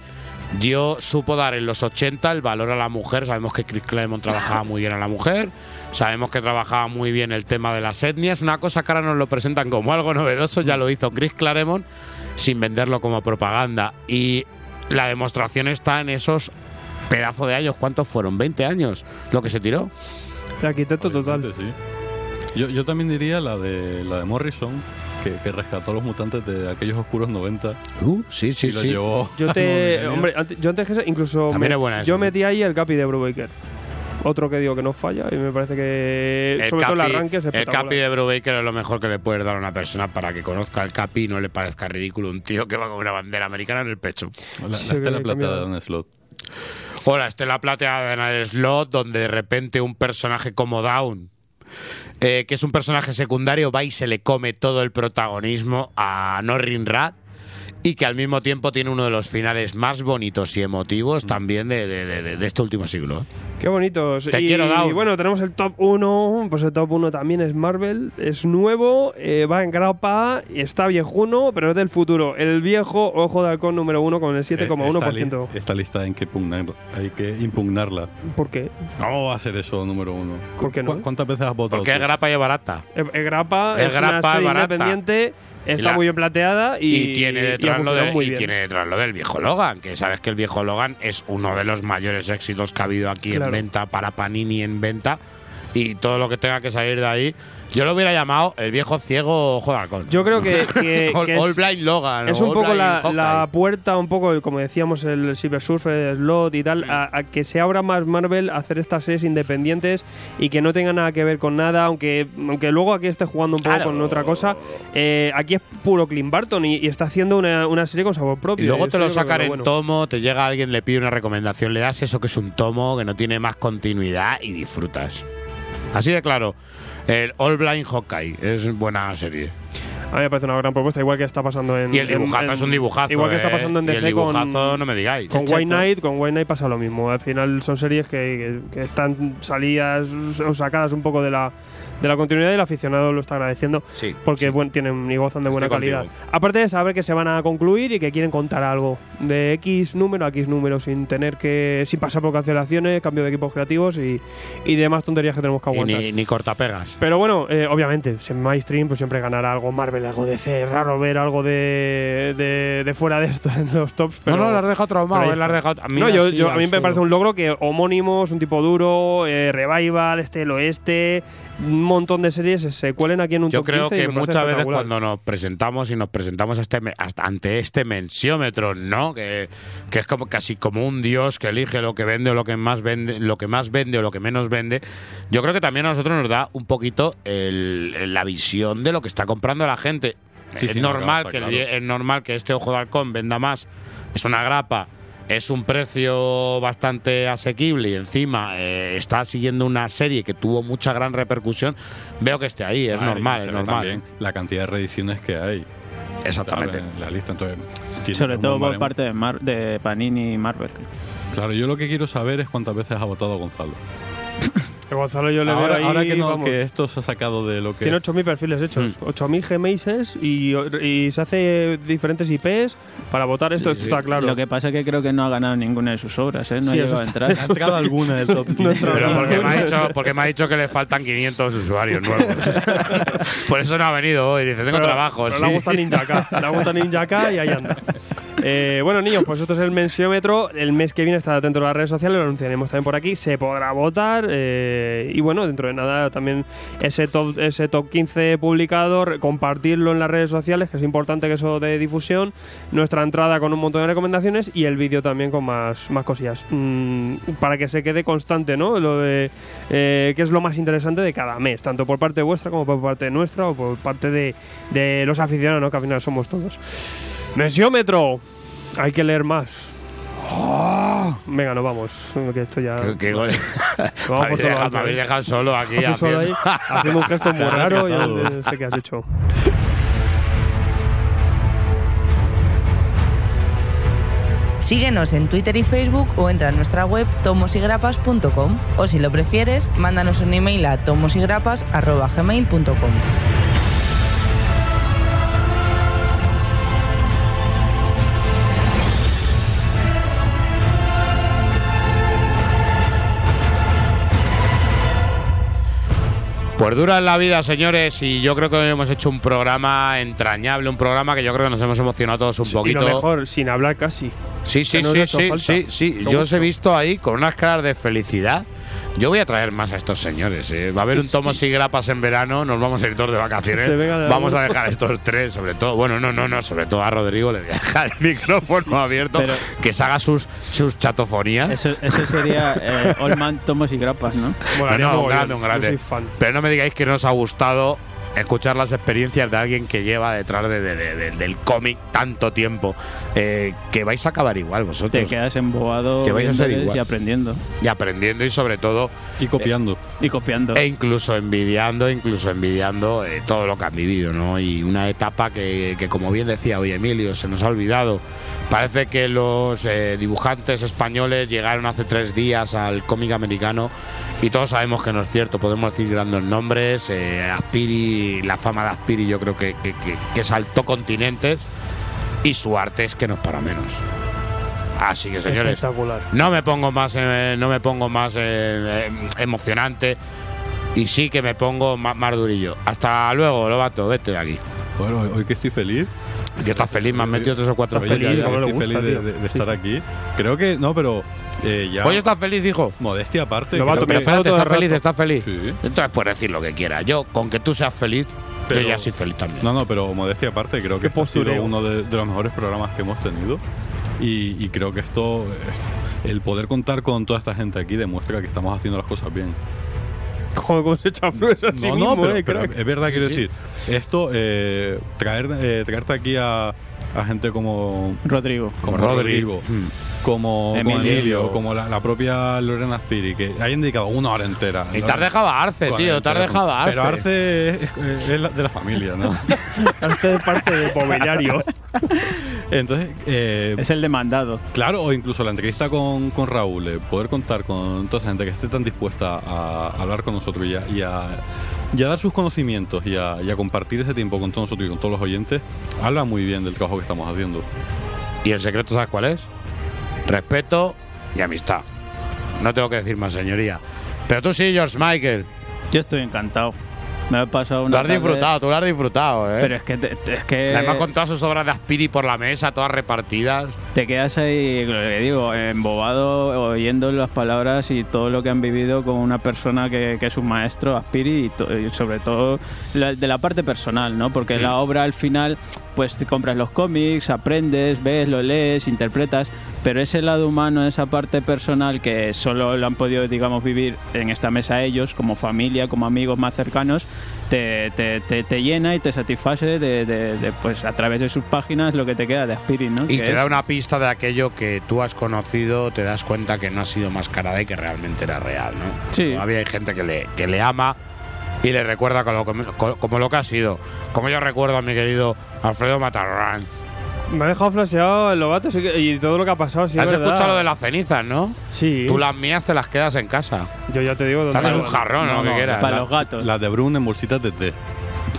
dio supo dar en los 80 el valor a la mujer. Sabemos que Chris Claremont trabajaba muy bien a la mujer. Sabemos que trabajaba muy bien el tema de las etnias. Una cosa que ahora nos lo presentan como algo novedoso. Ya lo hizo Chris Claremont sin venderlo como propaganda. Y la demostración está en esos pedazos de años. ¿Cuántos fueron? ¿20 años? Lo que se tiró. El arquitecto total. Sí. Yo, yo también diría la de la de Morrison, que, que rescató a los mutantes de aquellos oscuros 90. Uh, sí, sí, y los sí. llevó Yo te. hombre, yo antes que eso, incluso. También me- es buena esa, yo sí. metí ahí el Capi de Brubaker. Otro que digo que no falla y me parece que. El sobre todo el arranque es el capi de Brubaker es lo mejor que le puedes dar a una persona para que conozca el capi y no le parezca ridículo un tío que va con una bandera americana en el pecho. La, la Sí, que estela plateada de un slot. O la estela plateada en el slot, donde de repente un personaje como Down, eh, que es un personaje secundario, va y se le come todo el protagonismo a Norrin Rat. Y que al mismo tiempo tiene uno de los finales más bonitos y emotivos también de, de- de- de- este último siglo. Qué bonitos. Te y, quiero, Down. y bueno, tenemos el top 1. Pues el top 1 también es Marvel. Es nuevo, eh, va en grapa, está viejuno, pero es del futuro. El viejo Ojo de Halcón número 1 con el Eh, esta, 7,1%. li- esta lista hay que, impugnar, hay que impugnarla. ¿Por qué? ¿Cómo va a ser eso número uno? ¿Por qué no? ¿Cu- ¿Cuántas veces has votado? Porque es grapa y es barata. Es, es grapa, Es es, grapa, una es serie barata. independiente, está la- muy bien plateada y, y, tiene y detrás lo de- muy y bien. tiene detrás lo del viejo Logan, que sabes que el viejo Logan es uno de los mayores éxitos que ha habido aquí Claro. en venta para Panini en venta y todo lo que tenga que salir de ahí. Yo lo hubiera llamado el viejo ciego ojo de halcón. Yo creo que, que- All, que es- All Blind Logan. Es o un All poco Blind la, Hawkeye. la puerta, un poco, como decíamos, el Silver Surfer, el Slot y tal, a, a que se abra más Marvel a hacer estas series independientes y que no tenga nada que ver con nada, aunque, aunque luego aquí esté jugando un poco Claro. con otra cosa. eh, aquí es puro Clint Barton y, y está haciendo una, una serie con sabor propio. Y luego Eso te lo yo creo que sacan en bueno. tomo, te llega alguien, le pide una recomendación, le das eso que es un tomo, que no tiene más continuidad y disfrutas. Así de claro. El All Blind Hawkeye es buena serie. A mí me parece una gran propuesta, igual que está pasando en. Y el dibujazo en- es un dibujazo. Igual que está ¿eh? pasando en Y el DC con. no me digáis. Con. White Knight, con White Knight pasa lo mismo. Al final son series que, que- que están salidas o sacadas un poco de la, de la continuidad y el aficionado lo está agradeciendo Sí, porque buen- tienen y gozan de buena calidad. contigo. Aparte de saber que se van a concluir y que quieren contar algo de X número a X número sin tener que. sin pasar por cancelaciones, cambio de equipos creativos y, y demás tonterías que tenemos que Y aguantar. ni, ni cortapegas. Pero bueno, eh, obviamente, si en mainstream pues siempre ganará algo Marvel, algo DC. Es raro ver algo de, de, de fuera de esto en los tops. Pero, no, no, las has dejado traumado, las dejado. A mí, no, yo, a mí me parece un logro que homónimos, un tipo duro, eh, Revival, este, el oeste, un montón de series se cuelen aquí en un Yo top creo 15 y que muchas veces cuando nos presentamos y nos presentamos a este, me- hasta ante este mensiómetro, ¿no? Que, que es como casi como un dios que elige lo que vende o lo que más vende, lo que más vende o lo que menos vende. Yo creo que también a nosotros nos da un poquito el- la visión de lo que está comprando la gente. Sí, es sí, normal que el- es normal que este ojo de halcón venda más. Es una grapa. Es un precio bastante asequible y encima eh, está siguiendo una serie que tuvo mucha gran repercusión. Veo que esté ahí, es normal, es normal. también la cantidad de reediciones que hay. Exactamente. En la lista, entonces. Sobre todo por parte de, Mar- de Panini y Marvel. Claro, yo lo que quiero saber es cuántas veces ha votado Gonzalo. Que Gonzalo yo le ahora, veo ahí, ahora que, no, vamos. que esto se ha sacado de lo que. Tiene 8.000 perfiles hechos, Mm. 8.000 Gmails y, y se hace diferentes IPs para votar esto, esto está claro. Lo que pasa es que creo que no ha ganado ninguna de sus obras, ¿eh? No Sí, ha eso llegado a entrar. Ha entrado alguna del top Pero porque me, ha dicho, porque me ha dicho que le faltan 500 usuarios nuevos. Por eso no ha venido hoy. Dice, tengo Pero- trabajo. pero sí. Le gusta Ninja K. Le gusta Ninja K y ahí anda. Eh, bueno, niños, pues esto es el mensiómetro. El mes que viene, estad atentos a las redes sociales, lo anunciaremos también por aquí. Se podrá votar. eh, y bueno, dentro de nada, también ese top, ese top 15 publicado, compartirlo en las redes sociales, que es importante que eso de difusión. Nuestra entrada con un montón de recomendaciones y el vídeo también con más, más cosillas. Mm, para que se quede constante, ¿no? Lo de eh, qué es lo más interesante de cada mes, tanto por parte vuestra como por parte nuestra o por parte de, de los aficionados, ¿no? que al final somos todos. Mensiómetro. Hay que leer más. Venga, nos vamos. Que esto ya. Qué- qué. Vamos por todo dejado- me habéis ¿eh? dejado solo aquí solo ahí, haciendo- haciendo un gesto muy raro. Yo recatado. no sé qué has hecho. Síguenos en Twitter y Facebook o entra en nuestra web tomosigrapas.com o si lo prefieres, mándanos un email a tomosigrapas.gmail.com. Pues dura la vida, señores, y yo creo que hoy hemos hecho un programa entrañable, un programa que yo creo que nos hemos emocionado todos un Y poquito. lo mejor, sin hablar casi. Sí, sí, sí, sí, sí, sí. Yo os he visto ahí con unas caras de felicidad. Yo voy a traer más a estos señores. ¿eh? Va a haber un tomos y grapas en verano, nos vamos a ir todos de vacaciones. Vamos a dejar a estos tres, sobre todo. Bueno, no, no, no, sobre todo a Rodrigo le voy a dejar el micrófono abierto, Pero- que se haga sus, sus chatofonías. Eso, eso sería eh, All Man, Tomos y Grapas, ¿no? Molaría no, un grande, un grande. Pero no me digáis que no os ha gustado escuchar las experiencias de alguien que lleva detrás de- de- de- de- del cómic tanto tiempo, eh, que vais a acabar igual Te vosotros. quedas embobado Que vais a ser igual. y aprendiendo. Y aprendiendo y sobre todo Y copiando. Y copiando. e incluso envidiando, incluso envidiando eh, todo lo que han vivido, ¿no? Y una etapa que, que, como bien decía hoy Emilio, se nos ha olvidado. Parece que los eh, dibujantes españoles llegaron hace tres días al cómic americano y todos sabemos que no es cierto. Podemos decir grandes nombres. eh, Aspiri, la fama de Aspiri yo creo que, que- que- que saltó continentes y su arte es que no es para menos. Así que señores, Espectacular. no me pongo más, eh, no me pongo más eh, eh, emocionante y sí que me pongo más, más durillo. Hasta luego, Lobato, vete de aquí. Bueno, hoy que estoy feliz. Que estás feliz, me has metido tres o cuatro Oye, felices. estoy gusta, feliz de, de- de estar aquí. Creo que. No, pero. eh, ya. Hoy estás feliz, hijo. Modestia aparte. Enfado todo el ¿Estás feliz? ¿Estás feliz? Sí. Entonces puedes decir lo que quieras. Yo, con que tú seas feliz, Pero- yo ya soy feliz también. No, no, pero modestia aparte, creo que este ha sido uno de, de los mejores programas que hemos tenido. Y, y creo que esto, el poder contar con toda esta gente aquí demuestra que estamos haciendo las cosas bien. Joder, cómo se echa flores a sí no, mismo, no, pero, eh, pero es verdad, quiero decir, esto, eh, traer, eh, traerte aquí a, a gente como, Rodrigo. como Rodri. Rodrigo, Mm. como como Emilio. Emilio, o como la, la propia Lorena Spiri, que hayan dedicado una hora entera. Y te has dejado a Arce, tío, te has dejado a Arce. Pero Arce es, es la- de la familia, ¿no? Arce es parte del mobiliario. Entonces, eh, Es el demandado. Claro, o incluso la entrevista con, con Raúl, eh, poder contar con toda esa gente que esté tan dispuesta a hablar con nosotros y a, y a- y a dar sus conocimientos y a, y a compartir ese tiempo con todos nosotros y con todos los oyentes, habla muy bien del trabajo que estamos haciendo. ¿Y el secreto sabes cuál es? Respeto y amistad. No tengo que decir más, señoría. Pero tú sí, George Michael. Yo estoy encantado. Me he pasado Lo una has tarde- disfrutado, tú lo has disfrutado, ¿eh? Pero es que, te- te- es que Además con todas sus obras de Aspiri por la mesa, todas repartidas. te quedas ahí, lo que digo, embobado oyendo las palabras y todo lo que han vivido con una persona que, que es un maestro, Aspiri, y, to- y sobre todo la- de la parte personal, ¿no? Porque la obra al final, pues te compras los cómics, aprendes, ves, lo lees, interpretas, pero ese lado humano, esa parte personal que solo lo han podido, digamos, vivir en esta mesa ellos, como familia, como amigos más cercanos, te, te, te, te llena y te satisface de, de- de, pues a través de sus páginas lo que te queda de Aspiri, ¿no? Y Que te es- da una pista de aquello que tú has conocido, te das cuenta que no ha sido mascarada y que realmente era real, ¿no? Sí. Todavía hay gente que le, que le ama y le recuerda como, como, como lo que ha sido. Como yo recuerdo a mi querido Alfredo Matarrán. Me ha dejado flaseado el lobato sí y todo lo que ha pasado. Sí, ¿Has es verdad. escuchado lo de las cenizas, no? Sí. Tú las mías te las quedas en casa. Yo ya te digo Te dónde haces un jarrón o lo que quieras. Para La- los gatos. Las de Brun en bolsitas de té.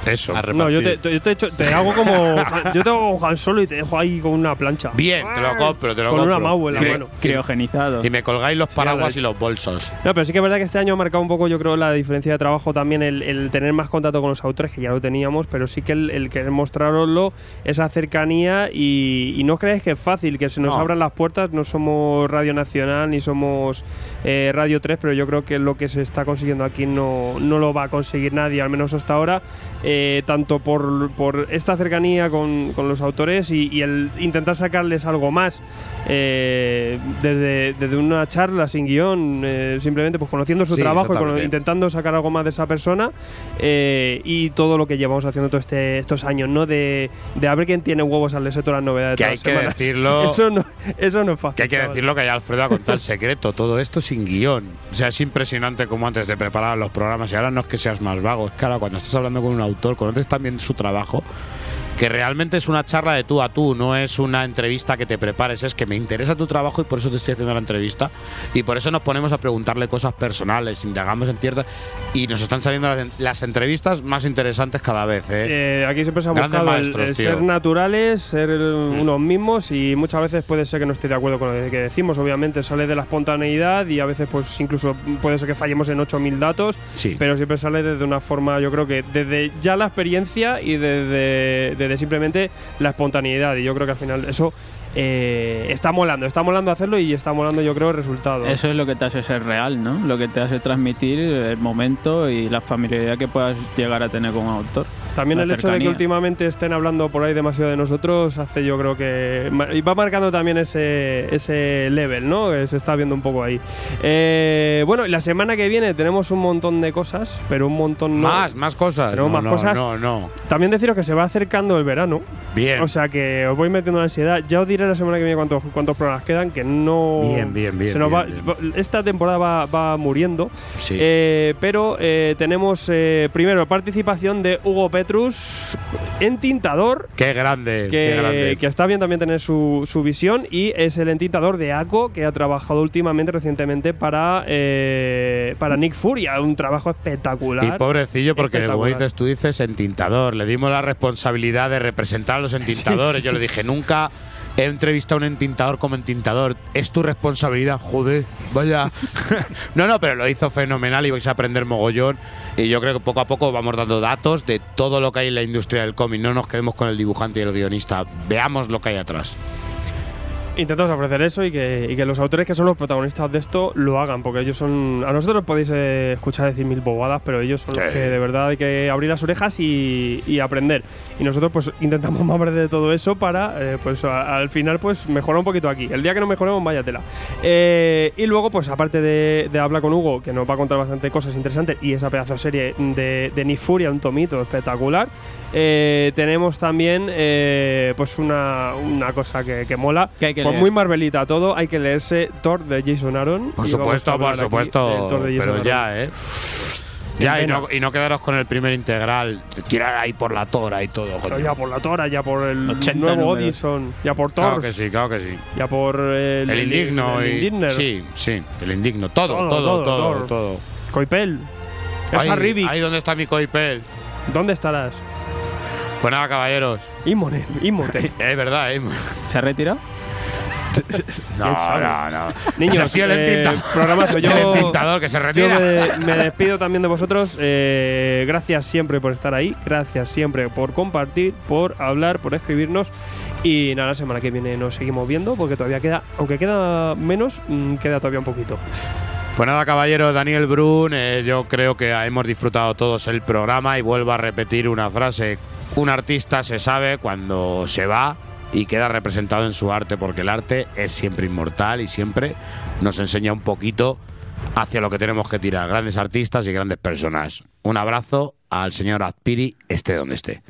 Eso. A No, yo te, yo te, echo- te hago como. yo te hago Han Solo y te dejo ahí con una plancha. Bien, te lo compro, te lo Con compro. una Mau en la mano. criogenizado. Y me colgáis los lo paraguas he y los bolsos. No, pero sí que es verdad que este año ha marcado un poco, yo creo, la diferencia de trabajo también, el, el tener más contacto con los autores, que ya lo teníamos, pero sí que el, el querer mostraroslo, esa cercanía y, y no creáis que es fácil, que se nos No. abran las puertas, no somos Radio Nacional ni somos eh, Radio 3, pero yo creo que lo que se está consiguiendo aquí no, no lo va a conseguir nadie, al menos hasta ahora, eh, tanto por, por esta cercanía con, con los autores y, y el intentar sacarles algo más eh, desde, desde una charla sin guion, eh, simplemente pues conociendo su Sí, trabajo y cono- intentando sacar algo más de esa persona eh, y todo lo que llevamos haciendo todos este, estos años, ¿no? De, de a ver quién tiene huevos al leerse todas las novedades Que de hay todas que las decirlo- Eso no, eso no es fácil. Que hay que chaval. decirlo que ya Alfredo ha contado el secreto. Todo esto sin guion. O sea, es impresionante como antes de preparar los programas. Y ahora no es que seas más vago. Es que ahora cuando estás hablando con un autor, conoces también su trabajo. Que realmente es una charla de tú a tú, no es una entrevista que te prepares, es que me interesa tu trabajo y por eso te estoy haciendo la entrevista. Y por eso nos ponemos a preguntarle cosas personales, indagamos en ciertas. Y nos están saliendo las, las entrevistas más interesantes cada vez, ¿eh? Eh, aquí siempre se ha buscado el- maestros, el, tío. ser naturales, ser unos mismos y muchas veces puede ser que no esté de acuerdo con lo que decimos. Obviamente sale de la espontaneidad y a veces pues incluso puede ser que fallemos en 8.000 datos, Sí. pero siempre sale desde una forma, yo creo que desde ya la experiencia y desde, desde simplemente la espontaneidad. Y yo creo que al final eso eh, está molando, está molando hacerlo y está molando yo creo el resultado. Eso es lo que te hace ser real, ¿no? Lo que te hace transmitir el momento y la familiaridad que puedas llegar a tener con un autor. También el hecho de que cercanía. últimamente estén hablando por ahí demasiado de nosotros hace yo creo que y va marcando también ese, ese level, ¿no? Que se está viendo un poco ahí. Eh, bueno, la semana que viene tenemos un montón de cosas, pero un montón no. Más, más cosas. Tenemos No, más no, cosas. No, no. También deciros que se va acercando el verano. Bien. O sea que os voy metiendo en ansiedad. Ya os diré la semana que viene cuántos, cuántos programas quedan, que no. Bien, bien, bien, se nos va- bien, va- esta temporada va, va muriendo. Sí. Eh, pero eh, tenemos eh, primero participación de Hugo Petrus en Tintador. Qué grande, qué grande. Que, que está bien también tener su, su visión y es el entintador de ACO que ha trabajado últimamente, recientemente para, eh, para Nick Furia, un trabajo espectacular. Y pobrecillo, porque como dices, tú dices entintador. Le dimos la responsabilidad de representar a los entintadores. Sí, sí. Yo le dije, nunca he entrevistado a un entintador como entintador. Es tu responsabilidad, joder, vaya. no, no, pero lo hizo fenomenal y vais a aprender mogollón. Y yo creo que poco a poco vamos dando datos de todo lo que hay en la industria del cómic. No nos quedemos con el dibujante y el guionista. Veamos lo que hay atrás. Intentamos ofrecer eso y que, y que los autores que son los protagonistas de esto lo hagan, porque ellos son. A nosotros podéis eh, escuchar decir mil bobadas, pero ellos son los que de verdad hay que abrir las orejas y, y aprender. Y nosotros, pues, intentamos más aprender de todo eso para, eh, pues, a- al final, pues, mejorar un poquito aquí. El día que no mejoremos, vaya tela. Eh, y luego, pues, aparte de, de hablar con Hugo, que nos va a contar bastante cosas interesantes, y esa pedazo de serie de, de Nick Furia, un tomito espectacular, eh, tenemos también, eh, pues, una, una cosa que, que mola. Que hay que Por muy Marvelita todo, hay que leerse Thor de Jason Aaron. Por supuesto, por supuesto. del Thor de Jason Pero Aaron. ya, ¿eh? Ya, y no, y no quedaros con el primer integral. Tirar ahí por la tora y todo. Pero coño. ya por la Tora, ya por el 80 nuevo números. Odinson, ya por Thor. Claro que sí, claro que sí. Ya por el, El indigno. el y- sí, sí, el indigno. Todo, Todo, todo, todo, todo. Coipel. Esa Ahí, Rivik. ahí donde está mi coipel. ¿Dónde estarás? Pues nada, caballeros. Inmone, Inmote. Es verdad, ¿eh? ¿Se ha retirado? No, no, no. Niños, eh, programazo. Yo, El entintador que se retira. Yo me, me despido también de vosotros. Eh, gracias siempre por estar ahí. Gracias siempre por compartir, por hablar, por escribirnos. Y nada, la semana que viene nos seguimos viendo porque todavía queda, aunque queda menos, mm, queda todavía un poquito. Pues nada, caballeros, Daniel Brun, eh, yo creo que hemos disfrutado todos el programa y vuelvo a repetir una frase. Un artista se sabe cuando se va y queda representado en su arte, porque el arte es siempre inmortal y siempre nos enseña un poquito hacia lo que tenemos que tirar. Grandes artistas y grandes personas. Un abrazo al señor Azpiri, esté donde esté.